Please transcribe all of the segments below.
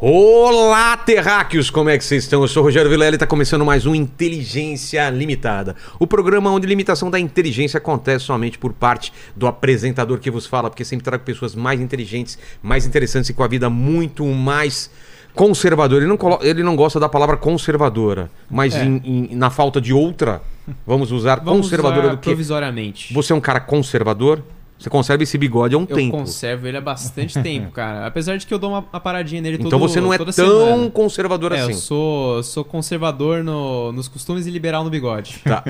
Olá, terráqueos! Como é que vocês estão? Eu sou o Rogério Vilela e está começando mais um Inteligência Limitada. O programa onde a limitação da inteligência acontece somente por parte do apresentador que vos fala, porque sempre trago pessoas mais inteligentes, mais interessantes e com a vida muito mais conservadora. Ele não, colo- ele não gosta da palavra conservadora, mas É. em- em- na falta de outra, vamos usar Vamos conservadora usar do que? provisoriamente. Você é um cara conservador? Você conserva esse bigode há um Eu tempo. conservo ele há bastante tempo, cara. Apesar de que eu dou uma, uma paradinha nele Então todo, você não é tão semana. conservador É, assim. eu sou, sou conservador no- nos costumes e liberal no bigode. Tá.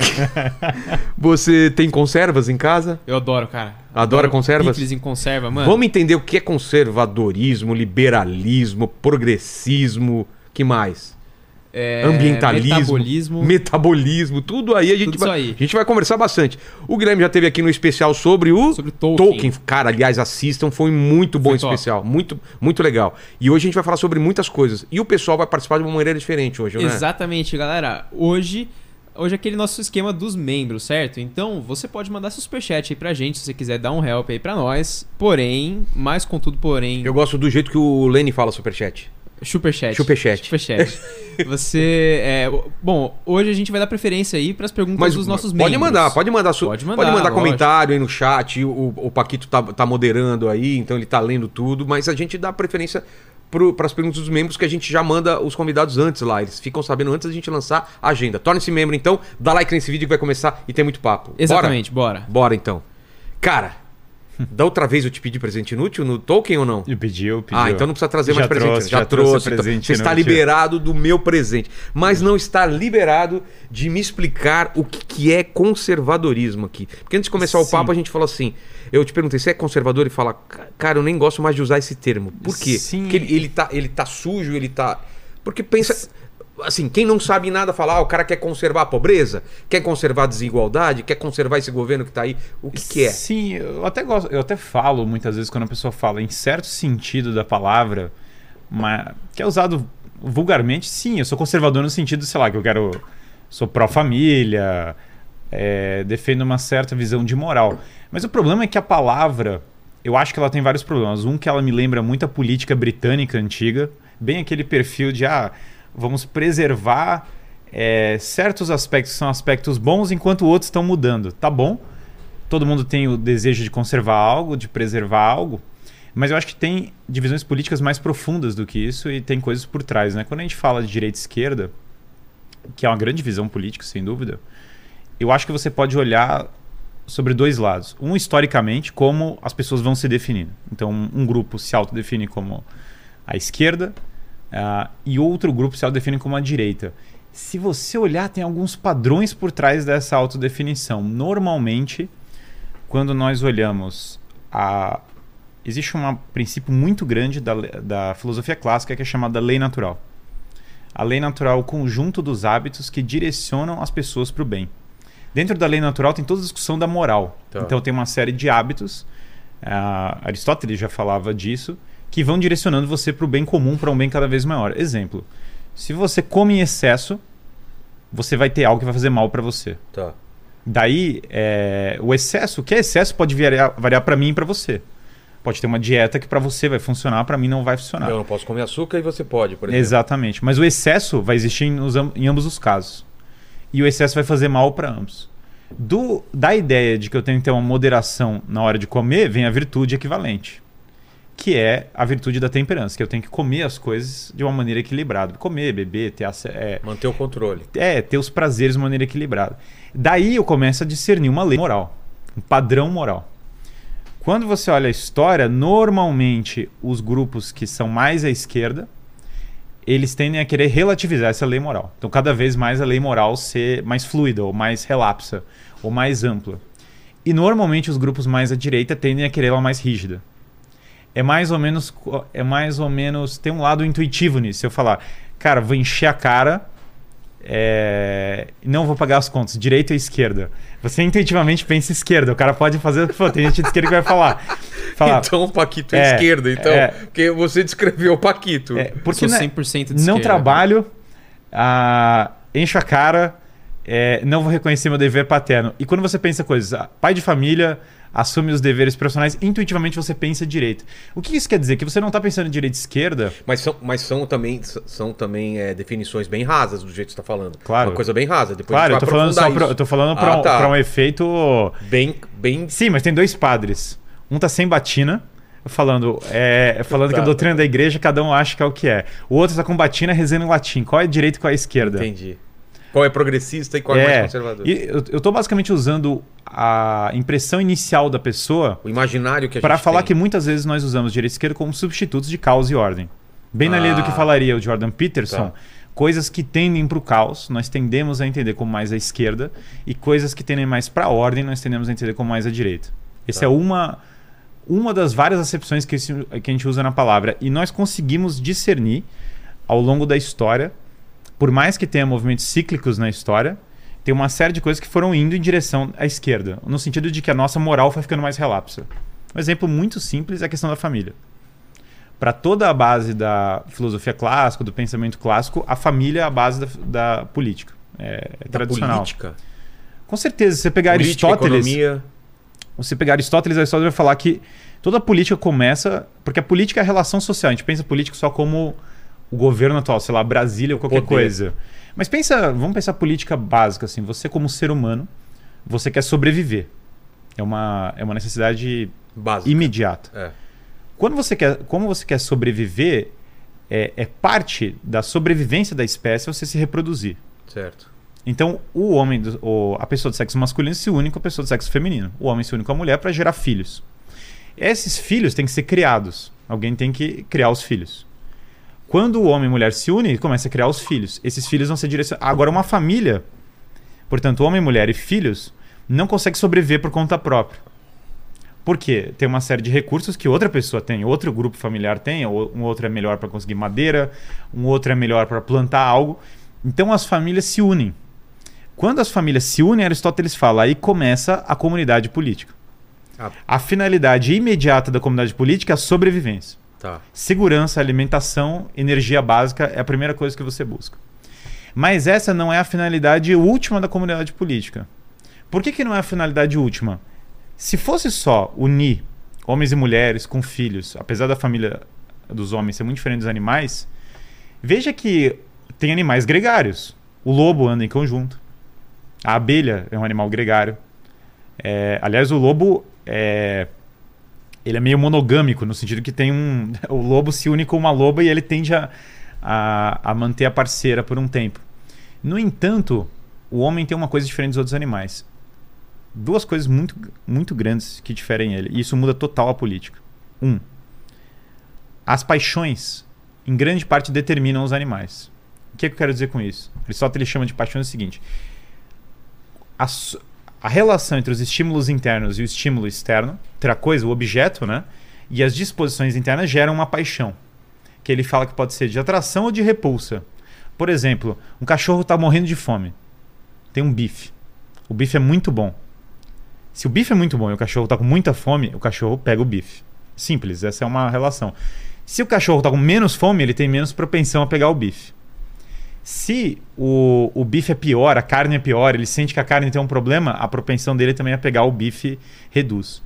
Você tem conservas em casa? Eu adoro, cara. Adora conservas? Picles em conserva, mano. Vamos entender o que é conservadorismo, liberalismo, progressismo, que mais? É, Ambientalismo, Metabolismo. metabolismo, tudo aí a gente Tudo vai, isso aí. a gente vai conversar bastante. O Guilherme já teve aqui no especial sobre o Sobre Tolkien. Cara, aliás, assistam, foi muito bom Foi esse top. especial, muito muito legal. E hoje a gente vai falar sobre muitas coisas. E o pessoal vai participar de uma maneira diferente hoje, né? Exatamente, galera. Hoje, hoje é aquele nosso esquema dos membros, certo? Então, você pode mandar seu superchat aí pra gente, se você quiser dar um help aí pra nós. Porém, mais contudo, porém... Eu gosto do jeito que o Lenny fala superchat. Superchat. Superchat. Superchat. Você. É, bom, hoje a gente vai dar preferência aí pras perguntas Mas dos nossos pode membros. mandar, pode mandar, su- Pode pode mandar, mandar, lógico. comentário aí no chat. O, o Paquito tá, tá moderando aí, então ele tá lendo tudo, mas a gente dá preferência para as perguntas dos membros que a gente já manda os convidados antes lá. Eles ficam sabendo antes da gente lançar a agenda. Torne-se membro então, dá like nesse vídeo que vai começar e tem muito papo. Bora? Exatamente, bora. Bora então. Cara, da outra vez eu te pedi presente inútil no Tolkien ou não? E pediu, pediu. Ah, então não precisa trazer Já mais presente. trouxe, já, já trouxe trouxe. então presente você está liberado do meu presente. Mas não está liberado de me explicar o que, que é conservadorismo aqui. Porque antes de começar o Sim. papo, a gente falou assim. Eu te perguntei, você é conservador? E fala, "Ca- cara, eu nem gosto mais de usar esse termo. Por quê? Sim. Porque ele, ele, tá, ele tá sujo, ele tá. Porque pensa. Assim, quem não sabe nada fala, ah, o cara quer conservar a pobreza, quer conservar a desigualdade, quer conservar esse governo que tá aí. O que, que é? Sim, eu até gosto, eu até falo muitas vezes quando a pessoa fala em certo sentido da palavra, mas que é usado vulgarmente, sim, eu sou conservador no sentido, sei lá, que eu quero sou pró-família, é, defendo uma certa visão de moral. Mas o problema é que a palavra, eu acho que ela tem vários problemas. Um que ela me lembra muito a política britânica antiga, bem aquele perfil de ah, vamos preservar é, certos aspectos que são aspectos bons enquanto outros estão mudando. Tá bom? Todo mundo tem o desejo de conservar algo, de preservar algo, mas eu acho que tem divisões políticas mais profundas do que isso e tem coisas por trás, né? Quando a gente fala de direita e esquerda, que é uma grande visão política, sem dúvida, eu acho que você pode olhar sobre dois lados. Um, historicamente, como as pessoas vão se definindo. Então, um, grupo se autodefine como a esquerda ah, e outro grupo se autodefine como a direita. Se você olhar, tem alguns padrões por trás dessa autodefinição. Normalmente, quando nós olhamos a. Existe um princípio muito grande da, da filosofia clássica que é chamada lei natural. A lei natural é o conjunto dos hábitos que direcionam as pessoas para o bem. Dentro da lei natural tem toda a discussão da moral. Tá. Então tem uma série de hábitos, ah, Aristóteles já falava disso, que vão direcionando você para o bem comum, para um bem cada vez maior. Exemplo: se você come em excesso, você vai ter algo que vai fazer mal para você. Tá. Daí, é, o excesso, o que é excesso pode variar, variar para mim e para você. Pode ter uma dieta que para você vai funcionar, para mim não vai funcionar. Eu não posso comer açúcar e você pode, por exemplo. Exatamente. Mas o excesso vai existir em, em ambos os casos. E o excesso vai fazer mal para ambos. Do, da ideia de que eu tenho que ter uma moderação na hora de comer, vem a virtude equivalente. Que é a virtude da temperança, que eu tenho que comer as coisas de uma maneira equilibrada. Comer, beber, ter, é, Manter o controle. é, ter os prazeres de maneira equilibrada. Daí eu começo a discernir uma lei moral, um padrão moral. Quando você olha a história, normalmente os grupos que são mais à esquerda, eles tendem a querer relativizar essa lei moral. Então, cada vez mais a lei moral ser mais fluida, ou mais relapsa, ou mais ampla. E normalmente os grupos mais à direita tendem a querer ela mais rígida. É mais ou menos é mais ou menos tem um lado intuitivo nisso. Se eu falar, cara, vou encher a cara, é, não vou pagar as contas, direita ou esquerda. Você intuitivamente pensa esquerda. O cara pode fazer o que for. Tem gente de esquerda que vai falar. falar Então o Paquito é, É, esquerda, então. é. Porque você descreveu o Paquito. é, porque Sou não, é- 100% de não esquerda. trabalho, ah, encho a cara, é, não vou reconhecer meu dever paterno. E quando você pensa coisas, ah, pai de família, assume os deveres profissionais, intuitivamente você pensa direito. O que isso quer dizer? Que você não está pensando em direita e esquerda. Mas são, mas são também, são também é, definições bem rasas do jeito que você está falando. Claro. Uma coisa bem rasa. Depois claro, eu tô falando só pra, eu tô falando pra, Ah, um, tá. um efeito. Bem, bem... Sim, mas tem dois padres. Um tá sem batina, falando, é, falando que a doutrina da igreja cada um acha que é o que é. O outro tá com batina rezando em latim. Qual é a direita e qual é a esquerda? Entendi. Qual é progressista e qual é, mais conservador? E eu, tô basicamente usando a impressão inicial da pessoa O imaginário que a para falar tem. que muitas vezes nós usamos direita e esquerda como substitutos de caos e ordem. Bem na linha do que Ah. falaria o Jordan Peterson, Tá. coisas que tendem para o caos, nós tendemos a entender como mais a esquerda, e coisas que tendem mais para a ordem, nós tendemos a entender como mais a direita. Essa Tá. é uma, uma das várias acepções que, esse- que a gente usa na palavra. E nós conseguimos discernir ao longo da história, por mais que tenha movimentos cíclicos na história, tem uma série de coisas que foram indo em direção à esquerda, no sentido de que a nossa moral foi ficando mais relapsa. Um exemplo muito simples é a questão da família. Para toda a base da filosofia clássica, do pensamento clássico, a família é a base da, da política. É, é Da tradicional. política. Com certeza, se você pegar Política, Aristóteles, economia... você pegar Aristóteles, Aristóteles vai falar que toda política começa. Porque a política é a relação social. A gente pensa política só como o governo atual, sei lá, Brasília ou qualquer Poder. coisa. Mas pensa, vamos pensar política básica, assim. Você, como ser humano, você quer sobreviver. É uma, é uma necessidade Básica. imediata. É. Quando você quer, como você quer sobreviver, é, é parte da sobrevivência da espécie você se reproduzir. Certo. Então, o homem, do- o- a pessoa do sexo masculino se une com a pessoa do sexo feminino. O homem se une com a mulher para gerar filhos. Esses filhos têm que ser criados. Alguém tem que criar os filhos. Quando o homem e a mulher se unem, começa a criar os filhos. Esses filhos vão ser direcionados. Agora, uma família, portanto, homem, mulher e filhos, não consegue sobreviver por conta própria. Por quê? Tem uma série de recursos que outra pessoa tem, outro grupo familiar tem, um outro é melhor para conseguir madeira, um outro é melhor para plantar algo. Então as famílias se unem. Quando as famílias se unem, Aristóteles fala, aí começa a comunidade política. Ah, A finalidade imediata da comunidade política é a sobrevivência. Tá. Segurança, alimentação, energia básica é a primeira coisa que você busca. Mas essa não é a finalidade última da comunidade política. Por que, que não é a finalidade última? Se fosse só unir homens e mulheres com filhos, apesar da família dos homens ser muito diferente dos animais, veja que tem animais gregários. O lobo anda em conjunto. A abelha é um animal gregário. É, aliás, o lobo é, ele é meio monogâmico, no sentido que tem um. O lobo se une com uma loba e ele tende a, a, a manter a parceira por um tempo. No entanto, o homem tem uma coisa diferente dos outros animais. Duas coisas muito, muito grandes que diferem ele. E isso muda total a política. Um, as paixões, em grande parte, determinam os animais. O que, é que eu quero dizer com isso? Aristóteles chama de paixões o seguinte: a, a relação entre os estímulos internos e o estímulo externo, entre a coisa, o objeto, né? E as disposições internas geram uma paixão. Que ele fala que pode ser de atração ou de repulsa. Por exemplo, um cachorro está morrendo de fome. Tem um bife. O bife é muito bom. Se o bife é muito bom e o cachorro está com muita fome, o cachorro pega o bife. Simples, essa é uma relação. Se o cachorro está com menos fome, ele tem menos propensão a pegar o bife. Se o, o bife é pior, a carne é pior, ele sente que a carne tem um problema, a propensão dele também a pegar o bife reduz.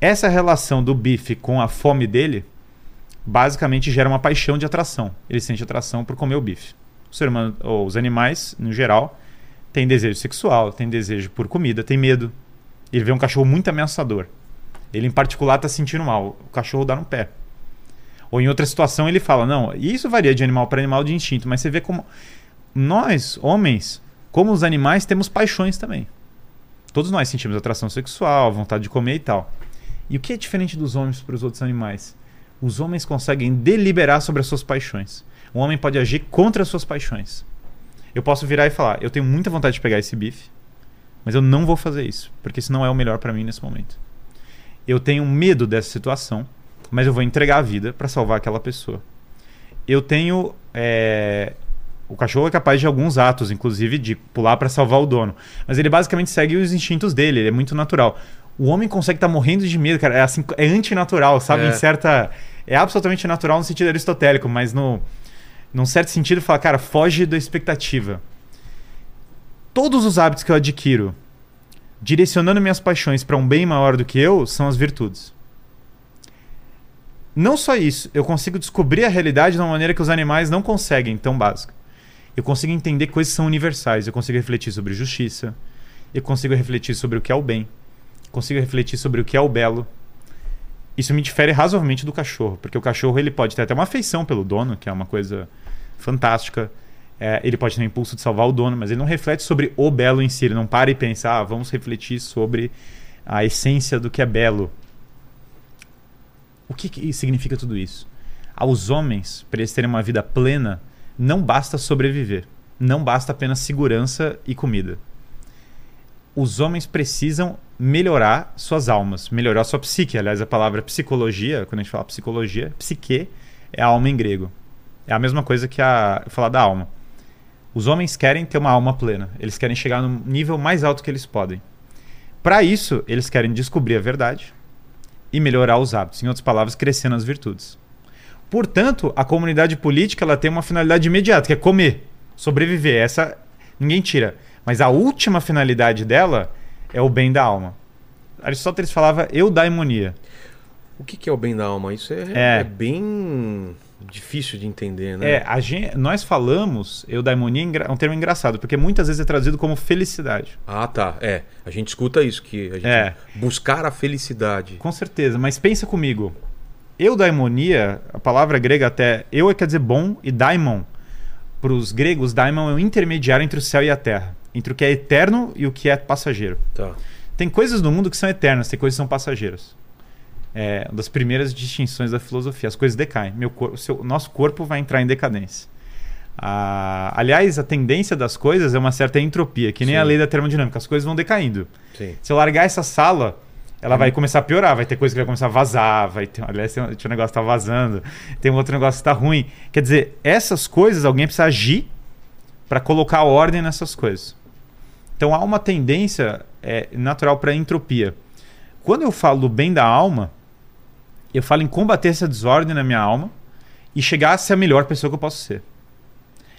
Essa relação do bife com a fome dele basicamente gera uma paixão de atração. Ele sente atração por comer o bife. O ser humano, ou os animais, no geral, têm desejo sexual, têm desejo por comida, tem medo. Ele vê um cachorro muito ameaçador. Ele, em particular, está sentindo mal. O cachorro dá no pé. Ou em outra situação ele fala, não, e isso varia de animal para animal de instinto, mas você vê como nós, homens, como os animais, temos paixões também. Todos nós sentimos atração sexual, vontade de comer e tal. E o que é diferente dos homens para os outros animais? Os homens conseguem deliberar sobre as suas paixões. Um homem pode agir contra as suas paixões. Eu posso virar e falar, eu tenho muita vontade de pegar esse bife, mas eu não vou fazer isso, porque isso não é o melhor para mim nesse momento. Eu tenho medo dessa situação, mas eu vou entregar a vida para salvar aquela pessoa. Eu tenho. é, O cachorro é capaz de alguns atos, inclusive de pular para salvar o dono. Mas ele basicamente segue os instintos dele, ele é muito natural. O homem consegue estar morrendo de medo, cara. É, assim, é antinatural, sabe? É. Em certa. É absolutamente natural no sentido aristotélico, mas no, num certo sentido, fala, cara, foge da expectativa. Todos os hábitos que eu adquiro direcionando minhas paixões para um bem maior do que eu, são as virtudes. Não só isso, eu consigo descobrir a realidade de uma maneira que os animais não conseguem, tão básica. Eu consigo entender coisas que são universais, eu consigo refletir sobre justiça, eu consigo refletir sobre o que é o bem, consigo refletir sobre o que é o belo. Isso me difere razoavelmente do cachorro, porque o cachorro ele pode ter até uma afeição pelo dono, que é uma coisa fantástica. É, ele pode ter um impulso de salvar o dono, mas ele não reflete sobre o belo em si. Ele não para e pensa, ah, vamos refletir sobre a essência do que é belo. O que, que significa tudo isso? Aos homens, para eles terem uma vida plena, não basta sobreviver. Não basta apenas segurança e comida. Os homens precisam melhorar suas almas, melhorar sua psique. Aliás, a palavra psicologia, quando a gente fala psicologia, psique é alma em grego. É a mesma coisa que a falar da alma. Os homens querem ter uma alma plena. Eles querem chegar no nível mais alto que eles podem. Para isso, eles querem descobrir a verdade e melhorar os hábitos. Em outras palavras, crescer nas virtudes. Portanto, a comunidade política ela tem uma finalidade imediata, que é comer, sobreviver. Essa ninguém tira. Mas a última finalidade dela é o bem da alma. Aristóteles falava eudaimonia. O que, que é o bem da alma? Isso é, É. é bem difícil de entender, né? É, a gente, nós falamos eudaimonia engra- é um termo engraçado, porque muitas vezes é traduzido como felicidade. Ah, tá. É. A gente escuta isso, que a gente É. buscar a felicidade. Com certeza, mas pensa comigo. Eudaimonia, a palavra grega até eu é quer dizer bom e daimon. Para os gregos, daimon é o intermediário entre o céu e a terra, entre o que é eterno e o que é passageiro. Tá. Tem coisas no mundo que são eternas, tem coisas que são passageiras. É uma das primeiras distinções da filosofia. As coisas decaem. Meu cor- o seu- nosso corpo vai entrar em decadência. Ah, aliás, a tendência das coisas é uma certa entropia, que nem Sim. a lei da termodinâmica. As coisas vão decaindo. Sim. Se eu largar essa sala, ela vai começar a piorar. Vai ter coisa que vai começar a vazar. Vai ter, aliás, tem um, tinha um negócio que tá vazando. Tem um outro negócio que tá ruim. Quer dizer, essas coisas alguém precisa agir para colocar ordem nessas coisas. Então há uma tendência é, natural para entropia. Quando eu falo do bem da alma, eu falo em combater essa desordem na minha alma e chegar a ser a melhor pessoa que eu posso ser.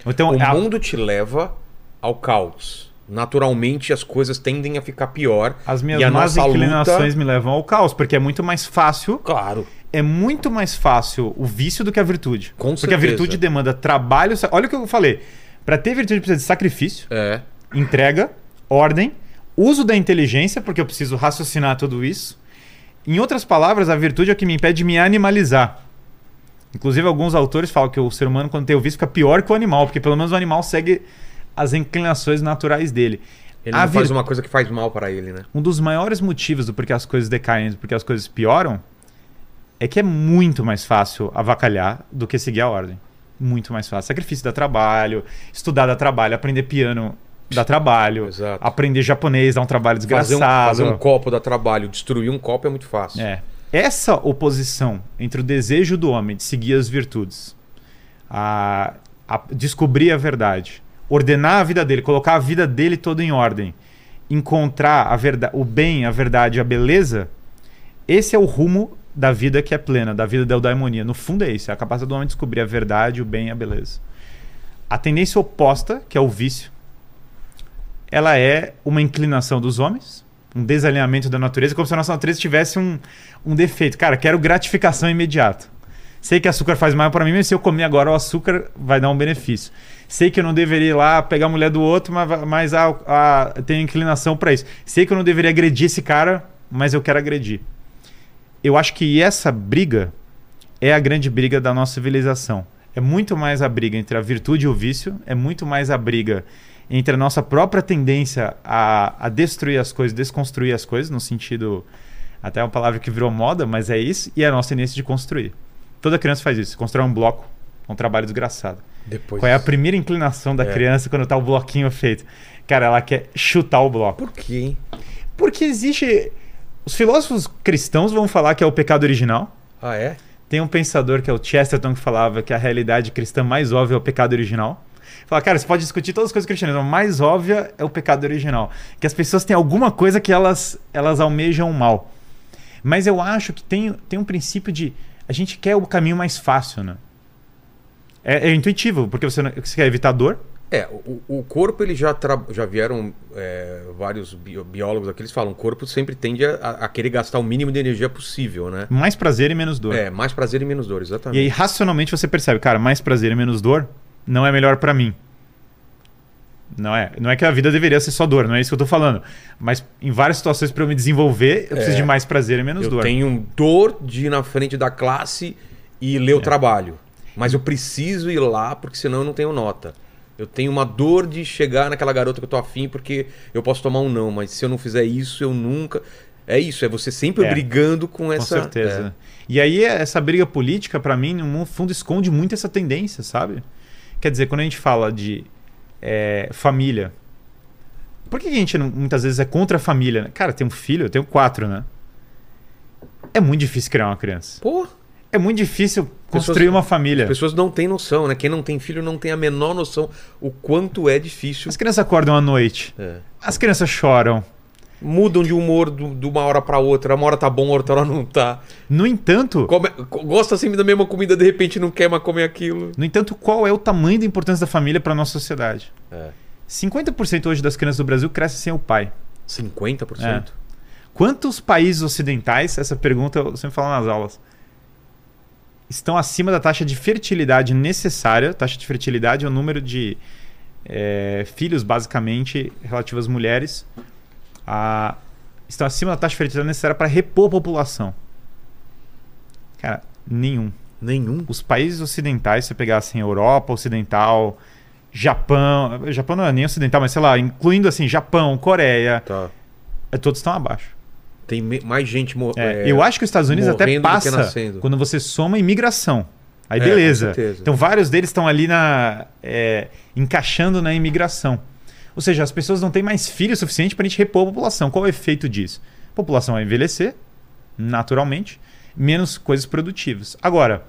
Então, O a- mundo te leva ao caos. Naturalmente as coisas tendem a ficar pior. as minhas e a más inclinações luta- me levam ao caos, porque é muito mais fácil Claro. é muito mais fácil o vício do que a virtude. Com Porque a certeza. virtude demanda trabalho. Olha o que eu falei. Para ter virtude precisa de sacrifício, É. entrega, ordem, uso da inteligência, porque eu preciso raciocinar tudo isso. Em outras palavras, a virtude é o que me impede de me animalizar. Inclusive, alguns autores falam que o ser humano, quando tem o vício, fica pior que o animal, porque pelo menos o animal segue as inclinações naturais dele. Ele A não faz vir- uma coisa que faz mal pra ele, né? um dos maiores motivos do porquê as coisas decaem, do porquê as coisas pioram, é que é muito mais fácil avacalhar do que seguir a ordem. Muito mais fácil. Sacrifício dá trabalho, estudar dá trabalho, aprender piano dá trabalho, Exato. aprender japonês dá um trabalho Fazer desgraçado. um, fazer um copo dá trabalho, destruir um copo é muito fácil. É. Essa oposição entre o desejo do homem de seguir as virtudes, a, a descobrir a verdade, ordenar a vida dele, colocar a vida dele toda em ordem, encontrar a verda o bem, a verdade, a beleza, esse é o rumo da vida que é plena, da vida da eudaimonia. No fundo é isso, é a capacidade do homem de descobrir a verdade, o bem e a beleza. A tendência oposta, que é o vício, ela é uma inclinação dos homens, um desalinhamento da natureza, como se a nossa natureza tivesse um, um defeito. Cara, quero gratificação imediata. Sei que açúcar faz mal para mim, mas se eu comer agora o açúcar vai dar um benefício. Sei que eu não deveria ir lá pegar a mulher do outro, mas, mas a, a, tenho inclinação para isso. Sei que eu não deveria agredir esse cara, mas eu quero agredir. Eu acho que essa briga é a grande briga da nossa civilização. É muito mais a briga entre a virtude e o vício, é muito mais a briga entre a nossa própria tendência a, a destruir as coisas, desconstruir as coisas, no sentido. Até uma palavra que virou moda, mas é isso, e a nossa tendência de construir. Toda criança faz isso. Constrói um bloco, um trabalho desgraçado. Depois. Qual é a primeira inclinação da É. criança quando tá o bloquinho feito? Cara, ela quer chutar o bloco. Por quê, hein? Porque existe. Os filósofos cristãos vão falar que é o pecado original. Ah, é? Tem um pensador que é o Chesterton que falava que a realidade cristã mais óbvia é o pecado original. Fala, cara, você pode discutir todas as coisas cristianas, mas a mais óbvia é o pecado original. Que as pessoas têm alguma coisa que elas, elas almejam o mal. Mas eu acho que tem, tem um princípio de. A gente quer o caminho mais fácil, né? É, é intuitivo, porque você, não- você quer evitar dor, É, o, o corpo ele já, tra- já vieram é, vários bi- biólogos aqui, eles falam, o corpo sempre tende a, a querer gastar o mínimo de energia possível, né? Mais prazer e menos dor. É, mais prazer e menos dor, E exatamente. aí, racionalmente, você percebe, cara, mais prazer e menos dor não é melhor pra mim. Não é, não é que a vida deveria ser só dor, não é isso que eu tô falando. Mas em várias situações pra eu me desenvolver, eu preciso É. de mais prazer e menos eu dor. tenho dor de ir na frente da classe e ler o trabalho. Mas eu preciso ir lá porque senão eu não tenho nota. Eu tenho uma dor de chegar naquela garota que eu tô afim porque eu posso tomar um não, mas se eu não fizer isso, eu nunca. É isso, é você sempre É. brigando com Com essa. certeza. E aí, essa briga política, pra mim, no fundo, esconde muito essa tendência, sabe? Quer dizer, quando a gente fala de é, família, por que a gente não- muitas vezes é contra a família? né? Cara, tem um filho, eu tenho quatro, né? É muito difícil criar uma criança. Pô, É muito difícil Pessoas- construir uma família. as pessoas não têm noção, né? Quem não tem filho não tem a menor noção o quanto é difícil. As crianças acordam à noite, É. as crianças choram. Mudam de humor do- de uma hora pra outra. Uma hora tá bom, outra hora não tá. No entanto, Come- co- gosta sempre da mesma comida, de repente não quer mais comer aquilo. no entanto, qual é o tamanho da importância da família para nossa sociedade? É. 50% hoje das crianças do Brasil crescem sem o pai. 50%? Quantos países ocidentais, essa pergunta eu sempre falo nas aulas, estão acima da taxa de fertilidade necessária? Taxa de fertilidade é o número de é, filhos, basicamente, relativo às mulheres. A- estão acima da taxa de fertilidade necessária para repor a população. Cara, nenhum. Nenhum. Os países ocidentais, se você pegasse Europa Ocidental, Japão, Japão não é nem ocidental, mas sei lá, incluindo assim, Japão, Coreia, Tá. é, todos estão abaixo. Tem mais gente morrendo. É, eu acho que os Estados Unidos até passa quando você soma imigração. Aí É, beleza. Então vários deles estão ali na é, encaixando na imigração. Ou seja, as pessoas não têm mais filhos suficiente para a gente repor a população. Qual é o efeito disso? A população vai envelhecer, naturalmente, menos coisas produtivas. Agora,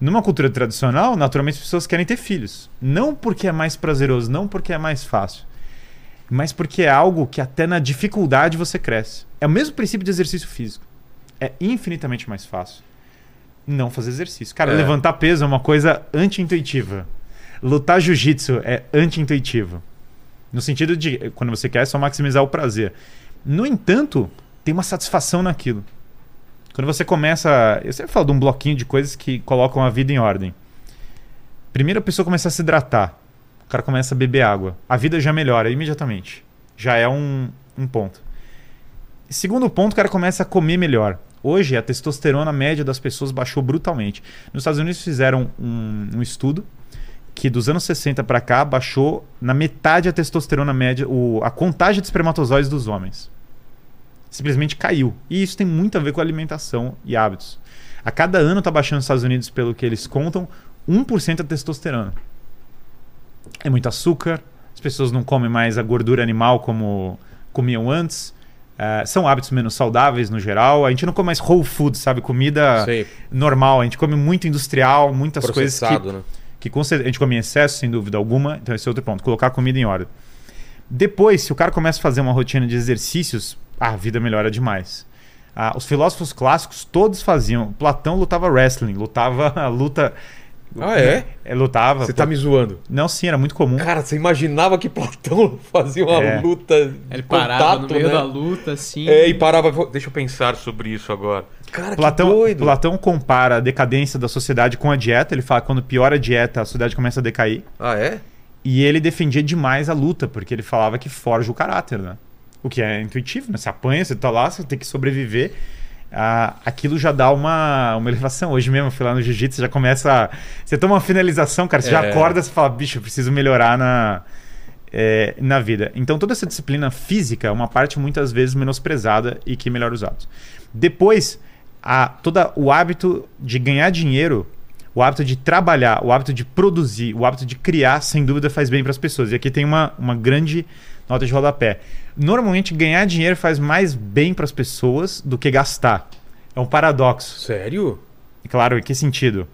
numa cultura tradicional, naturalmente as pessoas querem ter filhos. Não porque é mais prazeroso, não porque é mais fácil, mas porque é algo que até na dificuldade você cresce. É o mesmo princípio de exercício físico. É infinitamente mais fácil não fazer exercício. Cara, É. levantar peso é uma coisa anti-intuitiva. Lutar jiu-jitsu é anti-intuitivo. No sentido de, quando você quer, é só maximizar o prazer. No entanto, tem uma satisfação naquilo. Quando você começa. Eu sempre falo de um bloquinho de coisas que colocam a vida em ordem. Primeiro a pessoa começa a se hidratar. O cara começa a beber água. A vida já melhora imediatamente. Já é um, um ponto. Segundo ponto, o cara começa a comer melhor. Hoje, a testosterona média das pessoas baixou brutalmente. Nos Estados Unidos fizeram um, um estudo que dos anos 60 para cá baixou na metade a testosterona média, o, a contagem de espermatozoides dos homens. Simplesmente caiu. E isso tem muito a ver com alimentação e hábitos. A cada ano está baixando nos Estados Unidos, pelo que eles contam, 1% a testosterona. É muito açúcar, as pessoas não comem mais a gordura animal como comiam antes. eh, são hábitos menos saudáveis no geral. A gente não come mais whole food, sabe? Comida Sei, normal. A gente come muito industrial, muitas coisas que processado, né? Que a gente come em excesso, sem dúvida alguma. Então, esse é outro ponto. Colocar a comida em ordem. Depois, se o cara começa a fazer uma rotina de exercícios, a vida melhora demais. Ah, os filósofos clássicos todos faziam. Platão lutava wrestling, lutava a luta. Ah, é? É, lutava. Você tá me zoando. Não, sim, era muito comum. Cara, você imaginava que Platão fazia uma É. luta. Ele parava no meio né? da luta, assim. É, e parava. Deixa eu pensar sobre isso agora. Cara, Platão, que doido. Platão compara a decadência da sociedade com a dieta. Ele fala que quando piora a dieta, a sociedade começa a decair. Ah, é? E ele defendia demais a luta, porque ele falava que forja o caráter, né? O que é intuitivo, né? Você apanha, você tá lá, você tem que sobreviver. Ah, aquilo já dá uma, uma elevação. Hoje mesmo, eu fui lá no jiu-jitsu, você já começa. a- Você toma uma finalização, cara, você já É. acorda, você fala, bicho, eu preciso melhorar na, é, na vida. Então, toda essa disciplina física é uma parte muitas vezes menosprezada e que melhora os hábitos. Depois, a, todo o hábito de ganhar dinheiro, o hábito de trabalhar, o hábito de produzir, o hábito de criar, sem dúvida faz bem para as pessoas. E aqui tem uma, uma grande nota de rodapé. Normalmente, ganhar dinheiro faz mais bem para as pessoas do que gastar. É um paradoxo. Sério? E Claro, em que sentido?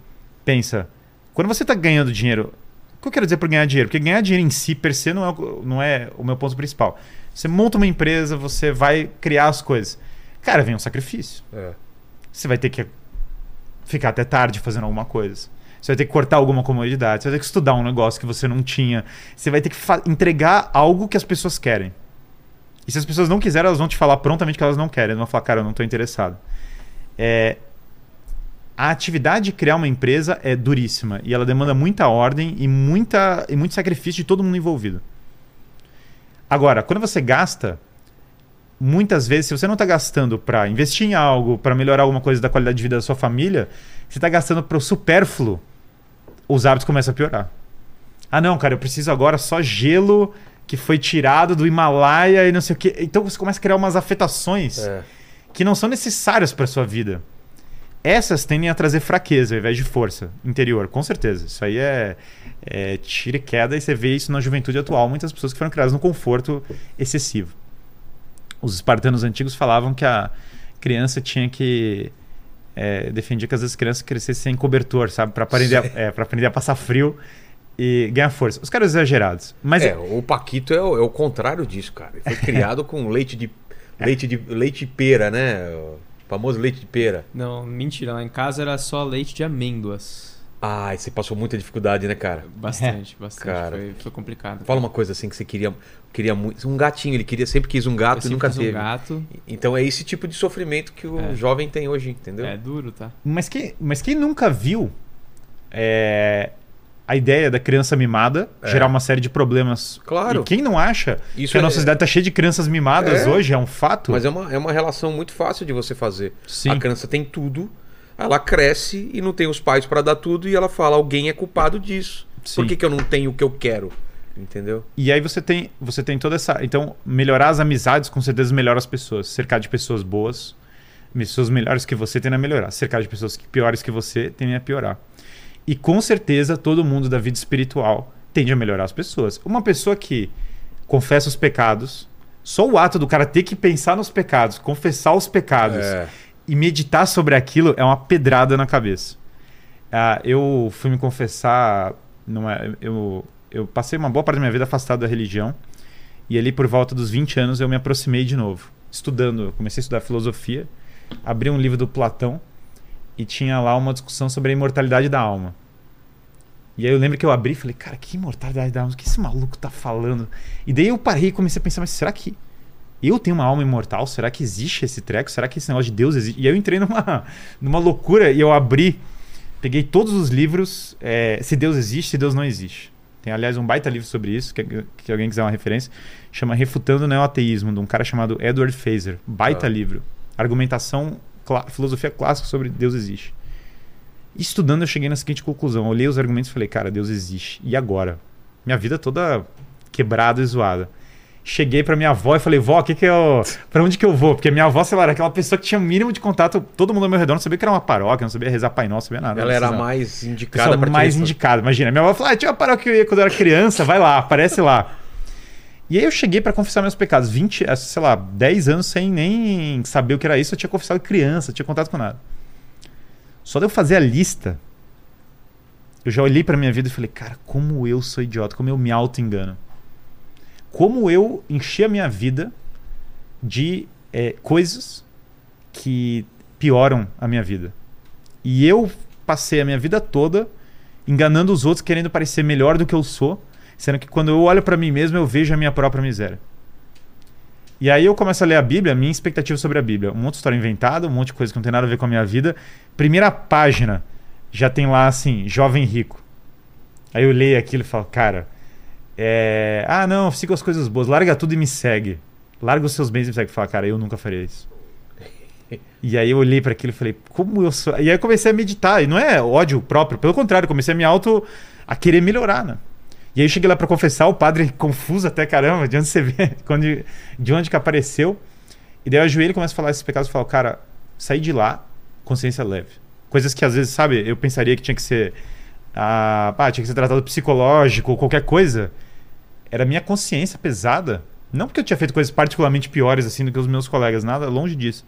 Pensa, quando você está ganhando dinheiro, o que eu quero dizer por ganhar dinheiro? Porque ganhar dinheiro em si, per se, não é, o- não é o meu ponto principal. Você monta uma empresa, você vai criar as coisas. Cara, vem um sacrifício. É. Você vai ter que ficar até tarde fazendo alguma coisa. Você vai ter que cortar alguma comodidade, você vai ter que estudar um negócio que você não tinha. Você vai ter que entregar algo que as pessoas querem. E se as pessoas não quiserem, elas vão te falar prontamente que elas não querem. Elas vão falar, cara, eu não estou interessado. É, a atividade de criar uma empresa é duríssima e ela demanda muita ordem e, muita, e muito sacrifício de todo mundo envolvido. Agora, quando você gasta, muitas vezes, se você não está gastando para investir em algo, para melhorar alguma coisa da qualidade de vida da sua família, você está gastando para o supérfluo, os hábitos começam a piorar. Ah, não, cara, eu preciso agora só gelo que foi tirado do Himalaia e não sei o quê. Então você começa a criar umas afetações É. que não são necessárias para sua vida. Essas tendem a trazer fraqueza ao invés de força interior, com certeza. Isso aí é, é tira e queda e você vê isso na juventude atual. Muitas pessoas que foram criadas no conforto excessivo. Os espartanos antigos falavam que a criança tinha que é, defendia que às vezes as crianças crescessem sem cobertor, sabe, para aprender, a, é, pra aprender a passar frio e ganhar força. Os caras exagerados, mas é, o Paquito é o, é o contrário disso, cara. Ele foi criado com leite de leite de leite de pera, né? O famoso leite de pera. Não, mentira. Lá em casa era só leite de amêndoas. Ai, você passou muita dificuldade, né, cara? Bastante, bastante. Cara. Foi, foi complicado. Fala uma coisa assim que você queria, queria muito. Um gatinho, ele queria sempre quis um Eu gato e sempre nunca quis um teve. gato. Então é esse tipo de sofrimento que o É. jovem tem hoje, entendeu? É duro, tá? Mas, que, mas quem nunca viu é, a ideia da criança mimada É. gerar uma série de problemas? Claro. E quem não acha Isso que a é- nossa cidade está cheia de crianças mimadas É. hoje é um fato? Mas é uma, é uma relação muito fácil de você fazer. Sim. A criança tem tudo, ela cresce e não tem os pais para dar tudo e ela fala: alguém é culpado disso. Sim. Por que, que eu não tenho o que eu quero? Entendeu? E aí você tem, você tem toda essa. Então, melhorar as amizades com certeza melhora as pessoas. Cercar de pessoas boas, pessoas melhores que você tendem a melhorar. Cercar de pessoas piores que você tendem a piorar. E com certeza todo mundo da vida espiritual tende a melhorar as pessoas. Uma pessoa que confessa os pecados, só o ato do cara ter que pensar nos pecados, confessar os pecados É. e meditar sobre aquilo é uma pedrada na cabeça. Ah, eu fui me confessar, numa, eu, eu passei uma boa parte da minha vida afastado da religião e ali por volta dos 20 anos eu me aproximei de novo, estudando, comecei a estudar filosofia, abri um livro do Platão e tinha lá uma discussão sobre a imortalidade da alma. E aí eu lembro que eu abri e falei, cara, que imortalidade da alma? O que esse maluco tá falando? E daí eu parei e comecei a pensar, mas será que eu tenho uma alma imortal? Será que existe esse treco? Será que esse negócio de Deus existe? E aí eu entrei numa, numa loucura e eu abri, peguei todos os livros, é, se Deus existe, se Deus não existe. Tem, aliás, um baita livro sobre isso, que, que alguém quiser uma referência, chama Refutando o Neoateísmo, de um cara chamado Edward Fazer. Baita Ah. livro. Argumentação, clá- filosofia clássica sobre Deus existe. Estudando, eu cheguei na seguinte conclusão. Eu olhei os argumentos e falei, cara, Deus existe. E agora? Minha vida toda quebrada e zoada. Cheguei pra minha avó e falei, vó, que que eu, pra onde que eu vou? Porque minha avó, sei lá, era aquela pessoa que tinha o mínimo de contato, todo mundo ao meu redor, não sabia que era uma paróquia, não sabia rezar Pai Nosso, não sabia nada. Ela não era precisava. mais indicada para mais indicada. Imagina, minha avó falou: ah, tinha uma paróquia que eu ia quando eu era criança, vai lá, aparece lá. E aí eu cheguei pra confessar meus pecados, 20, eh, sei lá, 10 anos sem nem saber o que era isso, eu tinha confessado criança, não tinha contato com nada. Só de eu fazer a lista, eu já olhei pra minha vida e falei, cara, como eu sou idiota, como eu me auto-engano. Como eu enchi a minha vida de eh, coisas que pioram a minha vida. E eu passei a minha vida toda enganando os outros, querendo parecer melhor do que eu sou, sendo que quando eu olho pra mim mesmo, eu vejo a minha própria miséria. E aí eu começo a ler a Bíblia, a minha expectativa sobre a Bíblia. Um monte de história inventada, um monte de coisa que não tem nada a ver com a minha vida. Primeira página, já tem lá assim, jovem rico. Aí eu leio aquilo e falo, cara, é... ah não, siga as coisas boas, larga tudo e me segue. Larga os seus bens e me segue. Fala, cara, eu nunca faria isso. E aí eu olhei para aquilo e falei, como eu sou. E aí eu comecei a meditar. E não é ódio próprio, pelo contrário, comecei a me auto. a querer melhorar, né? E aí eu cheguei lá para confessar, o padre confuso até caramba, de onde você vê, de onde que apareceu. E daí eu ajoelho e começo a falar esses pecados e falo, cara, saí de lá, consciência leve. Coisas que às vezes, sabe, eu pensaria que tinha que ser. Ah, pá, tinha que ser tratado psicológico ou qualquer coisa. Era minha consciência pesada. Não porque eu tinha feito coisas particularmente piores assim do que os meus colegas, nada, longe disso.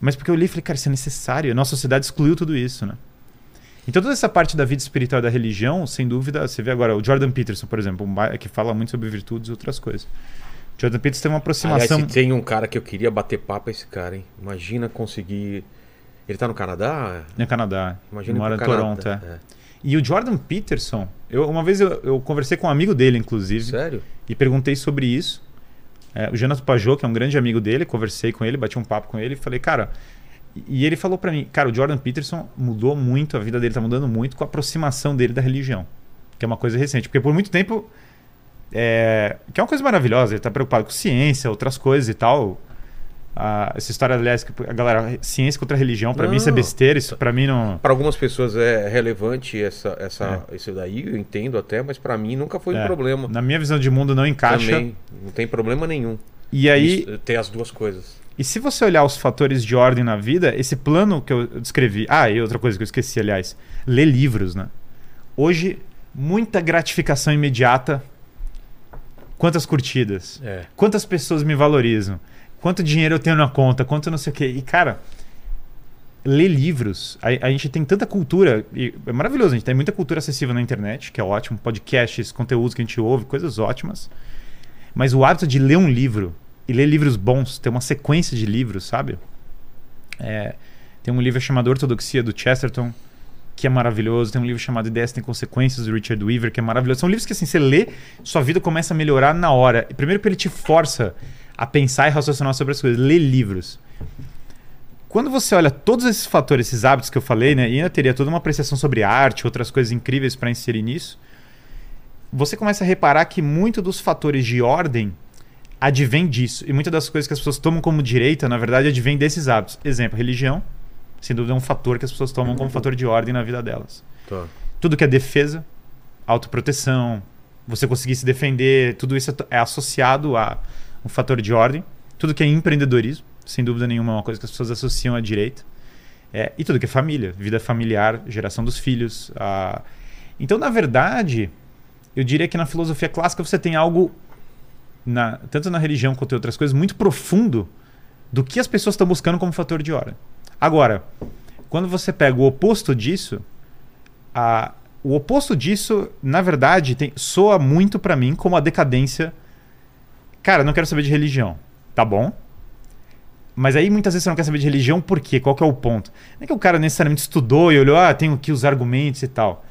Mas porque eu li e falei, cara, isso é necessário. A nossa sociedade excluiu tudo isso, né? Então toda essa parte da vida espiritual e da religião, sem dúvida, você vê agora o Jordan Peterson, por exemplo, um que fala muito sobre virtudes e outras coisas. Jordan Peterson tem uma Aliás, aproximação. se tem um cara que eu queria bater papo é esse cara, hein? Imagina conseguir. Ele tá no Canadá? No Canadá. Imagina ir mora em. Toronto, é. é. E o Jordan Peterson, eu, uma vez eu, eu conversei com um amigo dele, inclusive, Sério? e perguntei sobre isso. É, o Jonas Pajot, que é um grande amigo dele, conversei com ele, bati um papo com ele e falei, cara. E ele falou pra mim, cara, o Jordan Peterson mudou muito, a vida dele tá mudando muito com a aproximação dele da religião, que é uma coisa recente. Porque por muito tempo, é, que é uma coisa maravilhosa, ele tá preocupado com ciência, outras coisas e tal. Ah, essa história, aliás, que a galera, ciência contra religião, pra mim isso é besteira, isso pra mim não. Para algumas pessoas é relevante essa, essa, isso daí, eu entendo até, mas para mim nunca foi um É, problema. Na minha visão de mundo não encaixa. Também, não tem problema nenhum. E aí, Isso, ter as duas coisas. E se você olhar os fatores de ordem na vida, esse plano que eu descrevi. Ah, e outra coisa que eu esqueci, aliás. Ler livros, né? Hoje, muita gratificação imediata. Quantas curtidas? É. Quantas pessoas me valorizam? Quanto dinheiro eu tenho na conta? Quanto não sei o quê? E, cara, ler livros. A, a gente tem tanta cultura. É maravilhoso, a gente tem muita cultura acessível na internet, que é ótimo. Podcasts, conteúdos que a gente ouve, coisas ótimas. Mas o hábito de ler um livro e ler livros bons, ter uma sequência de livros, sabe? É, tem um livro chamado Ortodoxia do Chesterton, que é maravilhoso. Tem um livro chamado Ideias Tem Consequências do Richard Weaver, que é maravilhoso. São livros que assim, você lê, sua vida começa a melhorar na hora. Primeiro porque ele te força a pensar e raciocinar sobre as coisas. Lê livros. Quando você olha todos esses fatores, esses hábitos que eu falei, né, e ainda teria toda uma apreciação sobre arte, outras coisas incríveis para inserir nisso, você começa a reparar que muito dos fatores de ordem advém disso. E muitas das coisas que as pessoas tomam como direita, na verdade, advém desses hábitos. Exemplo, religião, sem dúvida é um fator que as pessoas tomam como fator de ordem na vida delas. Tá. Tudo que é defesa, autoproteção, você conseguir se defender, tudo isso é é associado a um fator de ordem. Tudo que é empreendedorismo, sem dúvida nenhuma, é uma coisa que as pessoas associam à direita. É, e tudo que é família, vida familiar, geração dos filhos. a- Então, na verdade, eu diria que na filosofia clássica você tem algo, na- tanto na religião quanto em outras coisas, muito profundo do que as pessoas estão buscando como fator de ordem. Agora, quando você pega o oposto disso, a- o oposto disso, na verdade, tem, soa muito pra mim como a decadência. Cara, não quero saber de religião. Tá bom? Mas aí muitas vezes você não quer saber de religião por quê? Qual que é o ponto? Não é que o cara necessariamente estudou e olhou, ah, tenho aqui os argumentos e tal.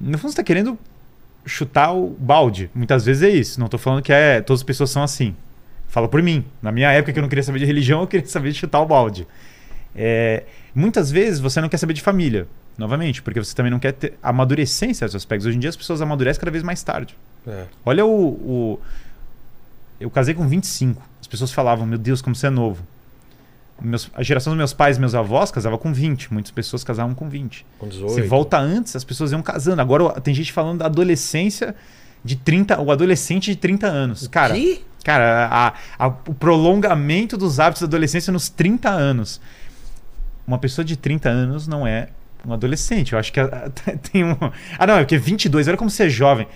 No fundo, você tá querendo chutar o balde. Muitas vezes é isso. Não tô falando que é, todas as pessoas são assim. Falo por mim. Na minha época que eu não queria saber de religião, eu queria saber de chutar o balde. É, muitas vezes você não quer saber de família, novamente, porque você também não quer ter, amadurecer em certos aspectos. Hoje em dia as pessoas amadurecem cada vez mais tarde. É. Olha o, o- Eu casei com 25. As pessoas falavam, meu Deus, como você é novo. Meus- a geração dos meus pais e meus avós casava com 20. Muitas pessoas casavam com 20. Com 18. Se volta antes, as pessoas iam casando. Agora tem gente falando da adolescência de 30, o adolescente de 30 anos. Cara, Que? cara, a- a- o prolongamento dos hábitos da adolescência nos 30 anos. Uma pessoa de 30 anos não é um adolescente. Eu acho que a- tem um. Ah, não, é porque 22, olha como você é jovem.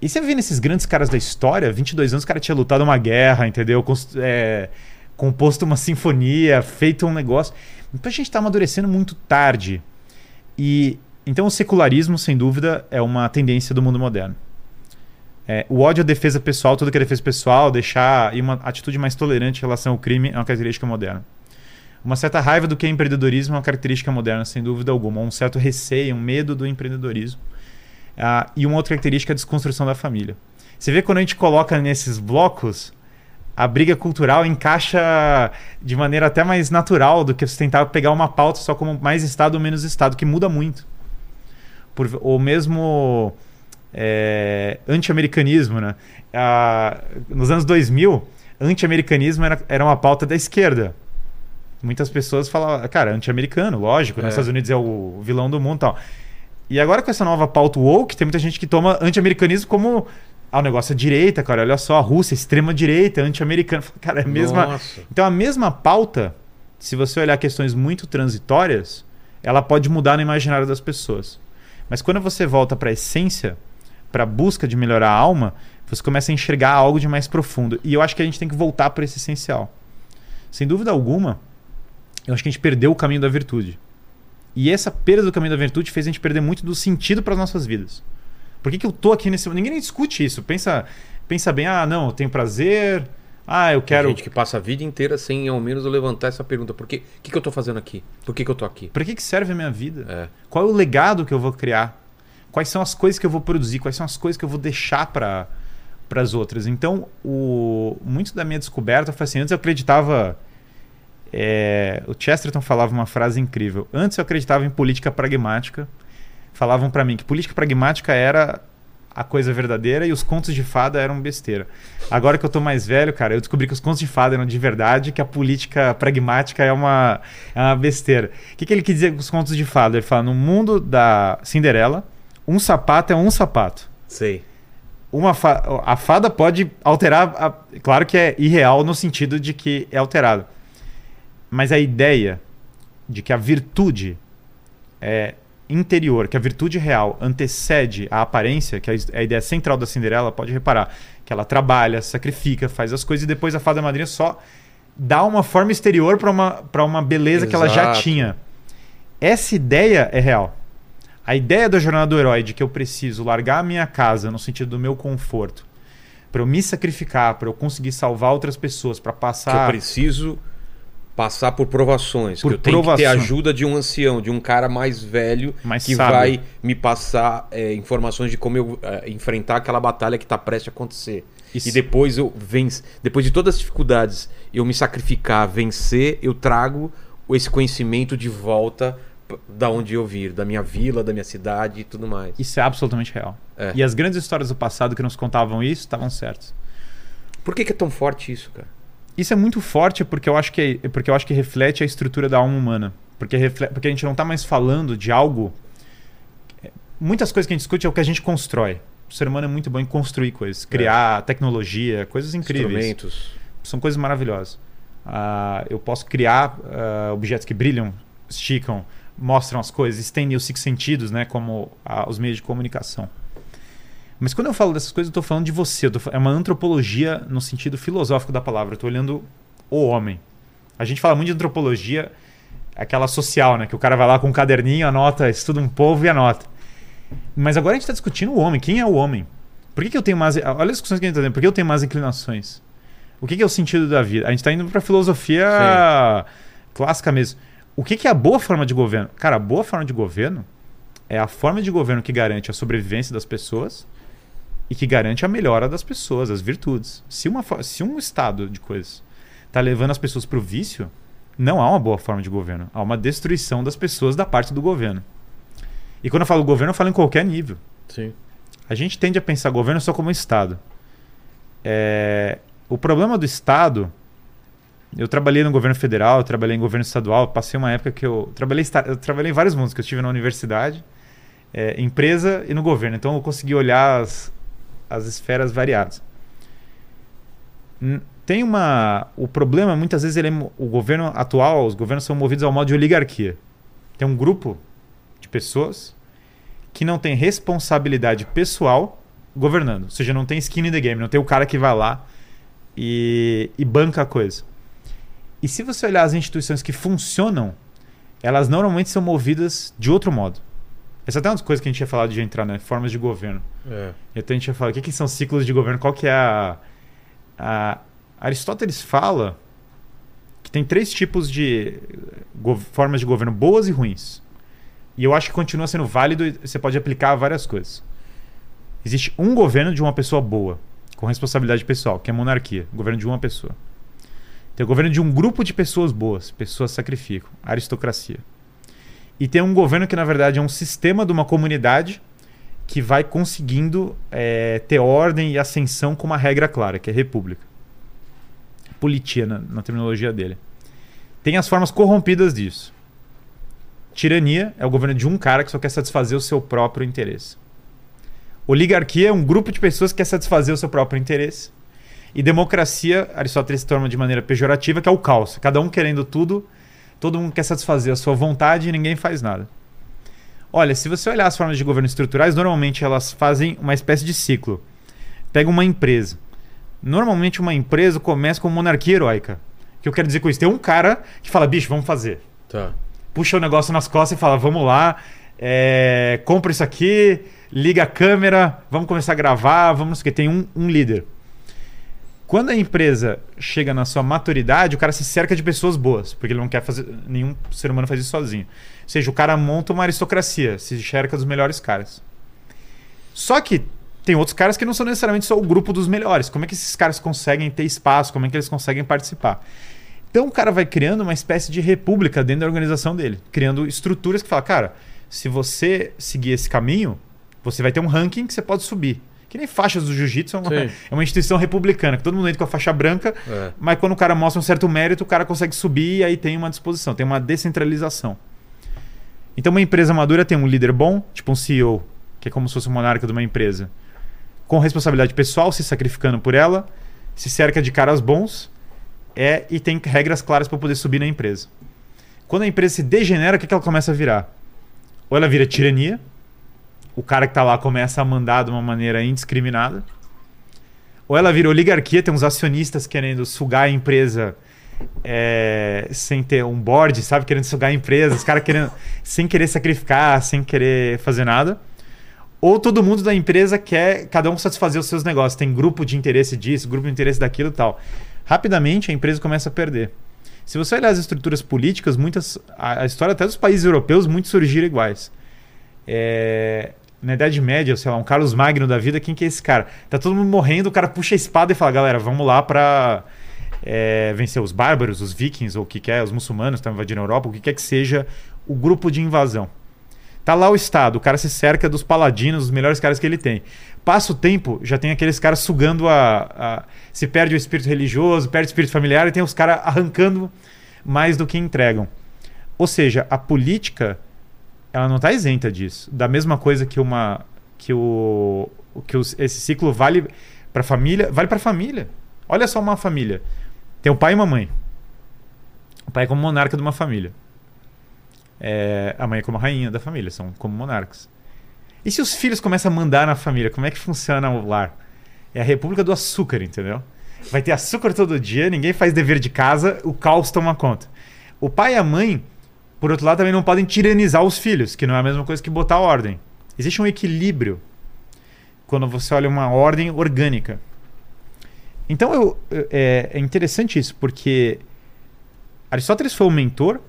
E você vê nesses grandes caras da história, 22 anos o cara tinha lutado uma guerra, entendeu? Cons- é, composto uma sinfonia, feito um negócio. Então a gente está amadurecendo muito tarde. E então o secularismo, sem dúvida, é uma tendência do mundo moderno. É, o ódio à defesa pessoal, tudo que é defesa pessoal, deixar e uma atitude mais tolerante em relação ao crime é uma característica moderna. Uma certa raiva do que é empreendedorismo é uma característica moderna, sem dúvida alguma. Um certo receio, um medo do empreendedorismo. Ah, e uma outra característica é a desconstrução da família. Você vê quando a gente coloca nesses blocos, a briga cultural encaixa de maneira até mais natural do que você tentar pegar uma pauta só como mais Estado ou menos Estado, que muda muito. Por, ou mesmo é, anti-americanismo. Né? Ah, nos anos 2000, anti-americanismo era, era uma pauta da esquerda. Muitas pessoas falavam, cara, anti-americano, lógico, É. nos Estados Unidos é o vilão do mundo e tal. E agora com essa nova pauta woke, tem muita gente que toma anti-americanismo como ah, o negócio é direita, cara, olha só, a Rússia, extrema direita, anti-americano. Cara, é a mesma, Nossa. então a mesma pauta, se você olhar questões muito transitórias, ela pode mudar no imaginário das pessoas. Mas quando você volta para a essência, para a busca de melhorar a alma, você começa a enxergar algo de mais profundo. E eu acho que a gente tem que voltar para esse essencial. Sem dúvida alguma, eu acho que a gente perdeu o caminho da virtude. E essa perda do caminho da virtude fez a gente perder muito do sentido para as nossas vidas. Por que, que eu tô aqui nesse. Ninguém nem discute isso. Pensa, pensa bem, ah, não, eu tenho prazer, Ah, eu Tem quero. gente que passa a vida inteira sem ao menos levantar essa pergunta. Por quê? O que, que eu tô fazendo aqui? Por que, que eu tô aqui? Para que, que serve a minha vida? É. Qual é o legado que eu vou criar? Quais são as coisas que eu vou produzir? Quais são as coisas que eu vou deixar para para as outras? Então, o, muito da minha descoberta foi assim: antes eu acreditava. É, o Chesterton falava uma frase incrível. Antes eu acreditava em política pragmática. Falavam para mim que política pragmática era a coisa verdadeira e os contos de fada eram besteira. Agora que eu tô mais velho, cara, eu descobri que os contos de fada eram de verdade, que a política pragmática é uma, é uma besteira. O que, que ele quis dizer com os contos de fada? Ele fala: no mundo da Cinderela, um sapato é um sapato. Sei. Uma fa- a fada pode alterar. a- claro que é irreal no sentido de que é alterado. Mas a ideia de que a virtude é interior, que a virtude real antecede a aparência, que é a é a ideia central da Cinderela, pode reparar que ela trabalha, sacrifica, faz as coisas e depois a fada madrinha só dá uma forma exterior para uma, pra uma beleza que ela já Exato. tinha. Essa ideia é real. A ideia da jornada do herói de que eu preciso largar a minha casa no sentido do meu conforto, para eu me sacrificar, para eu conseguir salvar outras pessoas, para Que eu passar preciso passar por provações. Por que eu tenho que ter ajuda de um ancião, de um cara mais velho Mais que sábio. vai me passar é, informações de como eu é, enfrentar aquela batalha que está prestes a acontecer. Isso. E depois eu venço, depois de todas as dificuldades, eu me sacrificar, vencer, eu trago esse conhecimento de volta da onde eu vir, da minha vila, da minha cidade e tudo mais. Isso é absolutamente real. É. E as grandes histórias do passado que nos contavam isso estavam certas. Por que, que é tão forte isso, cara? Isso é muito forte porque eu acho que, é- porque eu acho que reflete a estrutura da alma humana. Porque, refle- porque a gente não está mais falando de algo. Muitas coisas que a gente discute é o que a gente constrói. O ser humano é muito bom em construir coisas, criar tecnologia, coisas incríveis. Instrumentos. São coisas maravilhosas. Ah, eu posso criar ah, objetos que brilham, esticam, mostram as coisas, estendem os cinco sentidos, né, como ah, os meios de comunicação. Mas quando eu falo dessas coisas, eu estou falando de você. tô é uma antropologia no sentido filosófico da palavra. Eu estou olhando o homem. A gente fala muito de antropologia, aquela social, né? Que o cara vai lá com um caderninho, anota, estuda um povo e anota. Mas agora a gente está discutindo o homem. Quem é o homem? Por que, que eu tenho mais. Olha as discussões que a gente está tendo. Por que eu tenho mais inclinações? O que, que é o sentido da vida? A gente está indo para filosofia clássica mesmo. O que, que é a boa forma de governo? Cara, a boa forma de governo é a forma de governo que garante a sobrevivência das pessoas e que garante a melhora das pessoas, as virtudes. Se, uma, se um estado de coisas está levando as pessoas para o vício, não há uma boa forma de governo. Há uma destruição das pessoas da parte do governo. E quando eu falo governo, eu falo em qualquer nível. Sim. A gente tende a pensar governo só como Estado. É, o problema do Estado. Eu trabalhei no governo federal, trabalhei em governo estadual, passei uma época que eu trabalhei, eu trabalhei em vários mundos, que eu estive na universidade, é, empresa e no governo. Então eu consegui olhar as, as esferas variadas. Hum, Tem uma. O problema, muitas vezes, ele é o governo atual, os governos são movidos ao modo de oligarquia. Tem um grupo de pessoas que não tem responsabilidade pessoal governando. Ou seja, não tem skin in the game, não tem o cara que vai lá e, e banca a coisa. E se você olhar as instituições que funcionam, elas normalmente são movidas de outro modo. Essa é até uma das coisas que a gente ia falar de entrar, né? Formas de governo. É. Então a gente ia falar o que, que são ciclos de governo, qual que é a, a- Aristóteles fala que tem três tipos de formas de governo boas e ruins. E eu acho que continua sendo válido e você pode aplicar a várias coisas. Existe um governo de uma pessoa boa, com responsabilidade pessoal, que é a monarquia, governo de uma pessoa. Tem o governo de um grupo de pessoas boas, pessoas sacrificam, aristocracia. E tem um governo que, na verdade, é um sistema de uma comunidade que vai conseguindo eh, ter ordem e ascensão com uma regra clara, que é república. Politia, na, na terminologia dele. Tem as formas corrompidas disso. Tirania é o governo de um cara que só quer satisfazer o seu próprio interesse. Oligarquia é um grupo de pessoas que quer satisfazer o seu próprio interesse. E democracia, Aristóteles torna de maneira pejorativa, que é o caos. Cada um querendo tudo, todo mundo quer satisfazer a sua vontade e ninguém faz nada. Olha, se você olhar as formas de governo estruturais, normalmente elas fazem uma espécie de ciclo. Pega uma empresa. Normalmente uma empresa começa com monarquia heróica. O que eu quero dizer com isso? Tem um cara que fala, bicho, vamos fazer. Tá. Puxa o negócio nas costas e fala, vamos lá, é, compra isso aqui, liga a câmera, vamos começar a gravar, vamos que. Tem um, um líder. Quando a empresa chega na sua maturidade, o cara se cerca de pessoas boas, porque ele não quer fazer. Nenhum ser humano faz isso sozinho. Ou seja, o cara monta uma aristocracia, se cerca dos melhores caras. Só que tem outros caras que não são necessariamente só o grupo dos melhores. Como é que esses caras conseguem ter espaço? Como é que eles conseguem participar? Então o cara vai criando uma espécie de república dentro da organização dele, criando estruturas que fala, cara, se você seguir esse caminho, você vai ter um ranking que você pode subir. Que nem faixas do jiu-jitsu, é uma, é uma instituição republicana, que todo mundo entra com a faixa branca, É. mas quando o cara mostra um certo mérito, o cara consegue subir e aí tem uma disposição, tem uma descentralização. Então uma empresa madura tem um líder bom, tipo um CEO, que é como se fosse o monarca de uma empresa, com responsabilidade pessoal, se sacrificando por ela, se cerca de caras bons é e tem regras claras para poder subir na empresa. Quando a empresa se degenera, o que, que ela começa a virar? Ou ela vira tirania, o cara que está lá começa a mandar de uma maneira indiscriminada, ou ela vira oligarquia, tem uns acionistas querendo sugar a empresa é, sem ter um board, sabe? Querendo sugar a empresa, os caras querendo, sem querer sacrificar, sem querer fazer nada. Ou todo mundo da empresa quer cada um satisfazer os seus negócios. Tem grupo de interesse disso, grupo de interesse daquilo e tal. Rapidamente a empresa começa a perder. Se você olhar as estruturas políticas, muitas. A, a história até dos países europeus, muitos surgiram iguais. É, na Idade Média, sei lá, um Carlos Magno da vida, quem que é esse cara? Tá todo mundo morrendo, o cara puxa a espada e fala, galera, vamos lá pra é, vencer os bárbaros, os vikings, ou o que quer, os muçulmanos estão invadindo a Europa, o que quer que seja o grupo de invasão. Tá lá o Estado, o cara se cerca dos paladinos, os melhores caras que ele tem. Passa o tempo, já tem aqueles caras sugando a, a- Se perde o espírito religioso, perde o espírito familiar, e tem os caras arrancando mais do que entregam. Ou seja, a política, ela não está isenta disso. Da mesma coisa que uma. que o. que os- esse ciclo vale para família, vale para família. Olha só uma família. Tem o pai e uma mãe. O pai é como monarca de uma família. É, a mãe é como rainha da família, são como monarcas. E se os filhos começam a mandar na família, como é que funciona o lar? É a república do açúcar, entendeu? Vai ter açúcar todo dia, ninguém faz dever de casa, o caos toma conta. O pai e a mãe, por outro lado, também não podem tiranizar os filhos, que não é a mesma coisa que botar ordem. Existe um equilíbrio quando você olha uma ordem orgânica. Então eu, é, é interessante isso, porque Aristóteles foi o mentor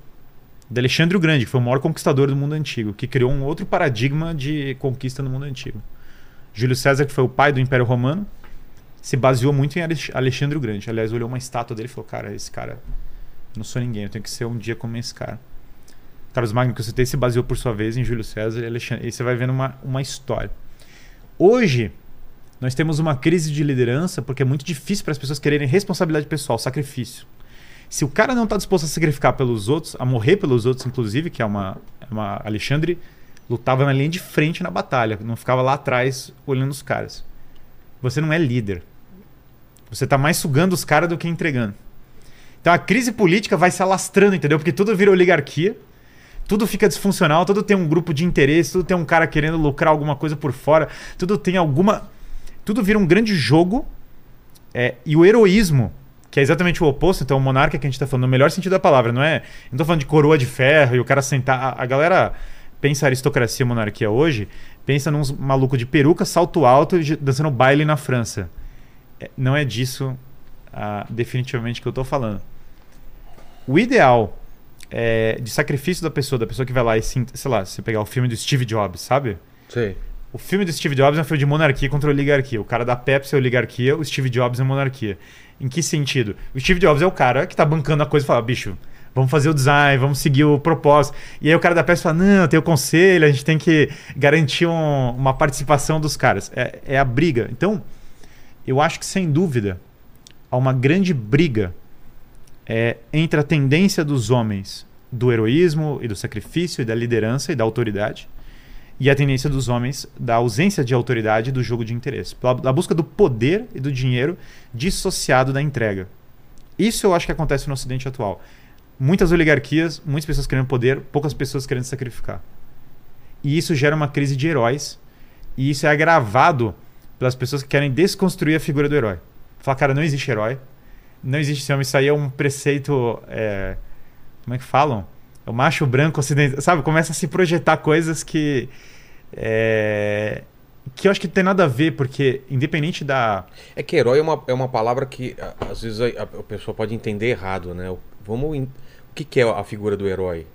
de Alexandre o Grande, que foi o maior conquistador do mundo antigo, que criou um outro paradigma de conquista no mundo antigo. Júlio César, que foi o pai do Império Romano, se baseou muito em Alex- Alexandre o Grande. Aliás, olhou uma estátua dele e falou: Cara, esse cara, não sou ninguém, eu tenho que ser um dia como esse cara. Carlos Magno, que eu citei, se baseou por sua vez em Júlio César e Alexandre. E você vai vendo uma, uma história. Hoje, nós temos uma crise de liderança porque é muito difícil para as pessoas quererem responsabilidade pessoal, sacrifício. Se o cara não está disposto a sacrificar pelos outros, a morrer pelos outros, inclusive, que é uma, é uma. Alexandre lutava na linha de frente na batalha, não ficava lá atrás olhando os caras. Você não é líder. Você está mais sugando os caras do que entregando. Então a crise política vai se alastrando, entendeu? Porque tudo vira oligarquia, tudo fica disfuncional, tudo tem um grupo de interesse, tudo tem um cara querendo lucrar alguma coisa por fora, tudo tem alguma. Tudo vira um grande jogo. É, e o heroísmo, que é exatamente o oposto, então o monarca que a gente está falando, no melhor sentido da palavra, não é? Não tô falando de coroa de ferro e o cara sentar. A, a galera pensa aristocracia e monarquia hoje, pensa num maluco de peruca, salto alto e dançando baile na França. É, não é disso ah, definitivamente que eu tô falando. O ideal é, de sacrifício da pessoa, da pessoa que vai lá e, se, sei lá, se você pegar o filme do Steve Jobs, sabe? Sei. O filme do Steve Jobs é um filme de monarquia contra oligarquia. O cara da Pepsi é oligarquia, o Steve Jobs é monarquia. Em que sentido? O Steve Jobs é o cara que tá bancando a coisa e fala, bicho, vamos fazer o design, vamos seguir o propósito. E aí o cara da Pepsi fala, não, tem o conselho, a gente tem que garantir um- uma participação dos caras. É, é a briga. Então, eu acho que sem dúvida há uma grande briga é, entre a tendência dos homens do heroísmo e do sacrifício e da liderança e da autoridade e a tendência dos homens da ausência de autoridade e do jogo de interesse, da busca do poder e do dinheiro dissociado da entrega. Isso eu acho que acontece no Ocidente atual. Muitas oligarquias, muitas pessoas querendo poder, poucas pessoas querendo sacrificar. E isso gera uma crise de heróis. E isso é agravado pelas pessoas que querem desconstruir a figura do herói. Falar, cara, não existe herói. Não existe homem. Isso aí é um preceito. é, como é que falam? É o macho branco ocidental. Sabe? Começa a se projetar coisas que. é, que eu acho que tem nada a ver, porque independente da. É que herói é uma, é uma palavra que às vezes a, a pessoa pode entender errado, né? O- Vamos. em- O que, que é a figura do herói?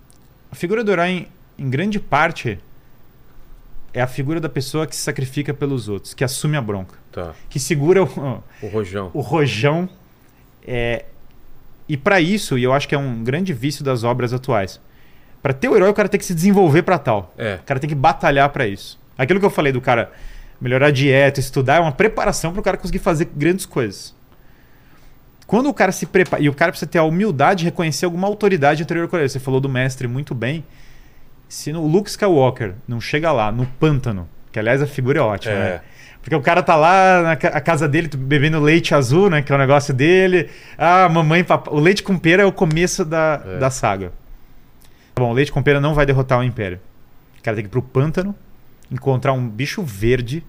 A figura do herói, em, em grande parte, é a figura da pessoa que se sacrifica pelos outros, que assume a bronca, Tá. que segura o, O rojão. o rojão. É... E pra isso, e eu acho que é um grande vício das obras atuais, Pra ter o herói, o cara tem que se desenvolver pra tal. É. O cara tem que batalhar pra isso. Aquilo que eu falei do cara melhorar a dieta, estudar, é uma preparação pro cara conseguir fazer grandes coisas. Quando o cara se prepara. E o cara precisa ter a humildade de reconhecer alguma autoridade anterior com ele. Você falou do mestre muito bem. Se no- o Luke Skywalker não chega lá, no pântano, que aliás a figura é ótima, É. né? Porque o cara tá lá na casa dele bebendo leite azul, né? Que é o negócio dele. Ah, mamãe papai. O leite com pera é o começo da, É. da saga. Bom, o leite com pera não vai derrotar o Império. O cara tem que ir pro pântano, encontrar um bicho verde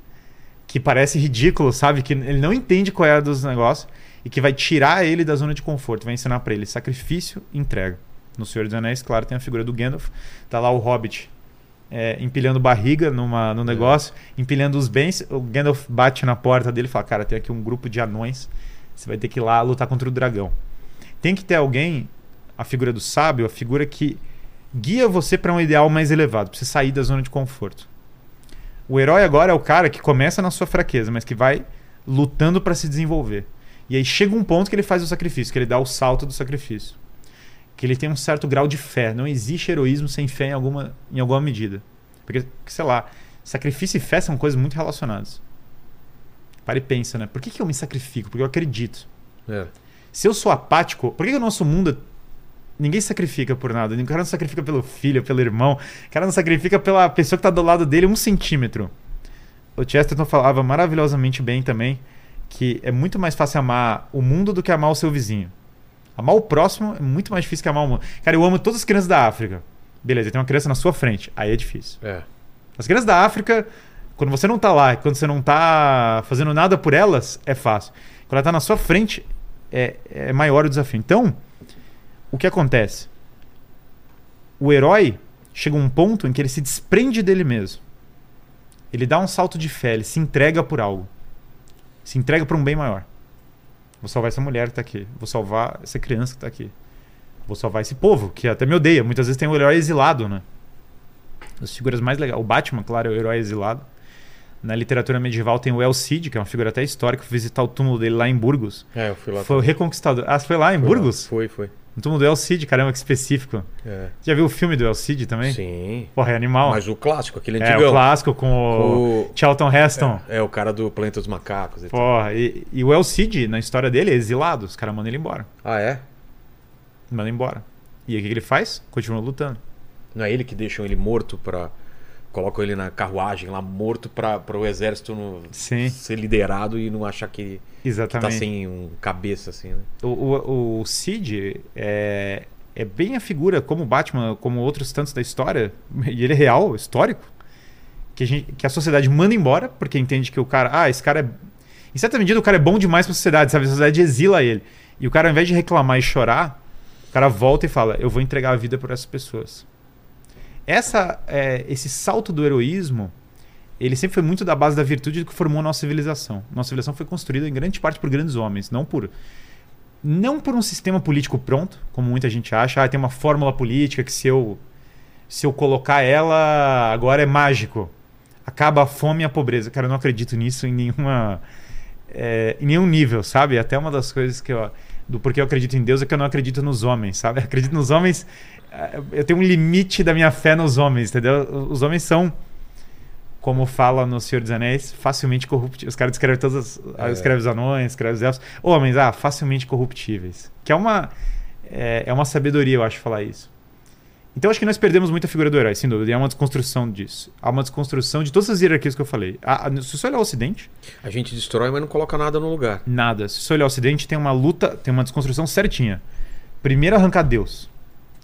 que parece ridículo, sabe? Que ele não entende qual é a dos negócios e que vai tirar ele da zona de conforto, vai ensinar pra ele sacrifício e entrega. No Senhor dos Anéis, claro, tem a figura do Gandalf. Tá lá o Hobbit é, empilhando barriga numa, no negócio, empilhando os bens. O Gandalf bate na porta dele e fala: Cara, tem aqui um grupo de anões. Você vai ter que ir lá lutar contra o dragão. Tem que ter alguém, a figura do sábio, a figura que guia você para um ideal mais elevado, pra você sair da zona de conforto. O herói agora é o cara que começa na sua fraqueza, mas que vai lutando para se desenvolver. E aí chega um ponto que ele faz o sacrifício, que ele dá o salto do sacrifício. Que ele tem um certo grau de fé. Não existe heroísmo sem fé em alguma, em alguma medida. Porque, sei lá, sacrifício e fé são coisas muito relacionadas. Para e pensa, né? Por que, que eu me sacrifico? Porque eu acredito. É. Se eu sou apático, por que, que o nosso mundo. Ninguém sacrifica por nada. O cara não sacrifica pelo filho, pelo irmão. O cara não sacrifica pela pessoa que tá do lado dele um centímetro. O Chesterton falava maravilhosamente bem também que é muito mais fácil amar o mundo do que amar o seu vizinho. Amar o próximo é muito mais difícil que amar o mundo. Cara, eu amo todas as crianças da África. Beleza, tem uma criança na sua frente. Aí é difícil. É. As crianças da África, quando você não tá lá, quando você não tá fazendo nada por elas, é fácil. Quando ela tá na sua frente, é, é maior o desafio. Então, o que acontece? O herói chega a um ponto em que ele se desprende dele mesmo. Ele dá um salto de fé, ele se entrega por algo. Se entrega por um bem maior. Vou salvar essa mulher que tá aqui. Vou salvar essa criança que tá aqui. Vou salvar esse povo, que até me odeia. Muitas vezes tem o herói exilado, né? As figuras mais legais. O Batman, claro, é o herói exilado. Na literatura medieval tem o El Cid, que é uma figura até histórica. Fui visitar o túmulo dele lá em Burgos. É, eu fui lá. Foi o reconquistador. Ah, você foi lá em Fui Burgos? lá. Foi, foi. No túmulo do El Cid, caramba, que específico. É. Já viu o filme do El Cid também? Sim. Porra, é animal. Mas o clássico, aquele é, antigão. o clássico com o, O- Charlton Heston. É, o cara do Planeta dos Macacos. e. Porra, e, e o El Cid, na história dele, é exilado. Os caras mandam ele embora. Ah, é? Mandam embora. E aí o que que ele faz? Continua lutando. Não é ele que deixam ele morto pra. Colocam ele na carruagem lá, morto pra, pra o exército Sim. ser liderado e não achar que, que tá Exatamente. sem um cabeça, assim, né? O, o, o Cid é, é bem a figura, como o Batman, como outros tantos da história, e ele é real, histórico, que a, gente- que a sociedade manda embora, porque entende que o cara, ah, esse cara é. Em certa medida, o cara é bom demais pra sociedade, sabe? A sociedade exila ele. E o cara, ao invés de reclamar e chorar, o cara volta e fala: Eu vou entregar a vida por essas pessoas. Essa, é, esse salto do heroísmo, ele sempre foi muito da base da virtude que formou a nossa civilização. Nossa civilização foi construída em grande parte por grandes homens, não por não por um sistema político pronto, como muita gente acha, ah, tem uma fórmula política que se eu se eu colocar ela agora é mágico. Acaba a fome e a pobreza. Cara, eu não acredito nisso em nenhuma é, em nenhum nível, sabe? Até uma das coisas que eu do porquê eu acredito em Deus é que eu não acredito nos homens, sabe? Eu acredito nos homens, eu tenho um limite da minha fé nos homens, entendeu? Os homens são como fala no Senhor dos Anéis, facilmente corruptíveis. Os caras descrevem todas as. É. Escreve os anões, escreve os elfos. Homens, ah, facilmente corruptíveis. Que é uma. É, é uma sabedoria, eu acho, falar isso. Então, acho que nós perdemos muito a figura do herói, sem dúvida. E há uma desconstrução disso. Há uma desconstrução de todas as hierarquias que eu falei. Ah, ah, se você olhar o Ocidente, A gente destrói, mas não coloca nada no lugar. nada. Se você olhar o Ocidente, tem uma luta, tem uma desconstrução certinha. Primeiro, arrancar Deus.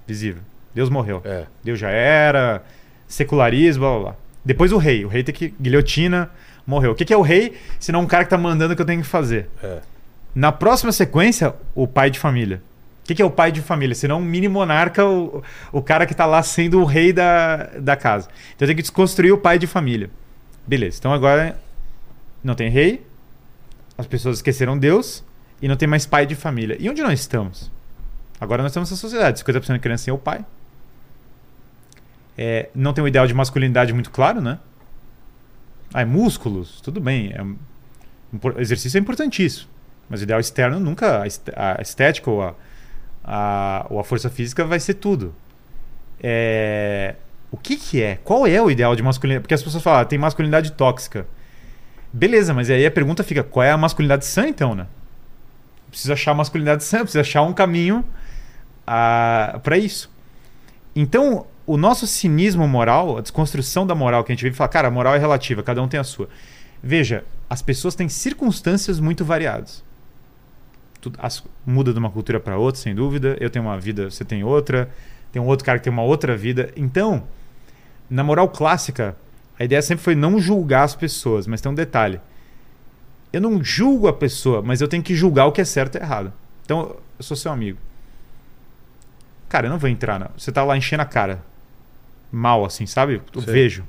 Visível. Deus morreu. É. Deus já era, secularismo, blá blá blá. Depois o rei. O rei tem que. Guilhotina, morreu. O que, que é o rei, se não um cara que tá mandando o que eu tenho que fazer? É. Na próxima sequência, o pai de família. O que, que é o pai de família? Senão um mini monarca, o, o cara que tá lá sendo o rei da, da casa. Então tenho que desconstruir o pai de família. Beleza, então agora não tem rei, as pessoas esqueceram Deus e não tem mais pai de família. E onde nós estamos? Agora nós estamos nessa sociedade. 50% da criança é o pai. É, não tem um ideal de masculinidade muito claro, né? Ah, é músculos, tudo bem. É, exercício é importantíssimo. Mas o ideal externo nunca. A estética ou a, a, ou a força física vai ser tudo. É, o que, que é? Qual é o ideal de masculinidade? Porque as pessoas falam, ah, tem masculinidade tóxica. Beleza, mas aí a pergunta fica: qual é a masculinidade sã então, né? Precisa achar masculinidade sã, precisa achar um caminho para isso. Então, o nosso cinismo moral, a desconstrução da moral que a gente vive, fala, cara, a moral é relativa, cada um tem a sua. Veja, as pessoas têm circunstâncias muito variadas. Tudo, as, muda de uma cultura para outra, sem dúvida. Eu tenho uma vida, você tem outra. Tem um outro cara que tem uma outra vida. Então, na moral clássica, a ideia sempre foi não julgar as pessoas, mas tem um detalhe. Eu não julgo a pessoa, mas eu tenho que julgar o que é certo e errado. Então, eu sou seu amigo. Cara, eu não vou entrar. Não. Você tá lá enchendo a cara. Mal, assim, sabe? Eu Sei. vejo.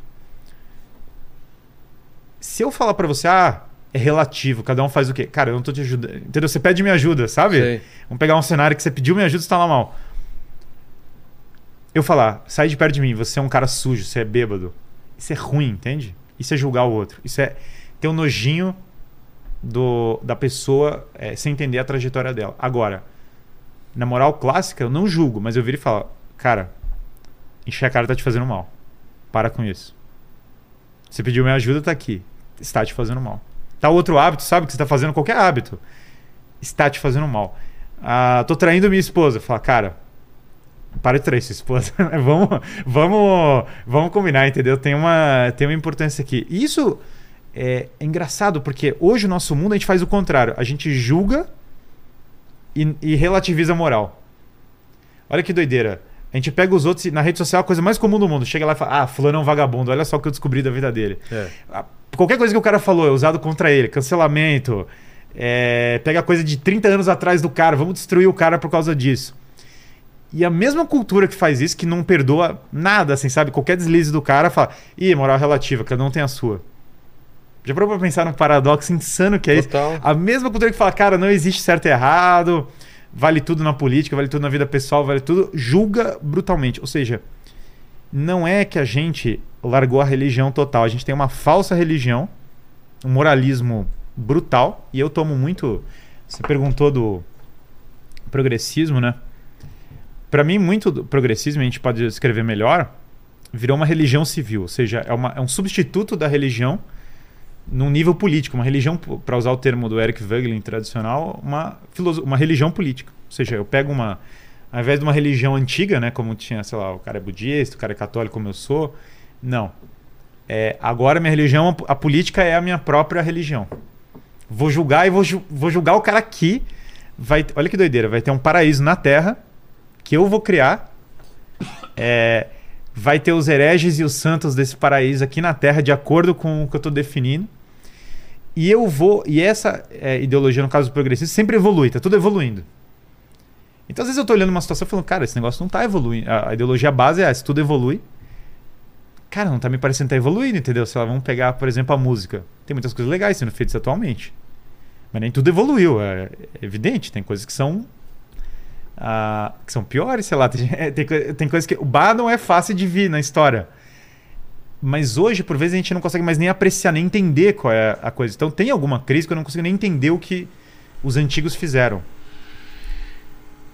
Se eu falar para você, ah, é relativo, cada um faz o quê? Cara, eu não tô te ajudando. Entendeu? Você pede minha ajuda, sabe? Sei. Vamos pegar um cenário que você pediu minha ajuda e você tá lá mal. Eu falar, sai de perto de mim, você é um cara sujo, você é bêbado. Isso é ruim, entende? Isso é julgar o outro. Isso é ter um nojinho do, da pessoa é, sem entender a trajetória dela. Agora, na moral clássica, eu não julgo, mas eu viro e falo, cara, encher a cara tá te fazendo mal. Para com isso. Você pediu minha ajuda, tá aqui. Está te fazendo mal. Tá outro hábito, sabe? Que você tá fazendo qualquer hábito. Está te fazendo mal. Ah, tô traindo minha esposa. Fala, cara, para de trair sua esposa. vamos, vamos, vamos combinar, entendeu? Tem uma, tem uma importância aqui. Isso é, é engraçado, porque hoje o nosso mundo a gente faz o contrário. A gente julga e, e relativiza a moral. Olha que doideira. A gente pega os outros na rede social, a coisa mais comum do mundo. Chega lá e fala: Ah, fulano é um vagabundo, olha só o que eu descobri da vida dele. É. Qualquer coisa que o cara falou é usado contra ele, cancelamento. É, pega coisa de 30 anos atrás do cara, vamos destruir o cara por causa disso. E a mesma cultura que faz isso, que não perdoa nada, assim, sabe? Qualquer deslize do cara fala: Ih, moral relativa, cada um tem a sua. Já parou pra pensar num paradoxo insano que é Total. isso? A mesma cultura que fala, cara, não existe certo e errado, vale tudo na política, vale tudo na vida pessoal, vale tudo, julga brutalmente. Ou seja, não é que a gente largou a religião total, a gente tem uma falsa religião, um moralismo brutal, e eu tomo muito. Você perguntou do progressismo, né? Para mim, muito do progressismo, a gente pode escrever melhor, virou uma religião civil, ou seja, é, uma, é um substituto da religião num nível político, uma religião, para usar o termo do Eric Voegelin tradicional, uma, uma religião política. Ou seja, eu pego uma. Ao invés de uma religião antiga, né, como tinha, sei lá, o cara é budista, o cara é católico, como eu sou. Não. É, agora minha religião, a política é a minha própria religião. Vou julgar e vou, ju vou julgar o cara aqui. Vai, olha que doideira, vai ter um paraíso na Terra que eu vou criar. É, vai ter os hereges e os santos desse paraíso aqui na Terra, de acordo com o que eu estou definindo. E eu vou. E essa é, ideologia, no caso do progressista, sempre evolui, tá tudo evoluindo. Então, às vezes eu tô olhando uma situação e falando, cara, esse negócio não tá evoluindo. A, a ideologia base é essa, tudo evolui. Cara, não tá me parecendo que tá evoluindo, entendeu? Sei lá, vamos pegar, por exemplo, a música. Tem muitas coisas legais sendo feitas atualmente. Mas nem tudo evoluiu, é, é evidente. Tem coisas que são. Que são piores, sei lá. Tem, tem, tem coisas que. O bar não é fácil de vir na história. Mas hoje, por vezes, a gente não consegue mais nem apreciar, nem entender qual é a coisa. Então tem alguma crise que eu não consigo nem entender o que os antigos fizeram.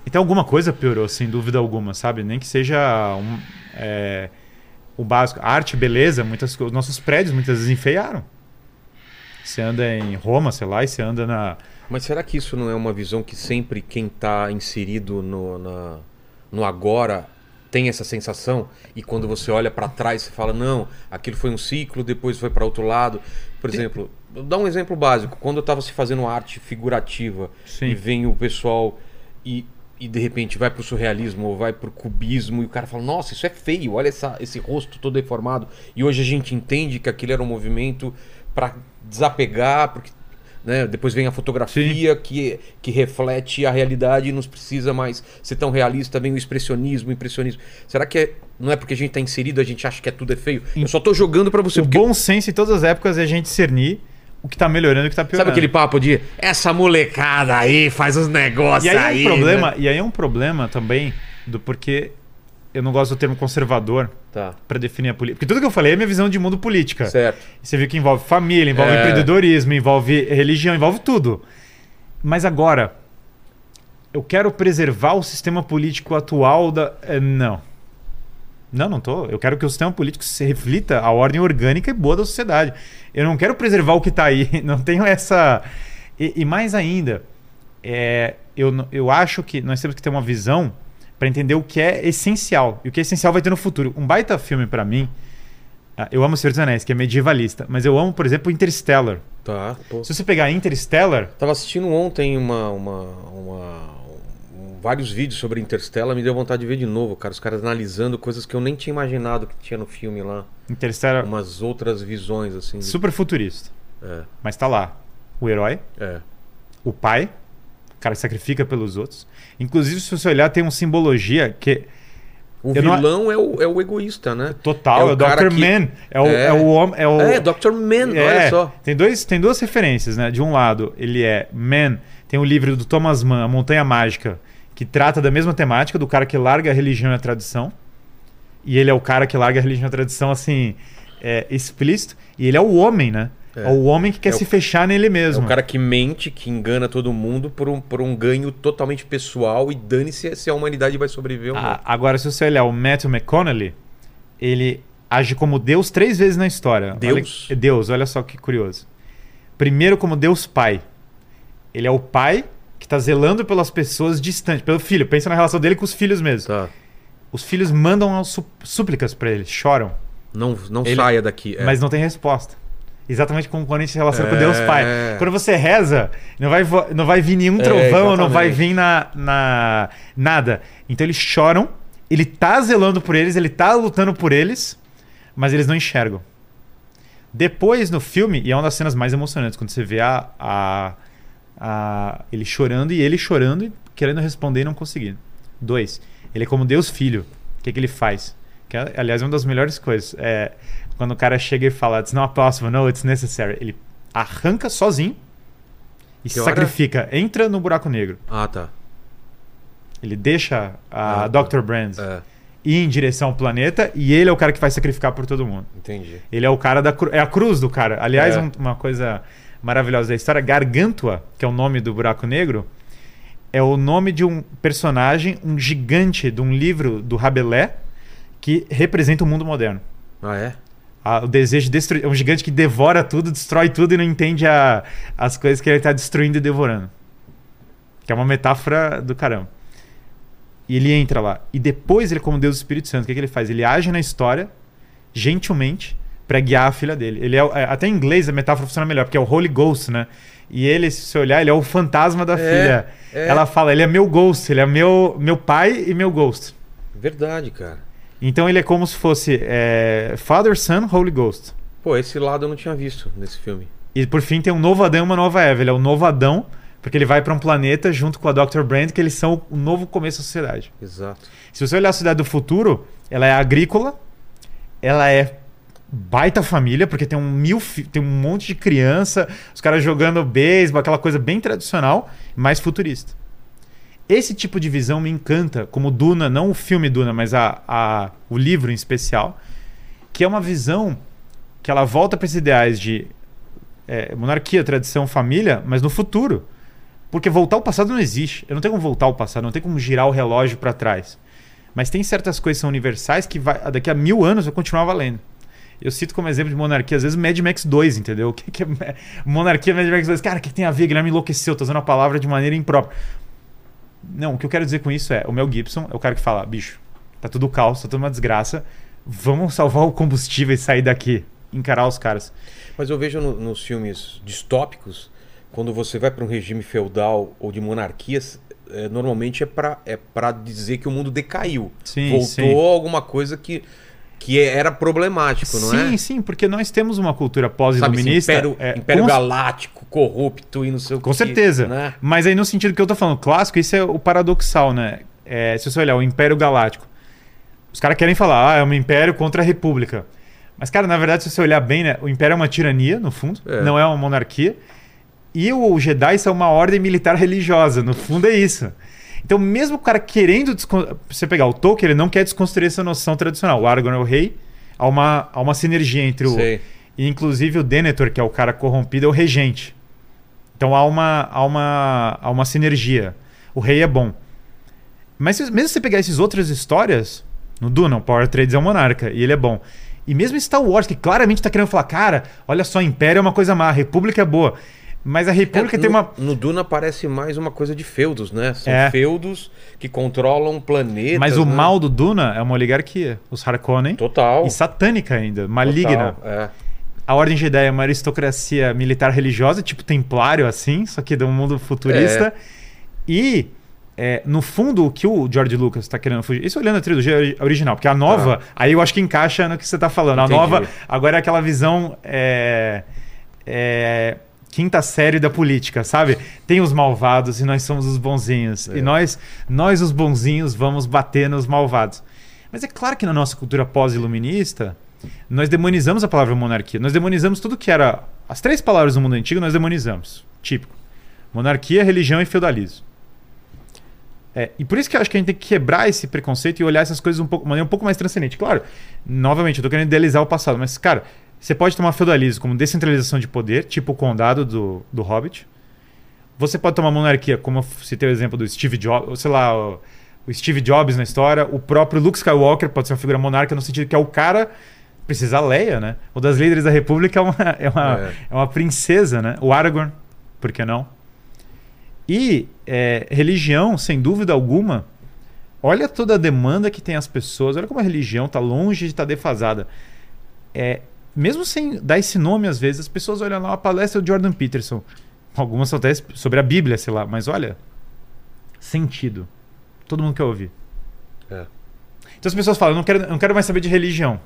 Então alguma coisa piorou, sem dúvida alguma, sabe? Nem que seja um, é, o básico. Arte, beleza, muitas os nossos prédios muitas vezes enfeiaram. Você anda em Roma, sei lá, e você anda na. Mas será que isso não é uma visão que sempre quem está inserido no, na, no agora tem essa sensação e quando você olha para trás você fala não, aquilo foi um ciclo, depois foi para outro lado. Por exemplo, dá um exemplo básico. Quando eu estava se fazendo arte figurativa Sim. e vem o pessoal e, e de repente vai para o surrealismo ou vai para o cubismo e o cara fala nossa isso é feio, olha essa, esse rosto todo deformado. E hoje a gente entende que aquilo era um movimento para desapegar, porque né? Depois vem a fotografia que, que reflete a realidade e não precisa mais ser tão realista. Vem o expressionismo, o impressionismo. Será que é- não é porque a gente tá inserido, a gente acha que é tudo é feio? Eu só tô jogando pra você. O Porque, bom senso em todas as épocas é a gente discernir o que tá melhorando e o que tá piorando. sabe aquele papo de essa molecada aí faz os negócios E aí, aí. é um problema, né? e aí é um problema também do porquê eu não gosto do termo conservador Tá, pra definir a política. Porque tudo que eu falei é minha visão de mundo política. certo. Você viu que envolve família, envolve É. empreendedorismo, envolve religião, envolve tudo. Mas agora, eu quero preservar o sistema político atual da. eh, Não. Não, não tô. Eu quero que o sistema político se reflita a ordem orgânica e boa da sociedade. Eu não quero preservar o que está aí. Não tenho essa. E, e mais ainda, é, eu, eu acho que nós temos que ter uma visão para entender o que é essencial. E o que é essencial vai ter no futuro. Um baita filme para mim. ah, Eu amo O Senhor dos Anéis, que é medievalista. Mas eu amo, por exemplo, Interstellar. Tá, pô. Se você pegar Interstellar, Tava assistindo ontem uma, uma, uma- um- vários vídeos sobre Interstellar, me deu vontade de ver de novo, cara. Os caras analisando coisas que eu nem tinha imaginado que tinha no filme lá. Interstellar Umas outras visões, assim. de- super futurista. É, Mas tá lá o herói, é. o pai, cara que sacrifica pelos outros. Inclusive, se você olhar, tem uma simbologia que O Eu não- vilão é, o, é o egoísta, né? total, É é o o, cara Dr. que- Man. É o, É. é o homem. É, o, É, Dr. Man, É, olha só. Tem, dois, tem duas referências, né? De um lado, ele é Man, tem o livro do Thomas Mann, A Montanha Mágica, que trata da mesma temática, do cara que larga a religião e a tradição. E ele é o cara que larga a religião e a tradição, assim, é, explícito. E ele é o homem, né? É, É. o homem que quer É o- se fechar nele É mesmo. o cara que mente, que engana todo mundo por um, por um ganho totalmente pessoal e dane-se se a humanidade vai sobreviver ou não. Ah, agora, se você olhar o Matthew McConaughey, ele age como Deus três vezes na história. Deus? Olha, Deus, olha só que curioso. Primeiro, como Deus Pai. Ele é o pai que está zelando pelas pessoas distantes, pelo filho. Pensa na relação dele com os filhos mesmo. Tá. Os filhos mandam as sú- súplicas para ele, choram, Não, não Ele- saia daqui. é. mas não tem resposta. Exatamente como quando a gente se relaciona com É. Deus Pai. Quando você reza, não vai, não vai vir nenhum É, trovão, não vai vir na, na nada. Então eles choram, ele tá zelando por eles, ele tá lutando por eles, mas eles não enxergam. Depois no filme, e é uma das cenas mais emocionantes, quando você vê a, a, a- ele chorando e ele chorando e querendo responder e não conseguindo. Dois, ele é como Deus Filho. O que, que ele faz? Que, aliás, é uma das melhores coisas. É, quando o cara chega e fala, It's not possible, no, it's necessary. Ele arranca sozinho e se sacrifica. Entra no buraco negro. Ah, tá. Ele deixa a Ah, tá. Dr. Brand É, ir em direção ao planeta e ele é o cara que vai sacrificar por todo mundo. entendi. Ele é o cara da cru... é a cruz do cara. Aliás, É. um- uma coisa maravilhosa da história, Gargantua, que é o nome do buraco negro, é o nome de um personagem, um gigante de um livro do Rabelais que representa o mundo moderno. Ah, é? A- o desejo de destruir. É um gigante que devora tudo, destrói tudo e não entende a- as coisas que ele está destruindo e devorando. Que é uma metáfora do caramba. E ele entra lá. E depois ele, como Deus do Espírito Santo, o que, que ele faz? Ele age na história, gentilmente, para guiar a filha dele. Ele é, é, até em inglês a metáfora funciona melhor, porque é o Holy Ghost, né? E ele, se você olhar, ele é o fantasma da É, filha. é. Ela fala, ele é meu ghost, ele é meu, meu pai e meu ghost. Verdade, cara. Então ele é como se fosse é, Father, Son, Holy Ghost. Pô, esse lado eu não tinha visto nesse filme. E por fim tem um novo Adão e uma nova Eva. Ele é o novo Adão, porque ele vai para um planeta junto com a Dr. Brand, que eles são o novo começo da sociedade. Exato. Se você olhar a cidade do futuro, ela é agrícola, ela é baita família, porque tem um mil tem um monte de criança, os caras jogando beisebol, aquela coisa bem tradicional, mais futurista. Esse tipo de visão me encanta, como Duna, não o filme Duna, mas a, a- o livro em especial, que é uma visão que ela volta para esses ideais de é, monarquia, tradição, família, mas no futuro. Porque voltar ao passado não existe. Eu não tenho como voltar ao passado, não tem como girar o relógio para trás. Mas tem certas coisas que são universais que vai, daqui a mil anos vai continuar valendo. Eu cito como exemplo de monarquia, às vezes Mad Max 2, entendeu? O que, que é monarquia Mad Max 2? Cara, o que, tem a ver? Guilherme enlouqueceu, tô usando a palavra de maneira imprópria. Não, o que eu quero dizer com isso é: o Mel Gibson é o cara que fala, bicho, tá tudo caos, tá tudo uma desgraça, vamos salvar o combustível e sair daqui, encarar os caras. Mas eu vejo no- nos filmes distópicos, quando você vai para um regime feudal ou de monarquias, é, normalmente é para é pra dizer que o mundo decaiu. Sim, Voltou sim. alguma coisa que. Que era problemático, não sim, é? sim, porque nós temos uma cultura esse pós-iluminista. Império, é, Império com- Galáctico, corrupto e não sei o Com que, certeza. Né? Mas aí no sentido que eu tô falando, clássico, isso é o paradoxal, né? É, se você olhar o Império Galáctico, os caras querem falar, ah, é um império contra a República. Mas, cara, na verdade, se você olhar bem, né? O Império é uma tirania, no fundo, É. não é uma monarquia. E o Jedi são uma ordem militar religiosa, no fundo é isso. Então, mesmo o cara querendo. Você pegar o Tolkien, ele não quer desconstruir essa noção tradicional. O Aragorn é o rei, há uma, há uma sinergia entre o, Sei. e inclusive o Denethor, que é o cara corrompido, é o regente. Então há uma, há uma, há uma sinergia. O rei é bom. Mas se- mesmo se você pegar essas outras histórias, no Duna, o Power Trades é um monarca e ele é bom. E mesmo Star Wars, que claramente tá querendo falar, cara, olha só, Império é uma coisa má, a República é boa. Mas a República É, tem no, uma. no Duna parece mais uma coisa de feudos, né? São É. feudos que controlam planetas. Mas o né? mal do Duna é uma oligarquia. Os Harkonnen. Total. E satânica ainda, maligna. total, é. A Ordem Jedi é uma aristocracia militar religiosa, tipo templário, assim, só que de um mundo futurista. E, é, no fundo, o que o George Lucas está querendo fugir. Isso olhando a trilogia ori- original, porque a nova, aí eu acho que encaixa no que você está falando. Entendi. A nova, agora é aquela visão. é, é, quinta série da política, sabe? Tem os malvados e nós somos os bonzinhos. É. E nós, nós, os bonzinhos, vamos bater nos malvados. Mas é claro que na nossa cultura pós-iluminista, nós demonizamos a palavra monarquia. Nós demonizamos tudo que era. As três palavras do mundo antigo nós demonizamos. Típico: monarquia, religião e feudalismo. É, e por isso que eu acho que a gente tem que quebrar esse preconceito e olhar essas coisas um pouco, de maneira um pouco mais transcendente. Claro, novamente, eu tô querendo idealizar o passado, mas, cara, você pode tomar feudalismo como descentralização de poder, tipo o condado do, do Hobbit. Você pode tomar monarquia, como eu citei o exemplo do Steve Jobs, sei lá, o, o Steve Jobs na história. O próprio Luke Skywalker pode ser uma figura monarca no sentido que é o cara. Precisa Leia, né? O das líderes da República é uma, é uma, É. é uma princesa, né? O Aragorn, por que não? E é, religião, sem dúvida alguma, olha toda a demanda que tem as pessoas, olha como a religião está longe de estar defasada. É, mesmo sem dar esse nome, às vezes, as pessoas olham lá a palestra do Jordan Peterson. Algumas são até sobre a Bíblia, sei lá, mas olha, sentido. Todo mundo quer ouvir. É. Então as pessoas falam, não quero, não quero mais saber de religião.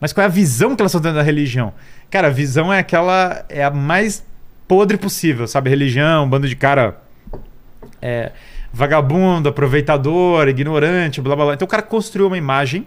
Mas qual é a visão que elas estão tendo da religião? Cara, a visão é aquela. É a mais podre possível, sabe? Religião, bando de cara. É, vagabundo, aproveitador, ignorante, blá blá blá. Então o cara construiu uma imagem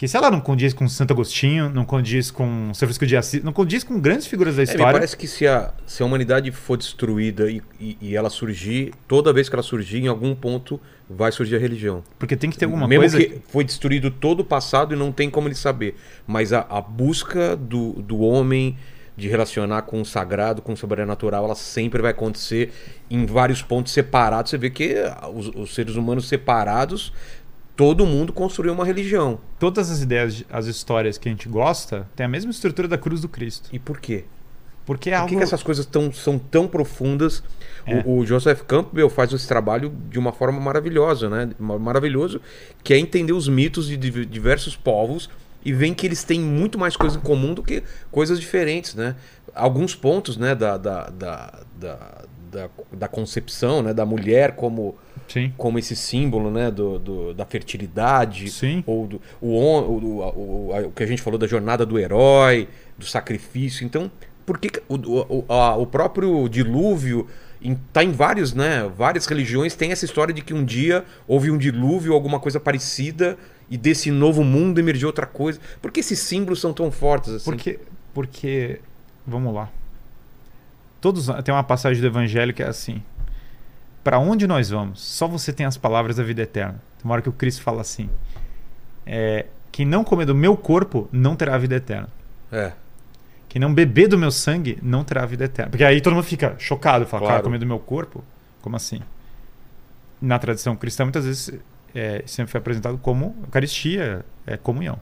que, sei lá, não condiz com Santo Agostinho, não condiz com São Francisco de Assis, não condiz com grandes figuras da É, me história. parece que se a, se a humanidade for destruída e, e- e ela surgir, toda vez que ela surgir, em algum ponto vai surgir a religião. Porque tem que ter alguma Mesmo coisa. que foi destruído todo o passado e não tem como ele saber. Mas a, a busca do, do homem de relacionar com o sagrado, com o sobrenatural, ela sempre vai acontecer em vários pontos separados. Você vê que os, os seres humanos separados, todo mundo construiu uma religião. Todas as ideias, as histórias que a gente gosta, têm a mesma estrutura da cruz do Cristo. E por quê? Porque é Por algo. que, que essas coisas tão, são tão profundas? É. O, o Joseph Campbell faz esse trabalho de uma forma maravilhosa, né? Ma- Maravilhoso, que é entender os mitos de div- diversos povos e vem que eles têm muito mais coisas em comum do que coisas diferentes, né? Alguns pontos, né, da, da, da, da, da, da concepção, né, da mulher como Sim. como esse símbolo né, do, do- da fertilidade, Sim. ou do, o, o, o, o- que a gente falou da jornada do herói, do sacrifício. Então, por que o, o, a- o próprio dilúvio está em vários, né? Várias religiões tem essa história de que um dia houve um dilúvio, alguma coisa parecida, e desse novo mundo emergiu outra coisa. Por que esses símbolos são tão fortes assim? Porque, porque, vamos lá. Todos tem uma passagem do Evangelho que é assim: Para onde nós vamos? Só você tem as palavras da vida eterna. Tem uma hora que o Cristo fala assim: é, Quem não comer do meu corpo não terá a vida eterna. É, Quem não beber do meu sangue não terá a vida eterna. Porque aí todo mundo fica chocado, fala: Claro. Cara, comer do meu corpo? Como assim? Na tradição cristã, muitas vezes é, sempre foi apresentado como Eucaristia, é comunhão.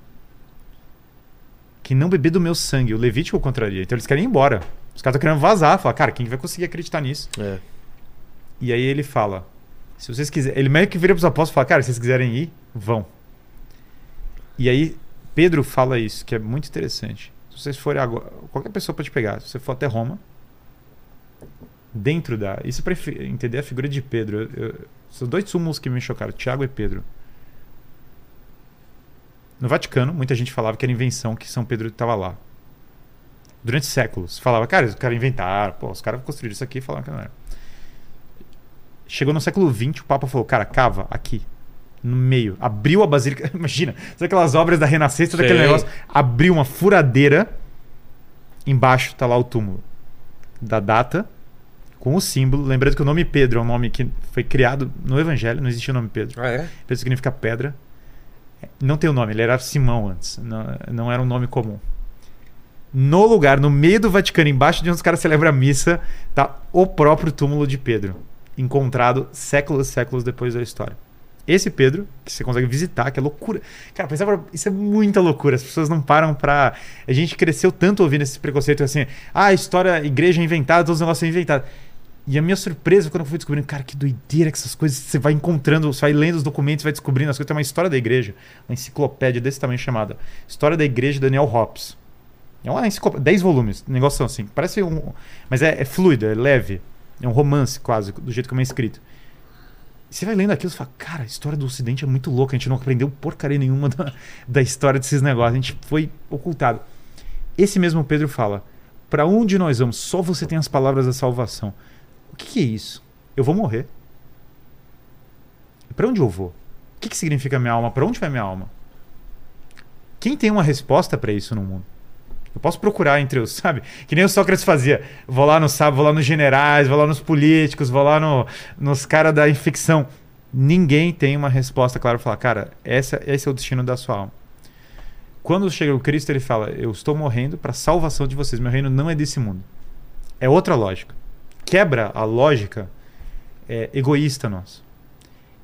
Que não beber do meu sangue, o Levítico contraria. Então eles querem ir embora. Os caras estão querendo vazar. Fala, cara, quem vai conseguir acreditar nisso? é. E aí ele fala: se vocês quiserem. Ele meio que vira para os apóstolos e fala: cara, se vocês quiserem ir, vão. E aí Pedro fala isso, que é muito interessante. Se vocês forem agora. Qualquer pessoa pode pegar. Se você for até Roma, dentro da. Isso para entender a figura de Pedro. eu- eu- são dois súmulos que me chocaram: Tiago e Pedro. No Vaticano, muita gente falava que era invenção que São Pedro estava lá. Durante séculos. Falava, cara, os caras inventaram, pô, os caras construíram isso aqui e falaram que não era. Chegou no século XX, o Papa falou, cara, cava aqui, no meio. Abriu a basílica. Imagina, sabe aquelas obras da Renascença, daquele negócio? Abriu uma furadeira. Embaixo tá lá o túmulo da data com o símbolo. Lembrando que o nome Pedro é um nome que foi criado no Evangelho, não existia o nome Pedro. Ah, é? Pedro significa pedra. Não tem o nome, ele era Simão antes. Não, não era um nome comum. No lugar, no meio do Vaticano, embaixo de onde os caras celebram a missa, tá o próprio túmulo de Pedro. Encontrado séculos e séculos depois da história. Esse Pedro, que você consegue visitar, que é loucura. Cara, pensava, isso é muita loucura. As pessoas não param pra. A gente cresceu tanto ouvindo esse preconceito assim: ah, a história, igreja é inventada, todos os negócios são inventados. E a minha surpresa quando eu fui descobrindo, cara, que doideira que essas coisas você vai encontrando, você vai lendo os documentos, vai descobrindo as coisas. Tem uma história da igreja, uma enciclopédia desse tamanho chamada História da Igreja de Daniel Hobbes. É uma enciclopédia, 10 volumes, um negócio assim. Parece um. Mas é, é fluido, é leve. É um romance quase, do jeito como é escrito. Você vai lendo aquilo e fala, cara, a história do Ocidente é muito louca, a gente não aprendeu porcaria nenhuma da, da história desses negócios, a gente foi ocultado. Esse mesmo Pedro fala: para onde nós vamos? Só você tem as palavras da salvação. O que, que é isso? Eu vou morrer. Para onde eu vou? O que, que significa minha alma? Para onde vai minha alma? Quem tem uma resposta para isso no mundo? Eu posso procurar entre os, sabe? Que nem o Sócrates fazia. Vou lá no sábado, vou lá nos generais, vou lá nos políticos, vou lá no, nos caras da infecção. Ninguém tem uma resposta clara para falar, cara, essa, esse é o destino da sua alma. Quando chega o Cristo, ele fala: Eu estou morrendo para a salvação de vocês. Meu reino não é desse mundo. É outra lógica. Quebra a lógica é, egoísta nossa.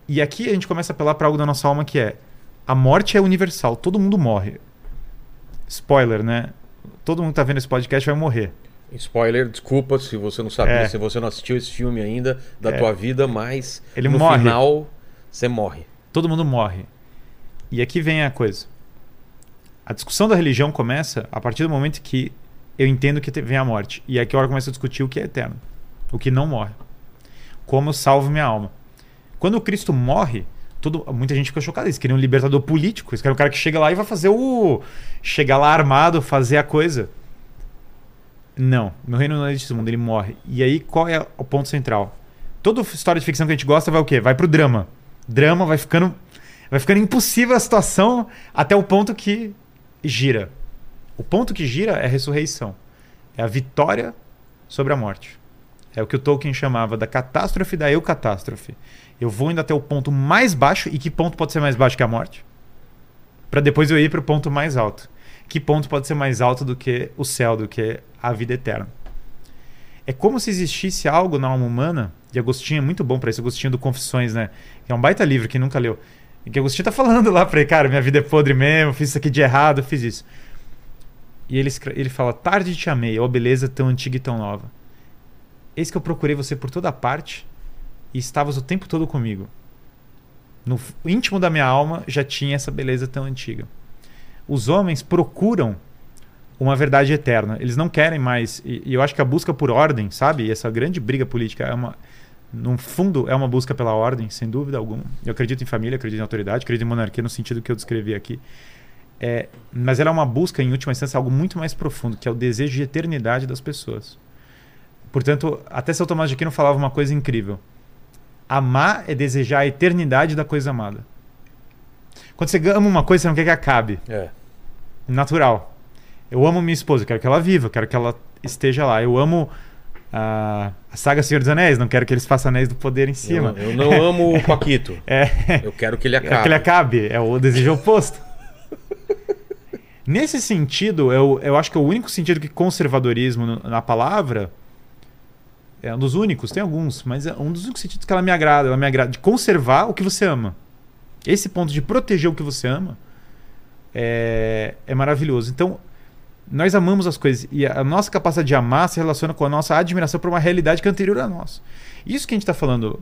E aqui a gente começa a apelar para algo da nossa alma que é: a morte é universal, todo mundo morre. Spoiler, né? Todo mundo que tá vendo esse podcast vai morrer. Spoiler, desculpa se você não sabia, É. se você não assistiu esse filme ainda da É. tua vida, mas Ele no morre. final você morre. Todo mundo morre. E aqui vem a coisa. A discussão da religião começa a partir do momento que eu entendo que vem a morte. E aqui a hora começa a discutir o que é eterno, o que não morre. Como eu salvo minha alma. Quando o Cristo morre, muita gente fica chocada. Eles queriam um libertador político. Eles querem um cara que chega lá e vai fazer o. Chegar lá armado, fazer a coisa. Não, meu reino não é desse mundo, ele morre. E aí, qual é o ponto central? Toda história de ficção que a gente gosta vai o quê? Vai pro drama. Drama vai ficando. Vai ficando impossível a situação até o ponto que gira. O ponto que gira é a ressurreição. É a vitória sobre a morte. É o que o Tolkien chamava da catástrofe da eu-catástrofe. Eu vou indo até o ponto mais baixo, e que ponto pode ser mais baixo que a morte? Para depois eu ir para o ponto mais alto. Que ponto pode ser mais alto do que o céu, do que a vida eterna? É como se existisse algo na alma humana, e Agostinho é muito bom para isso, Agostinho do Confissões, né? Que é um baita livro, quem nunca leu. E que Agostinho tá falando lá pra ele, cara, minha vida é podre mesmo, fiz isso aqui de errado, fiz isso. E ele, ele fala: Tarde te amei, ó beleza tão antiga e tão nova. Eis que eu procurei você por toda parte e estavas o tempo todo comigo. No íntimo da minha alma já tinha essa beleza tão antiga. Os homens procuram uma verdade eterna. Eles não querem mais. E, e eu acho que a busca por ordem, sabe? E essa grande briga política é uma. No fundo, é uma busca pela ordem, sem dúvida alguma. Eu acredito em família, acredito em autoridade, acredito em monarquia no sentido que eu descrevi aqui. É, mas ela é uma busca, em última instância, algo muito mais profundo, que é o desejo de eternidade das pessoas. Portanto, até São Tomás de Aquino falava uma coisa incrível. Amar é desejar a eternidade da coisa amada. Quando você ama uma coisa, você não quer que acabe. É. Natural. Eu amo minha esposa, eu quero que ela viva, eu quero que ela esteja lá. Eu amo a, a saga Senhor dos Anéis, não quero que eles façam anéis do poder em Eu, cima. não- eu não amo o Paquito. É. Eu quero que ele É que ele acabe. acabe, é o desejo oposto. Nesse sentido, eu, eu acho que é o único sentido que conservadorismo na palavra é um dos únicos, tem alguns, mas é um dos únicos sentidos que ela me agrada, ela me agrada de conservar o que você ama. Esse ponto de proteger o que você ama é, é maravilhoso. Então, nós amamos as coisas e a nossa capacidade de amar se relaciona com a nossa admiração por uma realidade que é anterior a nós. Isso que a gente está falando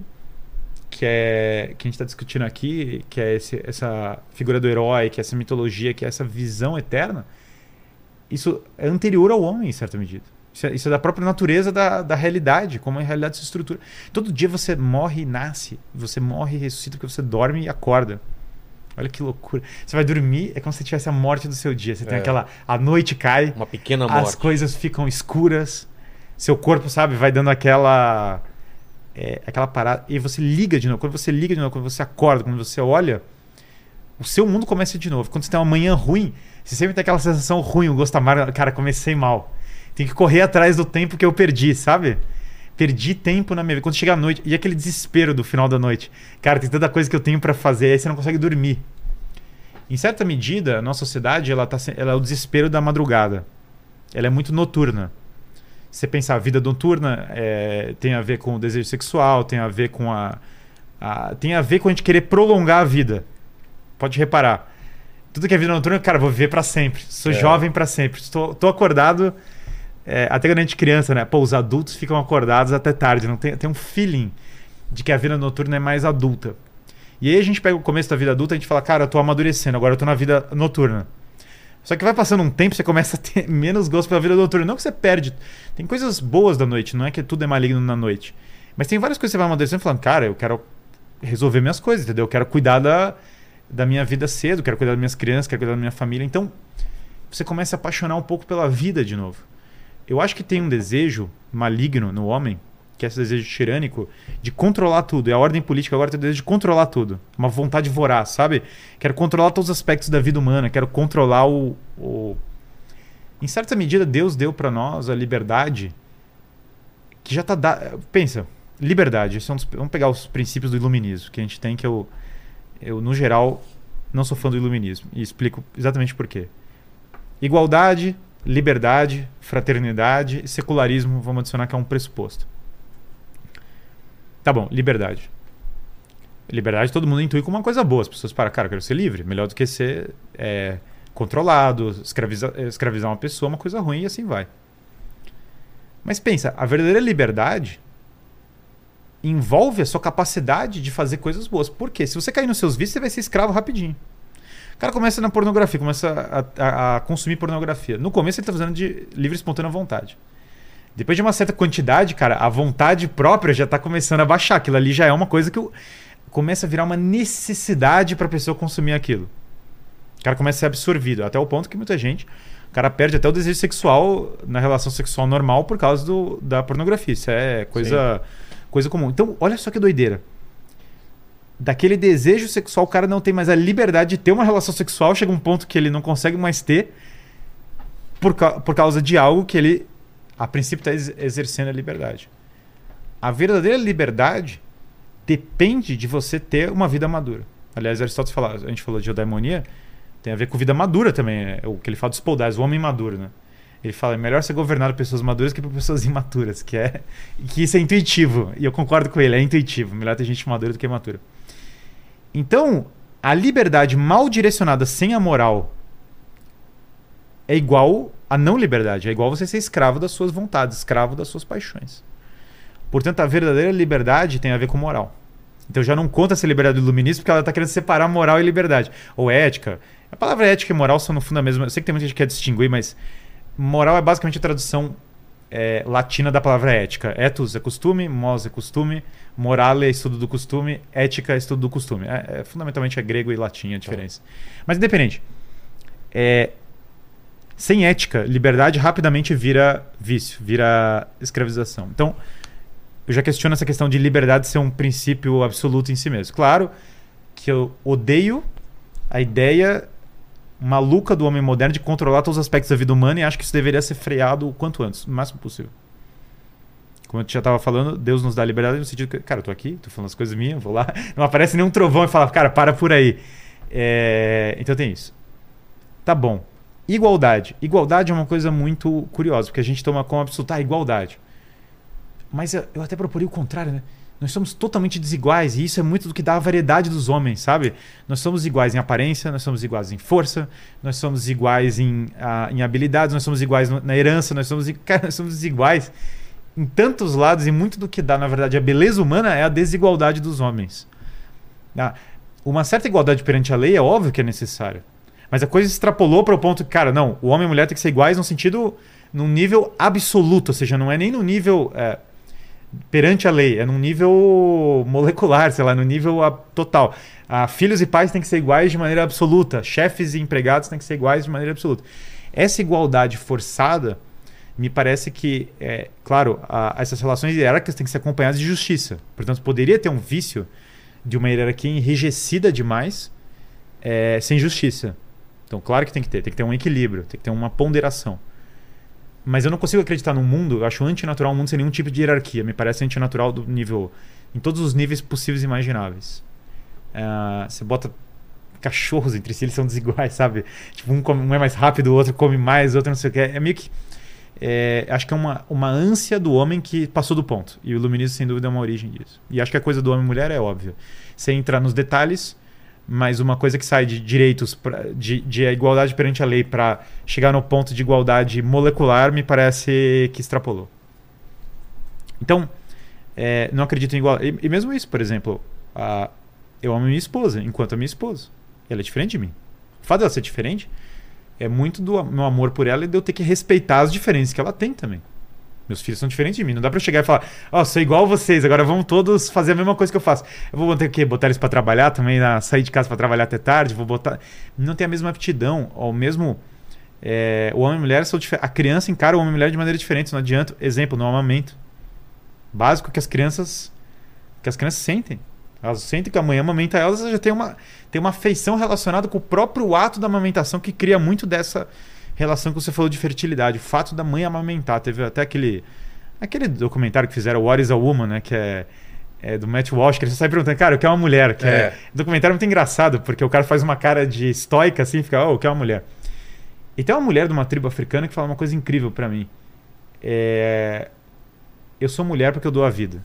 que é que a gente está discutindo aqui, que é esse- essa figura do herói, que é essa mitologia, que é essa visão eterna, isso é anterior ao homem, em certa medida. Isso é, isso é da própria natureza da, da realidade, como a realidade se estrutura. Todo dia você morre e nasce, você morre e ressuscita porque você dorme e acorda. Olha que loucura. Você vai dormir, é como se tivesse a morte do seu dia. Você tem É. aquela. A noite cai, Uma pequena as morte. coisas ficam escuras, seu corpo, sabe, vai dando aquela. é, aquela parada. E você liga de novo. Quando você liga de novo, quando você acorda, quando você olha, o seu mundo começa de novo. Quando você tem uma manhã ruim, você sempre tem aquela sensação ruim, o gosto amargo. Cara, comecei mal. Tem que correr atrás do tempo que eu perdi, sabe? Perdi tempo na minha vida. Quando chega a noite, e aquele desespero do final da noite. Cara, tem tanta coisa que eu tenho pra fazer, aí você não consegue dormir. Em certa medida, a nossa sociedade ela tá, ela é o desespero da madrugada. Ela é muito noturna. Se você pensar, a vida noturna é, tem a ver com o desejo sexual, tem a ver com a, a- tem a ver com a gente querer prolongar a vida. Pode reparar. Tudo que é vida noturna, cara, vou viver pra sempre. Sou É. jovem pra sempre. Estou, acordado é, até quando a gente é criança, né? Pô, os adultos ficam acordados até tarde. Não tem, tem um feeling de que a vida noturna é mais adulta. E aí a gente pega o começo da vida adulta e a gente fala, cara, eu tô amadurecendo, agora eu tô na vida noturna. Só que vai passando um tempo, você começa a ter menos gosto pela vida noturna. Não que você perde. Tem coisas boas da noite, não é que tudo é maligno na noite. Mas tem várias coisas que você vai amadurecendo falando, cara, eu quero resolver minhas coisas, entendeu? Eu quero cuidar da, da minha vida cedo, quero cuidar das minhas crianças, quero cuidar da minha família. Então, você começa a apaixonar um pouco pela vida de novo. Eu acho que tem um desejo maligno no homem, que é esse desejo tirânico, de controlar tudo. E a ordem política agora tem o desejo de controlar tudo. Uma vontade voraz, sabe? Quero controlar todos os aspectos da vida humana, quero controlar o. o... Em certa medida, Deus deu para nós a liberdade que já tá dada. Pensa, liberdade. é dos- Vamos pegar os princípios do iluminismo que a gente tem, que eu, eu, no geral, não sou fã do iluminismo. E explico exatamente por quê. Igualdade, liberdade, fraternidade e secularismo, vamos adicionar que é um pressuposto. Tá bom, liberdade. Liberdade todo mundo intui como uma coisa boa. As pessoas param, cara, eu quero ser livre. Melhor do que ser é, controlado, escraviza- escravizar uma pessoa, uma coisa ruim e assim vai. Mas pensa, a verdadeira liberdade envolve a sua capacidade de fazer coisas boas. Por quê? Se você cair nos seus vícios, você vai ser escravo rapidinho. O cara começa na pornografia, começa a, a- a consumir pornografia. No começo ele tá fazendo de livre espontânea vontade. Depois de uma certa quantidade, cara, a vontade própria já tá começando a baixar. Aquilo ali já é uma coisa que o- começa a virar uma necessidade pra pessoa consumir aquilo. O cara começa a ser absorvido, até o ponto que muita gente, o cara perde até o desejo sexual na relação sexual normal por causa do, da pornografia. Isso é coisa, coisa comum. Então, olha só que doideira. Daquele desejo sexual, o cara não tem mais a liberdade de ter uma relação sexual, chega um ponto que ele não consegue mais ter por, ca- por causa de algo que ele, a princípio, está exercendo a liberdade. A verdadeira liberdade depende de você ter uma vida madura. Aliás, Aristóteles fala, a gente falou de eudaimonia, tem a ver com vida madura também, é o que ele fala dos poldais, o homem maduro, né? Ele fala, é melhor ser governado por pessoas maduras que por pessoas imaturas, que é que isso é intuitivo. E eu concordo com ele, é intuitivo. Melhor ter gente madura do que imatura. Então, a liberdade mal direcionada sem a moral é igual a não liberdade, é igual você ser escravo das suas vontades, escravo das suas paixões. Portanto, a verdadeira liberdade tem a ver com moral. Então já não conta essa liberdade do iluminismo porque ela está querendo separar moral e liberdade. Ou ética. A palavra ética e moral são no fundo a mesma. Eu sei que tem muita gente que quer distinguir, mas moral é basicamente a tradução é, latina da palavra ética. Ethos é costume, mos é costume, morale é estudo do costume, ética é estudo do costume. É, é, fundamentalmente é grego e latim a diferença. Mas independente. É, sem ética, liberdade rapidamente vira vício, vira escravização. Então, eu já questiono essa questão de liberdade ser um princípio absoluto em si mesmo. Claro que eu odeio a ideia maluca do homem moderno de controlar todos os aspectos da vida humana e acho que isso deveria ser freado o quanto antes, o máximo possível. Como eu já estava falando, Deus nos dá liberdade no sentido que, cara, eu tô aqui, tô falando as coisas minhas, vou lá, não aparece nenhum trovão e fala, cara, para por aí. É, Então tem isso. Tá bom. Igualdade. Igualdade é uma coisa muito curiosa, porque a gente toma como absoluta a igualdade. Mas eu, eu até procurei o contrário, né? Nós somos totalmente desiguais e isso é muito do que dá a variedade dos homens, sabe? Nós somos iguais em aparência, nós somos iguais em força, nós somos iguais em, ah, em habilidades, nós somos iguais na herança, nós somos, cara, nós somos iguais em tantos lados e muito do que dá, na verdade, a beleza humana é a desigualdade dos homens. Ah, uma certa igualdade perante a lei é óbvio que é necessária. Mas a coisa extrapolou para o ponto que, cara, não, o homem e a mulher têm que ser iguais no sentido, num nível absoluto, ou seja, não é nem no nível. é, perante a lei, é num nível molecular, sei lá, no nível a- total. Ah, filhos e pais têm que ser iguais de maneira absoluta, chefes e empregados têm que ser iguais de maneira absoluta. Essa igualdade forçada, me parece que, é, claro, a- essas relações hierárquicas têm que ser acompanhadas de justiça. Portanto, poderia ter um vício de uma hierarquia enrijecida demais, é, sem justiça. Então, claro que tem que ter, tem que ter um equilíbrio, tem que ter uma ponderação. Mas eu não consigo acreditar num mundo, eu acho antinatural um mundo sem nenhum tipo de hierarquia. Me parece antinatural do nível. em todos os níveis possíveis e imagináveis. Ah, você bota cachorros entre si, eles são desiguais, sabe? Tipo, um, come- um é mais rápido, o outro come mais, o outro não sei o que. É meio que. é, acho que é uma, uma ânsia do homem que passou do ponto. E o iluminismo, sem dúvida, é uma origem disso. E acho que a coisa do homem e mulher é óbvia. Sem entrar nos detalhes, mas uma coisa que sai de direitos, pra, de, de igualdade perante a lei para chegar no ponto de igualdade molecular, me parece que extrapolou. Então, é, não acredito em igualdade. E, e mesmo isso, por exemplo, a, eu amo minha esposa, enquanto a minha esposa. Ela é diferente de mim. O fato dela ser diferente é muito do meu amor por ela e de eu ter que respeitar as diferenças que ela tem também. Meus filhos são diferentes de mim. Não dá pra eu chegar e falar, ó, sou igual vocês, agora vamos todos fazer a mesma coisa que eu faço. Eu vou ter que botar eles pra trabalhar também, na- sair de casa pra trabalhar até tarde, vou botar. Não tem a mesma aptidão, ou o mesmo. é, o homem e a mulher são diferentes. A criança encara o homem e a mulher de maneira diferente. Não adianta. Exemplo, no amamento. Básico que as crianças. Que as crianças sentem. Elas sentem que a mãe amamenta elas, já tem uma, tem uma afeição relacionada com o próprio ato da amamentação que cria muito dessa relação que você falou de fertilidade. O fato da mãe amamentar. Teve até aquele, aquele documentário que fizeram, What is a Woman, né? Que é, é do Matt Walsh, que ele sai perguntando, cara, o que é uma mulher? Que é. É. Documentário é muito engraçado, porque o cara faz uma cara de estoica assim e fica, oh, o que é uma mulher? E tem uma mulher de uma tribo africana que fala uma coisa incrível pra mim. É... Eu sou mulher porque eu dou a vida.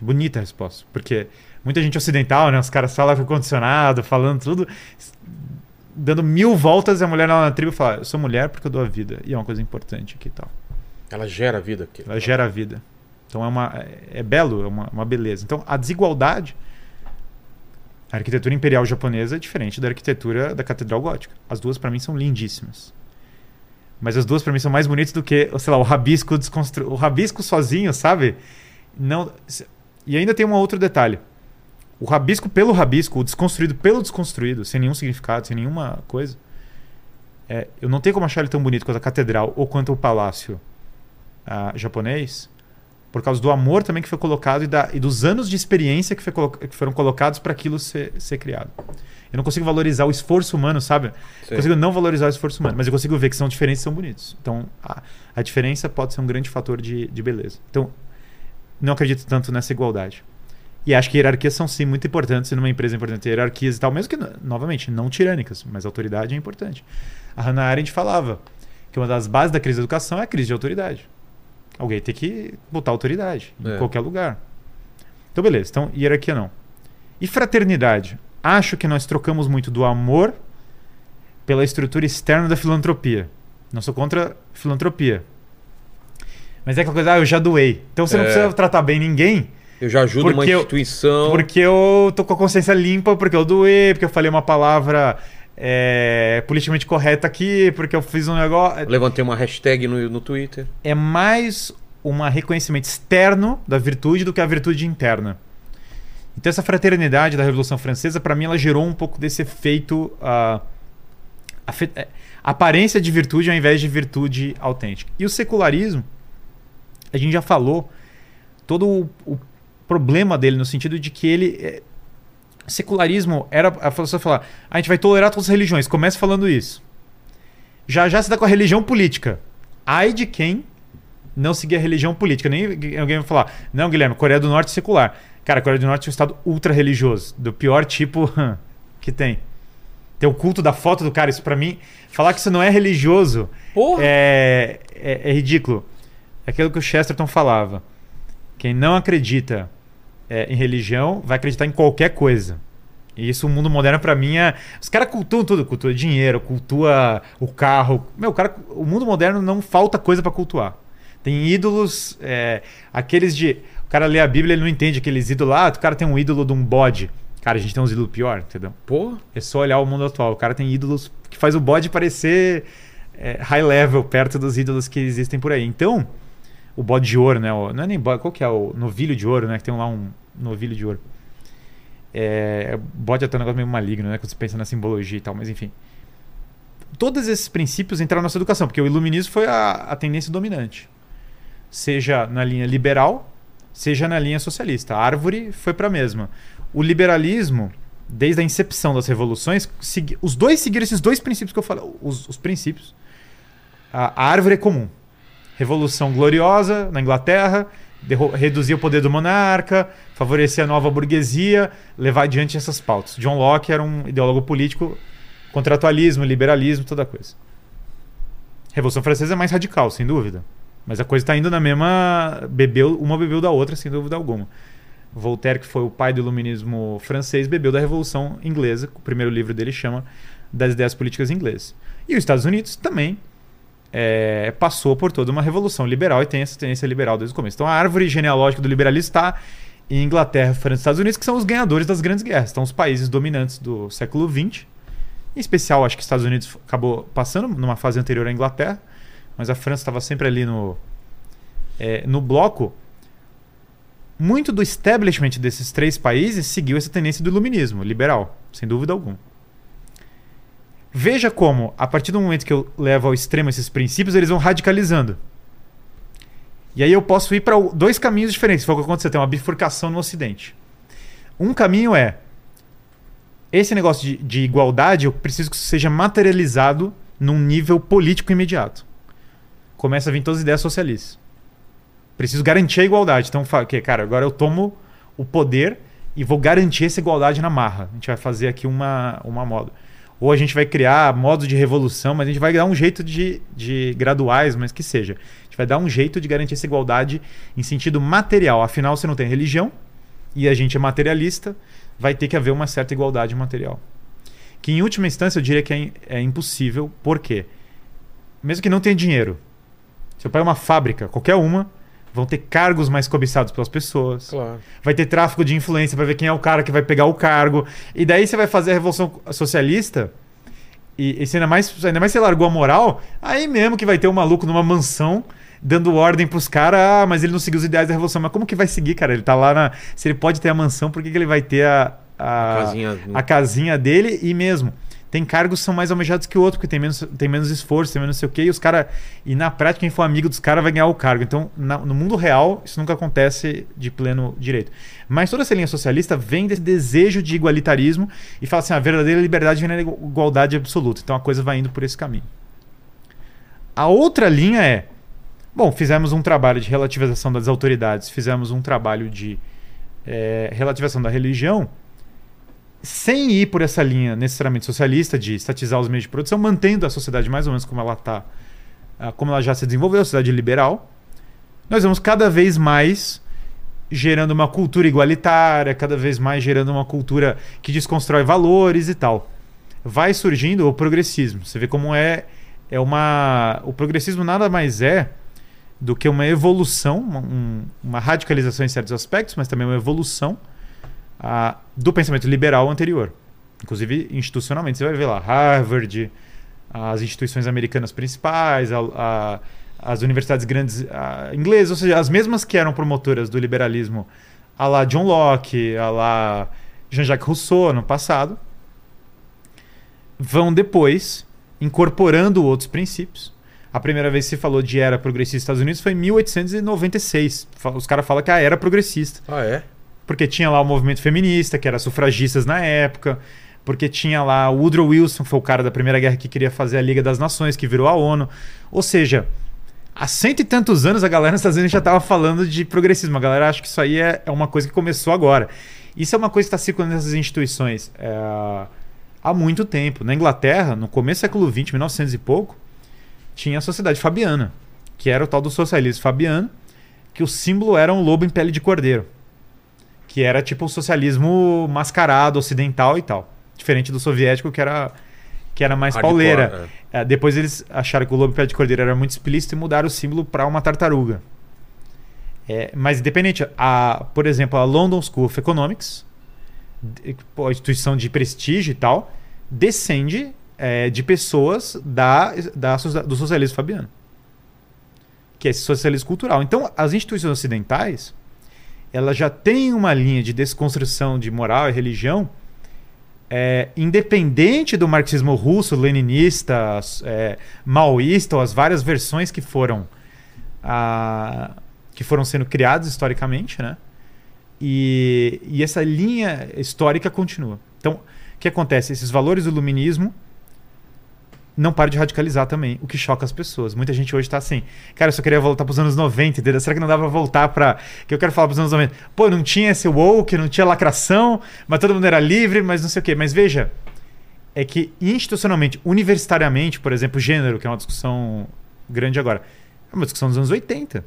Bonita a resposta. Porque muita gente ocidental, né? Os caras falam com condicionado, falando tudo. Dando mil voltas e a mulher lá na tribo fala: Eu sou mulher porque eu dou a vida. E é uma coisa importante aqui e tal. Ela gera vida aqui. Ela gera a vida. Então é, uma, é, é belo, é uma, uma beleza. Então a desigualdade. A arquitetura imperial japonesa é diferente da arquitetura da Catedral Gótica. As duas, para mim, são lindíssimas. Mas as duas, para mim, são mais bonitas do que, sei lá, o rabisco desconstru... O rabisco sozinho, sabe? Não... E ainda tem um outro detalhe. O rabisco pelo rabisco, o desconstruído pelo desconstruído, sem nenhum significado, sem nenhuma coisa. É, eu não tenho como achar ele tão bonito quanto a catedral ou quanto o palácio ah, japonês, por causa do amor também que foi colocado e, da, e dos anos de experiência que, foi que foram colocados para aquilo ser, ser criado. Eu não consigo valorizar o esforço humano, sabe? Sei. Eu consigo não valorizar o esforço humano, mas eu consigo ver que são diferentes e são bonitos. Então, a, a diferença pode ser um grande fator de, de beleza. Então, não acredito tanto nessa igualdade. E acho que hierarquias são sim muito importantes numa empresa é importante ter hierarquias e tal, mesmo que, novamente, não tirânicas, mas autoridade é importante. A Hannah Arendt falava que uma das bases da crise da educação é a crise de autoridade. Alguém tem que botar autoridade em É. qualquer lugar. Então, beleza. Então, hierarquia não. E fraternidade? Acho que nós trocamos muito do amor pela estrutura externa da filantropia. Não sou contra filantropia. Mas é aquela coisa, ah, eu já doei. Então você não É. precisa tratar bem ninguém Eu já ajudo uma Porque eu- instituição. porque eu tô com a consciência limpa, porque eu doei, porque eu falei uma palavra é, politicamente correta aqui, porque eu fiz um negócio. Levantei uma hashtag no, no Twitter. É mais um reconhecimento externo da virtude do que a virtude interna. Então essa fraternidade da Revolução Francesa, para mim, ela gerou um pouco desse efeito afe- é, aparência de virtude ao invés de virtude autêntica. E o secularismo, a gente já falou todo o, o problema dele no sentido de que ele é, secularismo era a pessoa falar, a gente vai tolerar todas as religiões. Começa falando isso. Já já se dá com a religião política. Ai de quem não seguir a religião política. Nem alguém vai falar, não, Guilherme, Coreia do Norte é secular. Cara, a Coreia do Norte é um estado ultra religioso, do pior tipo que tem. Tem o culto da foto do cara, isso pra mim, falar que isso não é religioso é, é, é ridículo. É aquilo que o Chesterton falava. Quem não acredita é, em religião vai acreditar em qualquer coisa. E isso o mundo moderno pra mim é. Os caras cultuam tudo, cultua dinheiro, cultua o carro. Meu, o, cara, o mundo moderno não falta coisa pra cultuar. Tem ídolos, é, aqueles de. O cara lê a Bíblia, ele não entende aqueles ídolos lá. o cara tem um ídolo de um bode. Cara, a gente tem uns ídolos pior, entendeu? Porra! É só olhar o mundo atual. O cara tem ídolos que faz o bode parecer é, high level, perto dos ídolos que existem por aí. Então, o bode de ouro, né? O- não é nem bode, qual que é o novilho de ouro, né? Que tem lá um novilho de ouro. É, bode é até um negócio meio maligno, né? Quando você pensa na simbologia e tal, mas enfim. Todos esses princípios entraram na nossa educação, porque o iluminismo foi a, a tendência dominante. Seja na linha liberal, seja na linha socialista. A árvore foi para a mesma. O liberalismo, desde a incepção das revoluções, segui- os dois seguiram esses dois princípios que eu falei. Os, os princípios. A, a árvore é comum. Revolução gloriosa na Inglaterra, reduzir o poder do monarca, favorecer a nova burguesia, levar adiante essas pautas. John Locke era um ideólogo político, contratualismo, liberalismo, toda coisa. Revolução Francesa é mais radical, sem dúvida. Mas a coisa está indo na mesma. Bebeu, uma bebeu da outra, sem dúvida alguma. Voltaire, que foi o pai do iluminismo francês, bebeu da Revolução Inglesa. O primeiro livro dele chama Das Ideias Políticas Inglesas. E os Estados Unidos também é, passou por toda uma revolução liberal e tem essa tendência liberal desde o começo. Então a árvore genealógica do liberalismo está em Inglaterra, França e Estados Unidos, que são os ganhadores das grandes guerras. Então os países dominantes do século XX. Em especial, acho que os Estados Unidos acabou passando numa fase anterior à Inglaterra, mas a França estava sempre ali no, é, no bloco. Muito do establishment desses três países seguiu essa tendência do iluminismo liberal, sem dúvida alguma. Veja como, a partir do momento que eu levo ao extremo esses princípios, eles vão radicalizando. E aí eu posso ir para dois caminhos diferentes. Foi o que aconteceu, tem uma bifurcação no Ocidente. Um caminho é esse negócio de, de igualdade, eu preciso que isso seja materializado num nível político imediato. Começa a vir todas as ideias socialistas. Preciso garantir a igualdade. Então, que, cara, agora eu tomo o poder e vou garantir essa igualdade na marra. A gente vai fazer aqui uma, uma moda. Ou a gente vai criar modos de revolução, mas a gente vai dar um jeito de, de graduais, mas que seja. A gente vai dar um jeito de garantir essa igualdade em sentido material. Afinal, você não tem religião e a gente é materialista, vai ter que haver uma certa igualdade material. Que em última instância eu diria que é, é impossível, por quê? Mesmo que não tenha dinheiro, se eu pego uma fábrica, qualquer uma, vão ter cargos mais cobiçados pelas pessoas Claro. vai ter tráfico de influência para ver quem é o cara que vai pegar o cargo. E daí você vai fazer a revolução socialista. E, e ainda mais, ainda mais você largou a moral, aí mesmo que vai ter um maluco numa mansão dando ordem pros caras, ah, mas ele não seguiu os ideais da revolução. Mas como que vai seguir, cara? Ele tá lá na. Se ele pode ter a mansão, por que, que ele vai ter a, a, Casinha no- a casinha dele e mesmo? Tem cargos que são mais almejados que o outro, porque tem menos, tem menos esforço, tem menos não sei o quê, e os caras. E na prática, quem for amigo dos caras vai ganhar o cargo. Então, na- no mundo real, isso nunca acontece de pleno direito. Mas toda essa linha socialista vem desse desejo de igualitarismo e fala assim: a verdadeira liberdade vem na igu- igualdade absoluta. Então a coisa vai indo por esse caminho. A outra linha é: bom, fizemos um trabalho de relativização das autoridades, fizemos um trabalho de eh, relativização da religião sem ir por essa linha necessariamente socialista de estatizar os meios de produção, mantendo a sociedade mais ou menos como ela está, como ela já se desenvolveu, a sociedade liberal, nós vamos cada vez mais gerando uma cultura igualitária, cada vez mais gerando uma cultura que desconstrói valores e tal. Vai surgindo o progressismo. Você vê como é é uma o progressismo nada mais é do que uma evolução, uma, um- uma radicalização em certos aspectos, mas também uma evolução do pensamento liberal anterior. Inclusive, institucionalmente, você vai ver lá Harvard, as instituições americanas principais, a- a- as universidades grandes inglesas, ou seja, as mesmas que eram promotoras do liberalismo, a lá John Locke, a lá Jean-Jacques Rousseau no passado, vão depois incorporando outros princípios. A primeira vez que se falou de era progressista nos Estados Unidos foi em 1896. Fa- Os caras falam que é a era progressista. Ah, é? Porque tinha lá o movimento feminista, que era sufragistas na época. Porque tinha lá o Woodrow Wilson, foi o cara da Primeira Guerra que queria fazer a Liga das Nações, que virou a ONU. Ou seja, há cento e tantos anos a galera nos Estados Unidos já estava falando de progressismo. A galera acha que isso aí é, é uma coisa que começou agora. Isso é uma coisa que está circulando nessas instituições é, há muito tempo. Na Inglaterra, no começo do século XX, 1900 e pouco, tinha a Sociedade Fabiana, que era o tal do socialismo fabiano, que o símbolo era um lobo em pele de cordeiro que era tipo o socialismo mascarado, ocidental e tal. Diferente do soviético, que era, que era mais Hardcore, pauleira. É, depois eles acharam que o lobo pé de cordeiro era muito explícito e mudaram o símbolo para uma tartaruga. É, mas independente, a, por exemplo, a London School of Economics, pô, instituição de prestígio e tal, descende é, de pessoas da, da, do socialismo fabiano. que é esse socialismo cultural. Então, as instituições ocidentais, elas já têm uma linha de desconstrução de moral e religião é, independente do marxismo russo, leninista, é, maoísta, ou as várias versões que foram a, que foram sendo criadas historicamente, né? E, e essa linha histórica continua. Então, o que acontece? Esses valores do iluminismo não param de radicalizar também, o que choca as pessoas. Muita gente hoje está assim, cara, eu só queria voltar para os anos 90, entendeu? Será que não dá para voltar para que eu quero falar para os anos 90? Pô, não tinha esse woke, não tinha lacração, mas todo mundo era livre, mas não sei o quê. Mas veja, é que institucionalmente, universitariamente, por exemplo, gênero, que é uma discussão grande agora, é uma discussão dos anos 80.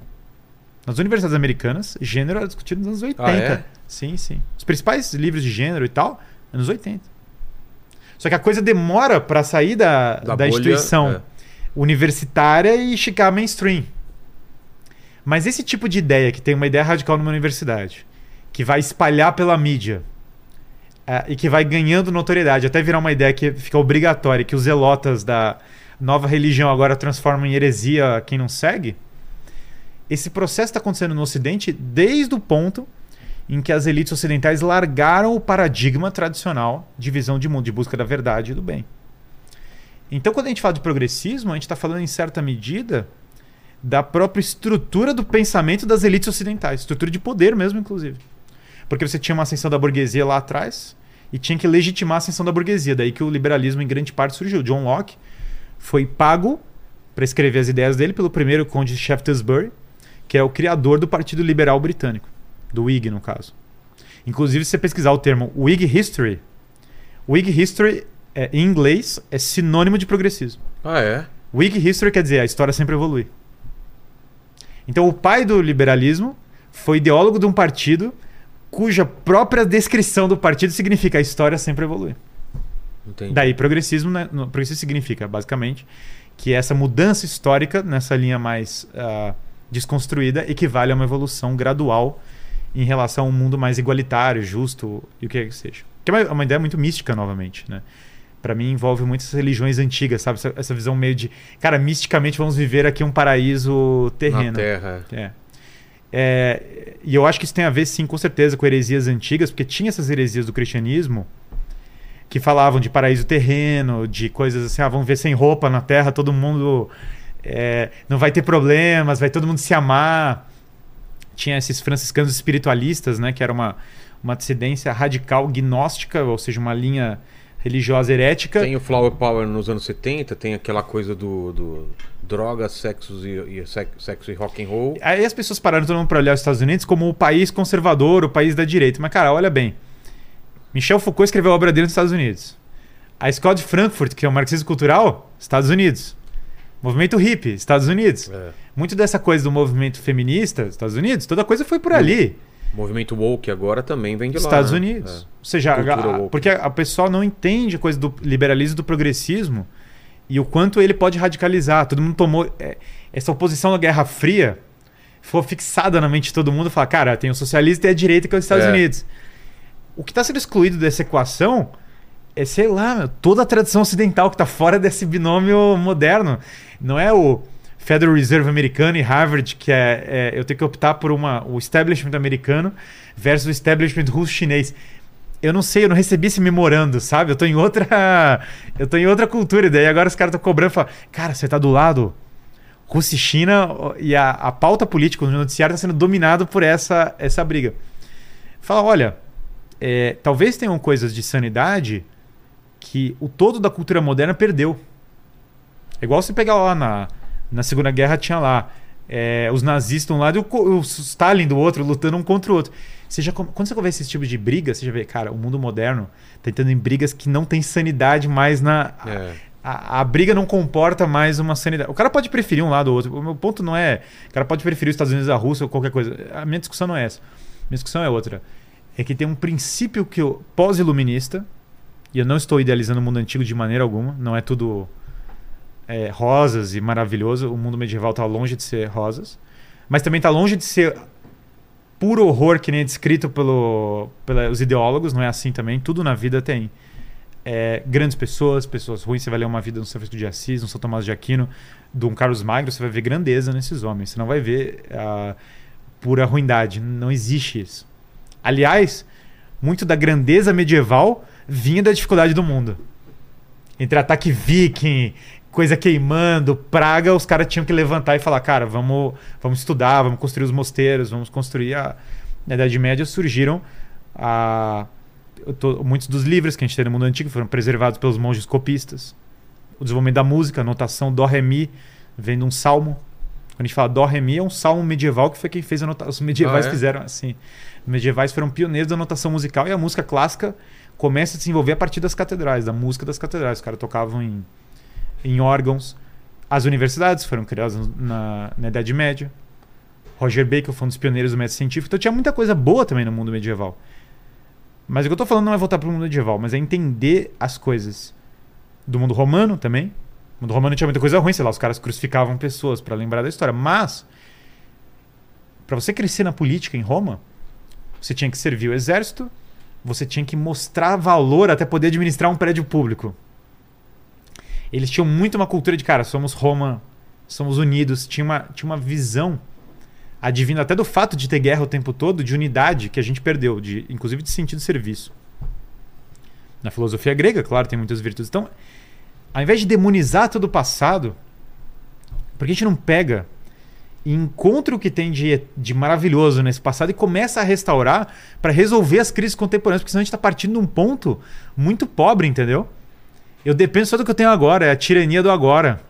Nas universidades americanas, gênero era discutido nos anos 80. Ah, é? Sim, sim. Os principais livros de gênero e tal, anos 80. Só que a coisa demora para sair da, Da da, bolha, instituição é. universitária e chegar mainstream. Mas esse tipo de ideia, que tem uma ideia radical numa universidade, que vai espalhar pela mídia eh, e que vai ganhando notoriedade, até virar uma ideia que fica obrigatória, que os zelotas da nova religião agora transformam em heresia quem não segue. Esse processo está acontecendo no Ocidente desde o ponto em que as elites ocidentais largaram o paradigma tradicional de visão de mundo, de busca da verdade e do bem. Então, quando a gente fala de progressismo, a gente está falando, em certa medida, da própria estrutura do pensamento das elites ocidentais, estrutura de poder mesmo, inclusive. Porque você tinha uma ascensão da burguesia lá atrás e tinha que legitimar a ascensão da burguesia. Daí que o liberalismo, em grande parte, surgiu. John Locke foi pago para escrever as ideias dele pelo primeiro conde de Shaftesbury, que é o criador do Partido Liberal Britânico, do Whig, no caso. Inclusive, se você pesquisar o termo Whig History, Whig History, é, em inglês, é sinônimo de progressismo. Ah, é? Whig History quer dizer a história sempre evolui. Então, o pai do liberalismo foi ideólogo de um partido cuja própria descrição do partido significa a história sempre evolui. Entendi. Daí, progressismo, né, progressismo significa, basicamente, que essa mudança histórica nessa linha mais ah, desconstruída equivale a uma evolução gradual em relação a um mundo mais igualitário, justo e o que que seja. Que é uma, ideia muito mística, novamente, né? Para mim, envolve muitas religiões antigas, sabe? Essa, essa visão meio de, cara, misticamente vamos viver aqui um paraíso Na terreno. Terra. É. É, e eu acho que isso tem a ver, sim, com certeza, com heresias antigas, porque tinha essas heresias do cristianismo que falavam de paraíso terreno, de coisas assim, ah, vamos ver sem roupa na terra, todo mundo é, não vai ter problemas, vai todo mundo se amar. Tinha esses franciscanos espiritualistas, né, que era uma, uma dissidência radical gnóstica, ou seja, uma linha religiosa herética. Tem o Flower Power nos anos 70, tem aquela coisa do, do drogas, sexos e, e sex- sexo e rock and roll. Aí as pessoas pararam todo mundo para olhar os Estados Unidos como o país conservador, o país da direita. Mas, cara, olha bem. Michel Foucault escreveu a obra dele nos Estados Unidos. A escola de Frankfurt, que é o marxismo cultural, Estados Unidos. Movimento hippie, Estados Unidos. É. Muito dessa coisa do movimento feminista, Estados Unidos, toda coisa foi por ali. Movimento woke agora também vem de lá. Estados né? Unidos. É. Ou seja, a- porque a, a pessoa não entende a coisa do liberalismo e do progressismo e o quanto ele pode radicalizar. Todo mundo tomou. é, essa oposição à Guerra Fria foi fixada na mente de todo mundo. Falar, cara, tem o socialista e a direita que é os Estados É. Unidos. O que está sendo excluído dessa equação é, sei lá, meu, toda a tradição ocidental que está fora desse binômio moderno. Não é o Federal Reserve americano e Harvard, que é, é, eu tenho que optar por uma, o establishment americano versus o establishment russo-chinês. Eu não sei, eu não recebi esse memorando, sabe? Eu tô em outra. Eu tô em outra cultura. E daí agora os caras estão cobrando e falam, cara, você tá do lado. Rússia e China e a, a pauta política no noticiário está sendo dominado por essa, essa briga. Fala, olha, é, talvez tenham coisas de sanidade que o todo da cultura moderna perdeu. É igual você pegar lá na, na Segunda Guerra, tinha lá é, os nazistas de um lado e o, o Stalin do outro, lutando um contra o outro. Você já, quando você conversa esse tipo de briga, você já vê, cara, o mundo moderno tá entrando em brigas que não tem sanidade mais na. a- É. a, a briga não comporta mais uma sanidade. O cara pode preferir um lado ou outro. O meu ponto não é. O cara pode preferir os Estados Unidos à Rússia ou qualquer coisa. A minha discussão não é essa. Minha discussão é outra. É que tem um princípio que pós-iluminista, e eu não estou idealizando o mundo antigo de maneira alguma, não é tudo é, rosas e maravilhoso. O mundo medieval está longe de ser rosas, mas também está longe de ser puro horror que nem é descrito pelo, pelos ideólogos. Não é assim também. Tudo na vida tem é, grandes pessoas, pessoas ruins. Você vai ler uma vida no São Francisco de Assis, no São Tomás de Aquino, de um Carlos Magno, você vai ver grandeza nesses homens. Você não vai ver a pura ruindade. Não existe isso. Aliás, muito da grandeza medieval vinha da dificuldade do mundo. Entre ataque viking, coisa queimando, praga, os caras tinham que levantar e falar, cara, vamos, vamos estudar, vamos construir os mosteiros, vamos construir a... Na Idade Média surgiram a... to- muitos dos livros que a gente tem no mundo antigo foram preservados pelos monges copistas. O desenvolvimento da música, a notação Dó, Ré, Mi, vem de um salmo. Quando a gente fala Dó, Ré, Mi, é um salmo medieval que foi quem fez a notação. Os medievais Ah, é? fizeram assim. Os medievais foram pioneiros da notação musical e a música clássica começa a se desenvolver a partir das catedrais, da música das catedrais. Os caras tocavam em, em órgãos. As universidades foram criadas na, na Idade Média. Roger Bacon foi um dos pioneiros do método científico. Então tinha muita coisa boa também no mundo medieval. Mas o que eu tô falando não é voltar para o mundo medieval, mas é entender as coisas do mundo romano também. O mundo romano tinha muita coisa ruim, sei lá, os caras crucificavam pessoas para lembrar da história. Mas, para você crescer na política em Roma, você tinha que servir o exército, você tinha que mostrar valor até poder administrar um prédio público. Eles tinham muito uma cultura de, cara, somos Roma, somos unidos. Tinha uma, tinha uma visão advindo até do fato de ter guerra o tempo todo, de unidade que a gente perdeu, de, inclusive de sentido de serviço. Na filosofia grega, claro, tem muitas virtudes. Então, ao invés de demonizar todo o passado, por que a gente não pega e encontra o que tem de, de maravilhoso nesse passado e começa a restaurar para resolver as crises contemporâneas? Porque senão a gente está partindo de um ponto muito pobre, entendeu? Eu dependo só do que eu tenho agora, é a tirania do agora.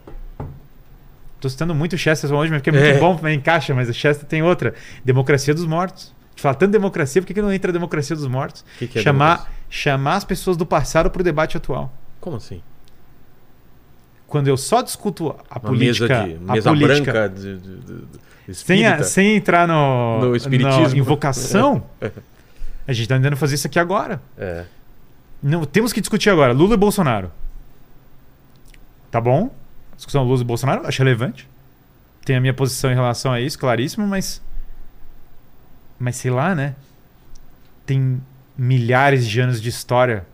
Tô citando muito o Chester hoje, mas porque é muito É. bom, encaixa, mas o Chester tem outra. Democracia dos mortos. A gente fala tanto democracia, por que, que não entra a democracia dos mortos? Que, que é chamar, democracia? chamar as pessoas do passado para o debate atual. Como assim? Quando eu só discuto a Uma política, mesa, de, a mesa política branca de, de- de- sem, a- sem entrar no, No espiritismo. na invocação, a gente está tentando fazer isso aqui agora. É. Não, temos que discutir agora. Lula e Bolsonaro. Tá bom? Discussão Lula e Bolsonaro, acho relevante. Tem a minha posição em relação a isso, claríssimo, mas. Mas sei lá, né? Tem milhares de anos de história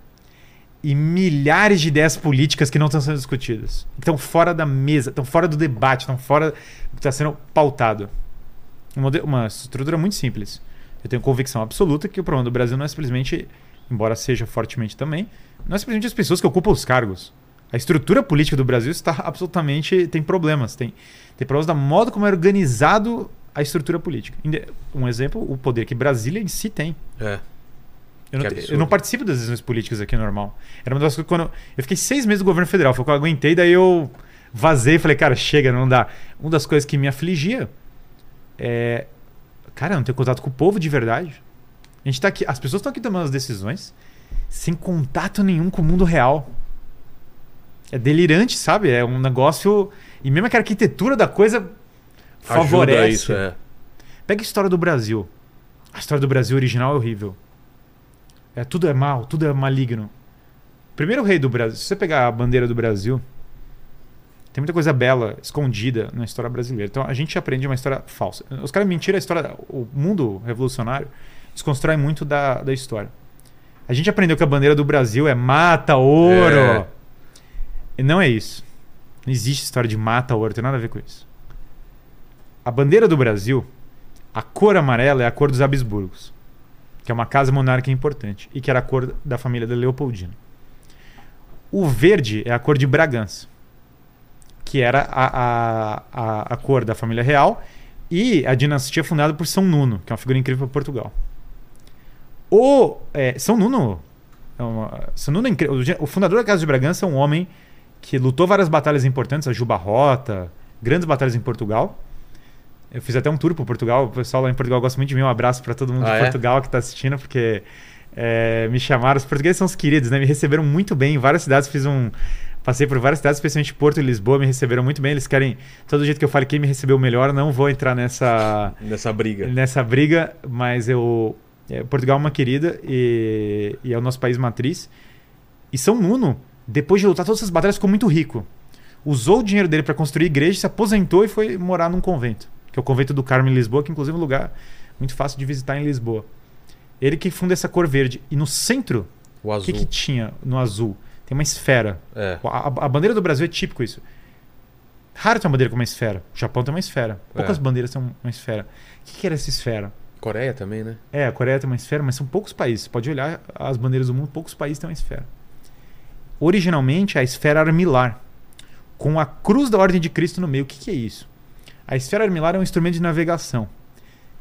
e milhares de ideias políticas que não estão sendo discutidas. Estão fora da mesa, estão fora do debate, estão fora do que está sendo pautado. Uma, uma estrutura muito simples. Eu tenho convicção absoluta que o problema do Brasil não é simplesmente, embora seja fortemente também, não é simplesmente as pessoas que ocupam os cargos. A estrutura política do Brasil está absolutamente. tem problemas. Tem, tem problemas da modo como é organizado a estrutura política. Um exemplo, o poder que Brasília em si tem. É. Eu não, Que eu não participo das decisões políticas aqui normal. Era uma das coisas quando. Eu fiquei seis meses no governo federal, foi o que eu aguentei, daí eu vazei e falei, cara, chega, não dá. Uma das coisas que me afligia é. Cara, eu não tenho contato com o povo de verdade. A gente tá aqui, as pessoas estão aqui tomando as decisões sem contato nenhum com o mundo real. É delirante, sabe? É um negócio. E mesmo que a arquitetura da coisa favorece. Ajuda isso, é. Pega a história do Brasil. A história do Brasil original é horrível. É, tudo é mal, tudo é maligno. Primeiro rei do Brasil. Se você pegar a bandeira do Brasil, tem muita coisa bela escondida na história brasileira. Então a gente aprende uma história falsa. Os caras mentiram a história. O mundo revolucionário desconstrói muito da, da história. A gente aprendeu que a bandeira do Brasil é mata, ouro. É. E não é isso. Não existe história de mata, ouro, tem nada a ver com isso. A bandeira do Brasil, a cor amarela é a cor dos Habsburgos, que é uma casa monárquica importante e que era a cor da família da Leopoldina. O verde é a cor de Bragança, que era a, a, a, a cor da família real e a dinastia fundada por São Nuno, que é uma figura incrível para Portugal. O é, São Nuno, é uma- São Nuno é incrível. O fundador da Casa de Bragança é um homem que lutou várias batalhas importantes, a Juba Rota, grandes batalhas em Portugal. Eu fiz até um tour por Portugal. O pessoal lá em Portugal gosta muito de mim. Um abraço para todo mundo Ah, de é? Portugal que está assistindo, porque é, me chamaram. Os portugueses são os queridos, né? Me receberam muito bem em várias cidades. Fiz um. Passei por várias cidades, especialmente Porto e Lisboa. Me receberam muito bem. Eles querem. Todo jeito que eu falo, quem me recebeu melhor. Não vou entrar nessa Nessa briga. nessa briga, mas eu. é, Portugal é uma querida e, e é o nosso país matriz. E São Nuno, depois de lutar todas essas batalhas, ficou muito rico. Usou o dinheiro dele para construir igreja, se aposentou e foi morar num convento, que é o convento do Carmo em Lisboa, que inclusive é um lugar muito fácil de visitar em Lisboa. Ele que funda essa cor verde. E no centro, O que, que tinha no azul? tem uma esfera. É. A, a bandeira do Brasil é típico isso. Raro ter uma bandeira com uma esfera. O Japão tem uma esfera. Poucas É. bandeiras têm uma esfera. O que, que era essa esfera? Coreia também, né? É, a Coreia tem uma esfera, mas são poucos países. Você pode olhar as bandeiras do mundo, poucos países têm uma esfera. Originalmente, a esfera armilar, com a cruz da Ordem de Cristo no meio. O que, que é isso? A esfera armilar é um instrumento de navegação.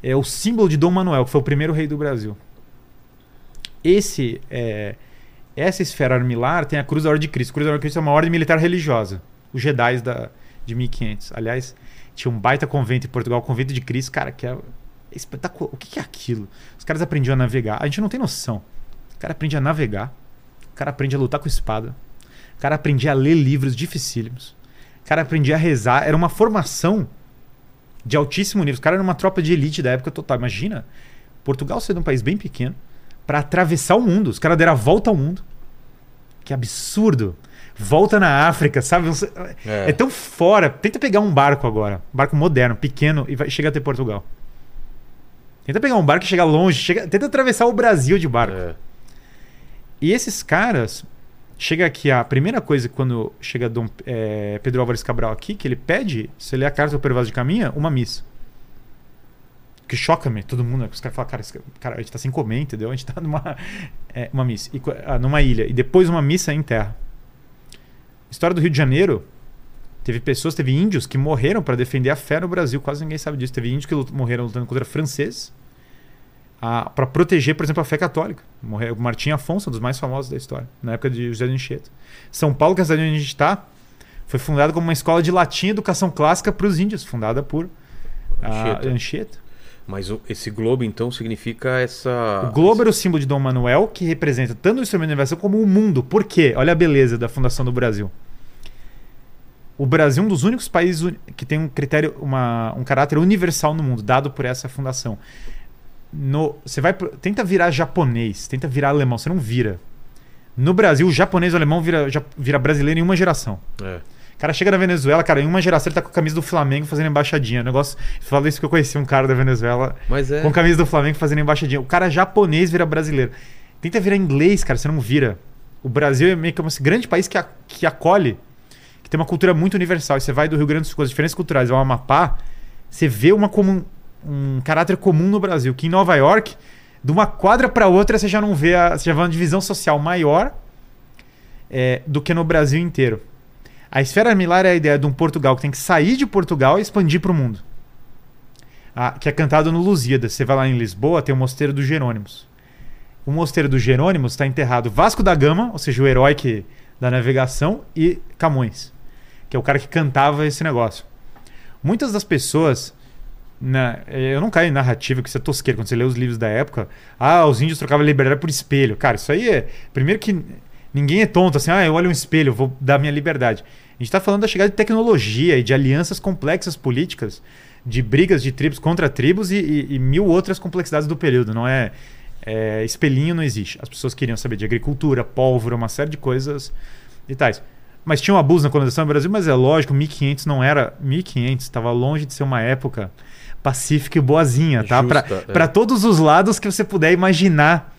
É o símbolo de Dom Manuel, que foi o primeiro rei do Brasil. Esse, é, essa esfera armilar tem a cruz da Ordem de Cristo. A cruz da Ordem de Cristo é uma ordem militar religiosa. Os Jedi da, de 1500. Aliás, tinha um baita convento em Portugal, o convento de Cristo, cara, que é espetacular. O que é aquilo? Os caras aprendiam a navegar. A gente não tem noção. O cara aprendia a navegar. O cara aprendia a lutar com espada. O cara aprendia a ler livros dificílimos. O cara aprendia a rezar. Era uma formação de altíssimo nível. Os caras eram uma tropa de elite da época total. Imagina, Portugal sendo um país bem pequeno, para atravessar o mundo. Os caras deram a volta ao mundo. Que absurdo. Volta na África, sabe? É. É tão fora. Tenta pegar um barco agora. Um barco moderno, pequeno, e vai, chega até Portugal. Tenta pegar um barco e chegar longe. Chega, tenta atravessar o Brasil de barco. É. E esses caras. Chega aqui, a primeira coisa quando chega Dom, é, Pedro Álvares Cabral aqui, que ele pede, se lê a carta do Pervaz de Caminha, uma missa. Que choca-me, todo mundo. Os caras falam, cara, cara, a gente tá sem comer, entendeu? A gente tá numa é, uma missa, e, ah, numa ilha. E depois uma missa em terra. História do Rio de Janeiro, teve pessoas, teve índios que morreram para defender a fé no Brasil. Quase ninguém sabe disso. Teve índios que morreram lutando contra franceses para proteger, por exemplo, a fé católica. Morreu o Martim Afonso, um dos mais famosos da história, na época de José de Anchieta. São Paulo, que é a cidade onde a gente está, foi fundada como uma escola de latim e educação clássica para os índios, fundada por a Anchieta. Anchieta. Mas esse globo, então, significa essa. O globo era o símbolo de Dom Manuel, que representa tanto o instrumento navegação como o mundo. Por quê? Olha a beleza da fundação do Brasil. O Brasil é um dos únicos países que tem um critério, uma, um caráter universal no mundo, dado por essa fundação. No, você vai tenta virar japonês, tenta virar alemão, você não vira. No Brasil, o japonês e o alemão vira, já- vira brasileiro em uma geração. É. O cara chega na Venezuela, cara, em uma geração ele tá com a camisa do Flamengo fazendo embaixadinha. O negócio. Falo isso porque eu conheci um cara da Venezuela Mas é. com camisa do Flamengo fazendo embaixadinha. O cara japonês vira brasileiro. Tenta virar inglês, cara, você não vira. O Brasil é meio que esse grande país que, a- que acolhe, que tem uma cultura muito universal. E você vai do Rio Grande do Sul, com as diferenças culturais ao Amapá, você vê uma comum, um caráter comum no Brasil. Que em Nova York, de uma quadra para outra, você já não vê, a, você já vê uma divisão social maior é, do que no Brasil inteiro. A esfera armilar é a ideia de um Portugal que tem que sair de Portugal e expandir para o mundo. Ah, que é cantado no Lusíadas. Você vai lá em Lisboa, tem o Mosteiro dos Jerônimos. O Mosteiro dos Jerônimos está enterrado Vasco da Gama, ou seja, o herói que, da navegação, e Camões, que é o cara que cantava esse negócio. Muitas das pessoas. Na, eu não caio em narrativa, que isso é tosqueiro. Quando você lê os livros da época, ah, os índios trocavam liberdade por espelho. Cara, isso aí é. Primeiro que ninguém é tonto assim, ah, eu olho um espelho, vou dar minha liberdade. A gente está falando da chegada de tecnologia e de alianças complexas políticas, de brigas de tribos contra tribos e, e- e mil outras complexidades do período. Não é, é, espelhinho não existe. As pessoas queriam saber de agricultura, pólvora, uma série de coisas e tais. Mas tinha um abuso na colonização do Brasil, mas é lógico, 1500 não era 1500, estava longe de ser uma época pacífica e boazinha, tá? Para é. todos os lados que você puder imaginar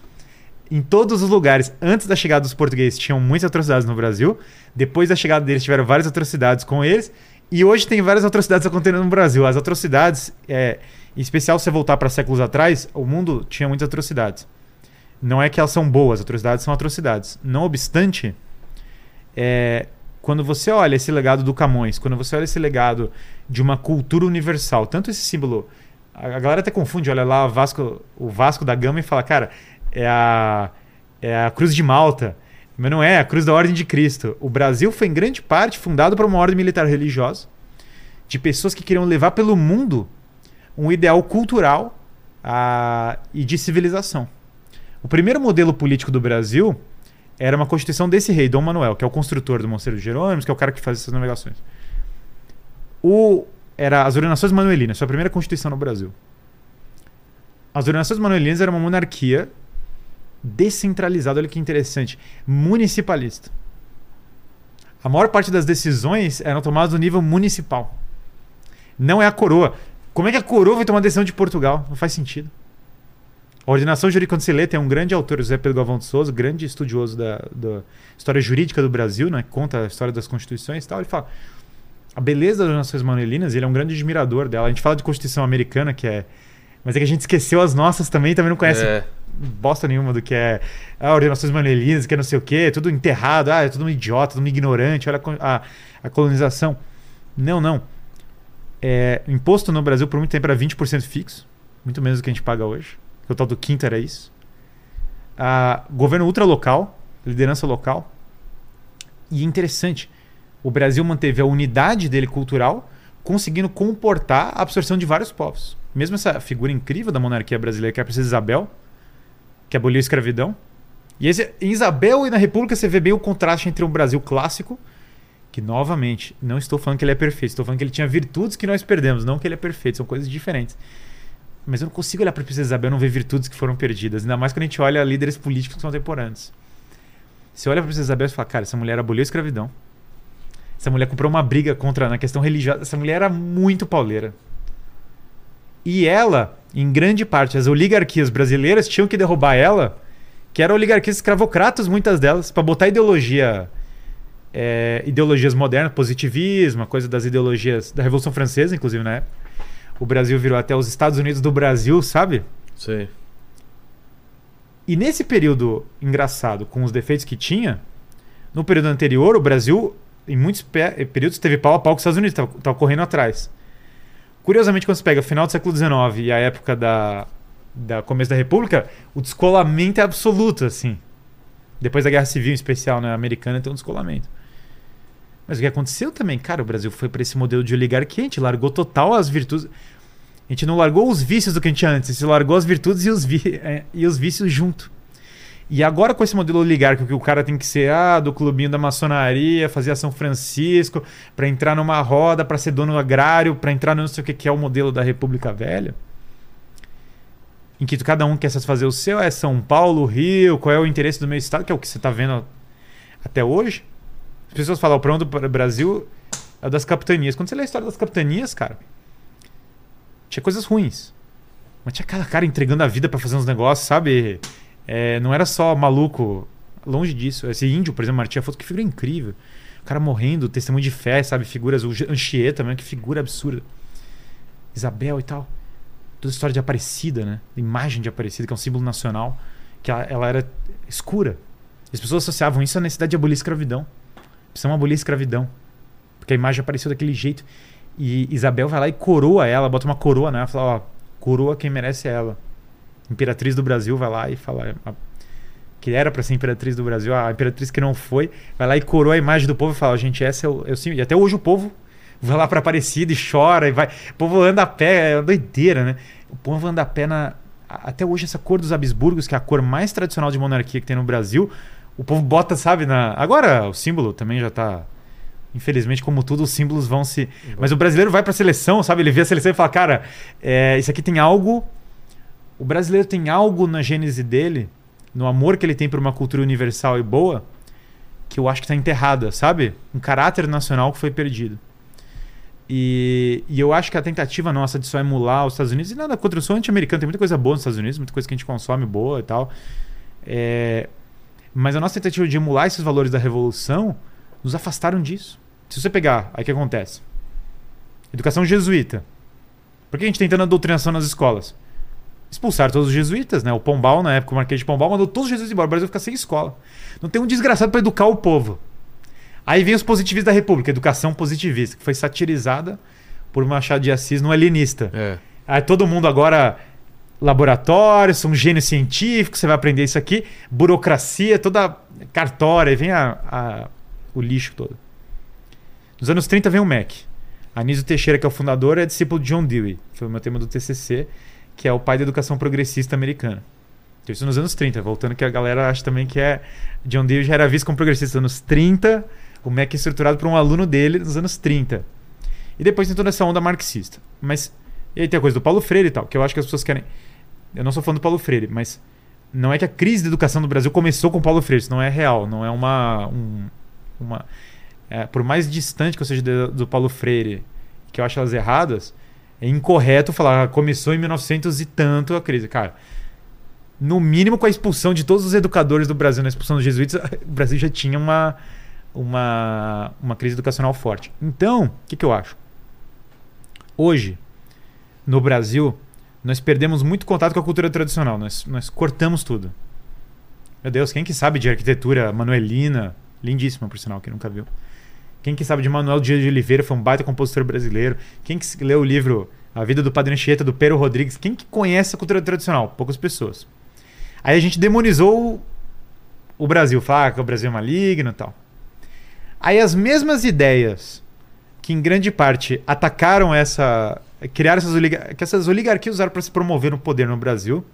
em todos os lugares. Antes da chegada dos portugueses, tinham muitas atrocidades no Brasil. Depois da chegada deles, tiveram várias atrocidades com eles. E hoje tem várias atrocidades acontecendo no Brasil. As atrocidades, é, em especial se você voltar para séculos atrás, o mundo tinha muitas atrocidades. Não é que elas são boas, atrocidades são atrocidades. Não obstante, é, quando você olha esse legado do Camões, quando você olha esse legado de uma cultura universal, tanto esse símbolo. A a galera até confunde, olha lá Vasco, o Vasco da Gama e fala, cara, é a, é a Cruz de Malta. Mas não é, é a Cruz da Ordem de Cristo. O Brasil foi em grande parte fundado por uma ordem militar religiosa de pessoas que queriam levar pelo mundo um ideal cultural ah, e de civilização. O primeiro modelo político do Brasil era uma constituição desse rei, Dom Manuel, que é o construtor do Mosteiro de Jerônimos, que é o cara que faz essas navegações. O, era as Ordenações Manuelinas, foi a primeira constituição no Brasil. As Ordenações Manuelinas era uma monarquia descentralizada, olha que interessante, municipalista. A maior parte das decisões eram tomadas no nível municipal. Não é a coroa. Como é que a coroa vai tomar decisão de Portugal? Não faz sentido. A ordenação jurídica, quando você lê, tem um grande autor, José Pedro Galvão de Souza, grande estudioso da, da história jurídica do Brasil, né? Conta a história das constituições e tal. Ele fala: a beleza das ordenações manuelinas, ele é um grande admirador dela. A gente fala de Constituição americana, que é. Mas é que a gente esqueceu as nossas também, também não conhece É. bosta nenhuma do que é ah, ordenações manuelinas, que é não sei o quê, tudo enterrado, ah, é tudo um idiota, tudo um ignorante, olha a a, a colonização. Não, não. É, imposto no Brasil por muito tempo era 20% fixo, muito menos do que a gente paga hoje. O tal do quinto era isso. Ah, governo ultralocal, liderança local. E interessante, o Brasil manteve a unidade dele cultural, conseguindo comportar a absorção de vários povos. Mesmo essa figura incrível da monarquia brasileira, que é a princesa Isabel, que aboliu a escravidão. E esse, em Isabel e na República você vê bem o contraste entre um Brasil clássico, que novamente, não estou falando que ele é perfeito, estou falando que ele tinha virtudes que nós perdemos, não que ele é perfeito, são coisas diferentes. Mas eu não consigo olhar para a princesa Isabel e não ver virtudes que foram perdidas, ainda mais quando a gente olha líderes políticos contemporâneos. Você olha para a princesa Isabel e fala, cara, essa mulher aboliu a escravidão. Essa mulher comprou uma briga contra na questão religiosa. Essa mulher era muito pauleira. E ela, em grande parte, as oligarquias brasileiras tinham que derrubar ela, que eram oligarquias escravocratas, muitas delas, para botar ideologia, é, ideologias modernas, positivismo, coisa das ideologias da Revolução Francesa, inclusive na época. O Brasil virou até os Estados Unidos do Brasil, sabe? Sei. E nesse período engraçado, com os defeitos que tinha, no período anterior, o Brasil, em muitos pe- períodos, teve pau a pau com os Estados Unidos, estava correndo atrás. Curiosamente, quando você pega o final do século XIX e a época da, da começo da República, o descolamento é absoluto, assim. Depois da Guerra Civil, em especial, né, americana, tem um descolamento. Mas o que aconteceu também, cara, o Brasil foi para esse modelo de oligarquia, a gente largou total as virtudes. A gente não largou os vícios do que a gente tinha antes, a gente largou as virtudes e os, vi- é, e os vícios junto. E agora com esse modelo oligárquico que o cara tem que ser ah, do clubinho da maçonaria, fazer a São Francisco, para entrar numa roda, para ser dono agrário, para entrar no não sei o que que é o modelo da República Velha, em que cada um quer satisfazer o seu, é São Paulo, Rio, qual é o interesse do meu estado, que é o que você está vendo até hoje. As pessoas falam, o problema do Brasil é das capitanias. Quando você lê a história das capitanias, cara, tinha coisas ruins. Mas tinha cada cara entregando a vida pra fazer uns negócios, sabe? É, não era só maluco. Longe disso. Esse índio, por exemplo, Martim Afonso, que figura incrível. O cara morrendo, testemunho de fé, sabe? Figuras. O Anchieta também, que figura absurda. Isabel e tal. Toda história de Aparecida, né? Imagem de Aparecida, que é um símbolo nacional. Que ela, ela era escura. As pessoas associavam isso à necessidade de abolir a escravidão. Precisamos abolir a escravidão. Porque a imagem apareceu daquele jeito. E Isabel vai lá e coroa ela, bota uma coroa nela, fala, ó, coroa quem merece ela. Imperatriz do Brasil vai lá e fala que era pra ser imperatriz do Brasil, a imperatriz que não foi, vai lá e coroa a imagem do povo e fala, gente, essa é é o símbolo. E até hoje o povo vai lá pra Aparecida e chora e vai, o povo anda a pé, é uma doideira, né? O povo anda a pé na até hoje essa cor dos Habsburgos, que é a cor mais tradicional de monarquia que tem no Brasil, o povo bota, sabe, na agora o símbolo também já tá Infelizmente, como tudo, os símbolos vão se. Mas o brasileiro vai pra seleção, sabe? Ele vê a seleção e fala, cara, é, isso aqui tem algo. O brasileiro tem algo na gênese dele, no amor que ele tem por uma cultura universal e boa, que eu acho que tá enterrada, sabe? Um caráter nacional que foi perdido. E, e eu acho que a tentativa nossa de só emular os Estados Unidos, e nada contra o sul anti-americano, tem muita coisa boa nos Estados Unidos, muita coisa que a gente consome boa e tal. É, mas a nossa tentativa de emular esses valores da revolução nos afastaram disso. Se você pegar, aí o que acontece? Educação jesuíta. Por que a gente tem tanta doutrinação nas escolas? Expulsaram todos os jesuítas, né? O Pombal, na época, o Marquês de Pombal, mandou todos os jesuítas embora. O Brasil fica sem escola. Não tem um desgraçado para educar o povo. Aí vem os positivistas da República, educação positivista, que foi satirizada por Machado de Assis no Alienista. É. Aí todo mundo agora laboratório, sou um gênio científico, você vai aprender isso aqui, burocracia, toda cartória, aí vem a, a- o lixo todo. Nos anos 30 vem o MEC. Anísio Teixeira, que é o fundador, é discípulo de John Dewey, que foi o meu tema do TCC, que é o pai da educação progressista americana. Então, isso nos anos 30, voltando que a galera acha também que é John Dewey já era visto como progressista nos anos 30, o MEC é estruturado por um aluno dele nos anos 30. E depois tem toda essa onda marxista. Mas e aí tem a coisa do Paulo Freire e tal, que eu acho que as pessoas querem. Eu não sou fã do Paulo Freire, mas não é que a crise da educação do Brasil começou com o Paulo Freire, isso não é real, não é uma. um- uma é, por mais distante que eu seja do, do Paulo Freire, que eu acho elas erradas, é incorreto falar "Ah, começou em 1900 e tanto a crise. Cara, no mínimo com a expulsão de todos os educadores do Brasil, na expulsão dos jesuítas, o Brasil já tinha uma, uma, uma crise educacional forte. Então, o que, que eu acho? Hoje, no Brasil, nós perdemos muito contato com a cultura tradicional. Nós, nós cortamos tudo. Meu Deus, quem que sabe de arquitetura manuelina? Lindíssima, por sinal, quem nunca viu. Quem que sabe de Manuel Dias de Oliveira, foi um baita compositor brasileiro. Quem que leu o livro A Vida do Padre Anchieta, do Pero Rodrigues? Quem que conhece a cultura tradicional? Poucas pessoas. Aí a gente demonizou o Brasil, falar que o Brasil é maligno e tal. Aí as mesmas ideias que em grande parte atacaram essa. Criaram essas, oligar que essas oligarquias usaram para se promover no poder no Brasil,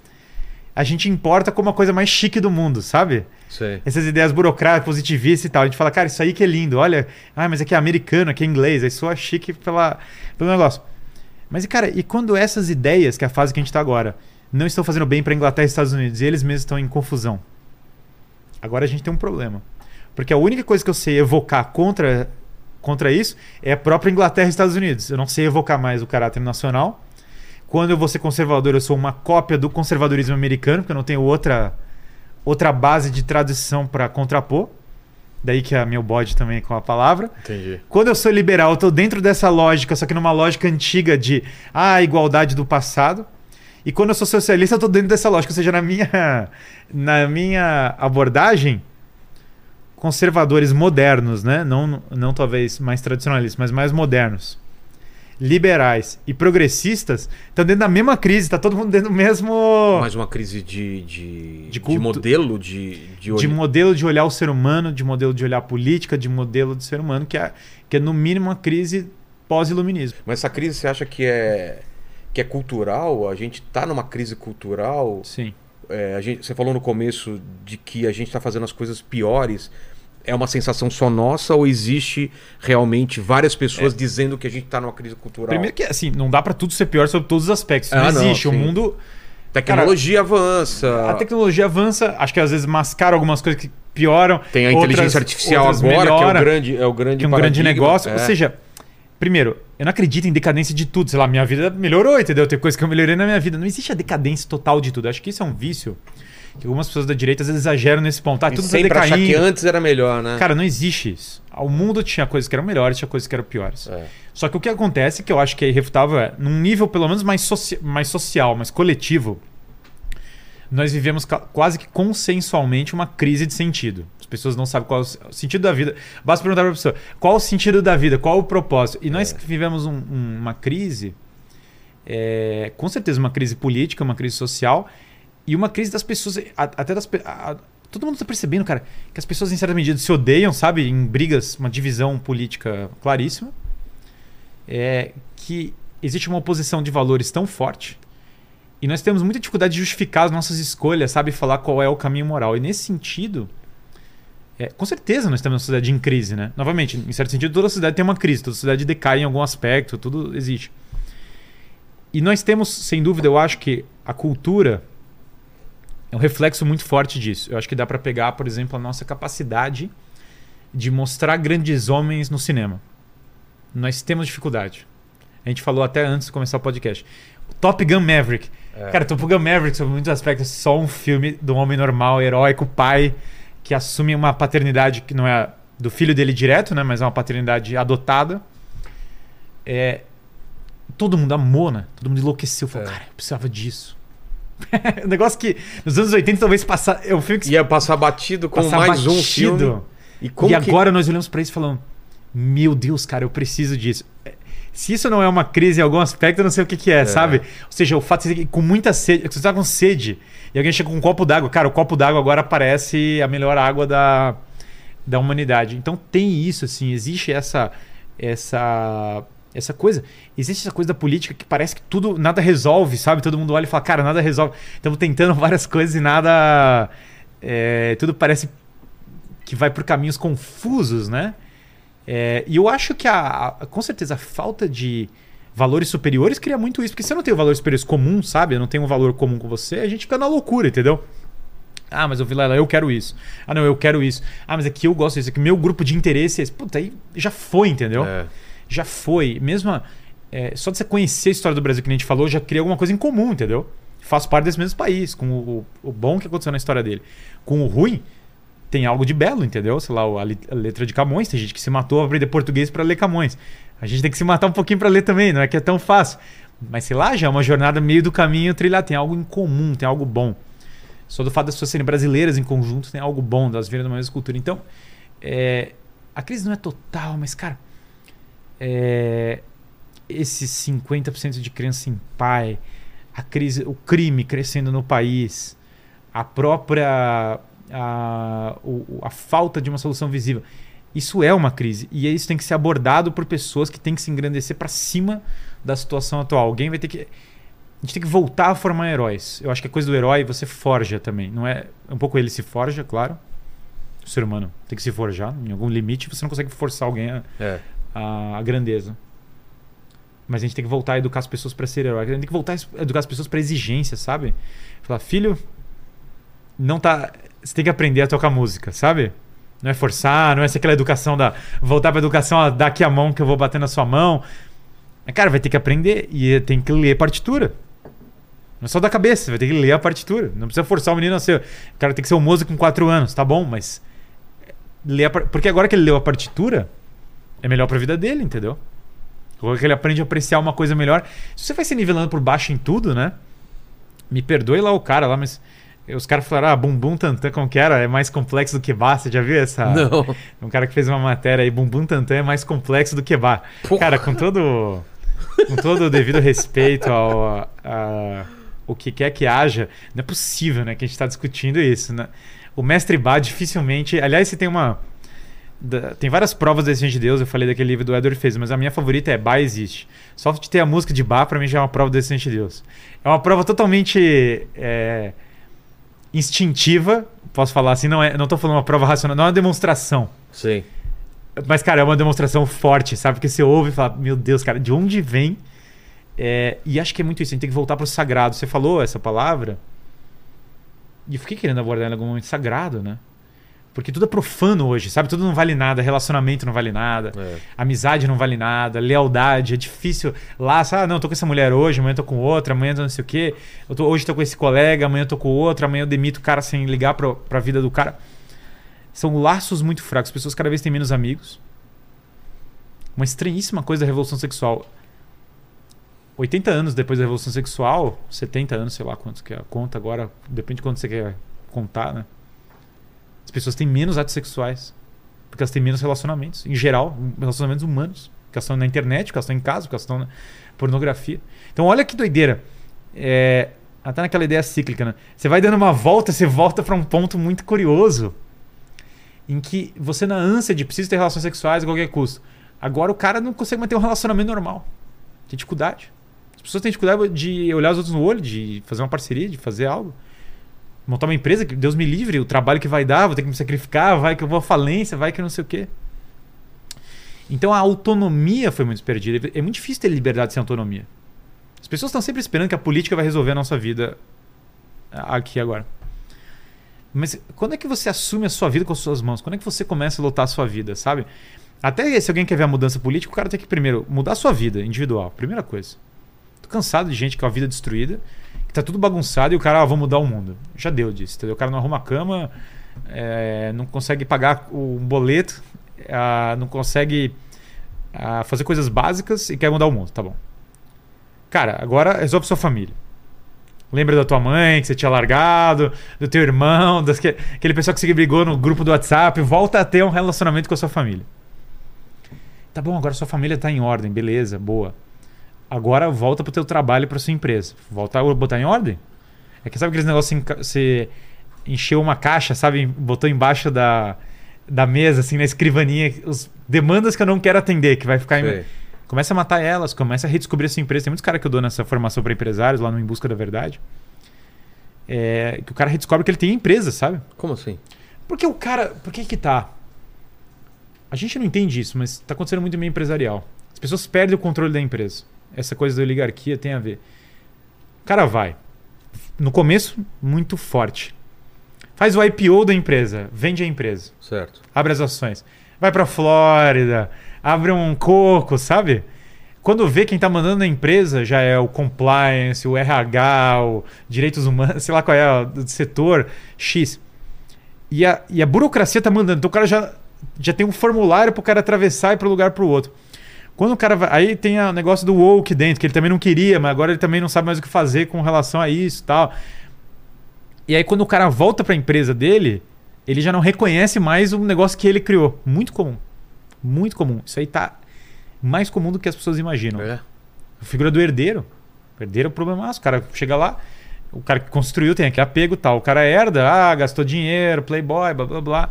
a gente importa como a coisa mais chique do mundo, sabe? Sei. Essas ideias burocráticas, positivistas e tal. A gente fala, cara, isso aí que é lindo, olha. Ah, mas aqui é americano, aqui é inglês, aí soa chique pela, pelo negócio. Mas, cara, e quando essas ideias, que é a fase que a gente está agora, não estão fazendo bem para Inglaterra e Estados Unidos, e eles mesmos estão em confusão? Agora a gente tem um problema. Porque a única coisa que eu sei evocar contra, contra isso é a própria Inglaterra e Estados Unidos. Eu não sei evocar mais o caráter nacional. Quando eu vou ser conservador, eu sou uma cópia do conservadorismo americano, porque eu não tenho outra, outra base de tradição para contrapor. Daí que é meu bode também com a palavra. Entendi. Quando eu sou liberal, eu tô dentro dessa lógica, só que numa lógica antiga de ah, igualdade do passado. E quando eu sou socialista, eu tô dentro dessa lógica, ou seja, na minha, na minha abordagem, conservadores modernos, né? Não, não talvez mais tradicionalistas, mas mais modernos, liberais e progressistas estão dentro da mesma crise, está todo mundo dentro do mesmo. Mais uma crise de, de, De de, culto. modelo, de, de, de modelo de olhar o ser humano, de modelo de olhar a política, de modelo de ser humano, que é, que é no mínimo uma crise pós-iluminismo. Mas essa crise você acha que é, que é cultural? A gente tá numa crise cultural? Sim. É, a gente, você falou no começo de que a gente está fazendo as coisas piores. É uma sensação só nossa ou existe realmente várias pessoas dizendo que a gente está numa crise cultural? É. Primeiro que, assim, não dá para tudo ser pior sobre todos os aspectos. Ah, não não, existe. o sim. mundo. Tecnologia avança. A tecnologia avança, acho que às vezes mascara algumas coisas que pioram. Tem a outras- inteligência artificial agora, que é o grande, é o grande é um grande negócio. É. Ou seja, primeiro, eu não acredito em decadência de tudo. Sei lá, minha vida melhorou, entendeu? Tem coisa que eu melhorei na minha vida. Não existe a decadência total de tudo. Acho que isso é um vício que algumas pessoas da direita às vezes exageram nesse ponto. Ah, E tudo tá sempre achar que antes era melhor, né? Cara, não existe isso. O mundo tinha coisas que eram melhores, tinha coisas que eram piores. É. Só que o que acontece, que eu acho que é irrefutável, é, num nível pelo menos mais, soci- mais social, mais coletivo, nós vivemos quase que consensualmente uma crise de sentido. As pessoas não sabem qual é o sentido da vida. Basta perguntar para a pessoa qual o sentido da vida, qual o propósito. E nós É. vivemos um- um- uma crise, é, com certeza uma crise política, uma crise social e uma crise das pessoas, até das a- Todo mundo está percebendo, cara, que as pessoas em certa medida se odeiam, sabe? Em brigas, uma divisão política claríssima. É que existe uma oposição de valores tão forte e nós temos muita dificuldade de justificar as nossas escolhas, sabe? Falar qual é o caminho moral. E nesse sentido, é, com certeza nós temos uma sociedade em crise, né? Novamente, em certo sentido, toda sociedade tem uma crise, toda sociedade decai em algum aspecto, tudo existe. E nós temos, sem dúvida, eu acho que a cultura é um reflexo muito forte disso. Eu acho que dá para pegar, por exemplo, a nossa capacidade de mostrar grandes homens no cinema. Nós temos dificuldade. A gente falou até antes de começar o podcast. O Top Gun Maverick. É. Cara, Top Gun Maverick, sobre muitos aspectos, é só um filme do homem normal, heróico, pai, que assume uma paternidade que não é do filho dele direto, né? Mas é uma paternidade adotada. É, todo mundo amou, né? Todo mundo enlouqueceu. Falou, É. cara, eu precisava disso. Um negócio que nos anos 80 talvez passar. É um filme que Ia passar batido com passar mais um batido. filme. E como e que- agora nós olhamos pra isso e falamos: Meu Deus, cara, eu preciso disso. É, Se isso não é uma crise em algum aspecto, eu não sei o que, que é, sabe? Ou seja, o fato de você com muita sede, você tá com sede e alguém chega com um copo d'água. Cara, o copo d'água agora parece a melhor água da, da humanidade. Então tem isso, assim, existe essa essa essa coisa. Existe essa coisa da política que parece que tudo nada resolve, sabe? Todo mundo olha e fala, cara, nada resolve. Estamos tentando várias coisas e nada. é, tudo parece que vai por caminhos confusos, né? É, e eu acho que a, a- com certeza a falta de valores superiores cria muito isso, porque se eu não tenho valores superiores comuns, sabe? Eu não tenho um valor comum com você, a gente fica na loucura, entendeu? Ah, mas eu vi lá, eu quero isso. Ah, não, eu quero isso. Ah, mas aqui eu gosto disso. Aqui meu grupo de interesse é esse. Puta, aí já foi, entendeu? É. Já foi. Mesmo é, só de você conhecer a história do Brasil que a gente falou, já cria alguma coisa em comum, entendeu? faço parte desse mesmo país, com o, o bom que aconteceu na história dele. Com o ruim, tem algo de belo, entendeu? Sei lá, a, letra de Camões, tem gente que se matou a aprender português para ler Camões. A gente tem que se matar um pouquinho para ler também, não é que é tão fácil. Mas sei lá, já é uma jornada meio do caminho trilhar, tem algo em comum, tem algo bom. Só do fato das pessoas serem brasileiras em conjunto, tem algo bom, das virem da mesma cultura. Então, é, a crise não é total, mas, cara, é, esses 50% de criança sem pai, a crise, o crime crescendo no país, a própria a, a falta de uma solução visível. Isso é uma crise e isso tem que ser abordado por pessoas que têm que se engrandecer para cima da situação atual. Alguém vai ter que a gente tem que voltar a formar heróis. Eu acho que a coisa do herói você forja também, não é um pouco ele se forja, claro. O ser humano tem que se forjar em algum limite. Você não consegue forçar alguém a, É. a, a grandeza. Mas a gente tem que voltar a educar as pessoas para ser herói. A gente tem que voltar a educar as pessoas para exigência, sabe? Falar, filho, não tá. Você tem que aprender a tocar música, sabe? Não é forçar, não é aquela educação da. Voltar pra educação, ó, dá aqui a mão que eu vou bater na sua mão. Mas, cara, vai ter que aprender e tem que ler partitura. Não é só da cabeça, vai ter que ler a partitura. Não precisa forçar o menino a ser. O cara tem que ser um músico com 4 anos, tá bom, mas. Ler a Porque agora que ele leu a partitura, é melhor pra vida dele, entendeu? Que ele aprende a apreciar uma coisa melhor. Se você vai se nivelando por baixo em tudo, né? Me perdoe lá o cara lá, mas. Os caras falaram, ah, bumbum tantã, como que era? É mais complexo do que bar. Você já viu essa? Não. Um cara que fez uma matéria aí, bumbum tantã é mais complexo do que bar. Porra. Cara, com todo. Com todo o devido respeito ao. A, a- o que quer que haja, não é possível, né? Que a gente está discutindo isso, né? O mestre Bá dificilmente. Aliás, você tem uma. Da- tem várias provas da existência de Deus, eu falei daquele livro do Edward Fez, mas a minha favorita é Bá existe. Só de ter a música de Bá, pra mim já é uma prova da existência de Deus. É uma prova totalmente é, instintiva, posso falar assim, não, é, não tô falando uma prova racional, não é uma demonstração. Sim. Mas, cara, é uma demonstração forte, sabe? Porque você ouve e fala, meu Deus, cara, de onde vem? É, e acho que é muito isso, a gente tem que voltar pro sagrado. Você falou essa palavra, e eu fiquei querendo abordar ela em algum momento sagrado, né? Porque tudo é profano hoje, sabe? Tudo não vale nada, relacionamento não vale nada, É. amizade não vale nada, lealdade, é difícil. Lá, sabe? Ah, não, eu tô com essa mulher hoje, amanhã eu tô com outra, amanhã eu tô não sei o quê. Eu tô, hoje eu tô com esse colega, amanhã eu tô com outro, amanhã eu demito o cara sem ligar pra, pra vida do cara. São laços muito fracos. As pessoas cada vez têm menos amigos. Uma estranhíssima coisa da revolução sexual. 80 anos depois da revolução sexual, 70 anos, sei lá quantos que é a conta agora, depende de quanto você quer contar, né? As pessoas têm menos atos sexuais. Porque elas têm menos relacionamentos, em geral, relacionamentos humanos. Porque elas estão na internet, porque elas estão em casa, porque elas estão na pornografia. Então, olha que doideira. É, até naquela ideia cíclica, né? Você vai dando uma volta, você volta para um ponto muito curioso. Em que você, na ânsia de preciso ter relações sexuais a qualquer custo, agora o cara não consegue manter um relacionamento normal. Tem dificuldade. As pessoas têm dificuldade de olhar os outros no olho, de fazer uma parceria, de fazer algo. Montar uma empresa, que Deus me livre, o trabalho que vai dar, vou ter que me sacrificar, vai que eu vou à falência, vai que não sei o quê. Então a autonomia foi muito perdida. É muito difícil ter liberdade sem autonomia. As pessoas estão sempre esperando que a política vai resolver a nossa vida aqui e agora. Mas quando é que você assume a sua vida com as suas mãos? Quando é que você começa a lutar a sua vida, sabe? Até se alguém quer ver a mudança política, o cara tem que primeiro mudar a sua vida individual. Primeira coisa. Tô cansado de gente com a vida destruída, que tá tudo bagunçado e o cara, ah, vou mudar o mundo. Já deu disso, entendeu? O cara não arruma a cama, é, não consegue pagar o boleto, não consegue fazer coisas básicas e quer mudar o mundo. Tá bom. Cara, agora resolve sua família. Lembra da tua mãe que você tinha largado, do teu irmão, das que, aquele pessoal que você brigou no grupo do WhatsApp. Volta a ter um relacionamento com a sua família. Tá bom, agora sua família tá em ordem, beleza, boa. Agora volta pro teu trabalho e pra sua empresa. Volta a botar em ordem. É que sabe aqueles negócios assim, você encheu uma caixa, sabe? Botou embaixo da, da mesa, assim, na escrivaninha, os demandas que eu não quero atender, que vai ficar em. Começa a matar elas, começa a redescobrir a sua empresa. Tem muitos caras que eu dou nessa formação para empresários, lá no Em Busca da Verdade. É, que o cara redescobre que ele tem empresa, sabe? Como assim? Porque o cara. Por que que tá? A gente não entende isso, mas tá acontecendo muito no meio empresarial. As pessoas perdem o controle da empresa. Essa coisa da oligarquia tem a ver. O cara vai. No começo, muito forte. Faz o IPO da empresa, vende a empresa Certo. abre as ações. Vai pra Flórida, abre um coco, sabe? Quando vê quem tá mandando na empresa já é o compliance, o RH, o direitos humanos, sei lá qual é o setor X. E a, e a burocracia tá mandando. Então o cara já, já tem um formulário pro cara atravessar e pro lugar pro outro. Quando o cara vai. Aí tem o negócio do woke dentro, que ele também não queria, mas agora ele também não sabe mais o que fazer com relação a isso e tal. E aí quando o cara volta pra empresa dele, ele já não reconhece mais o negócio que ele criou. Muito comum. Muito comum. Isso aí tá mais comum do que as pessoas imaginam. É. A figura do herdeiro. O herdeiro é o problema. O cara chega lá, o cara que construiu tem aquele apego e tal. O cara herda, ah, gastou dinheiro, playboy, blá blá blá.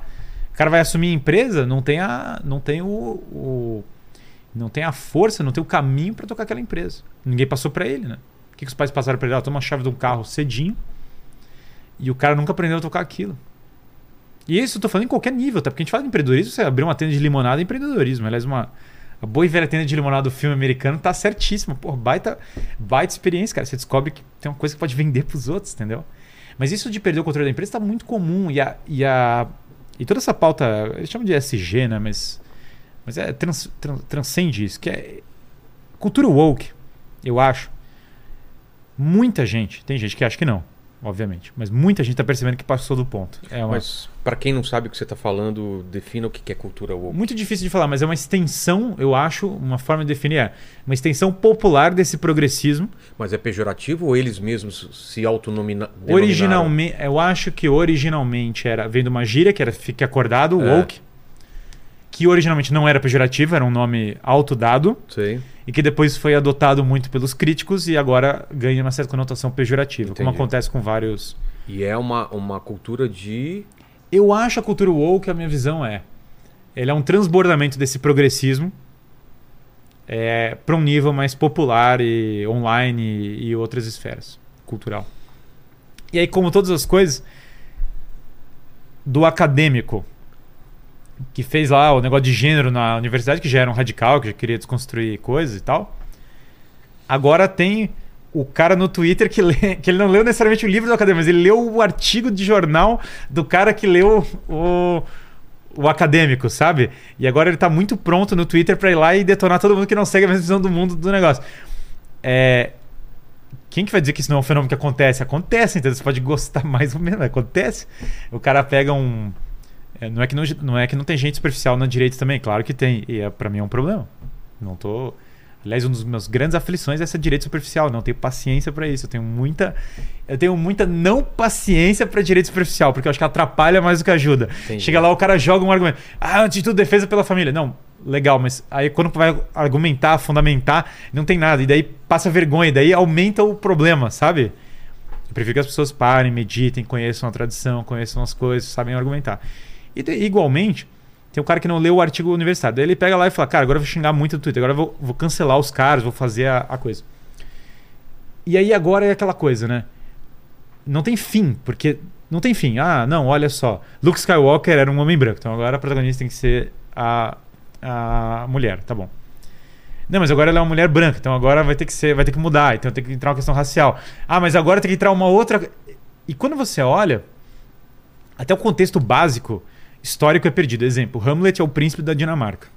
O cara vai assumir a empresa, não tem a, não tem o, o não tem a força, não tem o caminho para tocar aquela empresa. Ninguém passou para ele, né? O que, que os pais passaram para ele? Ah, toma a chave de um carro cedinho e o cara nunca aprendeu a tocar aquilo. E isso eu tô falando em qualquer nível, tá? Porque a gente fala de empreendedorismo, você abrir uma tenda de limonada é empreendedorismo. Aliás, uma, a boa e velha tenda de limonada do filme americano tá certíssima. Pô, baita, baita experiência, cara. Você descobre que tem uma coisa que pode vender pros outros, entendeu? Mas isso de perder o controle da empresa tá muito comum. E, a, e, a, e toda essa pauta, eles chamam de SG, né? Mas mas é, trans, trans, transcende isso, que é cultura woke, eu acho. Muita gente, tem gente que acha que não, obviamente, mas muita gente está percebendo que passou do ponto. É uma... Mas para quem não sabe o que você está falando, defina o que é cultura woke. Muito difícil de falar, mas é uma extensão, eu acho, uma forma de definir é uma extensão popular desse progressismo. Mas é pejorativo ou eles mesmos se autonominam? Originalmente, eu acho que originalmente era vendo uma gíria que era fique acordado, É. woke que originalmente não era pejorativo, era um nome autodado, Sei. e que depois foi adotado muito pelos críticos e agora ganha uma certa conotação pejorativa, como Entendi. acontece com vários. E é uma, uma cultura de. Eu acho a cultura woke, a minha visão é, ele é um transbordamento desse progressismo é, para um nível mais popular e online e, e outras esferas cultural. E aí, como todas as coisas, do acadêmico que fez lá o negócio de gênero na universidade, que já era um radical, que já queria desconstruir coisas e tal. Agora tem o cara no Twitter que, lê, que ele não leu necessariamente o livro do acadêmico, mas ele leu o artigo de jornal do cara que leu o, o acadêmico, sabe? E agora ele tá muito pronto no Twitter pra ir lá e detonar todo mundo que não segue a mesma visão do mundo do negócio. É. Quem que vai dizer que isso não é um fenômeno que acontece? Acontece, entendeu? Você pode gostar mais ou menos, acontece. O cara pega um. É, não, é que não, não é que não tem gente superficial na direita também, claro que tem. E é, para mim é um problema. Não tô. Aliás, um dos meus grandes aflições é essa direita superficial. Não tenho paciência pra isso. Eu tenho muita. Eu tenho muita não paciência pra direita superficial, porque eu acho que atrapalha mais do que ajuda. Entendi. Chega lá, o cara joga um argumento. Ah, antes de tudo, defesa pela família. Não, legal, mas aí quando vai argumentar, fundamentar, não tem nada. E daí passa vergonha, e daí aumenta o problema, sabe? Eu prefiro que as pessoas parem, meditem, conheçam a tradição, conheçam as coisas, sabem argumentar. E de- igualmente, tem um cara que não leu o artigo universitário. Daí ele pega lá e fala, cara, agora eu vou xingar muito no Twitter, agora eu vou, vou cancelar os caras, vou fazer a, a coisa. E aí agora é aquela coisa, né? Não tem fim, porque não tem fim. Ah, não, olha só. Luke Skywalker era um homem branco, então agora a protagonista tem que ser a, a mulher, tá bom. Não, mas agora ela é uma mulher branca, então agora vai ter que ser, vai ter que mudar, então tem que entrar uma questão racial. Ah, mas agora tem que entrar uma outra. E quando você olha, até o contexto básico histórico é perdido. Exemplo, Hamlet é o príncipe da Dinamarca.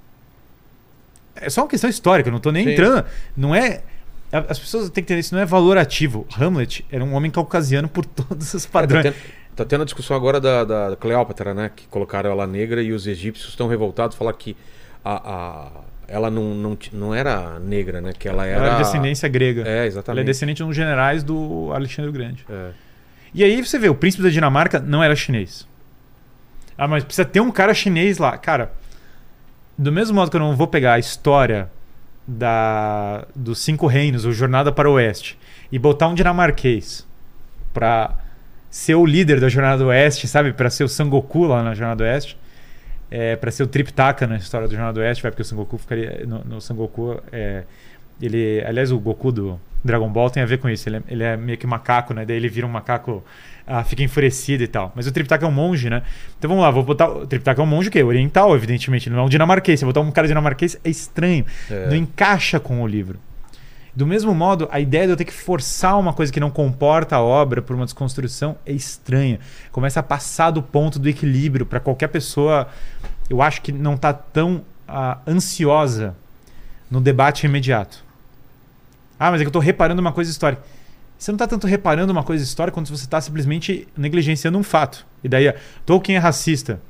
É só uma questão histórica, não tô nem Sim. entrando. Não é. As pessoas têm que entender isso, não é valorativo. Hamlet era um homem caucasiano por todos os É, tá, padrões. tendo, tá tendo a discussão agora da, da Cleópatra, né? Que colocaram ela negra e os egípcios estão revoltados, falar que a, a- ela não, não, não era negra, né? Que ela era. Ela era descendência grega. É, Ela é exatamente. descendente de um dos generais do Alexandre o Grande. É. E aí você vê, o príncipe da Dinamarca não era chinês. Ah, mas precisa ter um cara chinês lá. Cara, do mesmo modo que eu não vou pegar a história da, dos Cinco Reinos, o Jornada para o Oeste, e botar um dinamarquês pra ser o líder da Jornada do Oeste, sabe? Pra ser o Sangoku lá na Jornada do Oeste. É, pra ser o Triptaka na história do Jornada do Oeste, vai, porque o Sangoku ficaria. No, no Sangoku, é, ele. Aliás, o Goku do Dragon Ball tem a ver com isso. Ele é, ele é meio que macaco, né? Daí ele vira um macaco, ah, fica enfurecido e tal. Mas o Triptaka é um monge, né? Então vamos lá, vou botar. O Triptaka é um monge o quê? Oriental, evidentemente. Não é um dinamarquês. Se botar um cara dinamarquês é estranho. É. Não encaixa com o livro. Do mesmo modo, a ideia de eu ter que forçar uma coisa que não comporta a obra por uma desconstrução é estranha. Começa a passar do ponto do equilíbrio para qualquer pessoa. Eu acho que não está tão ah, ansiosa no debate imediato. Ah, mas é que eu tô reparando uma coisa histórica. Você não tá tanto reparando uma coisa histórica quanto você tá simplesmente negligenciando um fato. E daí, Tolkien é racista.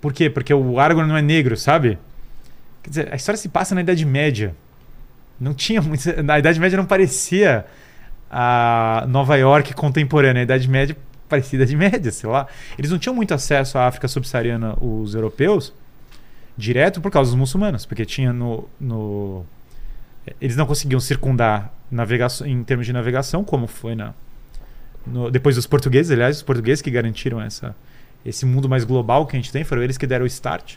Por quê? Porque o Aragorn não é negro, sabe? Quer dizer, a história se passa na Idade Média. Não tinha muito. Na Idade Média não parecia a Nova York contemporânea. A Idade Média parecia Idade Média, sei lá. Eles não tinham muito acesso à África subsaariana, os europeus, direto por causa dos muçulmanos, porque tinha no. no eles não conseguiam circundar navegação, em termos de navegação, como foi na, no, depois dos portugueses, aliás, os portugueses que garantiram essa, esse mundo mais global que a gente tem, foram eles que deram o start.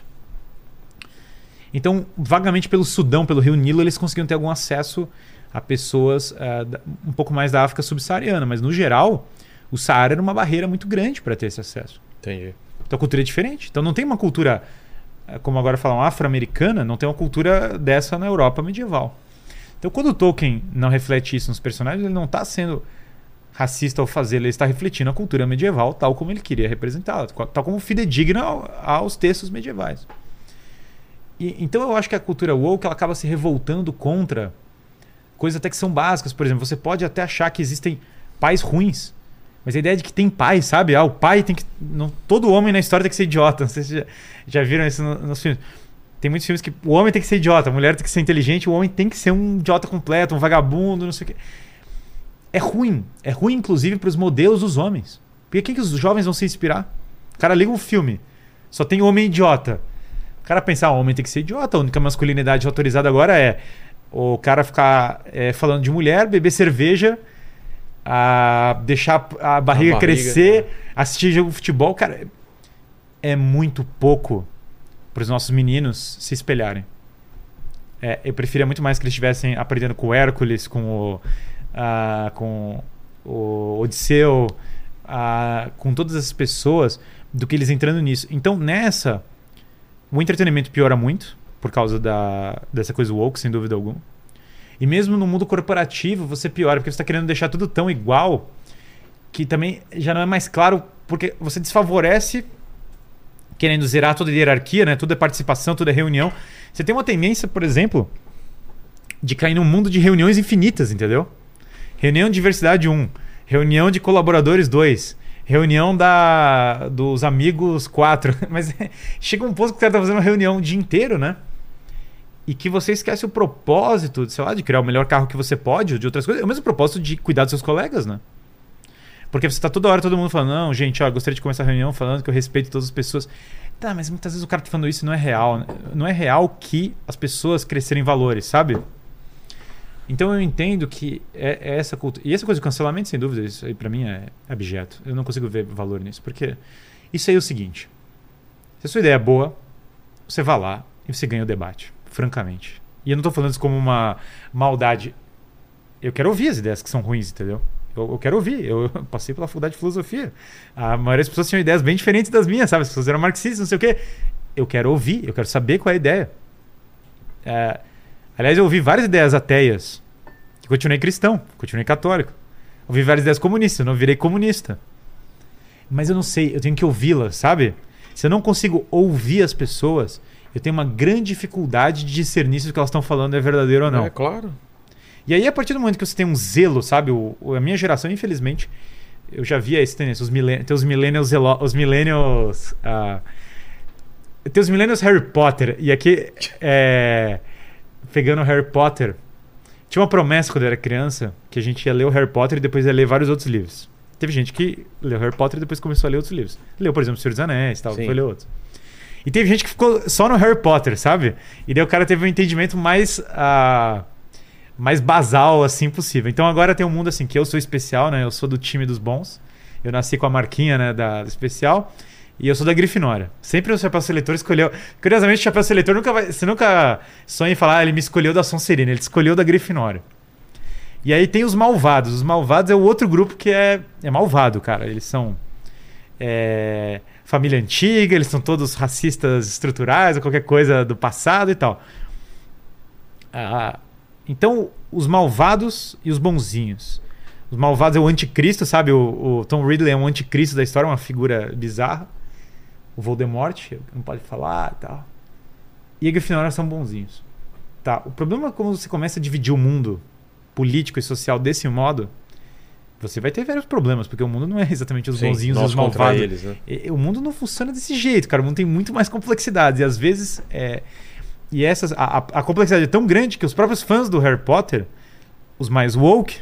Então, vagamente pelo Sudão, pelo Rio Nilo, eles conseguiam ter algum acesso a pessoas uh, um pouco mais da África subsaariana, mas no geral, o Saara era uma barreira muito grande para ter esse acesso. Entendi. Então a cultura é diferente. Então não tem uma cultura, eh, como agora falam, afro-americana, não tem uma cultura dessa na Europa medieval. Então quando o Tolkien não reflete isso nos personagens, ele não está sendo racista ao fazer, ele está refletindo a cultura medieval tal como ele queria representá-la, tal como fidedigna aos textos medievais. E, então eu acho que a cultura woke ela acaba se revoltando contra coisas até que são básicas. Por exemplo, você pode até achar que existem pais ruins, mas a ideia de que tem pai, sabe? Ah, o pai tem que. Não, todo homem na história tem que ser idiota. Não sei se já, já viram isso no, nos filmes. Tem muitos filmes que o homem tem que ser idiota, a mulher tem que ser inteligente, o homem tem que ser um idiota completo, um vagabundo, não sei o quê. É ruim. É ruim, inclusive, para os modelos dos homens. Porque quem que os jovens vão se inspirar? O cara liga um filme, só tem homem idiota. O cara pensar, ah, o homem tem que ser idiota, a única masculinidade autorizada agora é o cara ficar é, falando de mulher, beber cerveja, a deixar a barriga, a barriga crescer, é. assistir jogo de futebol. Cara, é muito pouco para os nossos meninos se espelharem. É, eu preferia muito mais que eles estivessem aprendendo com o Hércules, com o, uh, com o Odisseu, uh, com todas essas pessoas, do que eles entrando nisso. Então, nessa, o entretenimento piora muito por causa da, dessa coisa woke, sem dúvida alguma. E mesmo no mundo corporativo, você piora, porque você está querendo deixar tudo tão igual que também já não é mais claro, porque você desfavorece querendo zerar toda a hierarquia, né? Tudo é participação, tudo é reunião. Você tem uma tendência, por exemplo, de cair num mundo de reuniões infinitas, entendeu? Reunião de diversidade 1, reunião de colaboradores 2, reunião da, dos amigos 4. Mas chega um ponto que o cara tá fazendo uma reunião o dia inteiro, né? e que você esquece o propósito, sei lá, de criar o melhor carro que você pode, ou de outras coisas. É o mesmo propósito de cuidar dos seus colegas, né? Porque você está toda hora todo mundo falando, não, gente, ó, gostaria de começar a reunião falando que eu respeito todas as pessoas. Tá, mas muitas vezes o cara tá falando isso não é real. Né? Não é real que as pessoas crescerem valores, sabe? Então eu entendo que é, é essa cultura. E essa coisa do cancelamento, sem dúvida, isso aí pra mim é abjeto. Eu não consigo ver valor nisso. Porque isso aí é o seguinte: se a sua ideia é boa, você vai lá e você ganha o debate francamente. E eu não tô falando isso como uma maldade. Eu quero ouvir as ideias que são ruins, entendeu? Eu, eu quero ouvir. Eu passei pela faculdade de filosofia. A maioria das pessoas tinham ideias bem diferentes das minhas, sabe? As pessoas eram marxistas, não sei o quê. Eu quero ouvir, eu quero saber qual é a ideia. É, aliás, eu ouvi várias ideias ateias. Continuei cristão, continuei católico. Ouvi várias ideias comunistas, não virei comunista. Mas eu não sei, eu tenho que ouvi-las, sabe? Se eu não consigo ouvir as pessoas, eu tenho uma grande dificuldade de discernir se o que elas estão falando é verdadeiro ou não. É, claro. E aí, a partir do momento que você tem um zelo, sabe? O, a minha geração, infelizmente, eu já via esse tendência. Os millen tem os millennials... Os millennials... Uh, tem os millennials Harry Potter. E aqui, é, pegando Harry Potter... Tinha uma promessa quando eu era criança que a gente ia ler o Harry Potter e depois ia ler vários outros livros. Teve gente que leu Harry Potter e depois começou a ler outros livros. Leu, por exemplo, O Senhor dos Anéis e tal, foi ler outros. E teve gente que ficou só no Harry Potter, sabe? E daí o cara teve um entendimento mais. Uh, mais basal assim possível. Então agora tem um mundo assim que eu sou especial, né? Eu sou do time dos bons. Eu nasci com a marquinha, né, da especial. E eu sou da Grifinória. Sempre o chapéu seletor escolheu. Curiosamente, o chapéu seletor nunca vai. Você nunca sonha em falar, ah, ele me escolheu da Sonserina, ele escolheu da Grifinória. E aí tem os malvados. Os malvados é o outro grupo que é, é malvado, cara. Eles são. É família antiga, eles são todos racistas estruturais ou qualquer coisa do passado e tal. Ah, então, os malvados e os bonzinhos. Os malvados é o anticristo, sabe? O, o, Tom Ridley é um anticristo da história, uma figura bizarra. O Voldemort, não pode falar e tal. E a Grifinória são bonzinhos. Tá, o problema é quando você começa a dividir o mundo político e social desse modo, você vai ter vários problemas, porque o mundo não é exatamente os Sim, bonzinhos e os malvados. eles, né? O mundo não funciona desse jeito, cara. O mundo tem muito mais complexidades. E às vezes. É... E essas, a, a- a complexidade é tão grande que os próprios fãs do Harry Potter, os mais woke,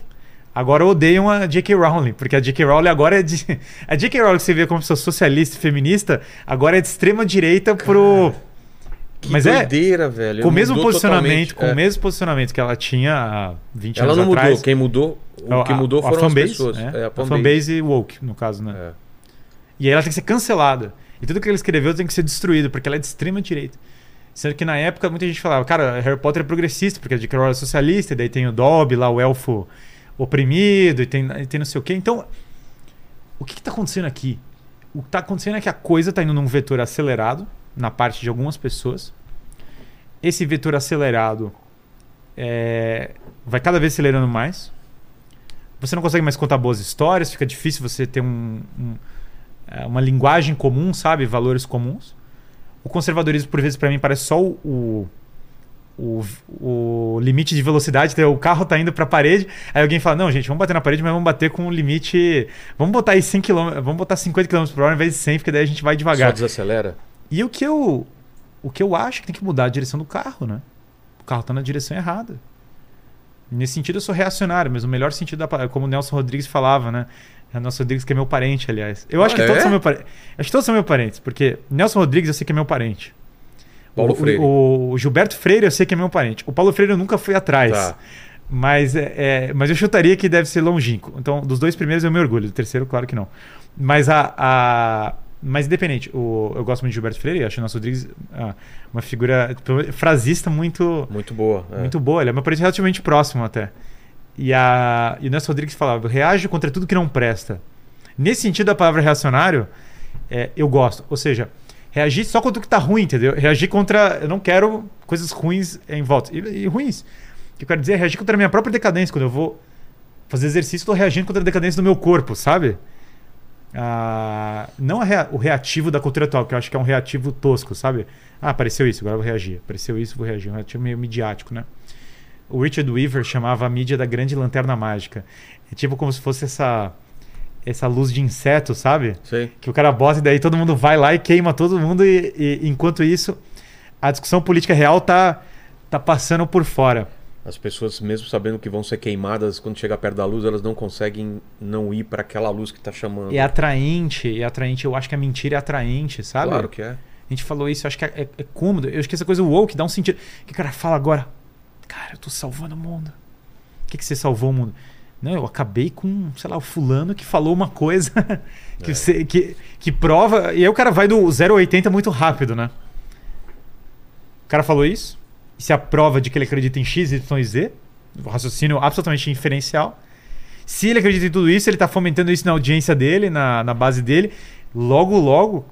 agora odeiam a J.K. Rowling. Porque a J.K. Rowling agora é de. A J.K. Rowling que você vê como pessoa socialista e feminista, agora é de extrema direita pro. Que Mas é, doideira, velho. com o mesmo posicionamento, com é. o mesmo posicionamento que ela tinha há 20 Ela anos não mudou. atrás. Quem mudou, o que A- mudou a foram as fanbase, pessoas. né? É, a a fanbase. fanbase woke, no caso, né? É. E aí ela tem que ser cancelada. E tudo que ela escreveu tem que ser destruído, porque ela é de extrema direita. Sendo que na época muita gente falava, cara, Harry Potter é progressista, porque a J.K. Rowling é socialista, e daí tem o Dobby lá, o elfo oprimido, e tem, e tem não sei o quê. Então, o que está acontecendo aqui? O que está acontecendo é que a coisa está indo num vetor acelerado, na parte de algumas pessoas. Esse vetor acelerado é, vai cada vez acelerando mais. Você não consegue mais contar boas histórias, fica difícil você ter um- um, é, uma linguagem comum, sabe? Valores comuns. O conservadorismo, por vezes, para mim, parece só o, o, o limite de velocidade. O carro tá indo para a parede, aí alguém fala: Não, gente, vamos bater na parede, mas vamos bater com o limite. Vamos botar aí 100 km, vamos botar 50 km por hora ao invés de 100, porque daí a gente vai Só devagar. desacelera. E o que eu o que eu acho que tem que mudar a direção do carro, né? O carro tá na direção errada. Nesse sentido eu sou reacionário, mas o melhor sentido da palavra, como o Nelson Rodrigues falava, né? É Nelson Rodrigues que é meu parente, aliás. Eu acho Ah, que é? todos são meu parente. Acho que todos são meus parentes, porque Nelson Rodrigues eu sei que é meu parente. Paulo o, Freire. O, o Gilberto Freire eu sei que é meu parente. O Paulo Freire eu nunca fui atrás. Tá. Mas, é, é, mas eu chutaria que deve ser longínquo. Então, dos dois primeiros eu me orgulho, do terceiro, claro que não. Mas a. a mas independente, o, eu gosto muito de Gilberto Freire, acho o Nelson Rodrigues ah, uma figura frasista muito, Muito boa. é. muito boa. Ele é meu parente relativamente próximo até. E, a, e o Nelson Rodrigues falava: reage contra tudo que não presta. Nesse sentido, a palavra reacionário, é, eu gosto. Ou seja, reagir só contra o que tá ruim, entendeu? Reagir contra. Eu não quero coisas ruins em volta. E, e ruins. O que eu quero dizer é reagir contra a minha própria decadência. Quando eu vou fazer exercício, estou reagindo contra a decadência do meu corpo, sabe? Ah, não rea- o reativo da cultura atual, que eu acho que é um reativo tosco, sabe? Ah, apareceu isso, agora eu vou reagir. Apareceu isso, vou reagir. Um reativo meio midiático, né? O Richard Weaver chamava a mídia da grande lanterna mágica. É tipo como se fosse essa essa luz de inseto, sabe? Sei. Que o cara bota e daí todo mundo vai lá e queima todo mundo e, e- enquanto isso a discussão política real tá tá passando por fora. As pessoas, mesmo sabendo que vão ser queimadas, quando chega perto da luz, elas não conseguem não ir para aquela luz que tá chamando. É atraente, é atraente. Eu acho que a mentira é atraente, sabe? Claro que é. A gente falou isso, eu acho que é, é- é cômodo. Eu acho que essa coisa woke dá um sentido. Que o cara fala agora, cara, eu tô salvando o mundo. O que, que você salvou o mundo? Não, eu acabei com, sei lá, o fulano que falou uma coisa que, É. você, que, que prova. E aí o cara vai do 0 a 80 muito rápido, né? O cara falou isso. E se a prova de que ele acredita em X, Y e Z, o raciocínio absolutamente inferencial. Se ele acredita em tudo isso, ele tá fomentando isso na audiência dele, na, na base dele. Logo, logo,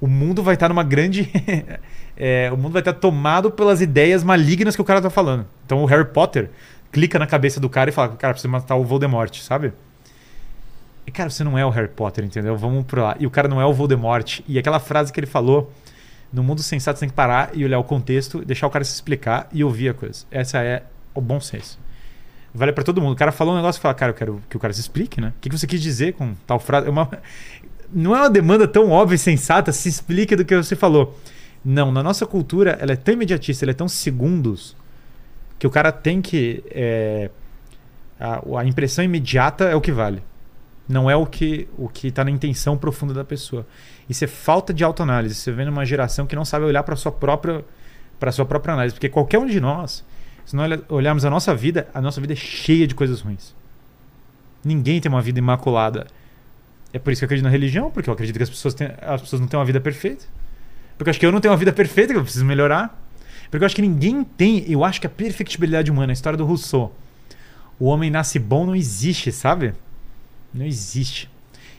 o mundo vai estar numa grande. é, o mundo vai estar tomado pelas ideias malignas que o cara tá falando. Então o Harry Potter clica na cabeça do cara e fala: Cara, precisa matar o Voldemort, sabe? E cara, você não é o Harry Potter, entendeu? Vamos pra lá. E o cara não é o Voldemort. E aquela frase que ele falou: No mundo sensato você tem que parar e olhar o contexto, deixar o cara se explicar e ouvir a coisa. Essa é o bom senso. Vale pra todo mundo. O cara falou um negócio e fala: Cara, eu quero que o cara se explique, né? O que que você quis dizer com tal frase? É uma não é uma demanda tão óbvia e sensata, se explique do que você falou. Não, na nossa cultura ela é tão imediatista, ela é tão segundos, que o cara tem que. é, a, a impressão imediata é o que vale. Não é o que o que está na intenção profunda da pessoa. Isso é falta de autoanálise. Você vê numa geração que não sabe olhar para sua própria para sua própria análise, porque qualquer um de nós, se nós olha- olharmos a nossa vida, a nossa vida é cheia de coisas ruins. Ninguém tem uma vida imaculada. É por isso que eu acredito na religião, porque eu acredito que as pessoas, têm, as pessoas não têm uma vida perfeita. Porque eu acho que eu não tenho uma vida perfeita, que eu preciso melhorar. Porque eu acho que ninguém tem. Eu acho que a perfectibilidade humana, a história do Rousseau. O homem nasce bom não existe, sabe? Não existe.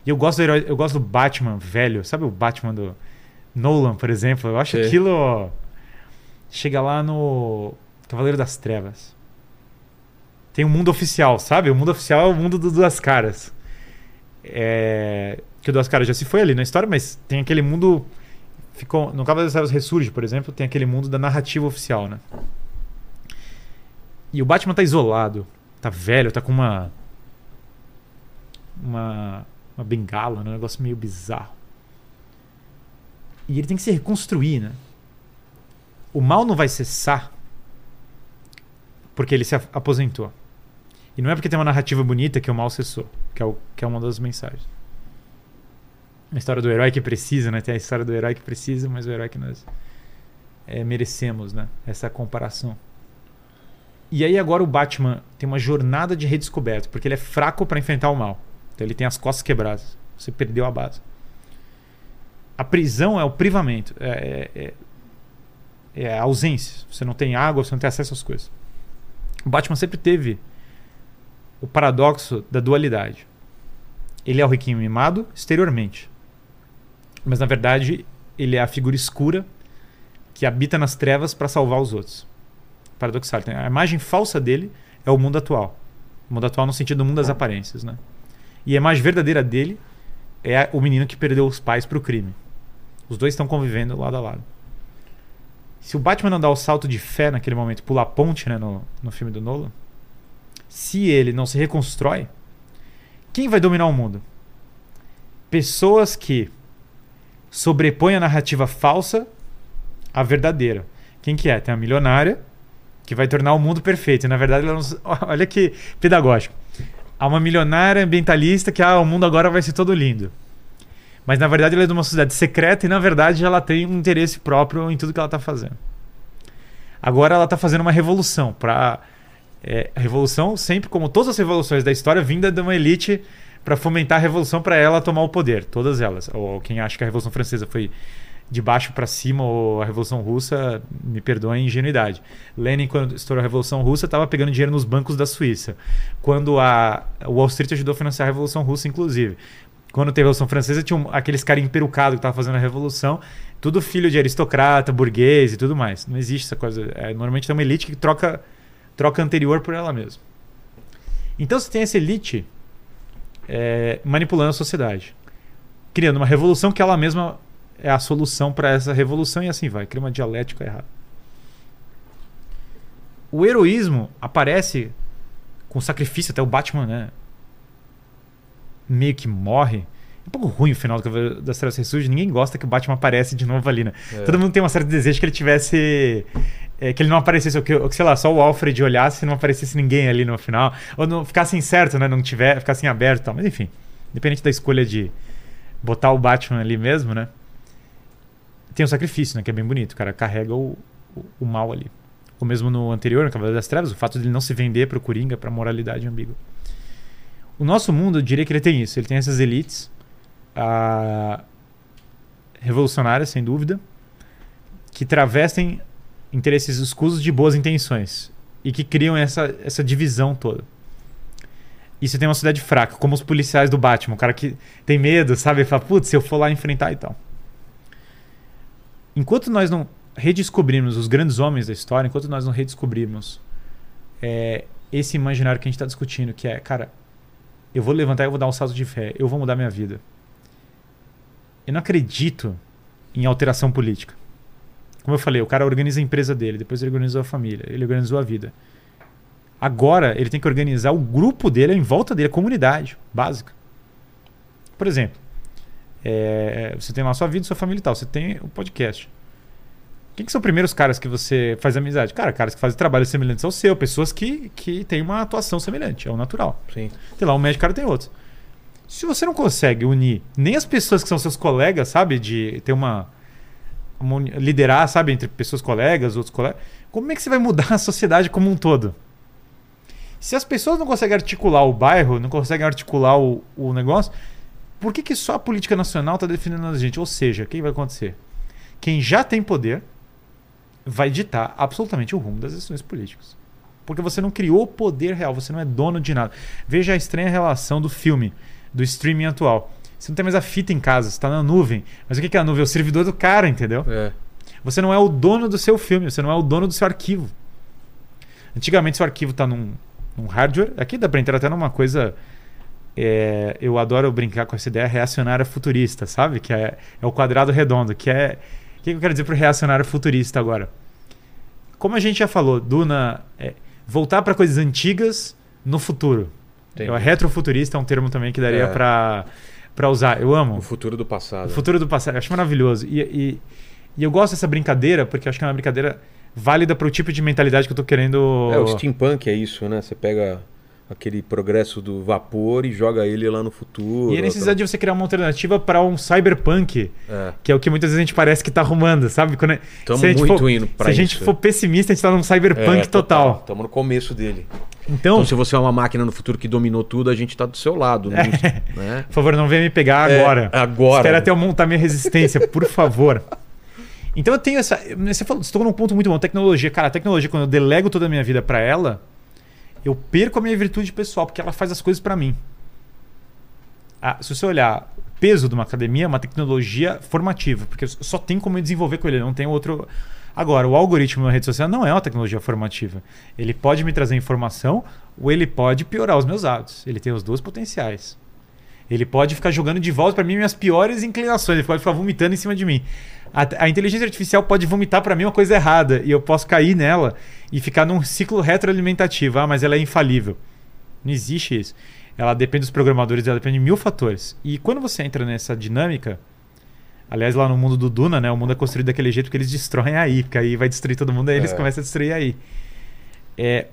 E eu gosto do herói, eu gosto do Batman velho, sabe o Batman do Nolan, por exemplo? Eu acho Sei. aquilo. Chega lá no Cavaleiro das Trevas. Tem o mundo oficial, sabe? O mundo oficial é o mundo do Duas Caras. É... Que o Duas Caras já se foi ali na história, mas tem aquele mundo. Ficou... No Cavaleiro das Trevas Ressurge, por exemplo, tem aquele mundo da narrativa oficial, né? E o Batman tá isolado, tá velho, tá com uma. Uma. Uma bengala, né? um negócio meio bizarro. E ele tem que se reconstruir, né? O mal não vai cessar porque ele se aposentou. E não é porque tem uma narrativa bonita que o mal cessou, que é, o, que é uma das mensagens. A história do herói que precisa, né? Tem a história do herói que precisa, mas o herói que nós é, merecemos, né? Essa comparação. E aí agora o Batman tem uma jornada de redescoberta, porque ele é fraco para enfrentar o mal. Então ele tem as costas quebradas. Você perdeu a base. A prisão é o privamento, é, é, é- é a ausência. Você não tem água, você não tem acesso às coisas. O Batman sempre teve o paradoxo da dualidade. Ele é o riquinho mimado exteriormente, mas na verdade ele é a figura escura que habita nas trevas para salvar os outros. Paradoxal. Tem- A imagem falsa dele é o mundo atual. O mundo atual no sentido do mundo das aparências, né? E a imagem verdadeira dele é o menino que perdeu os pais para o crime. Os dois estão convivendo lado a lado. Se o Batman não dá o salto de fé naquele momento, pular a ponte né, no, no filme do Nolan, se ele não se reconstrói, quem vai dominar o mundo? Pessoas que sobrepõem a narrativa falsa à verdadeira. Quem que é? Tem a milionária que vai tornar o mundo perfeito. E na verdade, não... olha que pedagógico. Há uma milionária ambientalista que ah, o mundo agora vai ser todo lindo. Mas na verdade ela é de uma sociedade secreta e na verdade ela tem um interesse próprio em tudo que ela está fazendo. Agora ela está fazendo uma revolução para a revolução sempre como todas as revoluções da história vinda de uma elite para fomentar a revolução para ela tomar o poder, todas elas. Ou quem acha que a revolução francesa foi de baixo para cima ou a revolução russa, me perdoe a ingenuidade. Lenin quando estourou a revolução russa estava pegando dinheiro nos bancos da Suíça. Quando a o Wall Street ajudou a financiar a revolução russa inclusive quando teve a Revolução Francesa, tinha um, aqueles caras emperucados que estavam fazendo a Revolução, tudo filho de aristocrata, burguês e tudo mais. Não existe essa coisa. É, normalmente tem uma elite que troca, troca anterior por ela mesma. Então você tem essa elite é, manipulando a sociedade, criando uma revolução que ela mesma é a solução para essa revolução e assim vai, cria uma dialética errada. O heroísmo aparece com sacrifício, até o Batman, né? meio que morre. É um pouco ruim o final do Cavaleiro das Trevas Ressurge. Ninguém gosta que o Batman aparece de novo ali, né? É. Todo mundo tem uma certa desejo que ele tivesse. É, que ele não aparecesse, ou que, ou que, sei lá, só o Alfred olhasse e não aparecesse ninguém ali no final. Ou não ficasse incerto, né? Não tiver, ficasse em aberto e tal. Mas enfim, independente da escolha de botar o Batman ali mesmo, né? Tem o sacrifício, né? Que é bem bonito. O cara carrega o, o, o mal ali. Ou mesmo no anterior, no Cavaleiro das Trevas, o fato de ele não se vender pro Coringa, pra moralidade ambígua. O nosso mundo, eu diria que ele tem isso. Ele tem essas elites ah, revolucionárias, sem dúvida, que travestem interesses escusos de boas intenções e que criam essa, essa divisão toda. E você tem uma cidade fraca, como os policiais do Batman, o cara que tem medo, sabe? Fala, putz, se eu for lá enfrentar e tal. Enquanto nós não redescobrirmos os grandes homens da história, enquanto nós não redescobrirmos é, esse imaginário que a gente está discutindo, que é, cara, eu vou levantar eu vou dar um salto de fé, eu vou mudar minha vida. Eu não acredito em alteração política. Como eu falei, o cara organiza a empresa dele, depois ele organizou a família, ele organizou a vida. Agora ele tem que organizar o grupo dele em volta dele, a comunidade básica. Por exemplo, é, você tem lá a sua vida, sua família e tal, você tem o podcast. Quem que são os primeiros caras que você faz amizade? Cara, caras que fazem trabalhos semelhantes ao seu, pessoas que, que têm uma atuação semelhante, é o natural. Sim. Tem lá um médico, cara tem outro. Se você não consegue unir nem as pessoas que são seus colegas, sabe? De ter uma. Liderar, sabe? Entre pessoas colegas, outros colegas. Como é que você vai mudar a sociedade como um todo? Se as pessoas não conseguem articular o bairro, não conseguem articular o, o negócio, por que, que só a política nacional está definindo a gente? Ou seja, o que vai acontecer? Quem já tem poder vai ditar absolutamente o rumo das decisões políticas. Porque você não criou poder real, você não é dono de nada. Veja a estranha relação do filme, do streaming atual. Você não tem mais a fita em casa, você está na nuvem. Mas o que é a nuvem? É o servidor do cara, entendeu? É. Você não é o dono do seu filme, você não é o dono do seu arquivo. Antigamente, seu arquivo está num, num hardware. Aqui dá para entrar até numa coisa. é, eu adoro brincar com essa ideia reacionária futurista, sabe? Que é, é o quadrado redondo. Que é. O que eu quero dizer para o reacionário futurista agora? Como a gente já falou, Duna. é, voltar para coisas antigas no futuro. Entendi. Eu, retrofuturista é um termo também que daria É. pra para usar. Eu amo. O futuro do passado. O futuro do passado. Eu acho maravilhoso. E, e, e eu gosto dessa brincadeira, porque eu acho que é uma brincadeira válida pro tipo de mentalidade que eu tô querendo. É, o steampunk é isso, né? Você pega aquele progresso do vapor e joga ele lá no futuro. E a necessidade de você criar uma alternativa para um cyberpunk, É. que é o que muitas vezes a gente parece que tá arrumando, sabe? Quando, a gente muito for, indo pra Se a gente isso. for pessimista, a gente tá num cyberpunk É, total. Estamos no começo dele. Então, Então, se você é uma máquina no futuro que dominou tudo, a gente tá do seu lado. Né? né? por favor, não venha me pegar É, agora. agora. Espera até eu montar minha resistência, por favor. Então eu tenho essa. Você falou, você tocou num ponto muito bom. Tecnologia. Cara, a tecnologia, quando eu delego toda a minha vida para ela, eu perco a minha virtude pessoal, porque ela faz as coisas para mim. Ah, se você olhar peso de uma academia, é uma tecnologia formativa, porque só tem como eu desenvolver com ele, não tem outro. Agora, o algoritmo na rede social não é uma tecnologia formativa. Ele pode me trazer informação ou ele pode piorar os meus hábitos. Ele tem os dois potenciais. Ele pode ficar jogando de volta para mim minhas piores inclinações. Ele pode ficar vomitando em cima de mim. A, a inteligência artificial pode vomitar para mim uma coisa errada e eu posso cair nela e ficar num ciclo retroalimentativo. Ah, mas ela é infalível. Não existe isso. Ela depende dos programadores, ela depende de mil fatores. E quando você entra nessa dinâmica, aliás, lá no mundo do Duna, né, o mundo é construído daquele jeito que eles destroem aí, porque aí vai destruir todo mundo, aí eles É. começam a destruir aí. É,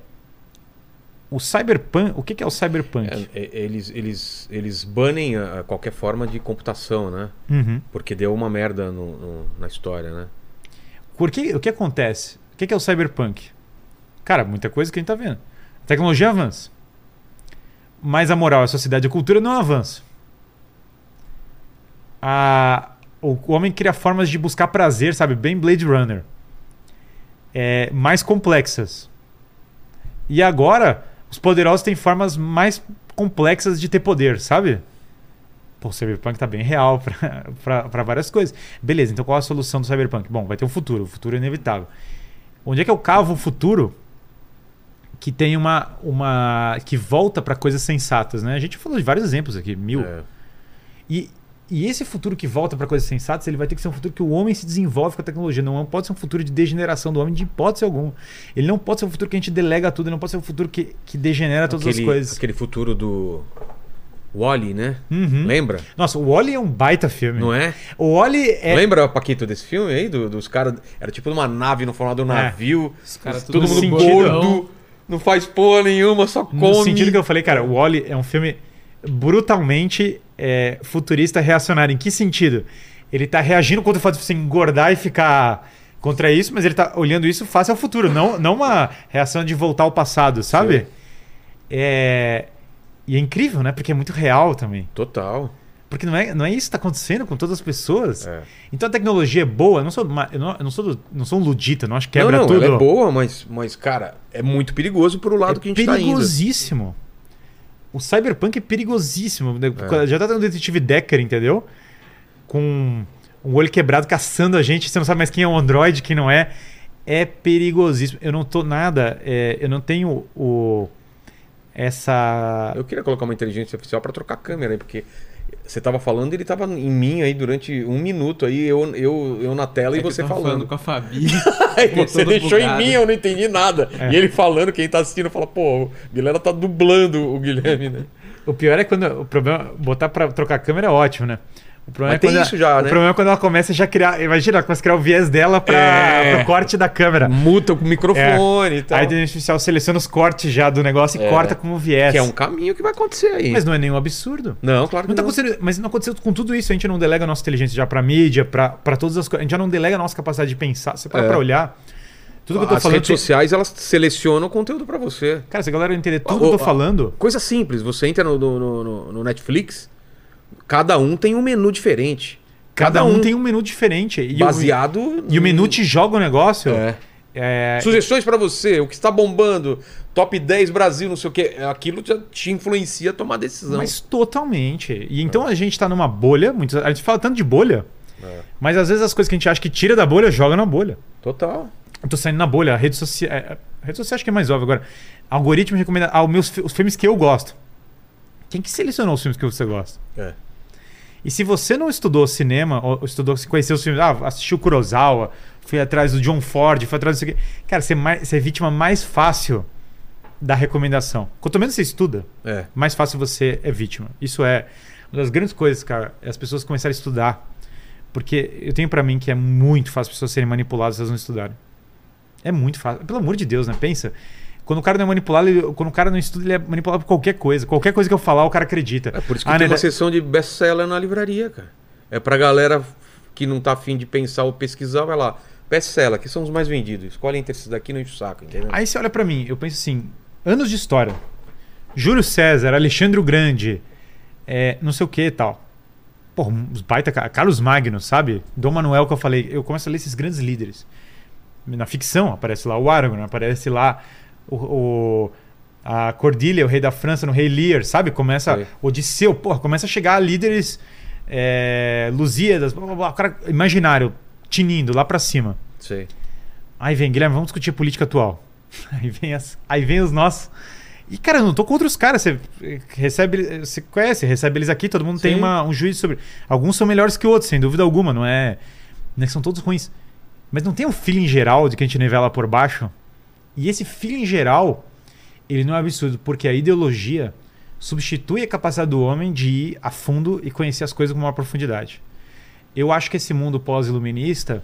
o cyberpunk, o que que é o cyberpunk? É, é, eles, eles, eles banem a, a qualquer forma de computação, né? Uhum. Porque deu uma merda no- no- na história, né? Porque o que acontece? O que que é o cyberpunk? Cara, muita coisa que a gente tá vendo. A tecnologia avança. Mas a moral, a sociedade, a cultura não avança. A, o, homem cria formas de buscar prazer, sabe? Bem Blade Runner. É, mais complexas. E agora, os poderosos têm formas mais complexas de ter poder, sabe? Pô, o Cyberpunk tá bem real pra várias coisas. Beleza, então qual a solução do Cyberpunk? Bom, vai ter um futuro, o futuro é inevitável. Onde é que eu cavo o futuro que tem uma. uma que volta pra coisas sensatas, né? A gente falou de vários exemplos aqui, mil. É. E, e esse futuro que volta para coisas sensatas, ele vai ter que ser um futuro que o homem se desenvolve com a tecnologia. Não pode ser um futuro de degeneração do homem de hipótese alguma. Ele não pode ser um futuro que a gente delega tudo, ele não pode ser um futuro que, que degenera todas aquele, as coisas. Aquele futuro do Wally, né? Uhum. Lembra? Nossa, o Wally é um baita filme. Não é? O Wally é. Lembra, Paquito, desse filme aí? Do- dos caras. Era tipo uma nave no formato do É. navio. Os caras todo tudo mundo gordão. gordo. Não faz porra nenhuma, só come. No sentido que eu falei, cara, o Wally é um filme brutalmente é, futurista reacionário. Em que sentido? Ele tá reagindo contra o fato de você engordar e ficar contra isso, mas ele tá olhando isso face ao futuro, não, não uma reação de voltar ao passado, sabe? É... E é incrível, né? Porque é muito real também. Total. Porque não é, não é isso que tá acontecendo com todas as pessoas. É. Então a tecnologia é boa. Eu não sou, eu não, eu não sou, não sou um ludita, não acho que quebra não, não, tudo. ela é boa, mas, mas, cara, é muito perigoso pro lado é que a gente tá indo. perigosíssimo. O Cyberpunk é perigosíssimo. É. Já tá tendo um detetive Decker, entendeu? Com um olho quebrado caçando a gente. Você não sabe mais quem é o Android, quem não é. É perigosíssimo. Eu não tô nada. é, eu não tenho o. Essa. Eu queria colocar uma inteligência artificial pra trocar a câmera porque você tava falando e ele tava em mim aí durante um minuto aí, eu, eu, eu na tela É e você tava falando. com a Fabi. Você deixou em bugado. mim, eu não entendi nada. É. E ele falando, quem tá assistindo fala, pô, o Guilherme tá dublando o Guilherme, né? O pior é quando. O problema. Botar pra trocar a câmera é ótimo, né? O problema é quando isso ela- já, O né? problema é quando ela começa a já criar. Imagina, ela começa a criar o viés dela pra, É. pro corte da câmera. Muta o microfone e tal. A inteligência artificial seleciona os cortes já do negócio e É. corta como viés. Que é um caminho que vai acontecer aí. Mas não é nenhum absurdo. Não, claro que Não tá não. acontecendo, mas não aconteceu com tudo isso. A gente não delega a nossa inteligência já pra mídia, pra todas as coisas. A gente já não delega a nossa capacidade de pensar. Você para É. pra olhar. Tudo que eu tô As falando. redes sociais, elas selecionam o conteúdo pra você. Cara, se a galera entender tudo Ô, que eu tô falando. Coisa simples, você entra no, no, no- no Netflix, cada um tem um menu diferente. Cada um tem um menu diferente. E, baseado o, e o menu te joga o negócio. É. é, Sugestões pra você, o que está bombando, top 10 Brasil, não sei o que, aquilo já te influencia a tomar decisão. Mas totalmente. E então a gente tá numa bolha. Muitos, a gente fala tanto de bolha. É. Mas às vezes as coisas que a gente acha que tira da bolha, joga na bolha. Total. Eu tô saindo na bolha. A rede social. A rede social acho que é mais óbvio agora. Algoritmo recomenda ah, os, meus, os filmes que eu gosto. Quem que selecionou os filmes que você gosta? É. E se você não estudou cinema, ou estudou, se conheceu os filmes, ah, assistiu Kurosawa, foi atrás do John Ford, foi atrás do. Cara, você é, mais, você é vítima mais fácil da recomendação. Quanto menos você estuda, É. mais fácil você é vítima. Isso é uma das grandes coisas, cara, é as pessoas começarem a estudar. Porque eu tenho pra mim que é muito fácil as pessoas serem manipuladas se elas não estudarem. É muito fácil. Pelo amor de Deus, né? Pensa. Quando o cara não é manipulado, ele- quando o cara não estuda, ele é manipulado por qualquer coisa. Qualquer coisa que eu falar, o cara acredita. É por isso que Ah, tem né, uma né? sessão de best-seller na livraria, cara. É pra galera que não tá afim de pensar ou pesquisar, vai lá. Best-seller, que são os mais vendidos. Escolhe entre esses daqui não enche o saco, entendeu? Aí você olha pra mim, eu penso assim, anos de história. Júlio César, Alexandre o Grande, é, não sei o que e tal. Pô, os baita, ca- Carlos Magno, sabe? Dom Manuel que eu falei, eu começo a ler esses grandes líderes. Na ficção aparece lá o Aragorn, aparece lá o, o- a Cordilha, o rei da França, no Rei Lear, sabe? Começa Sei. Odisseu, porra, começa a chegar líderes é, Lusíadas, blá, blá, blá, o cara imaginário, tinindo lá pra cima. Sei. Aí vem, Guilherme, vamos discutir a política atual. Aí vem, as, aí vem os nossos. E, cara, eu não tô contra os caras. Você eh, recebe, você conhece, recebe eles aqui, todo mundo tem Sim. uma, um juízo sobre. Alguns são melhores que outros, sem dúvida alguma, não é. Não é que são todos ruins. Mas não tem um feeling geral de que a gente nivela por baixo. E esse feeling geral, ele não é absurdo, porque a ideologia substitui a capacidade do homem de ir a fundo e conhecer as coisas com maior profundidade. Eu acho que esse mundo pós-iluminista,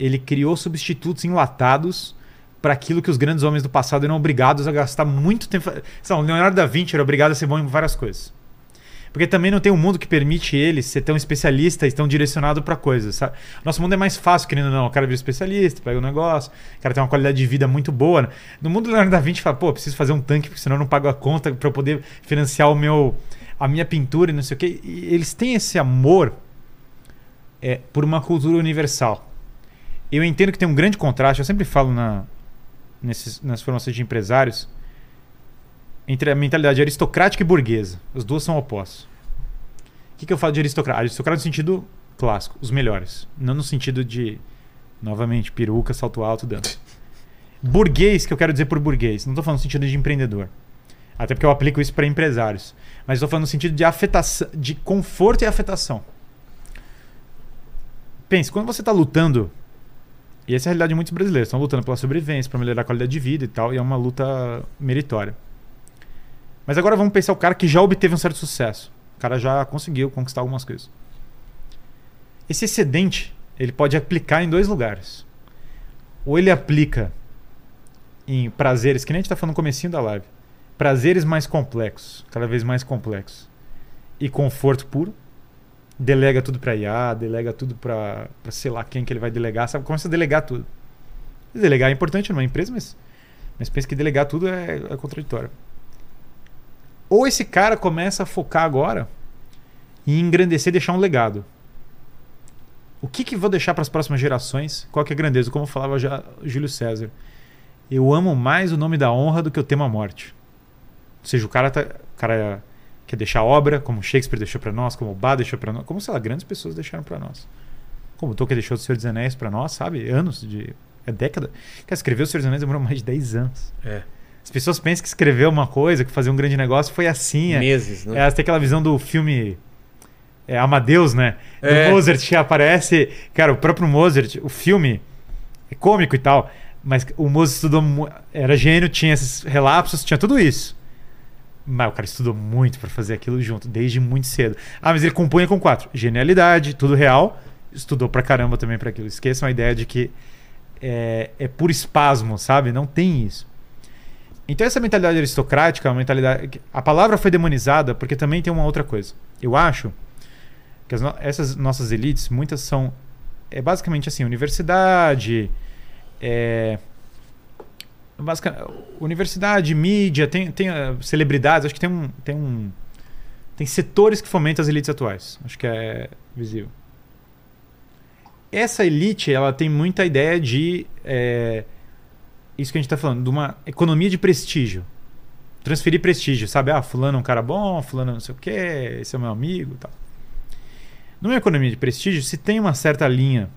ele criou substitutos enlatados para aquilo que os grandes homens do passado eram obrigados a gastar muito tempo. Sei lá, o Leonardo da Vinci era obrigado a ser bom em várias coisas. Porque também não tem um mundo que permite ele ser tão especialista e tão direcionado para coisas. Sabe? Nosso mundo é mais fácil, querendo ou não. O cara vira especialista, pega o negócio, o cara tem uma qualidade de vida muito boa. né? No mundo do Leonardo da Vinci, fala, pô, preciso fazer um tanque, porque senão eu não pago a conta para eu poder financiar o meu, a minha pintura e não sei o quê. E eles têm esse amor é, por uma cultura universal. Eu entendo que tem um grande contraste, eu sempre falo na, nesses, nas formações de empresários, entre a mentalidade aristocrática e burguesa. As duas são opostas. O que, que eu falo de aristocrata? Aristocrata no sentido clássico, os melhores. Não no sentido de, novamente, peruca, salto alto, dano. Burguês, que eu quero dizer por burguês, não estou falando no sentido de empreendedor. Até porque eu aplico isso para empresários. Mas estou falando no sentido de afetação, de conforto e afetação. Pense, quando você está lutando, e essa é a realidade de muitos brasileiros, estão lutando pela sobrevivência, para melhorar a qualidade de vida e tal, e é uma luta meritória. Mas agora vamos pensar o cara que já obteve um certo sucesso. O cara já conseguiu conquistar algumas coisas. Esse excedente, ele pode aplicar em dois lugares. Ou ele aplica em prazeres, que nem a gente está falando no comecinho da live. Prazeres mais complexos, cada vez mais complexos. E conforto puro. Delega tudo para IA, delega tudo para sei lá quem que ele vai delegar, sabe? Começa a delegar tudo. Delegar é importante numa empresa, mas, mas pensa que delegar tudo é, é contraditório. Ou esse cara começa a focar agora em engrandecer deixar um legado. O que, que vou deixar para as próximas gerações? Qual que é a grandeza? Como falava já Júlio César. Eu amo mais o nome da honra do que o tema morte. Ou seja, o cara, tá, o cara quer deixar obra, como Shakespeare deixou para nós, como Bá deixou para nós, como, sei lá, grandes pessoas deixaram para nós. Como Tolkien deixou o Senhor dos Anéis para nós, sabe? Anos de... É década. Cara, escrever o Senhor dos Anéis demorou mais de 10 anos. É. As pessoas pensam que escrever uma coisa, que fazer um grande negócio foi assim. É, Meses, né? é, tem aquela visão do filme é, Amadeus, né? Do É. Mozart que aparece. Cara, o próprio Mozart, o filme é cômico e tal. Mas o Mozart estudou. Era gênio, tinha esses relapsos, tinha tudo isso. Mas o cara estudou muito pra fazer aquilo junto, desde muito cedo. Ah, mas ele compunha com quatro: genialidade, tudo real. Estudou pra caramba também pra aquilo. Esqueçam a ideia de que é, é por espasmo, sabe? Não tem isso. Então essa mentalidade aristocrática, a mentalidade, a palavra foi demonizada porque também tem uma outra coisa. Eu acho que no- essas nossas elites, muitas são é basicamente assim, universidade, é, universidade, mídia, tem, tem ah, celebridades, acho que tem um, tem um tem setores que fomentam as elites atuais. Acho que é visível. Essa elite, ela tem muita ideia de é, isso que a gente está falando, de uma economia de prestígio. Transferir prestígio, sabe? Ah, fulano é um cara bom, fulano não sei o quê, esse é meu amigo tal. Numa economia de prestígio, se tem uma certa linha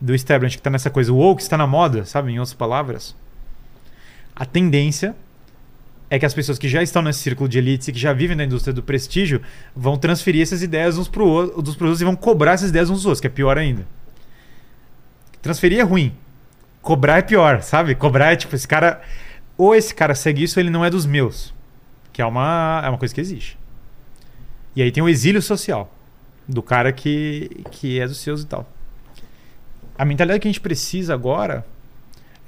do establishment que está nessa coisa, o woke está na moda, sabe? Em outras palavras, a tendência é que as pessoas que já estão nesse círculo de elites e que já vivem na indústria do prestígio vão transferir essas ideias uns pro outro, dos produtos e vão cobrar essas ideias uns dos outros, que é pior ainda. Transferir é ruim. Cobrar é pior, sabe? Cobrar é tipo, esse cara ou esse cara segue isso ou ele não é dos meus. Que é uma, é uma coisa que existe. E aí tem o exílio social do cara que, que é dos seus e tal. A mentalidade que a gente precisa agora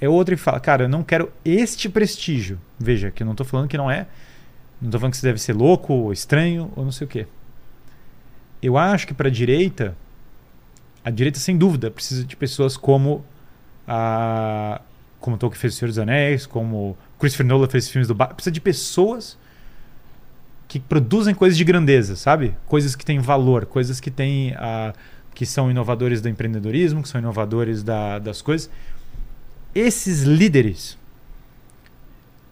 é outra e fala, cara, eu não quero este prestígio. Veja, que eu não tô falando que não é. Não tô falando que você deve ser louco, ou estranho, ou não sei o quê. Eu acho que para a direita, a direita sem dúvida precisa de pessoas como a como Tolkien fez o Senhor dos Anéis, como Christopher Nolan fez filmes do Batman. Precisa de pessoas que produzem coisas de grandeza, sabe? Coisas que têm valor, coisas que têm que são inovadores do empreendedorismo, que são inovadores da, das coisas. Esses líderes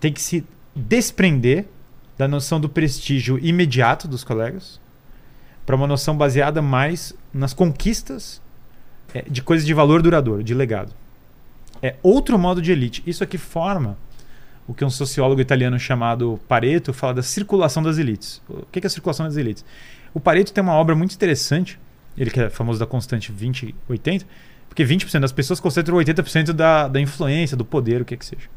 têm que se desprender da noção do prestígio imediato dos colegas para uma noção baseada mais nas conquistas é, de coisas de valor duradouro, de legado. É outro modo de elite. Isso aqui forma o que um sociólogo italiano chamado Pareto fala da circulação das elites. O que é a circulação das elites? O Pareto tem uma obra muito interessante, ele que é famoso da constante 20-80, porque 20% das pessoas concentram 80% da, da influência, do poder, o que é que seja.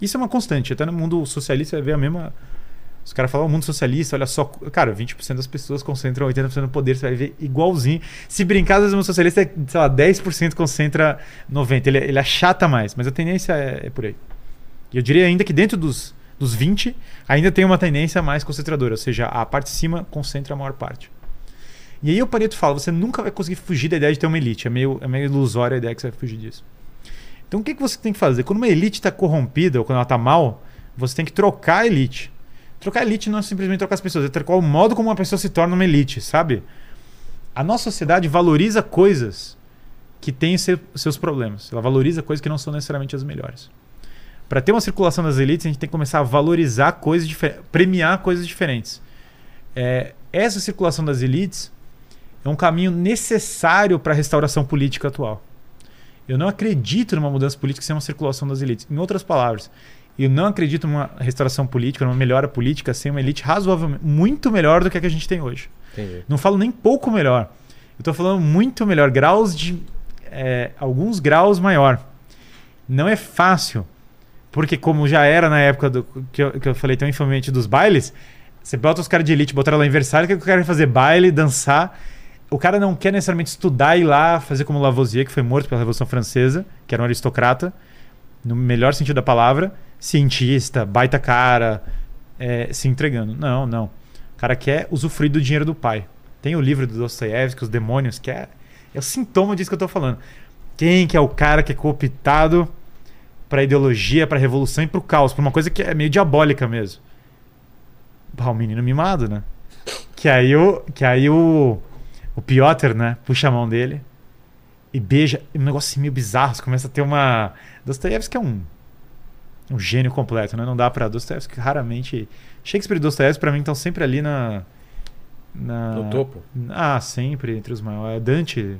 Isso é uma constante. Até no mundo socialista vai ver a mesma os caras falam, o mundo socialista, olha só. Cara, 20% das pessoas concentram 80% do poder, você vai ver igualzinho. Se brincar, o mundo socialista é, sei lá, 10% concentra 90%. Ele, ele achata mais, mas a tendência é, é por aí. E eu diria ainda que dentro dos, dos 20, ainda tem uma tendência mais concentradora, ou seja, a parte de cima concentra a maior parte. E aí o Pareto fala, você nunca vai conseguir fugir da ideia de ter uma elite. É meio, é meio ilusória a ideia que você vai fugir disso. Então o que, que você tem que fazer? Quando uma elite está corrompida ou quando ela está mal, você tem que trocar a elite. Trocar elite não é simplesmente trocar as pessoas, é trocar o modo como uma pessoa se torna uma elite, sabe? A nossa sociedade valoriza coisas que têm seu, seus problemas. Ela valoriza coisas que não são necessariamente as melhores. Para ter uma circulação das elites, a gente tem que começar a valorizar coisas diferentes, premiar coisas diferentes. É, essa circulação das elites é um caminho necessário para a restauração política atual. Eu não acredito numa mudança política sem uma circulação das elites. Em outras palavras, eu não acredito numa restauração política, numa melhora política sem uma elite razoavelmente muito melhor do que a que a gente tem hoje. Entendi. Não falo nem pouco melhor. Eu estou falando muito melhor, graus de é, alguns graus maior. Não é fácil, porque como já era na época do que eu, que eu falei tão infamemente dos bailes, você bota os caras de elite, botaram lá em Versalhes, que o cara quer fazer baile, dançar. O cara não quer necessariamente estudar e ir lá fazer como Lavoisier, que foi morto pela Revolução Francesa, que era um aristocrata, no melhor sentido da palavra cientista, baita cara, é, se entregando. Não, não. O cara quer usufruir do dinheiro do pai. Tem o livro do Dostoiévski, Os Demônios, que é, é o sintoma disso que eu tô falando. Quem que é o cara que é cooptado para ideologia, para revolução e para o caos, para uma coisa que é meio diabólica mesmo. Bah, o menino mimado, né? Que aí o que aí o o Piotr, né, puxa a mão dele e beija, um negócio meio bizarro, começa a ter uma Dostoiévski é um um gênio completo, né? Não dá para Dostoevsky raramente. Shakespeare e Dostoevsky para mim estão sempre ali na, na no topo. Ah, sempre entre os maiores. Dante,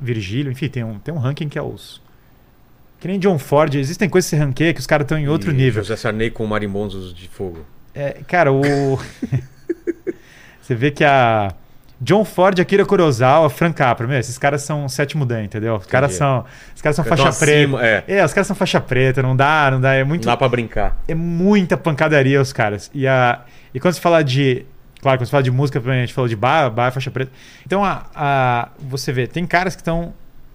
Virgílio, enfim, tem um tem um ranking que é os que nem John Ford, existem coisas que se ranqueia que os caras estão em outro e nível. José Sarney com marimbondos de fogo. É, cara, o Você vê que a John Ford, Akira Kurosawa, Frank Capra. Meu, esses caras são sétimo dan, entendeu? Os caras são, os caras são faixa preta. É. é. os caras são faixa preta, não dá, não dá, é muito Não dá para brincar. É muita pancadaria os caras. E a e quando você fala de Claro, quando você fala de música, a gente falou de bar, bar, faixa preta. Então, a, a, você vê, tem caras que estão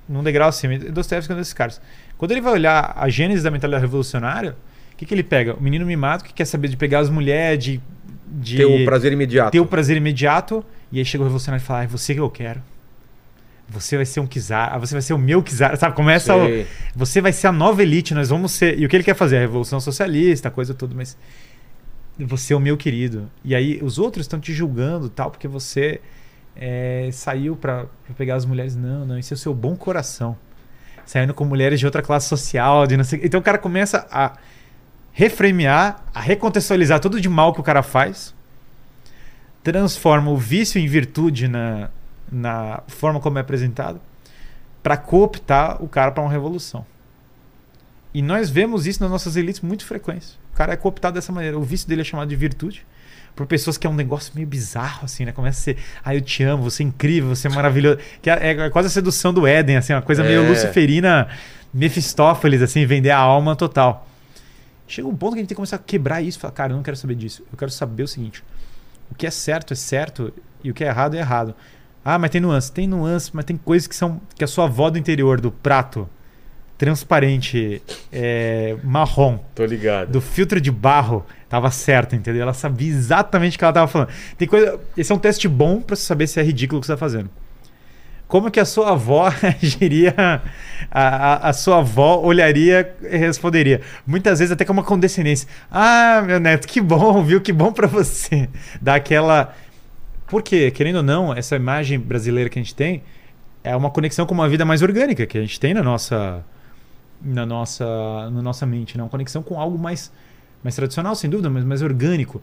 num degrau acima. Dostoevsky é um desses caras. Quando ele vai olhar a gênese da mentalidade revolucionária, o que, que ele pega? O menino mimado que quer saber de pegar as mulheres, de, de. Ter o prazer imediato. Ter o prazer imediato e aí chega o revolucionário e fala: ah, é você que eu quero. Você vai ser um Kizar, você vai ser o meu Kizar, sabe? Começa o, Você vai ser a nova elite, nós vamos ser. E o que ele quer fazer? A revolução socialista, a coisa toda, mas. Você é o meu querido. E aí os outros estão te julgando tal, porque você é, saiu para pegar as mulheres. Não, não, isso é o seu bom coração. Saindo com mulheres de outra classe social, de não sei... Então o cara começa a reframear, a recontextualizar tudo de mal que o cara faz transforma o vício em virtude na, na forma como é apresentado para cooptar o cara para uma revolução. E nós vemos isso nas nossas elites muito frequentes. O cara é cooptado dessa maneira. O vício dele é chamado de virtude por pessoas que é um negócio meio bizarro, assim, né? Começa a ser, ah, eu te amo, você é incrível, você é maravilhoso. Que é, é quase a sedução do Éden, assim, uma coisa é. meio luciferina, Mefistófeles, assim, vender a alma total. Chega um ponto que a gente tem que começar a quebrar isso. Falar, cara, eu não quero saber disso. Eu quero saber o seguinte: o que é certo é certo e o que é errado é errado. Ah, mas tem nuance. Tem nuance, mas tem coisas que são que a sua avó do interior do prato transparente, é, marrom, Tô ligado. do filtro de barro, tava certa, entendeu? Ela sabia exatamente o que ela tava falando. Tem coisa, esse é um teste bom para você saber se é ridículo o que você tá fazendo. Como que a sua avó agiria, a, a, a sua avó olharia e responderia? Muitas vezes até com uma condescendência. Ah, meu neto, que bom, viu? Que bom para você. Dá aquela... Porque, querendo ou não, essa imagem brasileira que a gente tem é uma conexão com uma vida mais orgânica que a gente tem na nossa na nossa na nossa mente, né? Uma conexão com algo mais mais tradicional, sem dúvida, mas mais orgânico.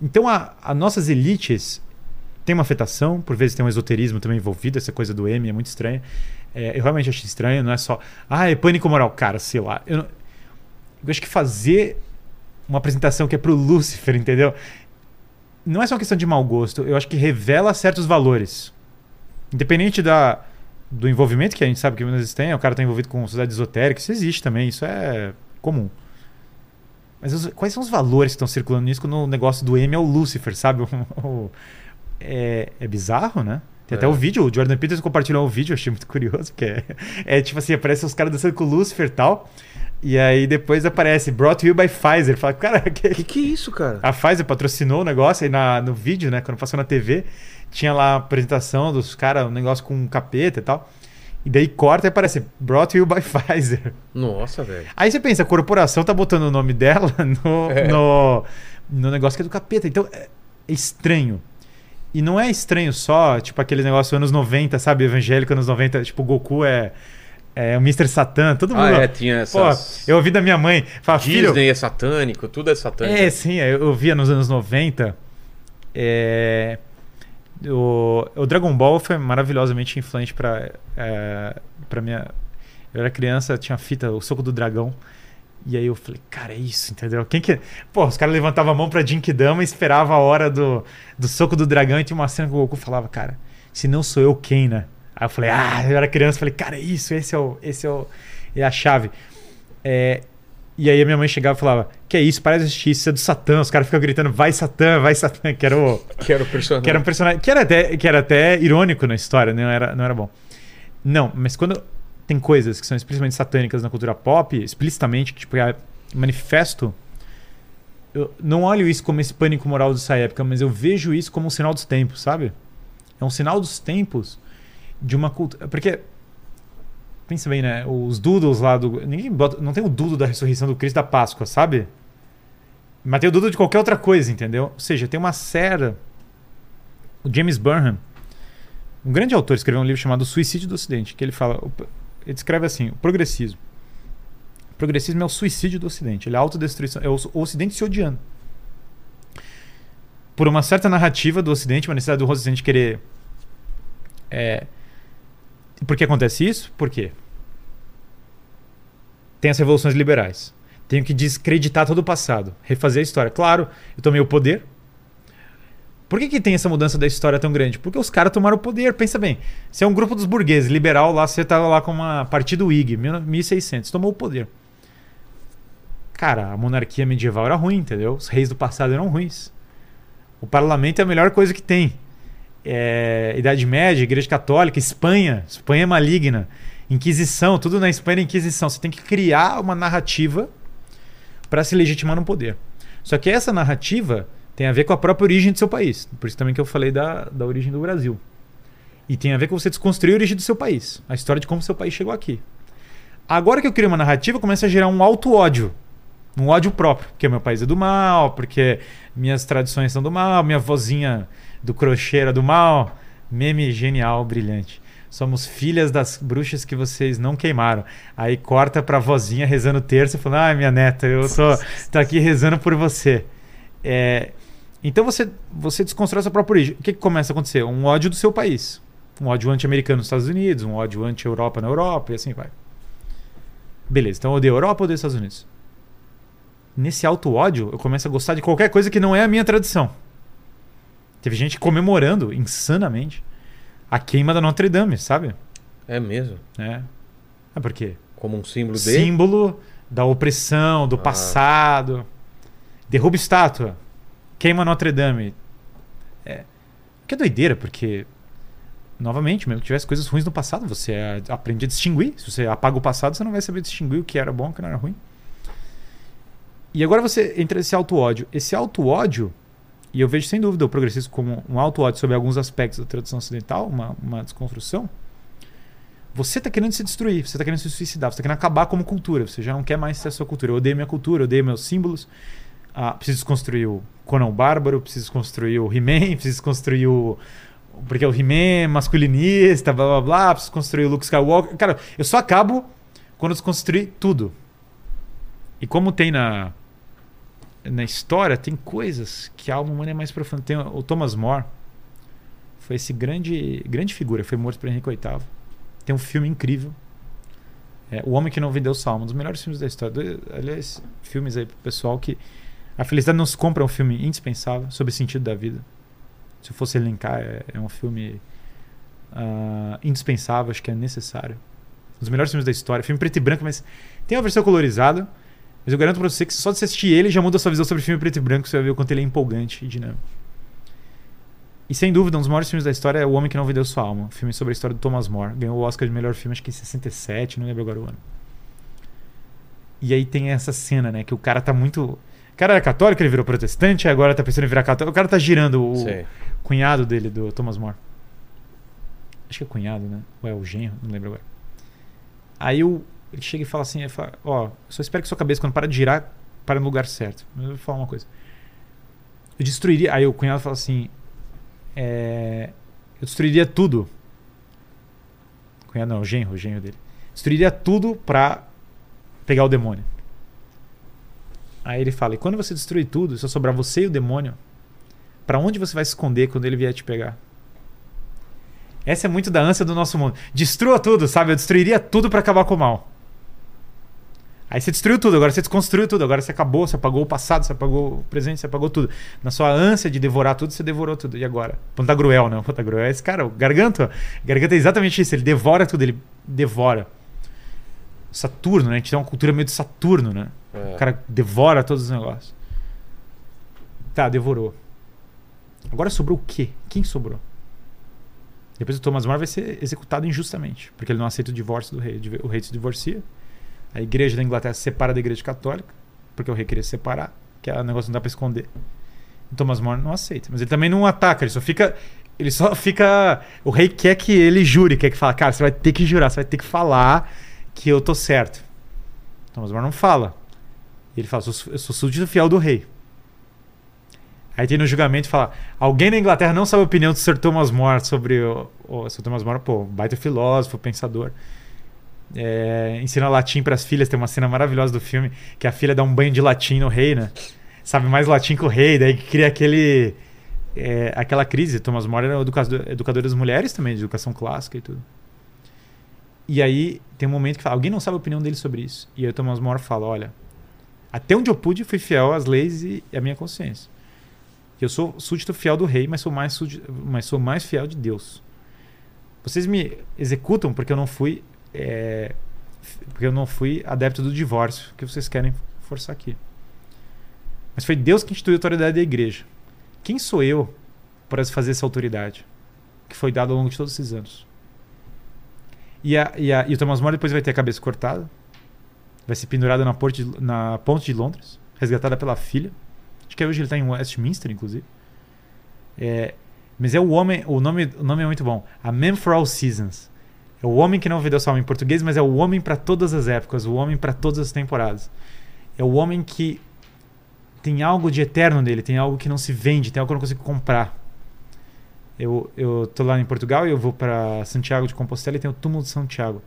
Então, a, a nossas elites tem uma afetação, por vezes tem um esoterismo também envolvido, essa coisa do M é muito estranha. É, eu realmente acho estranho, não é só, ah, é pânico moral. Cara, sei lá. Eu, eu acho que fazer uma apresentação que é pro Lúcifer, entendeu? Não é só uma questão de mau gosto, eu acho que revela certos valores. Independente da, do envolvimento que a gente sabe que muitas tem, o cara tá envolvido com sociedade esotérica, isso existe também, isso é comum. Mas os- quais são os valores que estão circulando nisso quando o negócio do M é o Lúcifer, sabe? O- o- é, é bizarro, né? Tem até É. o vídeo, o Jordan Peters compartilhou o vídeo, achei muito curioso, porque é, é tipo assim, aparece os caras dançando com o Lúcifer e tal, e aí depois aparece Brought to you by Pfizer. Fala, cara, que, Que que é isso, cara? a Pfizer patrocinou o negócio aí na, no vídeo, né? Quando passou na TV, tinha lá a apresentação dos caras, um negócio com um capeta e tal. E daí corta e aparece Brought to you by Pfizer. Nossa, velho. Aí você pensa, a corporação tá botando o nome dela no, É. no, no negócio que é do capeta. Então é estranho. E não é estranho só, tipo aquele negócio anos 90, sabe? Evangélico anos 90, tipo Goku é, é o Mr. Satan, todo mundo. Ah, é, tinha Pô, essas... eu ouvi da minha mãe, fala, filho, Disney é satânico, tudo é satânico. é, sim, eu eu via nos anos 90. é, o, o Dragon Ball foi maravilhosamente influente pra, é, pra minha. Eu era criança, tinha fita, o soco do dragão. E aí eu falei, cara, é isso, entendeu? Quem que. Pô, os caras levantavam a mão pra Jinkidama e esperava a hora do, do soco do dragão e tinha uma cena que o Goku falava, cara, se não sou eu, quem, né? Aí eu falei, ah, eu era criança, falei, cara, é isso, esse é o. Esse é, o, é a chave. É, e aí a minha mãe chegava e falava, que é isso, para de assistir, isso é do Satã. Os caras ficam gritando, vai Satã, vai Satã, que era o. Que era o personagem. Que era um personagem. Que era até, que era até irônico na história, não era, não era bom. Não, mas quando tem coisas que são explicitamente satânicas na cultura pop, explicitamente, que tipo, é manifesto. Eu não olho isso como esse pânico moral dessa época, mas eu vejo isso como um sinal dos tempos, sabe? É um sinal dos tempos de uma cultura. Porque. Pensa bem, né? Os doodles lá do. Ninguém bota. Não tem o doodle da ressurreição do Cristo da Páscoa, sabe? Mas tem o doodle de qualquer outra coisa, entendeu? Ou seja, tem uma série. O James Burnham, um grande autor, escreveu um livro chamado Suicídio do Ocidente, que ele fala. Ele descreve assim: o progressismo. O progressismo é o suicídio do Ocidente. Ele é a autodestruição. É o Ocidente se odiando. Por uma certa narrativa do Ocidente, uma necessidade do Ocidente querer. É, por que acontece isso? Por quê? Tem as revoluções liberais. Tenho que descreditar todo o passado, refazer a história. Claro, eu tomei o poder. Por que, que tem essa mudança da história tão grande? Porque os caras tomaram o poder. Pensa bem, você é um grupo dos burgueses, liberal lá, você tava lá com uma partido Whig, 1600, tomou o poder. Cara, a monarquia medieval era ruim, entendeu? Os reis do passado eram ruins. O parlamento é a melhor coisa que tem. É, Idade Média, Igreja Católica, Espanha. Espanha é maligna. Inquisição, tudo na Espanha é Inquisição. Você tem que criar uma narrativa para se legitimar no poder. Só que essa narrativa tem a ver com a própria origem do seu país. Por isso também que eu falei da, da origem do Brasil. E tem a ver com você desconstruir a origem do seu país. A história de como seu país chegou aqui. Agora que eu crio uma narrativa, começa a gerar um auto-ódio. Um ódio próprio. Porque meu país é do mal, porque minhas tradições são do mal, minha vozinha do crochê era do mal. Meme genial, brilhante. Somos filhas das bruxas que vocês não queimaram. Aí corta pra vozinha rezando o terço e falando: Ai, minha neta, eu tô, tô aqui rezando por você. É, então você, você desconstrói a sua própria origem. O que, que começa a acontecer? Um ódio do seu país. Um ódio anti-americano nos Estados Unidos, um ódio anti-Europa na Europa e assim vai. Beleza, então eu odeio a Europa ou odeio os Estados Unidos? Nesse auto-ódio, eu começo a gostar de qualquer coisa que não é a minha tradição. Teve gente comemorando insanamente a queima da Notre Dame, sabe? É mesmo. É. É por quê? Como um símbolo de. Símbolo da opressão, Ah. do passado. Derruba estátua. Queima Notre Dame. É, que é doideira, porque, novamente, mesmo que tivesse coisas ruins no passado, você aprende a distinguir. Se você apaga o passado, você não vai saber distinguir o que era bom e o que não era ruim. E agora você entra nesse auto-ódio. Esse auto-ódio, e eu vejo sem dúvida o progressismo como um auto-ódio sobre alguns aspectos da tradição ocidental, uma, uma desconstrução. Você está querendo se destruir, você está querendo se suicidar, você está querendo acabar como cultura, você já não quer mais ser a sua cultura. Eu odeio minha cultura, eu odeio meus símbolos. Ah, preciso construir o Conan Bárbaro, preciso construir o He-Man, preciso construir o. Porque o He-Man é masculinista, blá blá blá, preciso construir o Luke Skywalker. Cara, eu só acabo quando desconstruir tudo. E como tem na, na história, tem coisas que a alma humana é mais profunda. Tem o Thomas More, foi esse grande, grande figura, foi morto por Henrique VIII. Tem um filme incrível. É, o Homem que Não Vendeu Sua Alma, um dos melhores filmes da história. Aliás, filmes aí pro pessoal que. A Felicidade Não Se Compra é um filme indispensável sobre o sentido da vida. Se eu fosse elencar, é, é um filme ah, indispensável, acho que é necessário. Um dos melhores filmes da história. Filme preto e branco, mas tem uma versão colorizada. Mas eu garanto pra você que só de assistir ele já muda a sua visão sobre filme preto e branco. Você vai ver o quanto ele é empolgante e dinâmico. E sem dúvida, um dos maiores filmes da história é O Homem que Não Vendeu Sua Alma. Um filme sobre a história do Thomas More. Ganhou o Oscar de melhor filme, acho que em 67, não lembro agora o ano. E aí tem essa cena, né? Que o cara tá muito. O cara era católico, ele virou protestante, agora tá pensando em virar católico. O cara tá girando o Sei. cunhado dele, do Thomas More. Acho que é cunhado, né? Ou é o genro, não lembro agora. Aí o, ele chega e fala assim: ele fala, Ó, só espero que sua cabeça, quando para de girar, para no lugar certo. Mas eu vou falar uma coisa. Eu destruiria. Aí o cunhado fala assim: é, Eu destruiria tudo. Cunhado não, o genro, o genro dele. Destruiria tudo pra pegar o demônio. Aí ele fala: E quando você destruir tudo, só sobrar você e o demônio, Pra onde você vai se esconder quando ele vier te pegar? Essa é muito da ânsia do nosso mundo. Destrua tudo, sabe? Eu destruiria tudo pra acabar com o mal. Aí você destruiu tudo, agora você desconstruiu tudo, agora você acabou, você apagou o passado, você apagou o presente, você apagou tudo. Na sua ânsia de devorar tudo, você devorou tudo. E agora? Pantagruel, não. Pantagruel é esse cara, o Garganta. Garganta é exatamente isso, ele devora tudo, ele devora. Saturno, né? A gente tem uma cultura meio de Saturno, né? É. O cara devora todos os negócios. Tá, devorou. Agora sobrou o quê? Quem sobrou? Depois o Thomas More vai ser executado injustamente, porque ele não aceita o divórcio do rei. O rei se divorcia. A igreja da Inglaterra se separa da igreja católica, porque o rei queria se separar, que é um negócio que não dá pra esconder. O Thomas More não aceita. Mas ele também não ataca, ele só fica. Ele só fica. O rei quer que ele jure, quer que fala, cara, você vai ter que jurar, você vai ter que falar que eu tô certo. Thomas More não fala. Ele fala, "Sou- eu sou súdito fiel do rei. Aí tem no julgamento fala: alguém na Inglaterra não sabe a opinião do Sir Thomas More sobre o, o Sir Thomas More, pô, baita filósofo, pensador. É, ensina latim para as filhas. Tem uma cena maravilhosa do filme que a filha dá um banho de latim no rei, né? Sabe mais latim que o rei, daí cria aquele é, aquela crise. Thomas More era educador, educador das mulheres também, de educação clássica e tudo. E aí tem um momento que fala, alguém não sabe a opinião dele sobre isso. E aí o Thomas More fala, olha, até onde eu pude fui fiel às leis e à minha consciência. Eu sou súdito fiel do rei, mas sou mais súdito, mas sou mais fiel de Deus. Vocês me executam porque eu não fui é, porque eu não fui adepto do divórcio que vocês querem forçar aqui. Mas foi Deus que instituiu a autoridade da igreja. Quem sou eu para fazer essa autoridade que foi dada ao longo de todos esses anos? E, a, e, a, e o Thomas More depois vai ter a cabeça cortada, vai ser pendurado na, na ponte de Londres, resgatada pela filha. Acho que hoje ele está em Westminster, inclusive. É, mas é o homem, o nome, o nome é muito bom. A Man for All Seasons. É o homem que não vendeu sua alma em português, mas é o homem para todas as épocas, o homem para todas as temporadas. É o homem que tem algo de eterno nele, tem algo que não se vende, tem algo que eu não consigo comprar. Eu, eu tô lá em Portugal e eu vou para Santiago de Compostela e tem o túmulo de Santiago.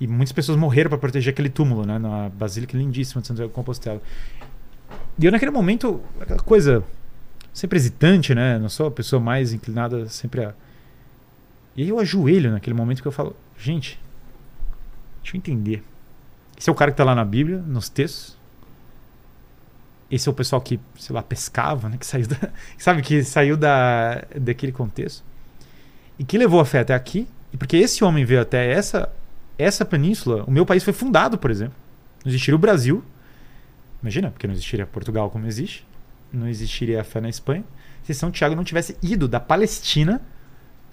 E muitas pessoas morreram para proteger aquele túmulo, né, na basílica lindíssima de Santiago de Compostela. E eu naquele momento, aquela coisa sempre hesitante, né? Não sou a pessoa mais inclinada sempre a. E aí eu ajoelho naquele momento que eu falo, gente, deixa eu entender. Esse é o cara que tá lá na Bíblia, nos textos. Esse é o pessoal que, sei lá, pescava, né? Que saiu da, sabe, que saiu da, daquele contexto. E que levou a fé até aqui. E porque esse homem veio até essa, essa península, o meu país foi fundado, por exemplo, Não existiria o Brasil. Imagina, porque não existiria Portugal como existe. Não existiria a fé na Espanha. Se São Tiago não tivesse ido da Palestina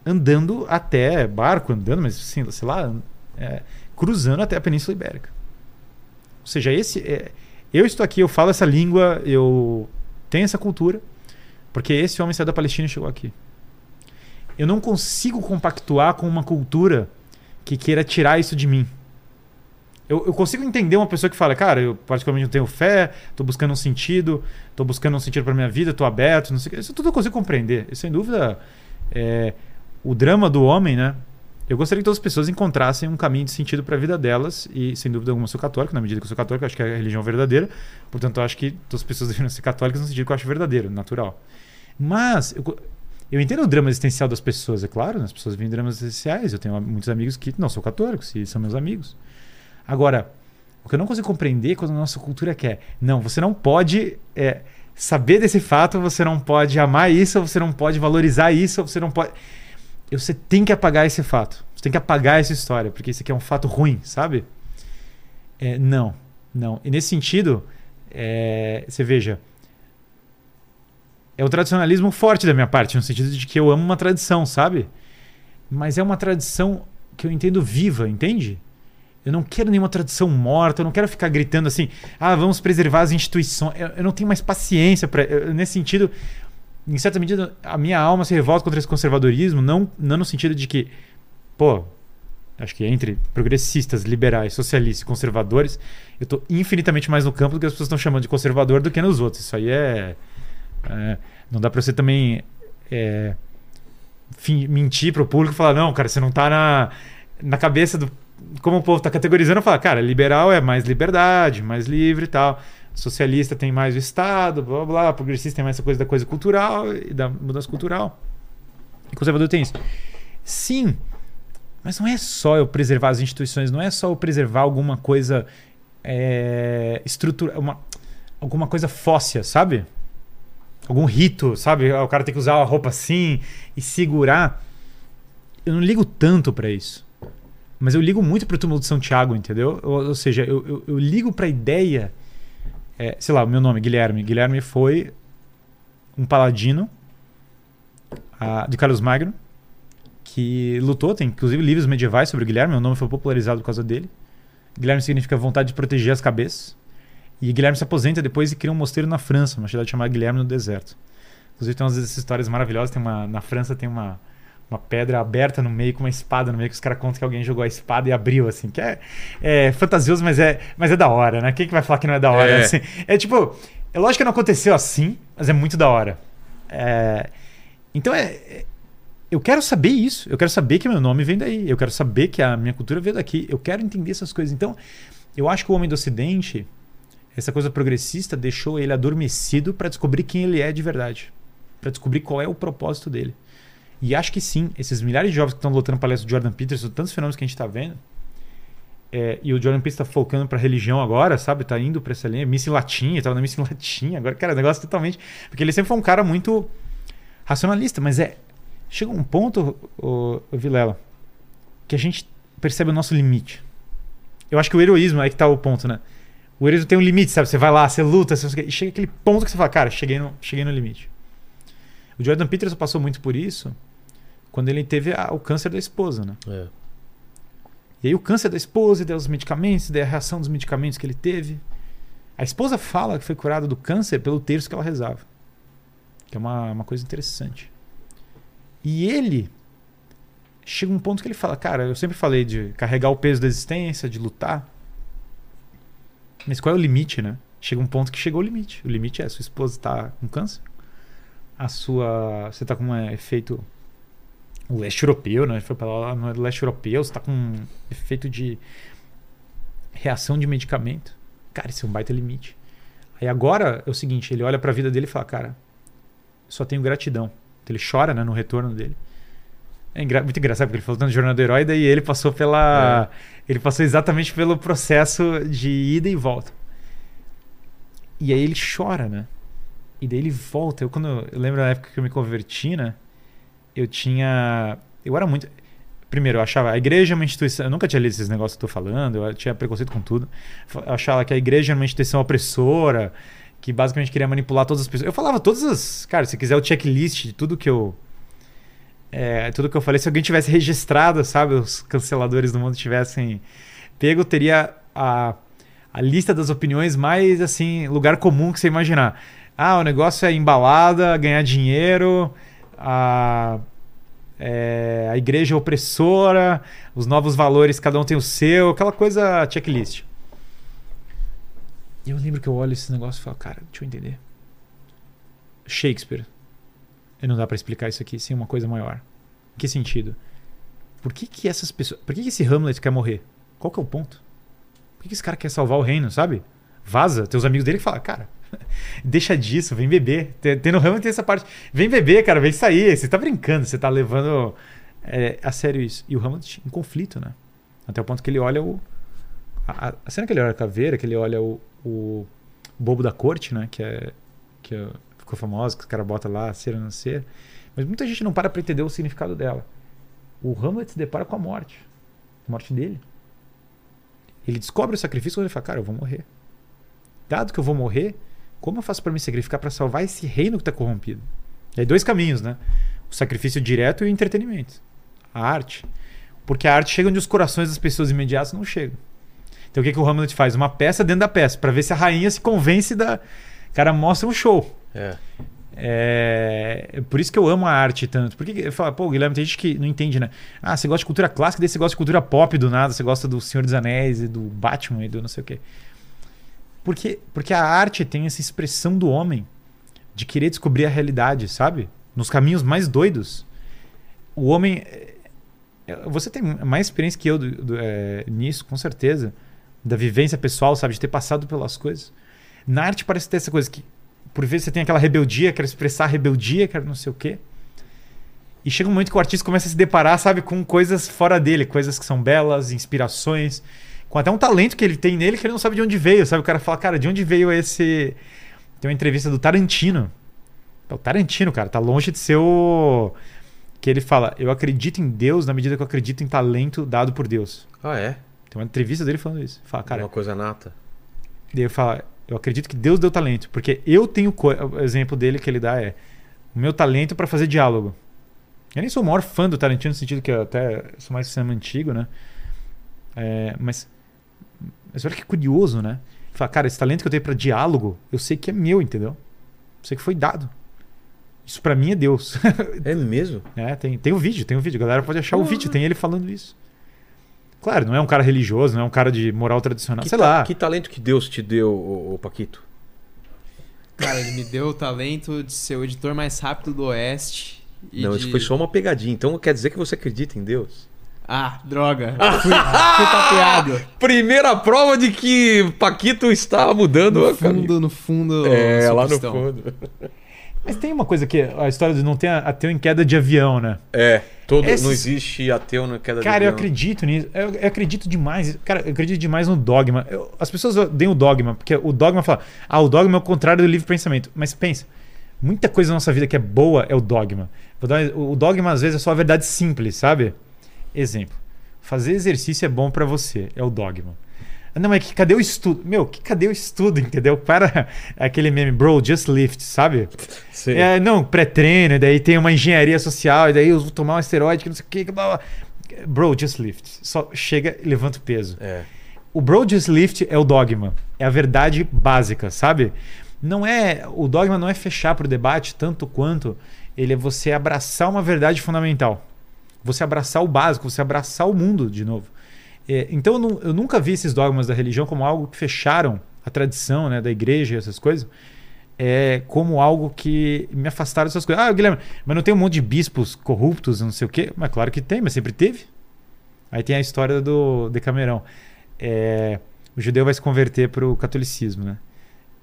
andando até barco, andando, mas assim, sei lá, é, cruzando até a Península Ibérica. Ou seja, esse é, eu estou aqui, eu falo essa língua, eu tenho essa cultura, porque esse homem saiu da Palestina e chegou aqui. Eu não consigo compactuar com uma cultura que queira tirar isso de mim. Eu, eu, consigo entender uma pessoa que fala, cara, eu particularmente não tenho fé, estou buscando um sentido, estou buscando um sentido para minha vida, estou aberto, não sei o que. Isso tudo eu consigo compreender. E, sem dúvida, é, o drama do homem, né? Eu gostaria que todas as pessoas encontrassem um caminho de sentido para a vida delas, e sem dúvida alguma sou católico, na medida que eu sou católico, eu acho que é a religião verdadeira, portanto eu acho que todas as pessoas deveriam ser católicas no sentido que eu acho verdadeiro, natural. Mas eu, eu entendo o drama existencial das pessoas, é claro, né? as pessoas vivem dramas existenciais, eu tenho muitos amigos que não são católicos e são meus amigos. Agora, o que eu não consigo compreender é quando a nossa cultura quer, não, você não pode é, saber desse fato, você não pode amar isso, você não pode valorizar isso, você não pode você tem que apagar esse fato. Você tem que apagar essa história, porque isso aqui é um fato ruim, sabe? É, não, não. E nesse sentido, é, você veja, é o tradicionalismo forte da minha parte, no sentido de que eu amo uma tradição, sabe? Mas é uma tradição que eu entendo viva, entende? Eu não quero nenhuma tradição morta, eu não quero ficar gritando assim, ah, vamos preservar as instituições. Eu, eu não tenho mais paciência para. Nesse sentido, em certa medida, a minha alma se revolta contra esse conservadorismo, não, não no sentido de que, pô, acho que entre progressistas, liberais, socialistas e conservadores, eu estou infinitamente mais no campo do que as pessoas estão chamando de conservador do que nos outros. Isso aí é. é não dá para você também é, fim, mentir para o público e falar, não, cara, você não está na, na cabeça do. Como o povo está categorizando, falar, cara, liberal é mais liberdade, mais livre e tal socialista tem mais o Estado, blá blá, blá progressista tem mais essa coisa da coisa cultural e da mudança cultural. E conservador tem isso. Sim, mas não é só eu preservar as instituições, não é só eu preservar alguma coisa é, uma, alguma coisa fóssia, sabe? Algum rito, sabe? O cara tem que usar a roupa assim e segurar. Eu não ligo tanto para isso. Mas eu ligo muito pro túmulo de São Tiago, entendeu? Ou, ou seja, eu, eu, eu ligo para a ideia é, sei lá, o meu nome, Guilherme. Guilherme foi um paladino a, de Carlos Magno, que lutou, tem inclusive livros medievais sobre o Guilherme, meu nome foi popularizado por causa dele. Guilherme significa vontade de proteger as cabeças. E Guilherme se aposenta depois e cria um mosteiro na França, uma cidade chamada Guilherme no deserto. Inclusive tem umas histórias maravilhosas, tem uma na França tem uma uma pedra aberta no meio com uma espada no meio que os caras contam que alguém jogou a espada e abriu assim que é, é fantasioso mas é mas é da hora né? Quem que vai falar que não é da hora é, assim, é tipo é lógico que não aconteceu assim mas é muito da hora. É, então é, é eu quero saber isso eu quero saber que meu nome vem daí eu quero saber que a minha cultura veio daqui eu quero entender essas coisas. Então eu acho que o homem do Ocidente essa coisa progressista deixou ele adormecido para descobrir quem ele é de verdade para descobrir qual é o propósito dele e acho que sim, esses milhares de jovens que estão lutando para o Jordan Peterson, tantos fenômenos que a gente está vendo, é, e o Jordan Peterson está focando para religião agora, sabe? Tá indo para essa linha, Miss Latim, estava na Miss Latim, agora, cara, negócio totalmente. Porque ele sempre foi um cara muito racionalista, mas é. Chega um ponto, o, o Vilela, que a gente percebe o nosso limite. Eu acho que o heroísmo é que tá o ponto, né? O heroísmo tem um limite, sabe? Você vai lá, você luta, você... e chega aquele ponto que você fala, cara, cheguei no, cheguei no limite. O Jordan Peterson passou muito por isso quando ele teve a, o câncer da esposa, né? É. E aí o câncer da esposa, e os medicamentos, e a reação dos medicamentos que ele teve. A esposa fala que foi curada do câncer pelo terço que ela rezava. Que é uma, uma coisa interessante. E ele chega um ponto que ele fala, cara, eu sempre falei de carregar o peso da existência, de lutar. Mas qual é o limite, né? Chega um ponto que chegou o limite. O limite é, sua esposa está com câncer a sua. Você está com um efeito. O leste europeu, né? Foi para lá no leste europeu, você está com efeito de reação de medicamento. Cara, isso é um baita limite. Aí agora é o seguinte: ele olha para a vida dele e fala, cara, só tenho gratidão. Então ele chora né, no retorno dele. É engra muito engraçado, porque ele falou tanto de jornada do herói, daí ele passou pela. É. Ele passou exatamente pelo processo de ida e volta. E aí ele chora, né? E daí ele volta. Eu, quando eu lembro da época que eu me converti, né? Eu tinha. Eu era muito. Primeiro, eu achava a igreja é uma instituição. Eu nunca tinha lido esses negócios que eu tô falando, eu tinha preconceito com tudo. Eu achava que a igreja era uma instituição opressora, que basicamente queria manipular todas as pessoas. Eu falava todas as. Cara, se quiser o checklist de tudo que eu. É, tudo que eu falei, se alguém tivesse registrado, sabe, os canceladores do mundo tivessem pego, teria a, a lista das opiniões mais, assim, lugar comum que você imaginar. Ah, o negócio é embalada, ganhar dinheiro, a é, a igreja opressora, os novos valores, cada um tem o seu, aquela coisa checklist. E eu lembro que eu olho esse negócio e falo, cara, deixa eu entender. Shakespeare. E não dá para explicar isso aqui sem uma coisa maior. Em que sentido? Por que, que essas pessoas. Por que, que esse Hamlet quer morrer? Qual que é o ponto? Por que, que esse cara quer salvar o reino, sabe? Vaza. Teus amigos dele que falam, cara, Deixa disso, vem beber. Tem, tem no ramo tem essa parte. Vem beber, cara, vem sair. Você tá brincando, você tá levando é, a sério isso. E o Hamlet em conflito, né? Até o ponto que ele olha o. A, a cena que ele olha a caveira, que ele olha o, o bobo da corte, né? Que é. Que é, ficou famosa, que os caras botam lá, ser ou não ser. Mas muita gente não para pra entender o significado dela. O Hamlet se depara com a morte. A morte dele. Ele descobre o sacrifício quando ele fala, cara, eu vou morrer. Dado que eu vou morrer, como eu faço para me sacrificar para salvar esse reino que está corrompido? E aí dois caminhos, né? O sacrifício direto e o entretenimento. A arte. Porque a arte chega onde os corações das pessoas imediatas não chegam. Então o que, que o Hamlet faz? Uma peça dentro da peça, para ver se a rainha se convence da. O cara mostra um show. É. É, por isso que eu amo a arte tanto. Porque eu falo, pô, Guilherme, tem gente que não entende, né? Ah, você gosta de cultura clássica, daí você gosta de cultura pop do nada, você gosta do Senhor dos Anéis e do Batman e do não sei o quê. Porque, porque a arte tem essa expressão do homem de querer descobrir a realidade, sabe? Nos caminhos mais doidos. O homem. É, é, você tem mais experiência que eu do, do, é, nisso, com certeza. Da vivência pessoal, sabe? De ter passado pelas coisas. Na arte parece ter essa coisa que, por vezes, você tem aquela rebeldia, quer expressar rebeldia, quer não sei o quê. E chega um momento que o artista começa a se deparar, sabe, com coisas fora dele, coisas que são belas, inspirações com até um talento que ele tem nele que ele não sabe de onde veio, sabe? O cara fala, cara, de onde veio esse. Tem uma entrevista do Tarantino. O Tarantino, cara, tá longe de ser o. Que ele fala, eu acredito em Deus na medida que eu acredito em talento dado por Deus. Ah, é? Tem uma entrevista dele falando isso. Fala, cara. Uma coisa nata. Daí ele fala, eu acredito que Deus deu talento. Porque eu tenho. Co... O exemplo dele que ele dá é o meu talento para fazer diálogo. Eu nem sou o maior fã do Tarantino, no sentido que eu até sou mais cinema antigo, né? É, mas mas olha que curioso, né? Fala, cara, esse talento que eu tenho para diálogo, eu sei que é meu, entendeu? Eu sei que foi dado. Isso para mim é Deus. É mesmo? É, tem, tem o vídeo, tem o vídeo. A galera pode achar uhum. o vídeo, tem ele falando isso. Claro, não é um cara religioso, não é um cara de moral tradicional, que sei lá. Que talento que Deus te deu, o, o Paquito? Cara, ele me deu o talento de ser o editor mais rápido do Oeste. não, de... isso foi só uma pegadinha. Então quer dizer que você acredita em Deus? Ah, droga. Fui, fui tapeado. Primeira prova de que Paquito estava mudando. No fundo, no fundo. É, lá no fundo. Mas tem uma coisa que a história de não ter ateu em queda de avião, né? É, todo, Esses... não existe ateu em queda cara, de avião. Cara, eu acredito nisso. Eu, eu, acredito demais. Cara, eu acredito demais no dogma. Eu, as pessoas odeiam o dogma, porque o dogma fala, ah, o dogma é o contrário do livre pensamento. Mas pensa, muita coisa na nossa vida que é boa é o dogma. O dogma, às vezes, é só a verdade simples, sabe? Exemplo. Fazer exercício é bom para você, é o dogma. Não, mas que, cadê o estudo? Meu, que, cadê o estudo, entendeu? Para aquele meme, bro, just lift, sabe? Sim. É, não, pré-treino, daí tem uma engenharia social, e daí eu vou tomar um esteroide que não sei o que. Blá, blá. Bro, just lift. Só chega e levanta o peso. É. O bro, just lift é o dogma. É a verdade básica, sabe? Não é. O dogma não é fechar para o debate tanto quanto ele é você abraçar uma verdade fundamental você abraçar o básico, você abraçar o mundo de novo. É, então eu, não, eu, nunca vi esses dogmas da religião como algo que fecharam a tradição né, da igreja e essas coisas. É, como algo que me afastaram dessas coisas. Ah, Guilherme, mas não tem um monte de bispos corruptos, não sei o quê? Mas claro que tem, mas sempre teve. Aí tem a história do Decamerão. É, o judeu vai se converter para o catolicismo, né?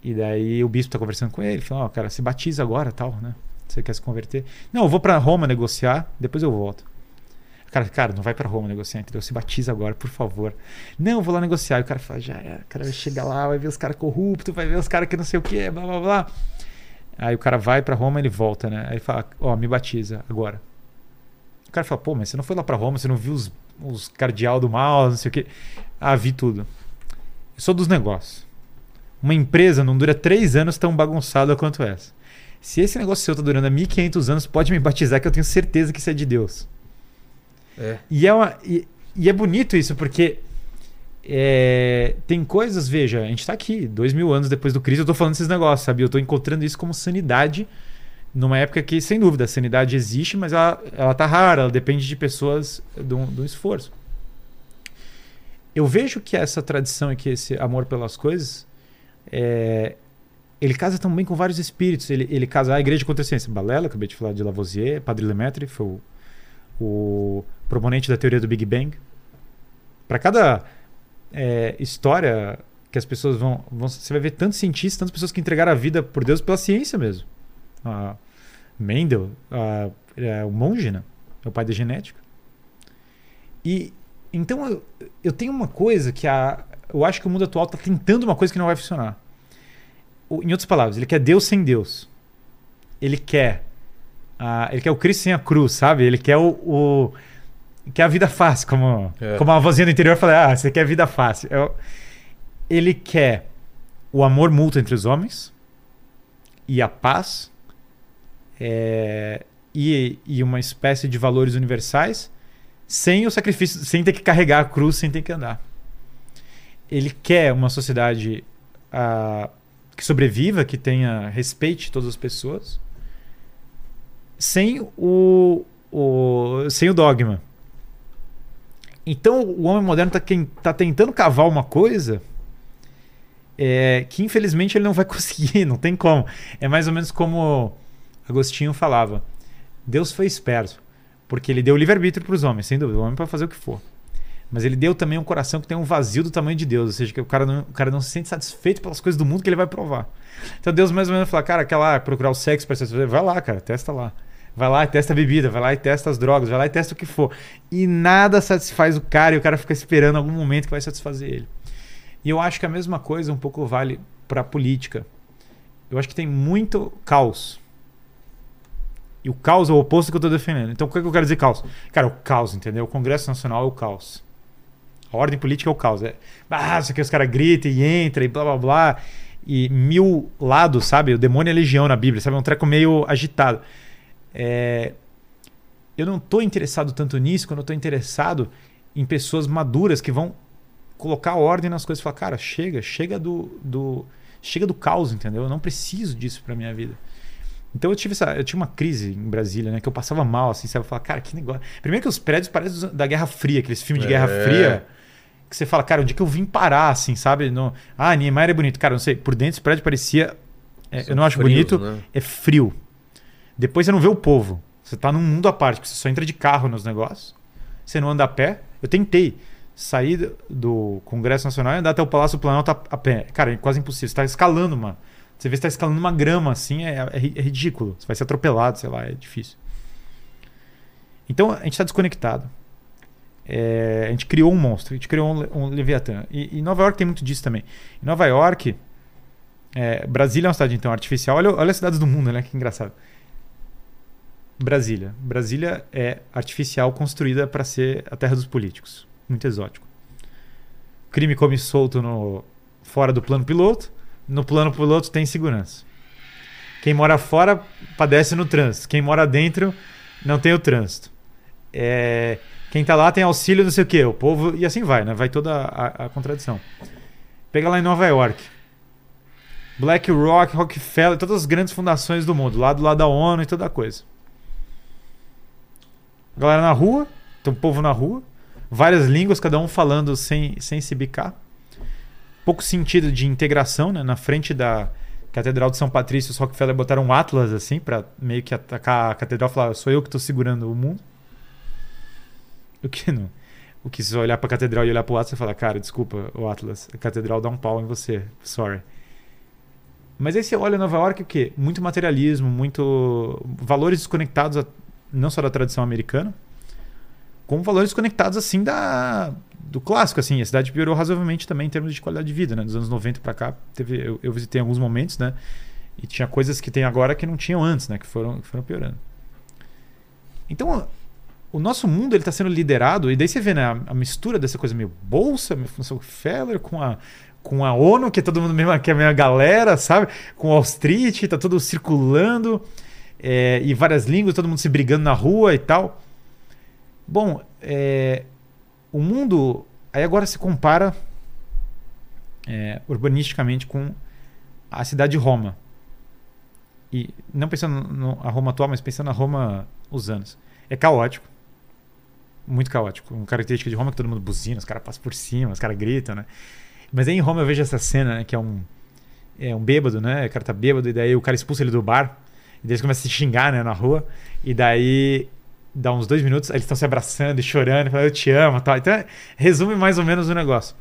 E daí o bispo está conversando com ele, fala, ó, oh, cara, se batiza agora, tal, né? Você quer se converter? Não, eu vou para Roma negociar, depois eu volto. Cara, cara, não vai para Roma negociar, entendeu? Se batiza agora, por favor. Não, vou lá negociar. E o cara fala, já é. O cara vai chegar lá, vai ver os caras corruptos, vai ver os caras que não sei o que, blá blá blá. Aí o cara vai para Roma ele volta, né? Aí fala, ó, oh, me batiza agora. O cara fala, pô, mas você não foi lá pra Roma, você não viu os, os cardeal do mal, não sei o quê. Ah, vi tudo. Eu sou dos negócios. Uma empresa não dura três anos tão bagunçada quanto essa. Se esse negócio seu tá durando há 1500 anos, pode me batizar que eu tenho certeza que isso é de Deus. É. E é, uma, e, e é bonito isso, porque é, tem coisas, veja, a gente tá aqui, dois mil anos depois do Cristo, eu tô falando esses negócios, sabe? Eu tô encontrando isso como sanidade numa época que, sem dúvida, a sanidade existe, mas ela, ela tá rara, ela depende de pessoas, de um esforço. Eu vejo que essa tradição e que esse amor pelas coisas, é, ele casa também com vários espíritos. Ele, ele casa a igreja contra a ciência. Balela, acabei de falar de Lavoisier, Padre Lemaitre, foi o, o proponente da teoria do Big Bang. Para cada é, história que as pessoas vão, vão, Você vai ver tantos cientistas, tantas pessoas que entregaram a vida por Deus pela ciência mesmo. A Mendel, a, é, o monge, né? É o pai da genética. E então eu, eu tenho uma coisa que a, eu acho que o mundo atual está tentando uma coisa que não vai funcionar. O, em outras palavras, ele quer Deus sem Deus. Ele quer. Uh, ele quer o Cristo sem a cruz, sabe? Ele quer o, o quer a vida fácil, como, É. como a vozinha do interior fala, ah, você quer vida fácil. Eu- ele quer o amor mútuo entre os homens e a paz é, e, e uma espécie de valores universais sem o sacrifício, sem ter que carregar a cruz, sem ter que andar. Ele quer uma sociedade ah, que sobreviva, que tenha respeite todas as pessoas, sem o, o sem o dogma. Então o homem moderno está tá tentando cavar uma coisa é, que infelizmente ele não vai conseguir, não tem como. É mais ou menos como Agostinho falava: Deus foi esperto, porque ele deu livre-arbítrio para os homens, sem dúvida, o homem pode fazer o que for. Mas ele deu também um coração que tem um vazio do tamanho de Deus, ou seja, que o cara não, o cara não se sente satisfeito pelas coisas do mundo que ele vai provar. Então Deus mais ou menos fala: cara, quer lá procurar o sexo para satisfazer? Vai lá, cara, testa lá. Vai lá e testa a bebida, vai lá e testa as drogas, vai lá e testa o que for. E nada satisfaz o cara e o cara fica esperando algum momento que vai satisfazer ele. E eu acho que a mesma coisa um pouco vale para a política. Eu acho que tem muito caos. E o caos é o oposto que eu estou defendendo. Então, o que, é que eu quero dizer caos? Cara, o caos, entendeu? O Congresso Nacional é o caos. A ordem política é o caos. É, ah, isso aqui os caras gritam e entram e blá blá blá. E mil lados, sabe? O demônio é legião na Bíblia, sabe? É um treco meio agitado. É, Eu não estou interessado tanto nisso quando eu estou interessado em pessoas maduras que vão colocar ordem nas coisas e falar, cara, chega, chega do, do chega do caos, entendeu? Eu não preciso disso para minha vida. Então eu tive essa, eu tinha uma crise em Brasília, né, que eu passava mal assim, sabe, eu falava, cara, que negócio. Primeiro que os prédios parecem da Guerra Fria, aqueles filmes de Guerra É. Fria, que você fala, cara, onde é que eu vim parar assim, sabe? No, ah, Niemeyer é bonito, cara, não sei, por dentro esse prédio parecia é, eu não acho frios, bonito, né? é frio. Depois você não vê o povo. Você tá num mundo à parte, você só entra de carro nos negócios. Você não anda a pé. Eu tentei sair do- Congresso Nacional e andar até o Palácio do Planalto a, pé. Cara, é quase impossível. Você tá escalando, mano. Você vê que tá escalando uma grama assim, é, é é ridículo. Você vai ser atropelado, sei lá, é difícil. Então a gente tá desconectado. É, a gente criou um monstro, a gente criou um, um Leviatã. E, e Nova York tem muito disso também. Em Nova York, é, Brasília é uma cidade então artificial. Olha, olha as cidades do mundo, né? Que engraçado. Brasília. Brasília é artificial, construída para ser a terra dos políticos. Muito exótico. Crime come solto no, fora do plano piloto. No plano piloto tem segurança. Quem mora fora padece no trânsito. Quem mora dentro não tem o trânsito. É, quem tá lá tem auxílio, não sei o quê. O povo. E assim vai, né? Vai toda a, a contradição. Pega lá em Nova York. BlackRock, Rockefeller, todas as grandes fundações do mundo, lá do lado da ONU e toda a coisa. Galera na rua, tem um povo na rua, várias línguas, cada um falando sem, sem se bicar. Pouco sentido de integração, né? Na frente da Catedral de São Patrício, os Rockefeller botaram um Atlas assim, pra meio que atacar a catedral e falar: sou eu que tô segurando o mundo. O que não? O que se olhar pra catedral e olhar pro Atlas, você fala: cara, desculpa, o Atlas, a catedral dá um pau em você, sorry. Mas aí você olha Nova York o quê? Muito materialismo, muito valores desconectados a- não só da tradição americana, como valores desconectados assim da do clássico assim. A cidade piorou razoavelmente também em termos de qualidade de vida, né? Dos anos 90 para cá, teve eu, eu visitei alguns momentos, né? E tinha coisas que tem agora que não tinham antes, né? Que foram, que foram piorando. Então, o nosso mundo ele está sendo liderado, e daí você vê né, a, a mistura dessa coisa meio bolsa, meio função Feller, com a, com a ONU, que é todo mundo mesmo, que é a minha galera, sabe? Com Wall Street, tá tudo circulando, é, e várias línguas, todo mundo se brigando na rua e tal. Bom, é, o mundo aí agora se compara é, urbanisticamente com a cidade de Roma. E não pensando na Roma atual, mas pensando na Roma os anos. É caótico. Muito caótico. Uma característica de Roma é que todo mundo buzina, os caras passam por cima, os caras gritam, né? Mas aí em Roma eu vejo essa cena, né, que é um, é um bêbado, né? O cara tá bêbado, e daí o cara expulsa ele do bar. E daí eles começam a se xingar, né, na rua. E daí dá uns dois minutos, eles estão se abraçando e chorando, falando, eu te amo tal. Então, resume mais ou menos o negócio.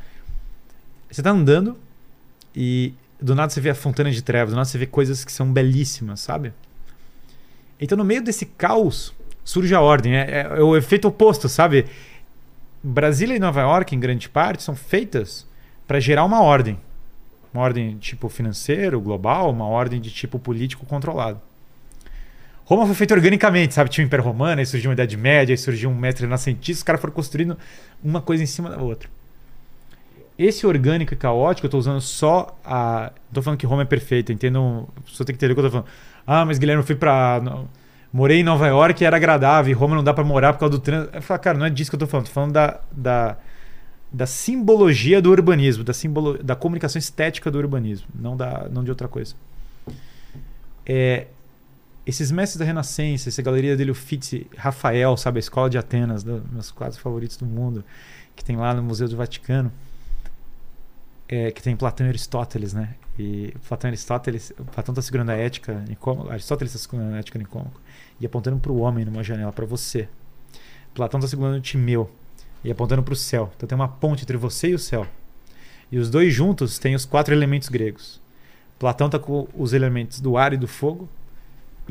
Você tá andando e do nada você vê a fontana de trevas, do nada você vê coisas que são belíssimas, sabe? Então, no meio desse caos, surge a ordem. É, é, é o efeito oposto, sabe? Brasília e Nova York, em grande parte, são feitas para gerar uma ordem. Uma ordem de tipo financeiro, global, uma ordem de tipo político controlado. Roma foi feita organicamente, sabe? Tinha o Império Romano, aí surgiu uma Idade Média, aí surgiu um mestre renascentista, os caras foram construindo uma coisa em cima da outra. Esse orgânico e caótico, eu estou usando só a. Estou falando que Roma é perfeita, entendo. Só tem que entender o que eu estou falando. Ah, mas Guilherme, eu fui para. Morei em Nova York e era agradável, e Roma não dá para morar por causa do trânsito. Eu falo, cara, não é disso que eu estou falando, estou falando da, da, da simbologia do urbanismo, da, simbolo, da comunicação estética do urbanismo, não, da, não de outra coisa. É, esses mestres da Renascença, essa galeria dele, o Uffizi, Rafael, sabe, a escola de Atenas, dos meus quadros favoritos do mundo, que tem lá no Museu do Vaticano, é, que tem Platão e Aristóteles, né? E Platão e Aristóteles, Platão está segurando a ética Nicômaco, Aristóteles está segurando a ética Nicômaco e apontando para o homem numa janela, para você. Platão está segurando o Timeu e apontando para o céu. Então tem uma ponte entre você e o céu. E os dois juntos têm os quatro elementos gregos. Platão está com os elementos do ar e do fogo,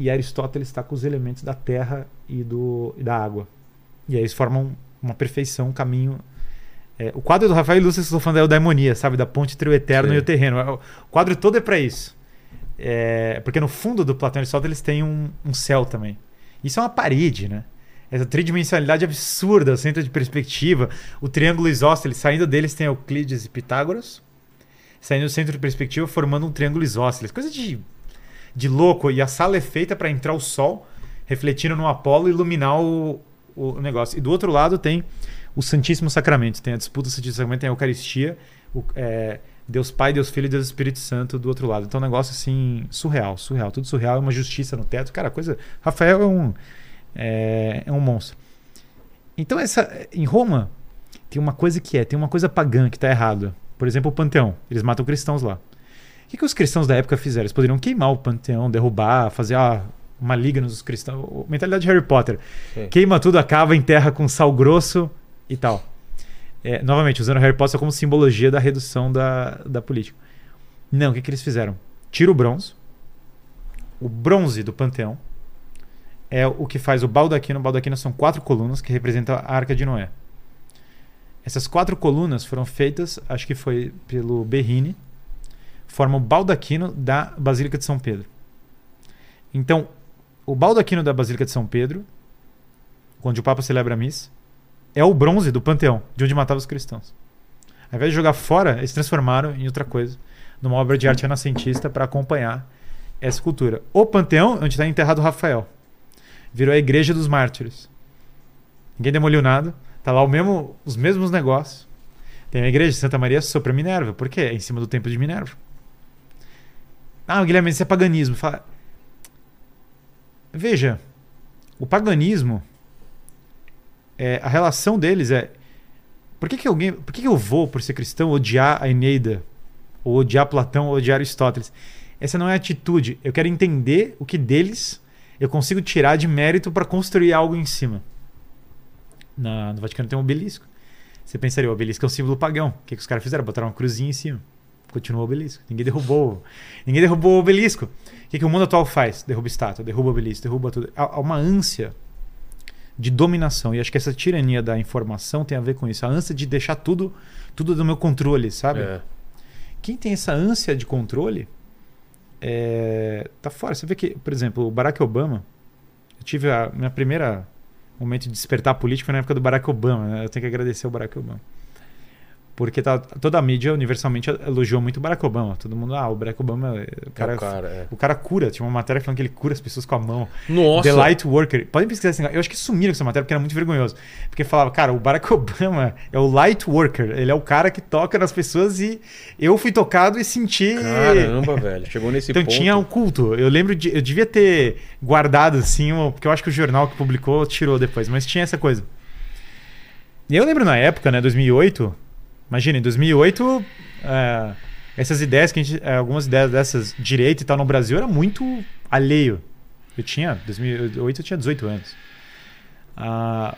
e Aristóteles está com os elementos da terra e, do, e da água. E aí eles formam uma perfeição, um caminho. É, o quadro do Rafael Ilustre, estou falando da eudaimonia, sabe? Da ponte entre o eterno Sim. e o terreno. É, o quadro todo é para isso. É, porque no fundo do Platão e Aristóteles tem um, um céu também. Isso é uma parede, né? Essa tridimensionalidade absurda, o centro de perspectiva, o triângulo isósceles, saindo deles tem Euclides e Pitágoras, saindo do centro de perspectiva formando um triângulo isósceles. Coisa de de louco. E a sala é feita para entrar o sol refletindo no Apolo e iluminar o, o negócio. E do outro lado tem o Santíssimo Sacramento. Tem a disputa do Santíssimo Sacramento, tem a Eucaristia, o, é, Deus Pai, Deus Filho e Deus Espírito Santo do outro lado. Então é um negócio assim, surreal, surreal. Tudo surreal, é uma justiça no teto. Cara, coisa. Rafael é um, é, é um monstro. Então, essa, em Roma, tem uma coisa que é, tem uma coisa pagã que está errada. Por exemplo, o Panteão. Eles matam cristãos lá que, que os cristãos da época fizeram? Eles poderiam queimar o panteão, derrubar, fazer ah, uma liga nos cristãos. Mentalidade de Harry Potter. Sim. Queima tudo, acaba, enterra com sal grosso e tal. É, novamente, usando Harry Potter como simbologia da redução da, da política. Não, o que, que eles fizeram? Tira o bronze. O bronze do panteão é o que faz o baldaquino. O baldaquino são quatro colunas que representam a Arca de Noé. Essas quatro colunas foram feitas, acho que foi pelo Berrini, forma o baldaquino da Basílica de São Pedro. Então, o baldaquino da Basílica de São Pedro, onde o Papa celebra a missa, é o bronze do panteão, de onde matava os cristãos. Ao invés de jogar fora, eles transformaram em outra coisa, numa obra de arte renascentista para acompanhar essa cultura. O panteão, onde está enterrado Rafael, virou a igreja dos mártires. Ninguém demoliu nada, tá lá mesmo, os mesmos negócios. Tem a igreja de Santa Maria sobre Minerva, por quê? É em cima do templo de Minerva. Ah, Guilherme, isso é paganismo. Fala... Veja, o paganismo, é, a relação deles é. Por que, que alguém. Por que, que eu vou, por ser cristão, odiar a Eneida? Ou odiar Platão, ou odiar Aristóteles? Essa não é atitude. Eu quero entender o que deles eu consigo tirar de mérito para construir algo em cima. Na, no Vaticano tem um obelisco. Você pensaria, o obelisco é um símbolo pagão. O que, que os caras fizeram? Botaram uma cruzinha em cima. Continua o obelisco. Ninguém derrubou. Ninguém derrubou o obelisco. O que, que o mundo atual faz? Derruba estátua, derruba obelisco, derruba tudo. Há uma ânsia de dominação. E acho que essa tirania da informação tem a ver com isso. A ânsia de deixar tudo, tudo do meu controle, sabe? É. Quem tem essa ânsia de controle é, tá fora. Você vê que, por exemplo, o Barack Obama, eu tive a minha primeira momento de despertar político na época do Barack Obama. Né? Eu tenho que agradecer ao Barack Obama. Porque tá, toda a mídia universalmente elogiou muito o Barack Obama. Todo mundo, ah, o Barack Obama, o cara, É o cara, é. o cara cura. Tinha uma matéria falando que ele cura as pessoas com a mão. Nossa. The Light Worker. Podem pesquisar assim. Eu acho que sumiram com essa matéria porque era muito vergonhoso. Porque falava, cara, o Barack Obama é o Light Worker. Ele é o cara que toca nas pessoas e eu fui tocado e senti. Caramba, velho. Chegou nesse Então ponto. tinha um culto. Eu lembro de. Eu devia ter guardado assim, porque eu acho que o jornal que publicou tirou depois, mas tinha essa coisa. E eu lembro na época, né, 2008. Imagina, em 2008, é, essas ideias que gente. é, algumas ideias dessas direita e tal no Brasil era muito alheio. Eu tinha. 2008 eu tinha 18 anos. Ah,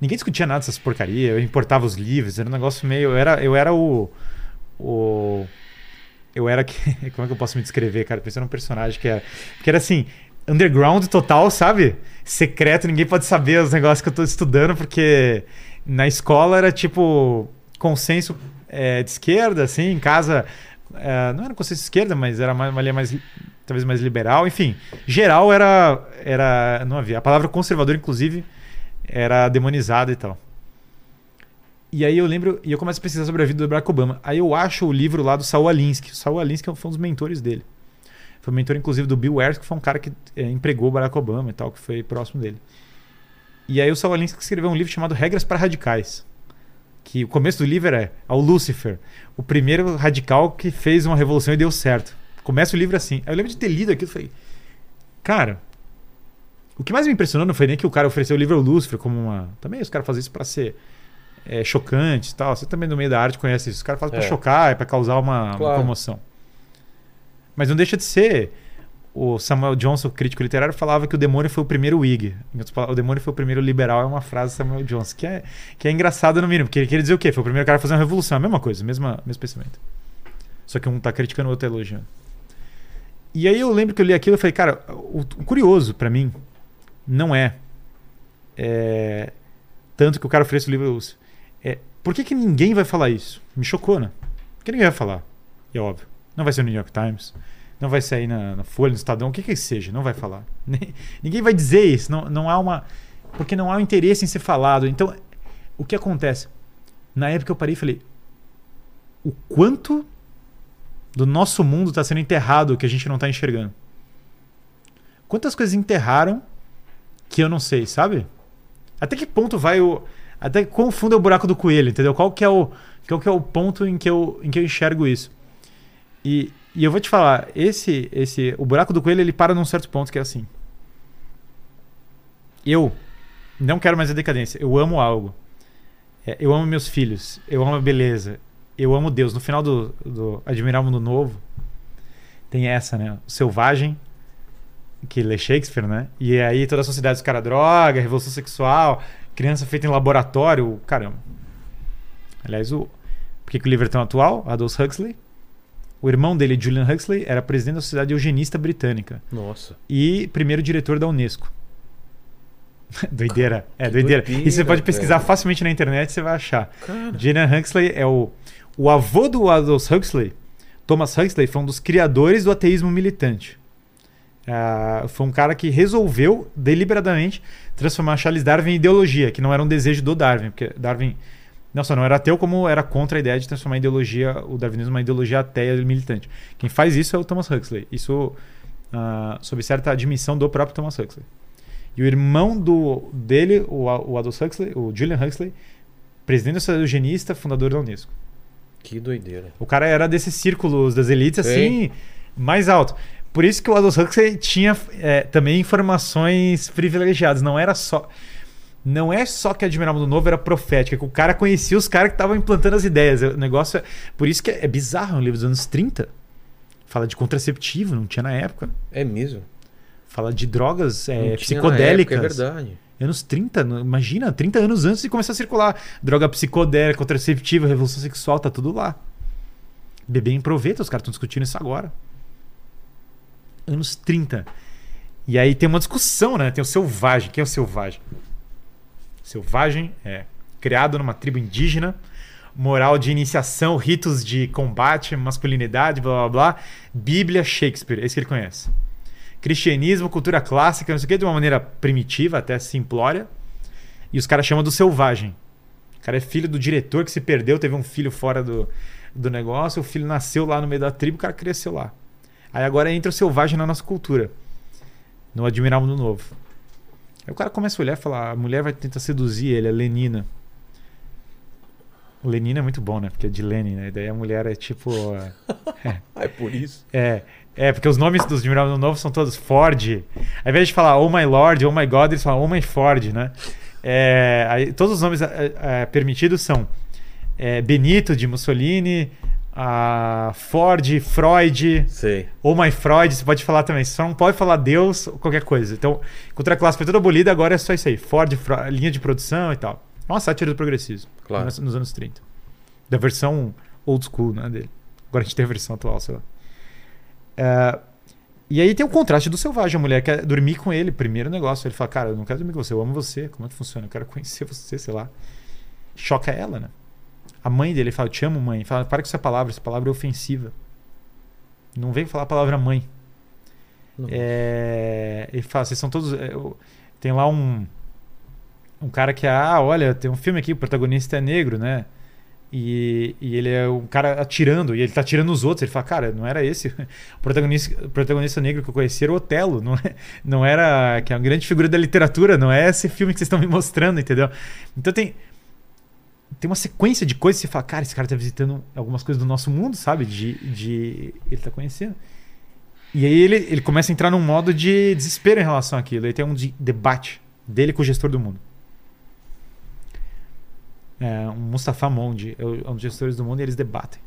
ninguém discutia nada dessas porcaria. Eu importava os livros, era um negócio meio. Eu era, eu era o. o eu era que. Como é que eu posso me descrever, cara? Pensando num personagem que era. Que era assim, underground total, sabe? Secreto, ninguém pode saber os negócios que eu tô estudando, porque na escola era tipo consenso é, de esquerda, assim, em casa. é, não era consenso de esquerda, mas era mais, uma linha mais. talvez mais liberal. Enfim, geral era. era não havia. A palavra conservador, inclusive, era demonizada e tal. E aí eu lembro, e eu começo a pesquisar sobre a vida do Barack Obama. Aí eu acho o livro lá do Saul Alinsky. O Saul Alinsky foi um dos mentores dele. Foi mentor, inclusive, do Bill Ayers, que foi um cara que é, empregou o Barack Obama e tal, que foi próximo dele. E aí o Saul Alinsky escreveu um livro chamado Regras para Radicais. Que o começo do livro é ao Lucifer, o primeiro radical que fez uma revolução e deu certo. Começa o livro assim. Aí eu lembro de ter lido aquilo e falei, cara, o que mais me impressionou não foi nem que o cara ofereceu o livro ao Lucifer como uma. Também os caras fazem isso para ser é, chocante e tal. Você também no meio da arte conhece isso. Os caras fazem É. pra chocar, é pra causar uma, uma Claro. comoção. Mas não deixa de ser. O Samuel Johnson, crítico literário, falava que o demônio foi o primeiro Whig. O demônio foi o primeiro liberal, é uma frase do Samuel Johnson, que é, que é engraçada no mínimo, porque ele queria dizer o quê? Foi o primeiro cara a fazer uma revolução, é a mesma coisa, mesma, mesmo pensamento. Só que um tá criticando o outro tá elogiando. E aí eu lembro que eu li aquilo e falei, cara, o, o curioso pra mim não é, é, tanto que o cara oferece o livro. É, por que, que ninguém vai falar isso? Me chocou, né? Por que ninguém vai falar? E é óbvio. Não vai ser no New York Times. Não vai sair na, na Folha, no Estadão, o que que seja, não vai falar. Ninguém vai dizer isso. Não, não há uma. Porque não há um interesse em ser falado. Então, o que acontece? Na época eu parei e falei: o quanto do nosso mundo está sendo enterrado que a gente não está enxergando? Quantas coisas enterraram que eu não sei, sabe? Até que ponto vai o. Até quão fundo é o buraco do coelho, entendeu? Qual que é o, qual que é o ponto em que eu, em que eu enxergo isso? E, e eu vou te falar, esse, esse, o buraco do coelho ele para num certo ponto que é assim. Eu não quero mais a decadência. Eu amo algo. É, eu amo meus filhos. Eu amo a beleza. Eu amo Deus. No final do, do Admirar o Mundo Novo, tem essa, né? O selvagem, que lê Shakespeare, né? E aí toda a sociedade dos caras droga, revolução sexual, criança feita em laboratório, caramba. Aliás, o, por que, que o livro é tão atual? Aldous Huxley. O irmão dele, Julian Huxley, era presidente da Sociedade Eugenista Britânica Nossa. e primeiro diretor da Unesco. doideira. É, doideira. doideira, E você pode pesquisar velho. facilmente na internet e você vai achar. Cara. Julian Huxley é o, o avô do Aldous Huxley. Thomas Huxley foi um dos criadores do ateísmo militante. Ah, foi um cara que resolveu deliberadamente transformar Charles Darwin em ideologia, que não era um desejo do Darwin, porque Darwin não só não era ateu, como era contra a ideia de transformar a ideologia, o darwinismo, uma ideologia ateia militante. Quem faz isso é o Thomas Huxley. Isso ah, sob certa admissão do próprio Thomas Huxley. E o irmão do, dele, o, o Aldous Huxley, o Julian Huxley, presidente da Sociedade Eugenista, fundador da Unesco. Que doideira. O cara era desses círculos das elites, assim, mais alto. Por isso que o Aldous Huxley tinha é, também informações privilegiadas. Não era só. Não é só que Admirar o Mundo Novo era profética, que o cara conhecia os caras que estavam implantando as ideias. O negócio é. Por isso que é, é bizarro, é um livro dos anos 30. Fala de contraceptivo, não tinha na época. É mesmo. Fala de drogas é, psicodélicas. época, É verdade. Anos 30, no- imagina, 30 anos antes de começar a circular. Droga psicodélica, contraceptiva, revolução sexual, tá tudo lá. Bebê em proveta, os caras estão discutindo isso agora. Anos 30. E aí tem uma discussão, né? Tem o selvagem. Quem é o selvagem? Selvagem é criado numa tribo indígena, moral de iniciação, ritos de combate, masculinidade, blá blá blá. Bíblia, Shakespeare, esse que ele conhece. cristianismo, cultura clássica, não sei o que, de uma maneira primitiva, até simplória. E os caras chamam do selvagem. O cara é filho do diretor que se perdeu, teve um filho fora do, do negócio, o filho nasceu lá no meio da tribo, o cara cresceu lá. Aí agora entra o selvagem na nossa cultura. No Admirável no Novo. Aí o cara começa a olhar e falar: a mulher vai tentar seduzir ele, a Lenina. O Lenina é muito bom, né? Porque é de Lenin, né? E daí a mulher é tipo. É, é por isso. é, é, porque os nomes dos Admirável no Novo são todos Ford. Ao invés de falar Oh my Lord, Oh my God, eles falam Oh my Ford, né? É, aí, todos os nomes é, é, permitidos são é, Benito de Mussolini, a Ford, Freud, Sei. ou My Freud, você pode falar também. Você só não pode falar Deus ou qualquer coisa. Então, cultura clássica foi toda abolida, agora é só isso aí. Ford, Freud, linha de produção e tal. É uma sátira do progressismo. Claro. Nos, nos anos 30. Da versão old school, né, dele. Agora a gente tem a versão atual, sei lá. É, e aí tem o contraste do selvagem. A mulher quer dormir com ele, primeiro negócio. Ele fala, cara, eu não quero dormir com você, eu amo você. Como é que funciona? Eu quero conhecer você, sei lá. Choca ela, né? A mãe dele fala, eu te amo, mãe. Ele fala, para com essa palavra, essa palavra é ofensiva. Não vem falar a palavra mãe. É, ele fala, vocês são todos. é, eu- tem lá um. Um cara que, ah, olha, tem um filme aqui, o protagonista é negro, né? E, e ele é um cara atirando, e ele tá atirando os outros. Ele fala, cara, não era esse. O protagonista, o protagonista negro que eu conheci era o Otelo, não, é- não era. que é uma grande figura da literatura, não é esse filme que vocês estão me mostrando, entendeu? Então tem. Tem uma sequência de coisas que você fala, cara, esse cara tá visitando algumas coisas do nosso mundo, sabe? De. de ele tá conhecendo. E aí ele, ele começa a entrar num modo de desespero em relação àquilo. Aí tem um de- debate dele com o gestor do mundo. É, um Mustafa Mondi é é um dos gestores do mundo e eles debatem.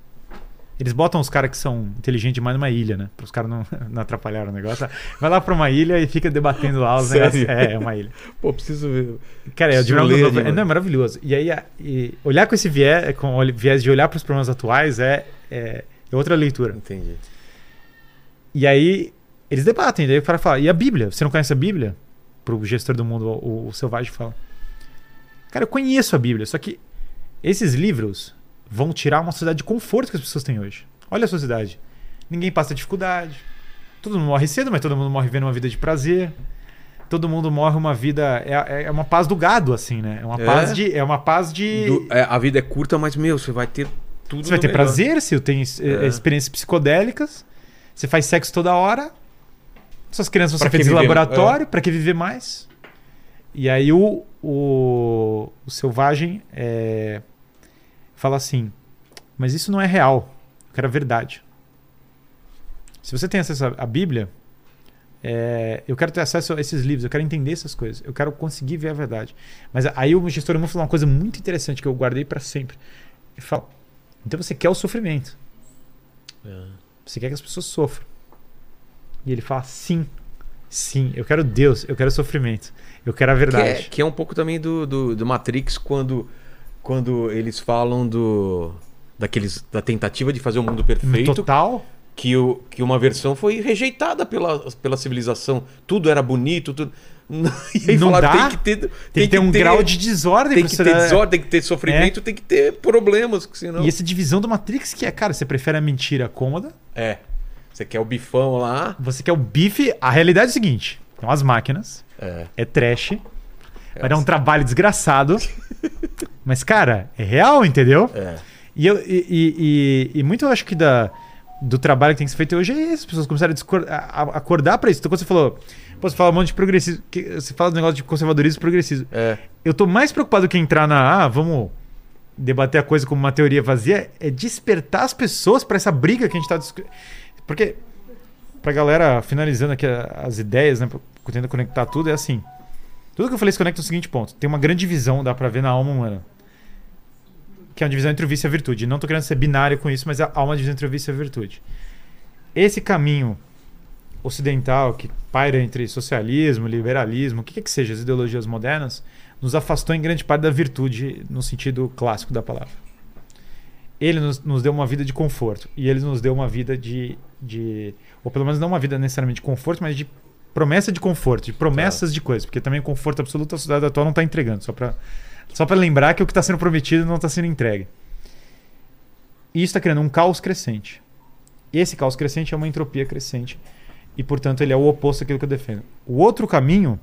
Eles botam os caras que são inteligentes demais numa ilha, né? Para os caras não, não atrapalharem o negócio. Vai lá pra uma ilha e fica debatendo lá os negócios. É, é uma ilha. Pô, preciso ver. Cara, é, o Admiral é, não, é maravilhoso. E aí, e olhar com esse viés, com o viés de olhar para os problemas atuais é, é, é outra leitura. Entendi. E aí eles debatem, daí o cara fala, e a Bíblia? Você não conhece a Bíblia? Pro gestor do mundo, o, o selvagem fala. Cara, eu conheço a Bíblia, só que esses livros vão tirar uma sociedade de conforto que as pessoas têm hoje. Olha a sociedade. Ninguém passa dificuldade. Todo mundo morre cedo, mas todo mundo morre vivendo uma vida de prazer. Todo mundo morre uma vida. É, é uma paz do gado, assim, né? É uma É? paz de. É uma paz de. Do- é, a vida é curta, mas, meu, você vai ter tudo Você vai ter melhor. prazer, você tem eh, É. experiências psicodélicas, você faz sexo toda hora, suas crianças vão ser feitas em laboratório, pra que viver mais? E aí o, o, o selvagem eh, fala assim, mas isso não é real, eu quero a verdade. Se você tem acesso à Bíblia, eh, eu quero ter acesso a esses livros, eu quero entender essas coisas, eu quero conseguir ver a verdade. Mas aí o gestor humano falou uma coisa muito interessante que eu guardei pra sempre. Ele fala, então você quer o sofrimento. É. Você quer que as pessoas sofram. E ele fala: sim, sim, eu quero Deus, eu quero sofrimento, eu quero a Que é, verdade. que é um pouco também do, do, do Matrix quando, quando eles falam do daqueles da tentativa de fazer um mundo perfeito Total. que, o, que uma versão foi rejeitada pela, pela civilização. Tudo era bonito tudo. E aí Não falaram dá? tem que ter Tem, que ter um grau de desordem tem que ter desordem tem que ter sofrimento tem que ter problemas senão E essa divisão do Matrix que é, cara, você prefere a mentira cômoda, é. Você quer o bifão lá? Você quer o bife. A realidade é o seguinte: tem umas máquinas, é, é trash, vai dar um trabalho desgraçado. mas, cara, é real, entendeu? é. E, eu, e, e, e- muito eu acho que da, do trabalho que tem que ser feito hoje é esse. As pessoas começaram a, a- acordar pra isso. Então, quando você falou, pô, você fala um monte de progressismo, que- você fala do negócio de conservadorismo e progressismo. é. Eu tô mais preocupado que entrar na, ah, vamos debater a coisa como uma teoria vazia, é despertar as pessoas pra essa briga que a gente tá discutindo. Porque, pra galera, finalizando aqui as ideias, né, tentando conectar tudo, é assim. Tudo que eu falei se conecta no seguinte ponto. Tem uma grande divisão, dá pra ver na alma humana. Que é uma divisão entre o vício e a virtude. Não tô querendo ser binário com isso, mas há uma divisão entre o vício e a virtude. Esse caminho ocidental que paira entre socialismo, liberalismo, o que quer que seja, as ideologias modernas, nos afastou em grande parte da virtude no sentido clássico da palavra. Ele nos, nos deu uma vida de conforto e ele nos deu uma vida de, de. Ou pelo menos não uma vida necessariamente de conforto, mas de promessa de conforto, de promessas de coisas, porque também o conforto absoluto a sociedade atual não está entregando, só para só lembrar que o que está sendo prometido não está sendo entregue. E isso está criando um caos crescente. E esse caos crescente é uma entropia crescente. e, portanto, ele é o oposto daquilo que eu defendo. O outro caminho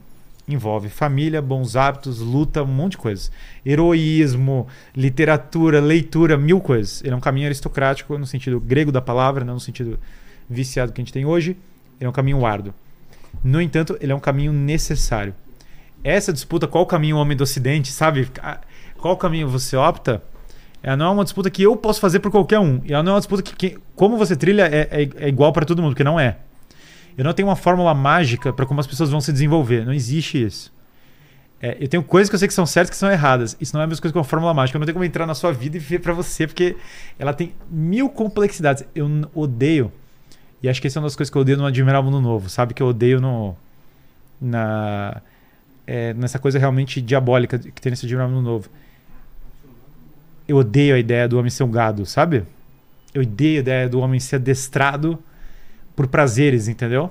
envolve família, bons hábitos, luta, um monte de coisas. Heroísmo, literatura, leitura, mil coisas. Ele é um caminho aristocrático no sentido grego da palavra, não no sentido viciado que a gente tem hoje. Ele é um caminho árduo. No entanto, ele é um caminho necessário. Essa disputa, qual caminho o homem do ocidente, sabe? Qual caminho você opta? Ela não é uma disputa que eu posso fazer por qualquer um. E ela não é uma disputa que, que como você trilha, é, é, é igual para todo mundo, porque não é. Eu não tenho uma fórmula mágica para como as pessoas vão se desenvolver. Não existe isso. É, eu tenho coisas que eu sei que são certas que são erradas. Isso não é a mesma coisa que uma fórmula mágica. Eu não tenho como entrar na sua vida e ver para você, porque ela tem mil complexidades. Eu odeio. E acho que essa é uma das coisas que eu odeio no Admirar Mundo Novo. Sabe que eu odeio no, na, é, nessa coisa realmente diabólica que tem nesse Admirar Mundo Novo. Eu odeio a ideia do homem ser um gado, sabe? Eu odeio a ideia do homem ser adestrado por prazeres, entendeu?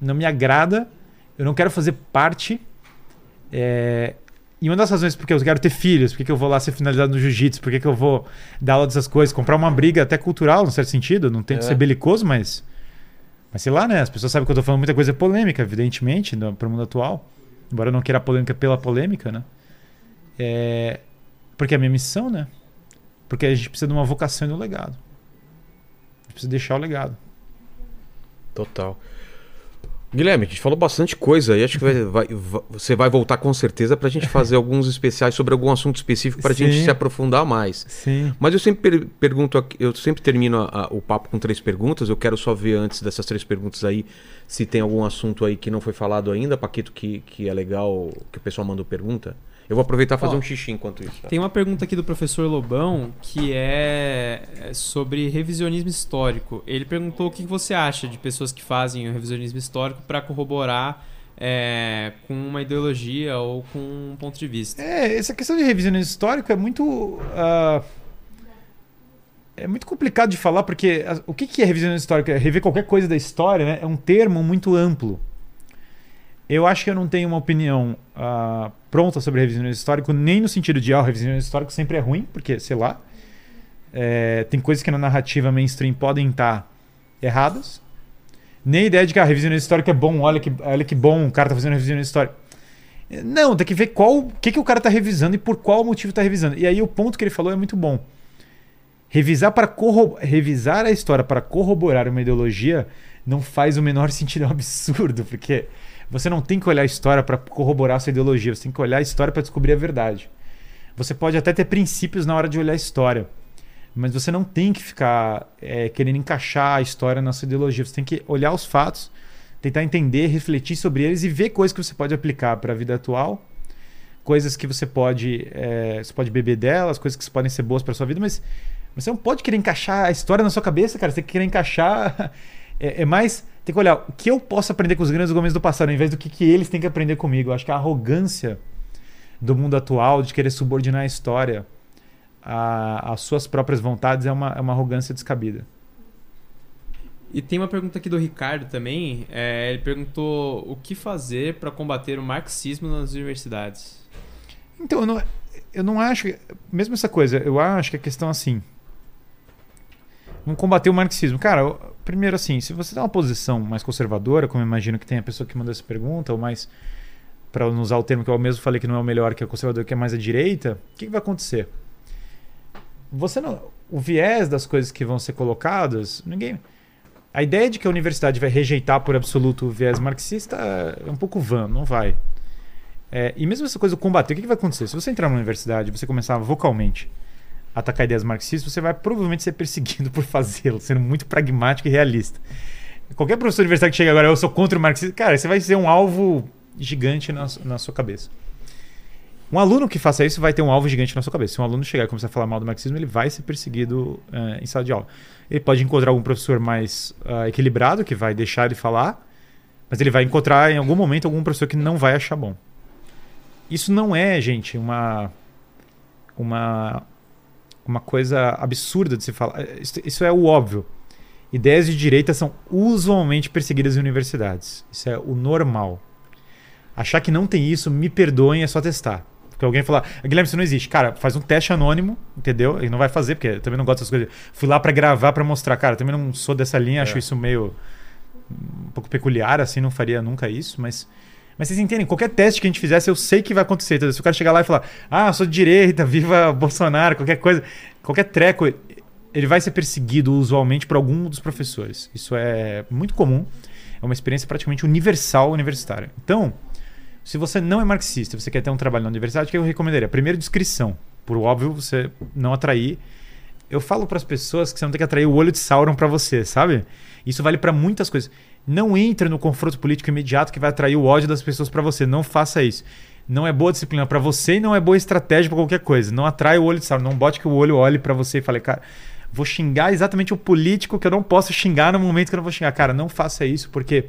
Não me agrada, eu não quero fazer parte. É... E uma das razões porque eu quero ter filhos, porque eu vou lá ser finalizado no jiu-jitsu, porque eu vou dar aula dessas coisas, comprar uma briga até cultural, no certo sentido, não tento é. ser belicoso, mas. Mas sei lá, né? As pessoas sabem que eu tô falando muita coisa polêmica, evidentemente, para o mundo atual. Embora eu não queira polêmica pela polêmica, né? É... Porque é a minha missão, né? Porque a gente precisa de uma vocação e de um legado. A gente precisa deixar o legado. Total. Guilherme, a gente falou bastante coisa aí. Acho que vai, vai, você vai voltar com certeza para a gente fazer alguns especiais sobre algum assunto específico para a gente se aprofundar mais. Sim. Mas eu sempre per pergunto, eu sempre termino a, a, o papo com três perguntas. Eu quero só ver antes dessas três perguntas aí se tem algum assunto aí que não foi falado ainda, Paquito, que, que é legal que o pessoal mandou pergunta. Eu vou aproveitar e fazer Ó, um xixi enquanto isso. Tá? Tem uma pergunta aqui do professor Lobão que é, é sobre revisionismo histórico. Ele perguntou o que você acha de pessoas que fazem o revisionismo histórico para corroborar é, com uma ideologia ou com um ponto de vista. É, essa questão de revisionismo histórico é muito. Uh, é muito complicado de falar, porque o que é revisionismo histórico? É rever qualquer coisa da história, né? É um termo muito amplo. Eu acho que eu não tenho uma opinião uh, pronta sobre revisionismo histórico, nem no sentido de ah, o revisionismo histórico sempre é ruim, porque, sei lá, é, tem coisas que na narrativa mainstream podem estar erradas. Nem a ideia de que a ah, revisionismo histórico é bom, olha que, olha que bom o cara tá fazendo revisionismo histórico. Não, tem que ver qual o que, que o cara tá revisando e por qual motivo tá revisando. E aí o ponto que ele falou é muito bom. Revisar para revisar a história para corroborar uma ideologia não faz o menor sentido, é um absurdo, porque você não tem que olhar a história para corroborar sua ideologia, você tem que olhar a história para descobrir a verdade. Você pode até ter princípios na hora de olhar a história, mas você não tem que ficar é, querendo encaixar a história na sua ideologia. Você tem que olhar os fatos, tentar entender, refletir sobre eles e ver coisas que você pode aplicar para a vida atual, coisas que você pode, é, você pode beber delas, coisas que podem ser boas para sua vida, mas você não pode querer encaixar a história na sua cabeça, cara. Você tem que querer encaixar. É, é mais tem que olhar o que eu posso aprender com os grandes homens do passado, ao invés do que, que eles têm que aprender comigo. Eu acho que a arrogância do mundo atual de querer subordinar a história às suas próprias vontades é uma, é uma arrogância descabida. E tem uma pergunta aqui do Ricardo também. É, ele perguntou o que fazer para combater o marxismo nas universidades. Então, eu não, eu não acho. Mesmo essa coisa, eu acho que a questão assim. Vamos combater o marxismo. Cara, primeiro assim, se você tem uma posição mais conservadora, como eu imagino que tem a pessoa que mandou essa pergunta, ou mais, para não usar o termo que eu mesmo falei que não é o melhor, que é o conservador, que é mais à direita, o que, que vai acontecer? Você não, o viés das coisas que vão ser colocadas, ninguém. A ideia de que a universidade vai rejeitar por absoluto o viés marxista é um pouco vã, não vai. É, e mesmo essa coisa do combater, o que, que vai acontecer? Se você entrar na universidade, você começar vocalmente atacar ideias marxistas, você vai provavelmente ser perseguido por fazê-lo, sendo muito pragmático e realista. Qualquer professor universitário que chega agora, eu sou contra o marxismo, cara, você vai ser um alvo gigante na, na sua cabeça. Um aluno que faça isso vai ter um alvo gigante na sua cabeça. Se um aluno chegar e começar a falar mal do marxismo, ele vai ser perseguido uh, em sala de aula. Ele pode encontrar algum professor mais uh, equilibrado que vai deixar ele falar, mas ele vai encontrar em algum momento algum professor que não vai achar bom. Isso não é, gente, uma uma uma coisa absurda de se falar. Isso, isso é o óbvio. Ideias de direita são usualmente perseguidas em universidades. Isso é o normal. Achar que não tem isso, me perdoem, é só testar. Porque alguém falar, Guilherme, isso não existe. Cara, faz um teste anônimo, entendeu? E não vai fazer, porque também não gosto dessas coisas. Fui lá para gravar, para mostrar. Cara, também não sou dessa linha, é. acho isso meio. um pouco peculiar, assim, não faria nunca isso, mas. Mas vocês entendem, qualquer teste que a gente fizesse, eu sei que vai acontecer. Então, se o cara chegar lá e falar, ah, sou de direita, viva Bolsonaro, qualquer coisa, qualquer treco, ele vai ser perseguido usualmente por algum dos professores. Isso é muito comum, é uma experiência praticamente universal universitária. Então, se você não é marxista, você quer ter um trabalho na universidade, o que eu recomendaria? Primeiro, descrição. Por óbvio, você não atrair. Eu falo para as pessoas que você não tem que atrair o olho de Sauron para você, sabe? Isso vale para muitas coisas. Não entre no confronto político imediato que vai atrair o ódio das pessoas para você. Não faça isso. Não é boa disciplina para você e não é boa estratégia para qualquer coisa. Não atrai o olho de Sauron. Não bote que o olho olhe para você e fale, cara, vou xingar exatamente o político que eu não posso xingar no momento que eu não vou xingar. Cara, não faça isso porque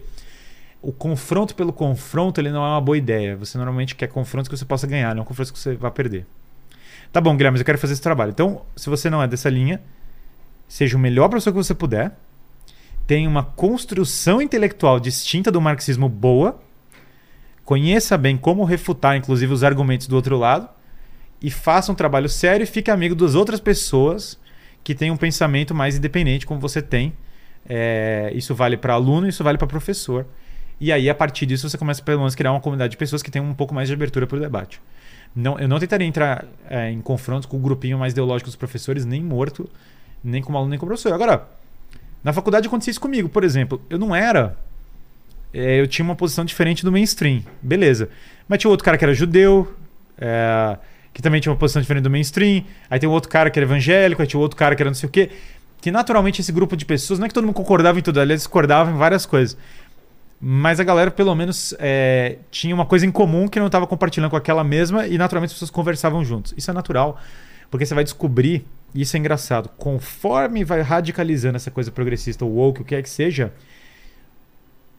o confronto pelo confronto ele não é uma boa ideia. Você normalmente quer confrontos que você possa ganhar, não confrontos que você vai perder. Tá bom, Guilherme, mas eu quero fazer esse trabalho. Então, se você não é dessa linha, seja o melhor professor que você puder tem uma construção intelectual distinta do marxismo boa, conheça bem como refutar, inclusive, os argumentos do outro lado, e faça um trabalho sério e fique amigo das outras pessoas que têm um pensamento mais independente, como você tem. É, isso vale para aluno, isso vale para professor. E aí, a partir disso, você começa pelo menos a criar uma comunidade de pessoas que tem um pouco mais de abertura para o debate. Não, eu não tentaria entrar é, em confrontos com o grupinho mais ideológico dos professores, nem morto, nem como aluno, nem como professor. Agora, na faculdade acontecia isso comigo, por exemplo. Eu não era. É, eu tinha uma posição diferente do mainstream. Beleza. Mas tinha outro cara que era judeu, é, que também tinha uma posição diferente do mainstream. Aí tem outro cara que era evangélico, aí tinha outro cara que era não sei o quê. Que naturalmente esse grupo de pessoas, não é que todo mundo concordava em tudo, aliás, discordava em várias coisas. Mas a galera, pelo menos, é, tinha uma coisa em comum que não estava compartilhando com aquela mesma e naturalmente as pessoas conversavam juntos. Isso é natural, porque você vai descobrir isso é engraçado. Conforme vai radicalizando essa coisa progressista, woke, o que é que seja,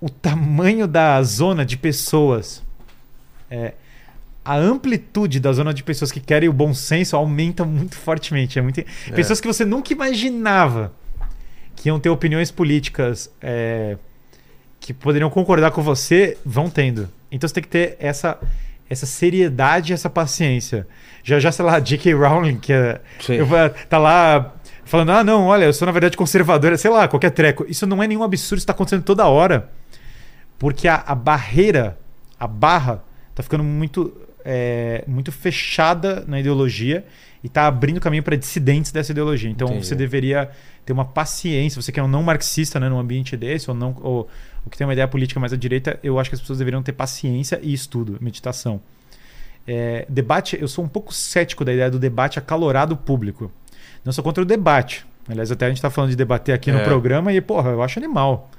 o tamanho da zona de pessoas, é, a amplitude da zona de pessoas que querem o bom senso aumenta muito fortemente. É muito... É. Pessoas que você nunca imaginava que iam ter opiniões políticas é, que poderiam concordar com você, vão tendo. Então você tem que ter essa essa seriedade e essa paciência. Já, já sei lá, J.K. Rowling, que é, eu, tá lá falando, ah, não, olha, eu sou na verdade conservadora, sei lá, qualquer treco. Isso não é nenhum absurdo, isso está acontecendo toda hora. Porque a, a barreira, a barra, tá ficando muito, é, muito fechada na ideologia e está abrindo caminho para dissidentes dessa ideologia. Então Entendi. você deveria ter uma paciência. Você que é um não marxista né, num ambiente desse, ou, não, ou, ou que tem uma ideia política mais à direita, eu acho que as pessoas deveriam ter paciência e estudo, meditação. É, debate, eu sou um pouco cético da ideia do debate acalorado público. Não sou contra o debate. Aliás, até a gente está falando de debater aqui é. no programa e, porra, eu acho animal.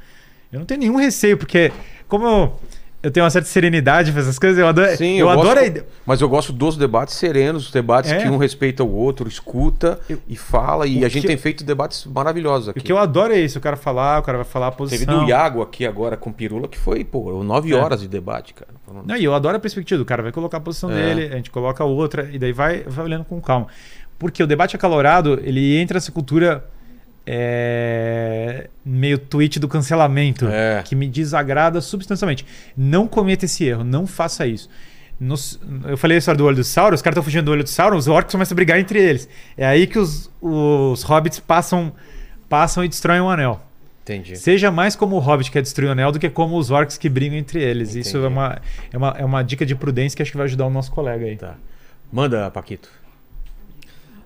Eu não tenho nenhum receio, porque como eu, eu tenho uma certa serenidade para essas coisas. Eu adoro, Sim, eu, eu adoro gosto, Mas eu gosto dos debates serenos, os debates é. que um respeita o outro, escuta eu, e fala. E a gente tem feito debates maravilhosos aqui. O que eu adoro é isso: o cara falar, o cara vai falar a posição. Teve do Iago aqui agora com Pirula, que foi, pô, nove é. horas de debate, cara. Não, e eu adoro a perspectiva do cara. Vai colocar a posição é. dele, a gente coloca outra, e daí vai, vai olhando com calma. Porque o debate acalorado, ele entra nessa cultura é, meio tweet do cancelamento, é. que me desagrada substancialmente. Não cometa esse erro, não faça isso. Nos, eu falei a história do olho do Sauron, os caras estão fugindo do olho do Sauron, os orcs começam a brigar entre eles. É aí que os, os hobbits passam, passam e destroem o anel. Entendi. Seja mais como o hobbit que quer destruir o anel do que como os orcs que brigam entre eles. Entendi. Isso é uma, é, uma, é uma dica de prudência que acho que vai ajudar o nosso colega aí. Tá. Manda, Paquito.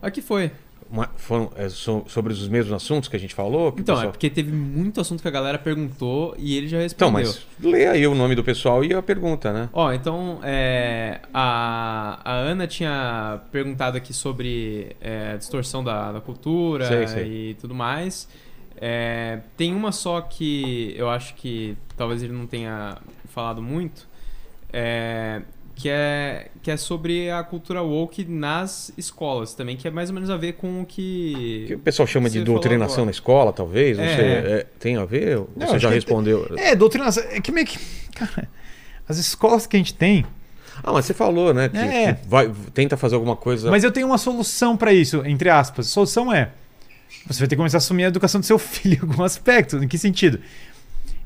Aqui foi uma, foram é, so, sobre os mesmos assuntos que a gente falou? então, pessoal... é porque teve muito assunto que a galera perguntou e ele já respondeu. Então, mas lê aí o nome do pessoal e a pergunta, né? Ó, então, é, a, a Ana tinha perguntado aqui sobre é, distorção da, da cultura sei, sei. e tudo mais. É, tem uma só que eu acho que talvez ele não tenha falado muito. Que é, que é sobre a cultura woke nas escolas também, que é mais ou menos a ver com o que. que o pessoal chama de doutrinação na escola, talvez? Não é. sei. É, tem a ver? Não, Você já respondeu? É, é, doutrinação. É que meio que. Cara, as escolas que a gente tem. Ah, mas você falou, né? Que, é. que vai, tenta fazer alguma coisa. Mas eu tenho uma solução para isso, entre aspas. A solução é. Você vai ter que começar a assumir a educação do seu filho em algum aspecto. Em que sentido?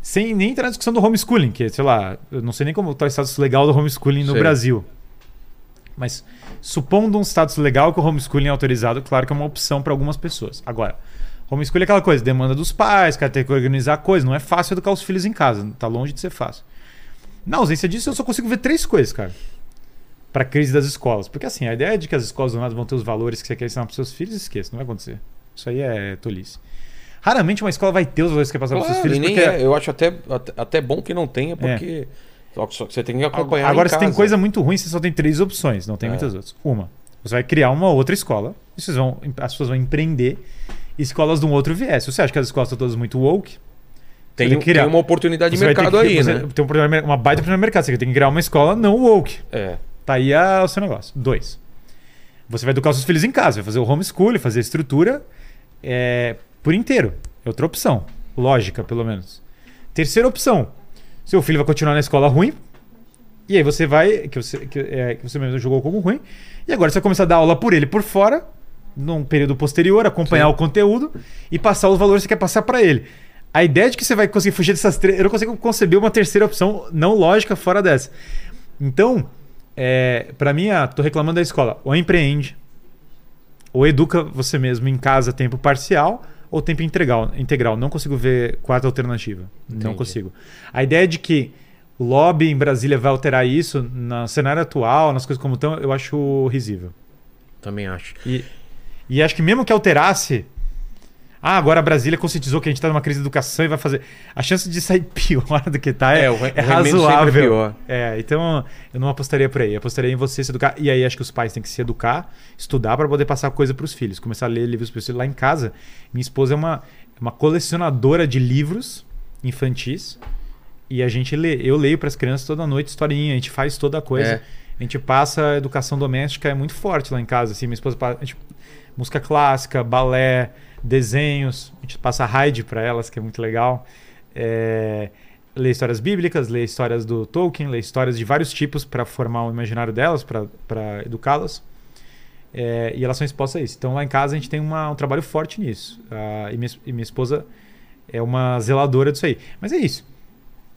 Sem nem entrar na discussão do homeschooling, que, sei lá, eu não sei nem como está o status legal do homeschooling no sei. Brasil. Mas supondo um status legal que o homeschooling é autorizado, claro que é uma opção para algumas pessoas. Agora, Homeschooling é aquela coisa, demanda dos pais, cara tem que organizar a coisa. Não é fácil educar os filhos em casa, tá longe de ser fácil. Na ausência disso, eu só consigo ver três coisas, cara. Pra crise das escolas. Porque assim, a ideia de que as escolas do nada vão ter os valores que você quer ensinar pros seus filhos, esqueça, não vai acontecer. Isso aí é tolice. Raramente uma escola vai ter os valores que quer passar pros seus Claro, filhos, e nem porque é- eu acho até, até, bom que não tenha, porque que- só que você tem que acompanhar Agora, se tem casa. coisa muito ruim, você só tem três opções, não tem É. muitas outras. Uma, você vai criar uma outra escola, e vocês vão, as pessoas vão empreender escolas de um outro viés. Você acha que as escolas estão todas muito woke, Tem, tem que criar. tem uma oportunidade de mercado que- aí, né? Tem um uma baita problema de mercado. Você tem que criar uma escola não woke. É. Tá aí a- o seu negócio. Dois. Você vai educar os seus filhos em casa, vai fazer o homeschool, fazer a estrutura é, por inteiro. É outra opção. Lógica, pelo menos. Terceira opção. Seu filho vai continuar na escola ruim. E aí você vai. Que você, que, é, que você mesmo jogou como ruim. E agora você vai começar a dar aula por ele por fora, num período posterior, acompanhar Sim. o conteúdo e passar os valores que você quer passar para ele. A ideia de que você vai conseguir fugir dessas três. Eu não consigo conceber uma terceira opção não lógica fora dessa. Então, é, para mim, ah, tô reclamando da escola. Ou empreende, ou educa você mesmo em casa tempo parcial, ou tempo integral. integral. Não consigo ver quarta alternativa. Não Entendi. consigo. A ideia de que o lobby em Brasília vai alterar isso no cenário atual, nas coisas como estão, eu acho risível. Também acho. E, e acho que mesmo que alterasse. Ah, agora a Brasília conscientizou que a gente está numa crise de educação e vai fazer. A chance de sair pior do que tá é, É, o é é razoável. pior. É, então eu não apostaria por aí. Eu apostaria em você se educar. E aí acho que os pais têm que se educar, estudar para poder passar coisa para os filhos. Começar a ler livros para os filhos. Lá em casa, minha esposa é uma, uma colecionadora de livros infantis. E a gente lê. Eu leio para as crianças toda noite historinha. A gente faz toda a coisa. É. A gente passa a educação doméstica, é muito forte lá em casa. Assim, minha esposa passa, a gente- música clássica, balé, desenhos. A gente passa Hyde para elas, que é muito legal. É, lê histórias bíblicas, lê histórias do Tolkien, lê histórias de vários tipos para formar o imaginário delas, para educá-las. É, e elas são expostas a isso. Então lá em casa a gente tem uma- um trabalho forte nisso. Ah, e, minha, e minha esposa é uma zeladora disso aí. Mas é isso.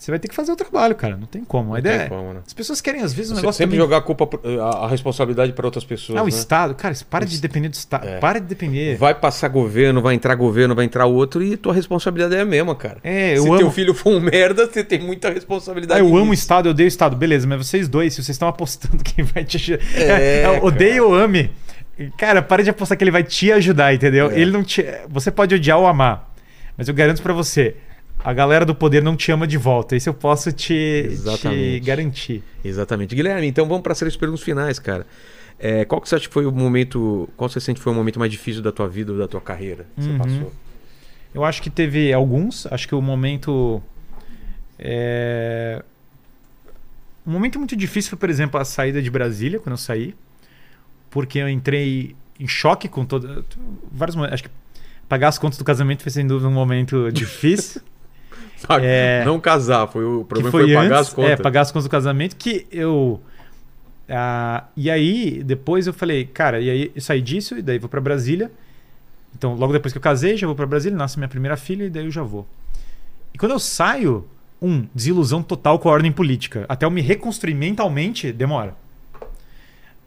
Você vai ter que fazer o trabalho, cara. Não tem como. A Não ideia tem é- como, né? As pessoas querem, às vezes, um Você negócio sempre também- jogar a culpa, a, a responsabilidade para outras pessoas. Ah, o né? Estado. Cara, para de depender do Estado. É. Para de depender. Vai passar governo, vai entrar governo, vai entrar outro e tua responsabilidade é a mesma, cara. É, eu Se amo. teu filho for um merda, você tem muita Ah, responsabilidade. eu amo o nisso. Estado, eu odeio o Estado. Beleza, mas vocês dois, se vocês estão apostando quem vai te ajudar. É, É, odeio ou ame. Cara, para de apostar que ele vai te ajudar, entendeu? É. Ele não te. Você pode odiar ou amar. Mas eu garanto pra você. A galera do poder não te ama de volta. Isso eu posso te, te garantir. Exatamente. Guilherme, então vamos para as três perguntas finais, cara. É, qual que você acha que foi o momento. Qual você sente que foi o momento mais difícil da tua vida ou da tua carreira que você Uhum. passou? Eu acho que teve alguns. Acho que o momento. É... Um momento muito difícil foi, por exemplo, a saída de Brasília, quando eu saí. Porque eu entrei em choque com toda. Vários momentos. Acho que pagar as contas do casamento foi sem dúvida um momento difícil. É. Não casar, foi o problema foi, pagar antes, as contas. É, pagar as contas do casamento. Que eu. ah, e aí, depois eu falei, cara, e aí eu saí disso, e daí vou pra Brasília. Então, logo depois que eu casei, já vou pra Brasília, nasce minha primeira filha, e daí eu já vou. E quando eu saio, um, desilusão total com a ordem política. Até eu me reconstruir mentalmente, demora.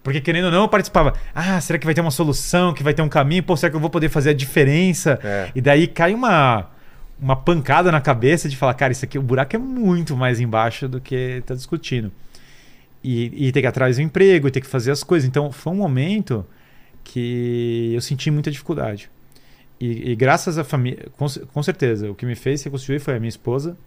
Porque querendo ou não, eu participava. Ah, será que vai ter uma solução? Que vai ter um caminho? Pô, será que eu vou poder fazer a diferença? É. E daí cai uma, uma pancada na cabeça de falar, cara, isso aqui, o buraco é muito mais embaixo do que tá discutindo. E, e ter que atrás do emprego, e ter que fazer as coisas. Então, foi um momento que eu senti muita dificuldade. E, e graças à família, com, com certeza, o que me fez reconstruir foi a minha esposa,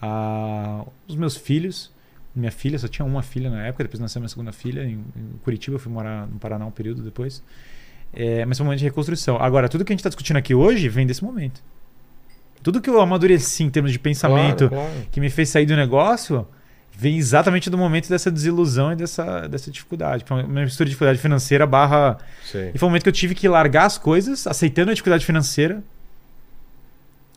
a- os meus filhos. Minha filha, só tinha uma filha na época, depois nasceu minha segunda filha em, em Curitiba, eu fui morar no Paraná um período depois. É, mas foi um momento de reconstrução. Agora, tudo que a gente está discutindo aqui hoje vem desse momento. Tudo que eu amadureci em termos de pensamento, Claro, claro. que me fez sair do negócio, vem exatamente do momento dessa desilusão e dessa, dessa dificuldade. Foi uma mistura de dificuldade financeira barra Sei. e foi um momento que eu tive que largar as coisas, aceitando a dificuldade financeira.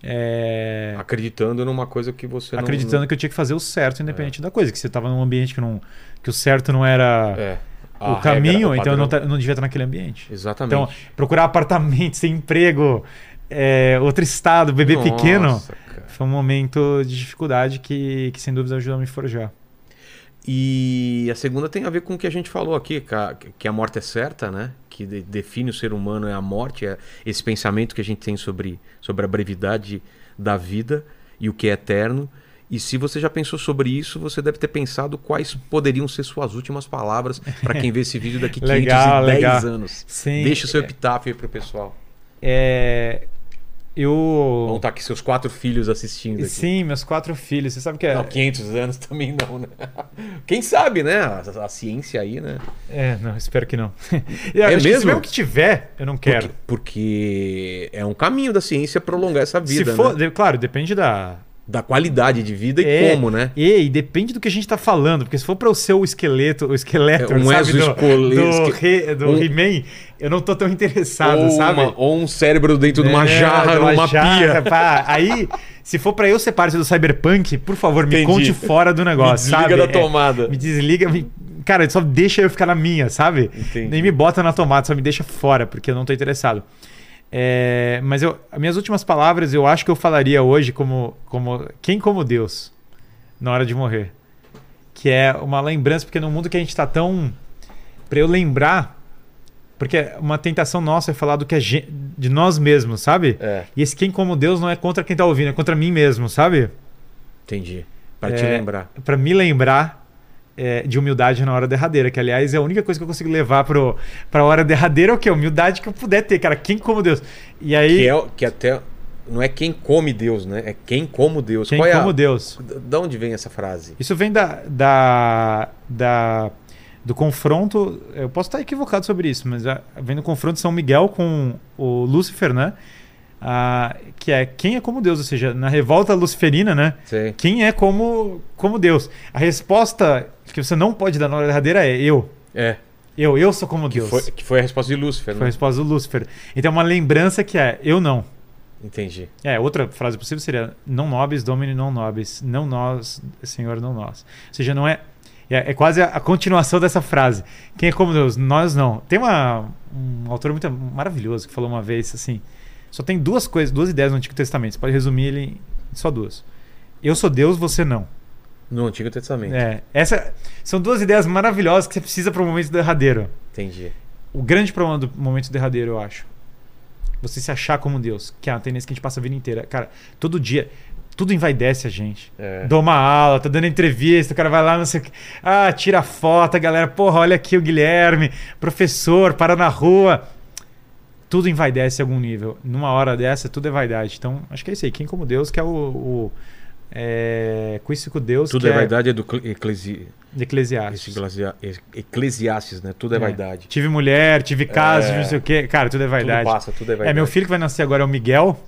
É, Acreditando numa coisa que você não. acreditando que eu tinha que fazer o certo, independente da coisa. Que você estava num ambiente que, não, que o certo não era É. o A caminho, regra, o então eu não, não devia estar naquele ambiente. Exatamente. Então, procurar apartamento, sem emprego, é, outro estado, bebê Nossa, pequeno, cara. foi um momento de dificuldade que, que sem dúvida ajudou a me forjar. E a segunda tem a ver com o que a gente falou aqui, que a morte é certa, né? que de- define o ser humano é a morte, é esse pensamento que a gente tem sobre, sobre a brevidade da vida e o que é eterno. E se você já pensou sobre isso, você deve ter pensado quais poderiam ser suas últimas palavras para quem vê esse vídeo daqui 510 Legal, legal. anos. Sim. Deixa o seu epitáfio aí pro pessoal. É, eu. Vão estar aqui seus quatro filhos assistindo aqui. Sim, meus quatro filhos. Você sabe que é. Não, 500 anos também não, né? Quem sabe, né? A, a ciência aí, né? É, não, espero que não. E acho que mesmo? Se mesmo que tiver, eu não quero. Porque, porque é um caminho da ciência prolongar essa vida, Se for, né? de- claro, depende da. Da qualidade de vida e É, como, né? E, e depende do que a gente tá falando, porque se for para o seu esqueleto, o esqueleto, É, um sabe, do, do, esque- do um- He-Man, eu não tô tão interessado, ou, sabe? uma- ou um cérebro dentro de uma É, jarra, de uma numa jarra, pia. pá. Aí, se for pra eu ser parte do Cyberpunk, por favor, me Entendi. conte fora do negócio, Me desliga sabe? da tomada. É, me desliga, me- cara, só deixa eu ficar na minha, sabe? Entendi. Nem me bota na tomada, só me deixa fora, porque eu não tô interessado. É, mas eu, as minhas últimas palavras, eu acho que eu falaria hoje como, como quem como Deus na hora de morrer. Que é uma lembrança, porque no mundo que a gente tá tão. Pra eu lembrar. Porque uma tentação nossa é falar do que é de nós mesmos, sabe? É, E esse quem como Deus não é contra quem tá ouvindo, é contra mim mesmo, sabe? entendi. Te É, lembrar. Pra me lembrar é, de humildade na hora derradeira, que aliás é a única coisa que eu consigo levar pro, pra hora derradeira é o que? Humildade que eu puder ter, cara. Quem como Deus. E aí. Que, é, que até. Não é quem come Deus, né? É quem como Deus. quem Qual é a- como Deus. Da onde vem essa frase? Isso vem da, da, da- do confronto. Eu posso estar equivocado sobre isso, mas ah, vem do confronto de São Miguel com o Lúcifer, né? Ah, que é quem é como Deus, ou seja, na revolta luciferina, né? Sei. Quem é como, como Deus? A resposta que você não pode dar na hora derradeira é eu. É. Eu, eu sou como Que Deus. foi, que foi a resposta de Lúcifer, Foi a né? resposta do Lúcifer. Então, uma lembrança que é eu não. Entendi. É, outra frase possível seria não nobis, domini non nobis. Não nós, Senhor, não nós. Ou seja, não é. É, é quase a, a continuação dessa frase. Quem é como Deus? Nós não. Tem uma, um autor muito maravilhoso que falou uma vez assim: só tem duas coisas, duas ideias no Antigo Testamento. Você pode resumir ele em só duas. Eu sou Deus, você não. No Antigo Testamento. É, essa, são duas ideias maravilhosas que você precisa para o momento derradeiro. Entendi. O grande problema do momento derradeiro, eu acho. Você se achar como Deus, que é uma tendência que a gente passa a vida inteira. Cara, todo dia, tudo envaidece a gente. É. Dou uma aula, tá dando entrevista, o cara vai lá, não sei o que. Ah, tira foto, a galera, porra, olha aqui o Guilherme, professor, para na rua. Tudo envaidece em algum nível. Numa hora dessa, tudo é vaidade. Então, acho que é isso aí. Quem como Deus, que é o. o é, Conhecido com Deus, Tudo que é vaidade é do cle- eclesi... Eclesiastes. Eclesiastes, né? Tudo é, É. vaidade. Tive mulher, tive casa, É. não sei o quê. Cara, tudo é vaidade. Tudo passa, tudo é vaidade. É, meu filho que vai nascer agora é o Miguel.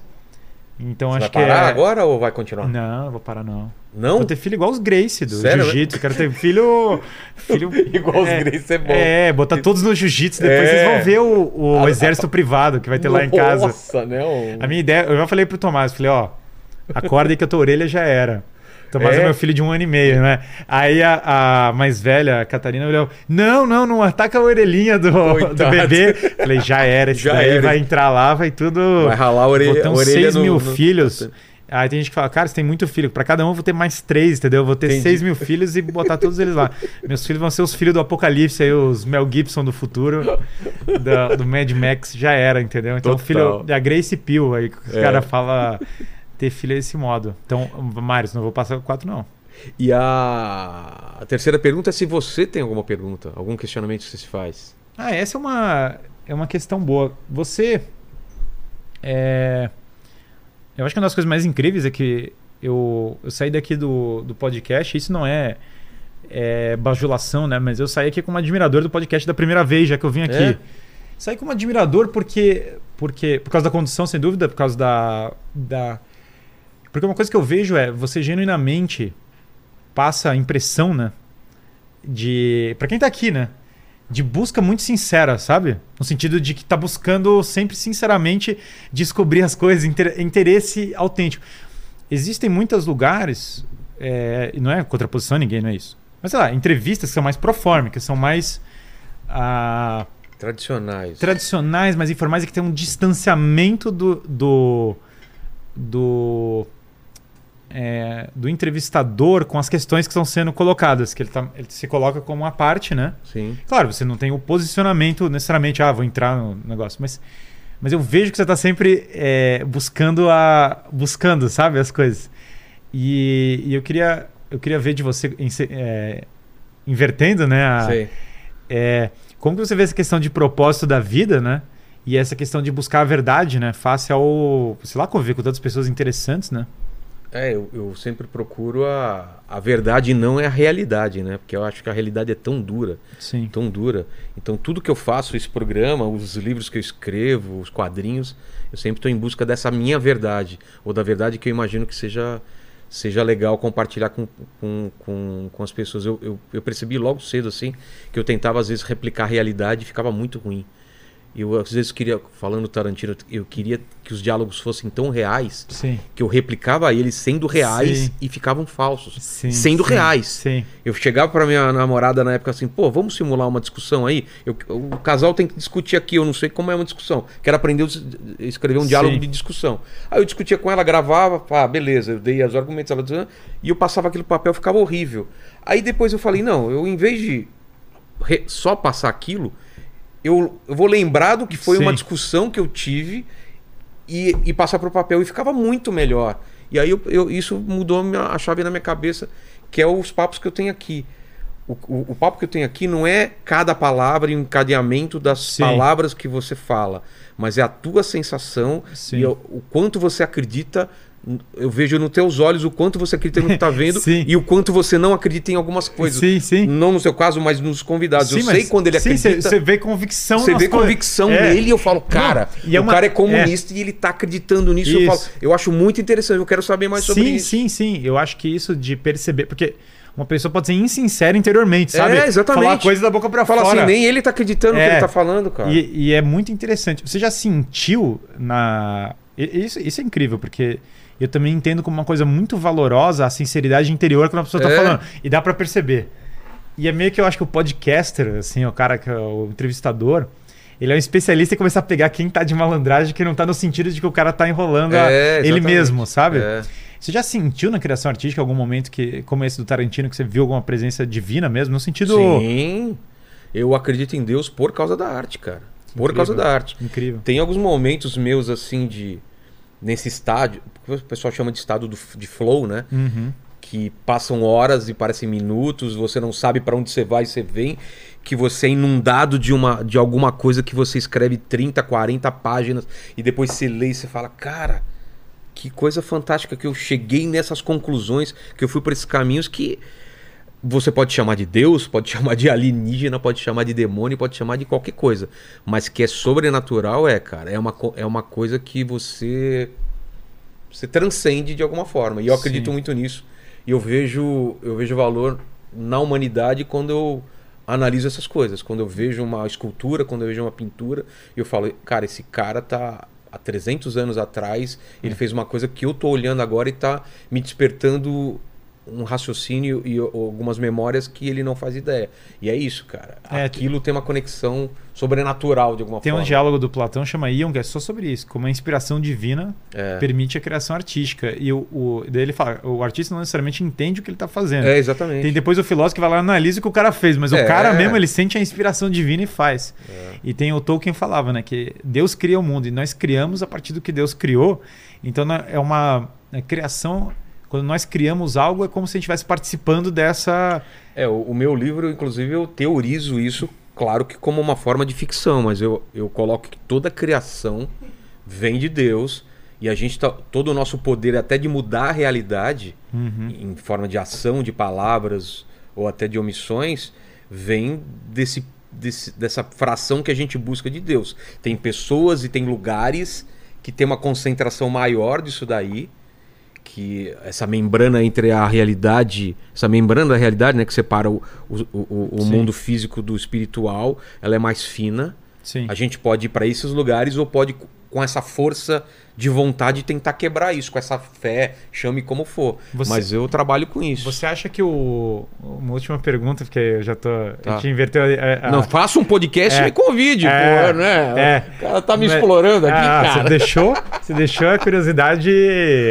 Então Você acho vai que parar é. agora ou vai continuar? Não, não vou parar não. Não? Vou ter filho igual os Grace do jiu-jitsu. Quero ter filho. filho Igual os é, Grace é bom. É, botar todos no jiu-jitsu. Depois É. vocês vão ver o, o A- exército privado que vai ter lá em casa. Nossa, né? Um- A minha ideia, eu já falei pro Tomás, falei, ó, acorda aí que a tua orelha já era. Tomás é. É? meu filho de um ano e meio, né? Aí a, a mais velha, a Catarina, olhou: Não, não, não ataca a orelhinha do, do bebê. Falei, já era, isso Já daí era. vai entrar lá, vai tudo. Vai ralar a orelha, ter uns orelha 6 no- mil no- filhos. Aí tem gente que fala, cara, você tem muito filho. Pra cada um eu vou ter mais três, entendeu? Eu vou ter Entendi. 6 mil filhos e botar todos eles lá. Meus filhos vão ser os filhos do Apocalipse, aí, os Mel Gibson do futuro, da- do Mad Max, já era, entendeu? Então, o Total. filho da Grace Peel, aí que os É. caras falam ter filho desse modo. Então, Marius, não vou passar o 4, não. E a... a terceira pergunta é se você tem alguma pergunta, algum questionamento que você se faz. Ah, essa é uma, é uma questão boa. Você. É, eu acho que uma das coisas mais incríveis é que eu, eu saí daqui do, do podcast, isso não é, é bajulação, né? Mas eu saí aqui como admirador do podcast da primeira vez, já que eu vim aqui. É? Saí como admirador porque, porque. Por causa da condução, sem dúvida, por causa da. da porque uma coisa que eu vejo é você genuinamente passa a impressão, né? De. Pra quem tá aqui, né? De busca muito sincera, sabe? No sentido de que tá buscando sempre sinceramente descobrir as coisas, inter- interesse autêntico. Existem muitos lugares, é, não é contraposição a ninguém, não é isso. Mas sei lá, entrevistas que são mais pro forma, que são mais. ah, Tradicionais. tradicionais, mais informais e que tem um distanciamento do, do, do é, do entrevistador com as questões que estão sendo colocadas, que ele, tá, ele se coloca como uma parte, né? Sim. Claro, você não tem o posicionamento necessariamente, ah, vou entrar no negócio, mas, mas eu vejo que você está sempre é, buscando a. buscando, sabe, as coisas. E, e eu queria eu queria ver de você é, invertendo, né? A, Sei. é, como que você vê essa questão de propósito da vida, né? E essa questão de buscar a verdade, né? Face ao, sei lá, conviver com tantas pessoas interessantes, né? É, eu, eu sempre procuro a, a verdade e não é a realidade, né? Porque eu acho que a realidade é tão dura, Sim. tão dura. Então tudo que eu faço, esse programa, os livros que eu escrevo, os quadrinhos, eu sempre estou em busca dessa minha verdade, ou da verdade que eu imagino que seja seja legal compartilhar com, com, com, com as pessoas. Eu, eu, eu, percebi logo cedo assim que eu tentava às vezes replicar a realidade e ficava muito ruim. Eu às vezes queria, falando Tarantino, eu queria que os diálogos fossem tão reais sim. que eu replicava eles sendo reais Sim. e ficavam falsos. Sim, sendo reais. Eu chegava pra minha namorada na época assim, pô, vamos simular uma discussão aí? Eu- o casal tem que discutir aqui, eu não sei como é uma discussão. Quero aprender a es- escrever um diálogo de discussão. Aí eu discutia com ela, gravava, ah, beleza, eu dei os argumentos, ela dizia, e eu passava aquele papel, ficava horrível. Aí depois eu falei, não, eu em vez de só passar aquilo, eu, eu vou lembrar do que foi Sim. uma discussão que eu tive e, e passar para o papel e ficava muito melhor. E aí eu, eu- isso mudou a minha- a chave na minha cabeça, que é os papos que eu tenho aqui. O, o- o papo que eu tenho aqui não é cada palavra e o encadeamento das Sim. palavras que você fala, mas é a tua sensação Sim. e o, o quanto você acredita. Eu vejo nos teus olhos o quanto você acredita no que está vendo Sim. e o quanto você não acredita em algumas coisas. Sim, sim. Não no seu caso, mas nos convidados. eu Sim, sei mas- quando ele sim, acredita. Você vê convicção Você vê coisas. convicção É. nele e eu falo, cara, Não, e é o uma- cara é comunista e ele tá acreditando nisso. Eu, falo, eu acho muito interessante, eu quero saber mais sobre sim, isso. sim, sim. Eu acho que isso de perceber. Porque uma pessoa pode ser insincera interiormente, sabe? É, exatamente. Falar coisa da boca pra Fala fora. assim, nem ele tá acreditando no que É. ele tá falando, cara. E, e é muito interessante. Você já sentiu na. Isso, isso é incrível, porque eu também entendo como uma coisa muito valorosa a sinceridade interior quando a pessoa tá É. falando. E dá pra perceber. E é meio que eu acho que o podcaster, assim, o cara que é o entrevistador. Ele é um especialista em começar a pegar quem tá de malandragem, que não tá no sentido de que o cara tá enrolando É, ele mesmo, sabe? É. Você já sentiu na criação artística algum momento que, como esse do Tarantino, que você viu alguma presença divina mesmo? No sentido. Sim, eu acredito em Deus por causa da arte, cara. Por Incrível. causa da arte. Incrível. Tem alguns momentos meus, assim, de. Nesse estádio, o pessoal chama de estado do, de flow, né? Uhum. que passam horas e parecem minutos, você não sabe para onde você vai, você vem, que você é inundado de uma de alguma coisa que você escreve 30, 40 páginas e depois você lê e você fala, cara, que coisa fantástica que eu cheguei nessas conclusões, que eu fui por esses caminhos que você pode chamar de Deus, pode chamar de alienígena, pode chamar de demônio, pode chamar de qualquer coisa, mas que é sobrenatural é, cara, é uma, é uma coisa que você você transcende de alguma forma. E eu acredito Sim. muito nisso. E eu vejo, eu vejo valor na humanidade quando eu analiso essas coisas. Quando eu vejo uma escultura, quando eu vejo uma pintura, eu falo, cara, esse cara tá há 300 anos atrás, É. ele fez uma coisa que eu tô olhando agora e tá me despertando um raciocínio e algumas memórias que ele não faz ideia. E é isso, cara. É, Aquilo tem uma conexão sobrenatural de alguma Tem um forma. diálogo do Platão chama Ion, que é só sobre isso, como a inspiração divina É. permite a criação artística. E o, o- daí ele fala, o artista não necessariamente entende o que ele está fazendo. É, exatamente. Tem depois o filósofo que vai lá e analisa o que o cara fez, mas É. o cara mesmo ele sente a inspiração divina e faz. É. E tem o Tolkien falava, né, que Deus cria o mundo e nós criamos a partir do que Deus criou. Então é uma é, criação. Quando nós criamos algo é como se a gente estivesse participando dessa. É, o, o meu livro, inclusive, eu teorizo isso, claro que como uma forma de ficção, mas eu, eu coloco que toda criação vem de Deus e a gente tá. Todo o nosso poder até de mudar a realidade Uhum. em forma de ação, de palavras ou até de omissões, vem desse, desse- dessa fração que a gente busca de Deus. Tem pessoas e tem lugares que tem uma concentração maior disso daí, que essa membrana entre a realidade, essa membrana da realidade, né, que separa o, o, o, o mundo físico do espiritual, ela é mais fina. Sim. A gente pode ir para esses lugares ou pode com essa força de vontade de tentar quebrar isso, com essa fé, chame como for. Você- Mas eu trabalho com isso. Você acha que o. Uma última pergunta, porque eu já tô. Tá. A gente inverteu. a- a- Não, faça um podcast É. e me convide, É. pô, né? É. O cara tá me Mas- explorando aqui, Ah, cara. Você deixou, você deixou a curiosidade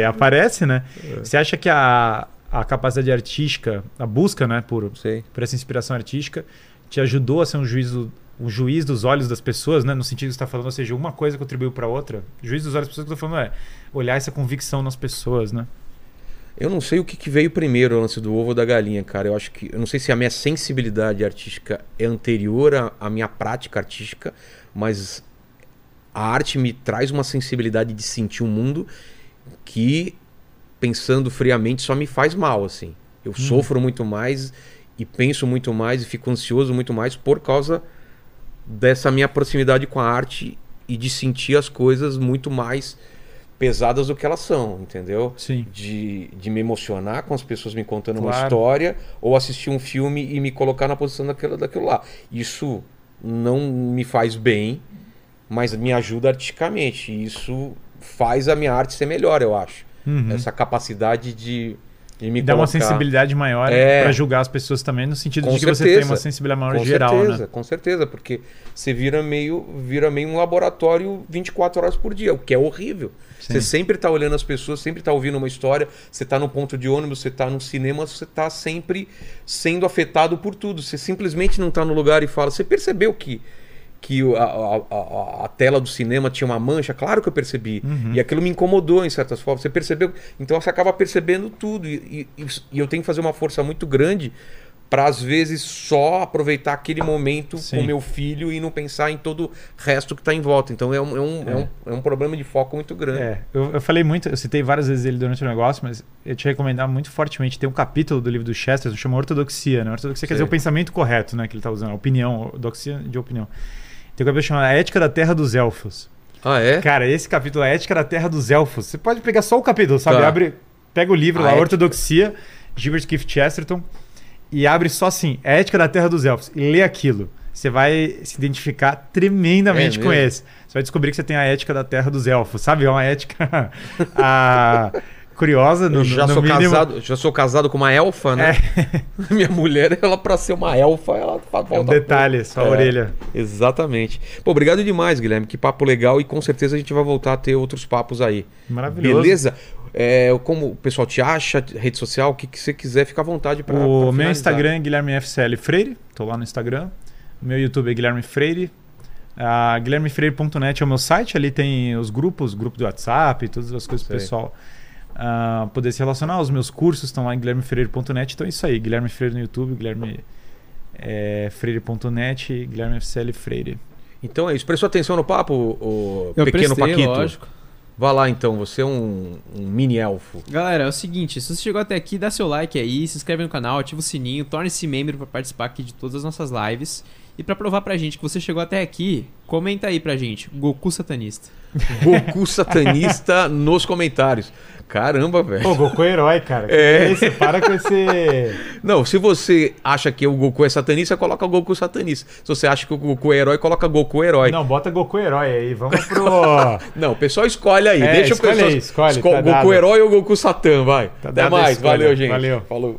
aparece, né? É. Você acha que a, a capacidade artística, a busca, né, por, Sei. por essa inspiração artística, te ajudou a ser um juiz, um juiz dos olhos das pessoas, né? No sentido que você está falando, ou seja, uma coisa contribuiu para outra. Juiz dos olhos das pessoas que eu tô falando é olhar essa convicção nas pessoas, né? Eu não sei o que, que veio primeiro, o lance do ovo ou da galinha, cara. Eu acho que. Eu não sei se a minha sensibilidade artística é anterior à, à minha prática artística, mas a arte me traz uma sensibilidade de sentir o mundo que, pensando friamente, só me faz mal, assim. Eu sofro muito mais e penso muito mais e fico ansioso muito mais por causa dessa minha proximidade com a arte e de sentir as coisas muito mais pesadas do que elas são, entendeu? Sim. de, de me emocionar com as pessoas me contando uma Claro. história ou assistir um filme e me colocar na posição daquilo, daquilo lá. Isso não me faz bem, mas me ajuda artisticamente. Isso faz a minha arte ser melhor, eu acho. Uhum. Essa capacidade de, de me Dá uma colocar... sensibilidade maior É. para julgar as pessoas também, no sentido Com de que você certeza. tem uma sensibilidade maior Com geral, certeza, né? com certeza, porque você vira meio, vira meio um laboratório 24 horas por dia, o que é horrível. Sim. Você sempre tá olhando as pessoas, sempre tá ouvindo uma história, você tá no ponto de ônibus, você tá no cinema, você tá sempre sendo afetado por tudo. Você simplesmente não tá no lugar e fala, você percebeu que que a, a- a- tela do cinema tinha uma mancha, claro que eu percebi. Uhum. E aquilo me incomodou em certas formas. Você percebeu? Então você acaba percebendo tudo. E, e- e eu tenho que fazer uma força muito grande para às vezes só aproveitar aquele momento Sim. com meu filho e não pensar em todo o resto que está em volta. Então é um, é um, é. um, é um problema de foco muito grande. É, eu, eu falei muito, eu citei várias vezes ele durante o negócio, mas eu te recomendar muito fortemente. Tem um capítulo do livro do Chesterton, chama Ortodoxia, né? Ortodoxia quer Sei. dizer o pensamento correto, né? Que ele está usando, a opinião, ortodoxia de opinião. Tem um capítulo chamado A Ética da Terra dos Elfos. Ah, é? Cara, esse capítulo, A Ética da Terra dos Elfos, você pode pegar só o capítulo, sabe? Tá. Abre, pega o livro A lá, Ética. Ortodoxia, Gilbert Keith Chesterton, e abre só assim, A Ética da Terra dos Elfos, e lê aquilo. Você vai se identificar tremendamente É com esse. Você vai descobrir que você tem a ética da Terra dos Elfos, sabe? É uma ética ah, curiosa, no, já, no sou mínimo. casado, já sou casado com uma elfa, né? Minha mulher, ela para ser uma elfa, ela fa- É um falta detalhe, só a É. orelha. Exatamente. Pô, obrigado demais, Guilherme. Que papo legal e com certeza a gente vai voltar a ter outros papos aí. Maravilhoso. Beleza? É, como o pessoal te acha, rede social, o que, que você quiser, fica à vontade para O meu Instagram é Guilherme FCL Freire, tô lá no Instagram. O meu YouTube é Guilherme Freire. A guilhermefreire.net é o meu site, ali tem os grupos, grupo do WhatsApp, todas as coisas pro Sei. pessoal ah, poder se relacionar. Os meus cursos estão lá em guilhermefreire.net, então é isso aí, Guilherme Freire no YouTube, Guilherme é, Freire.net, Guilherme FCL Freire. Então é isso. Prestou atenção no papo, o Eu pequeno prestei, Paquito? lógico. Vá lá então, você é um, um mini elfo. Galera, é o seguinte, se você chegou até aqui, dá seu like aí, se inscreve no canal, ativa o sininho, torne-se membro para participar aqui de todas as nossas lives. E pra provar pra gente que você chegou até aqui, comenta aí pra gente, Goku satanista. Goku satanista nos comentários. Caramba, velho. Pô, Goku é herói, cara. É. Que isso? Para com esse. Não, se você acha que o Goku é satanista, coloca o Goku satanista. Se você acha que o Goku é herói, coloca Goku herói. Não, bota Goku herói aí. Vamos pro. Não, o pessoal escolhe aí. É, Deixa o escolhe pessoal. aí, escolhe, esco- tá Goku herói ou Goku Satã, vai. Tá Até mais. escolha. Valeu, gente. Valeu. Falou.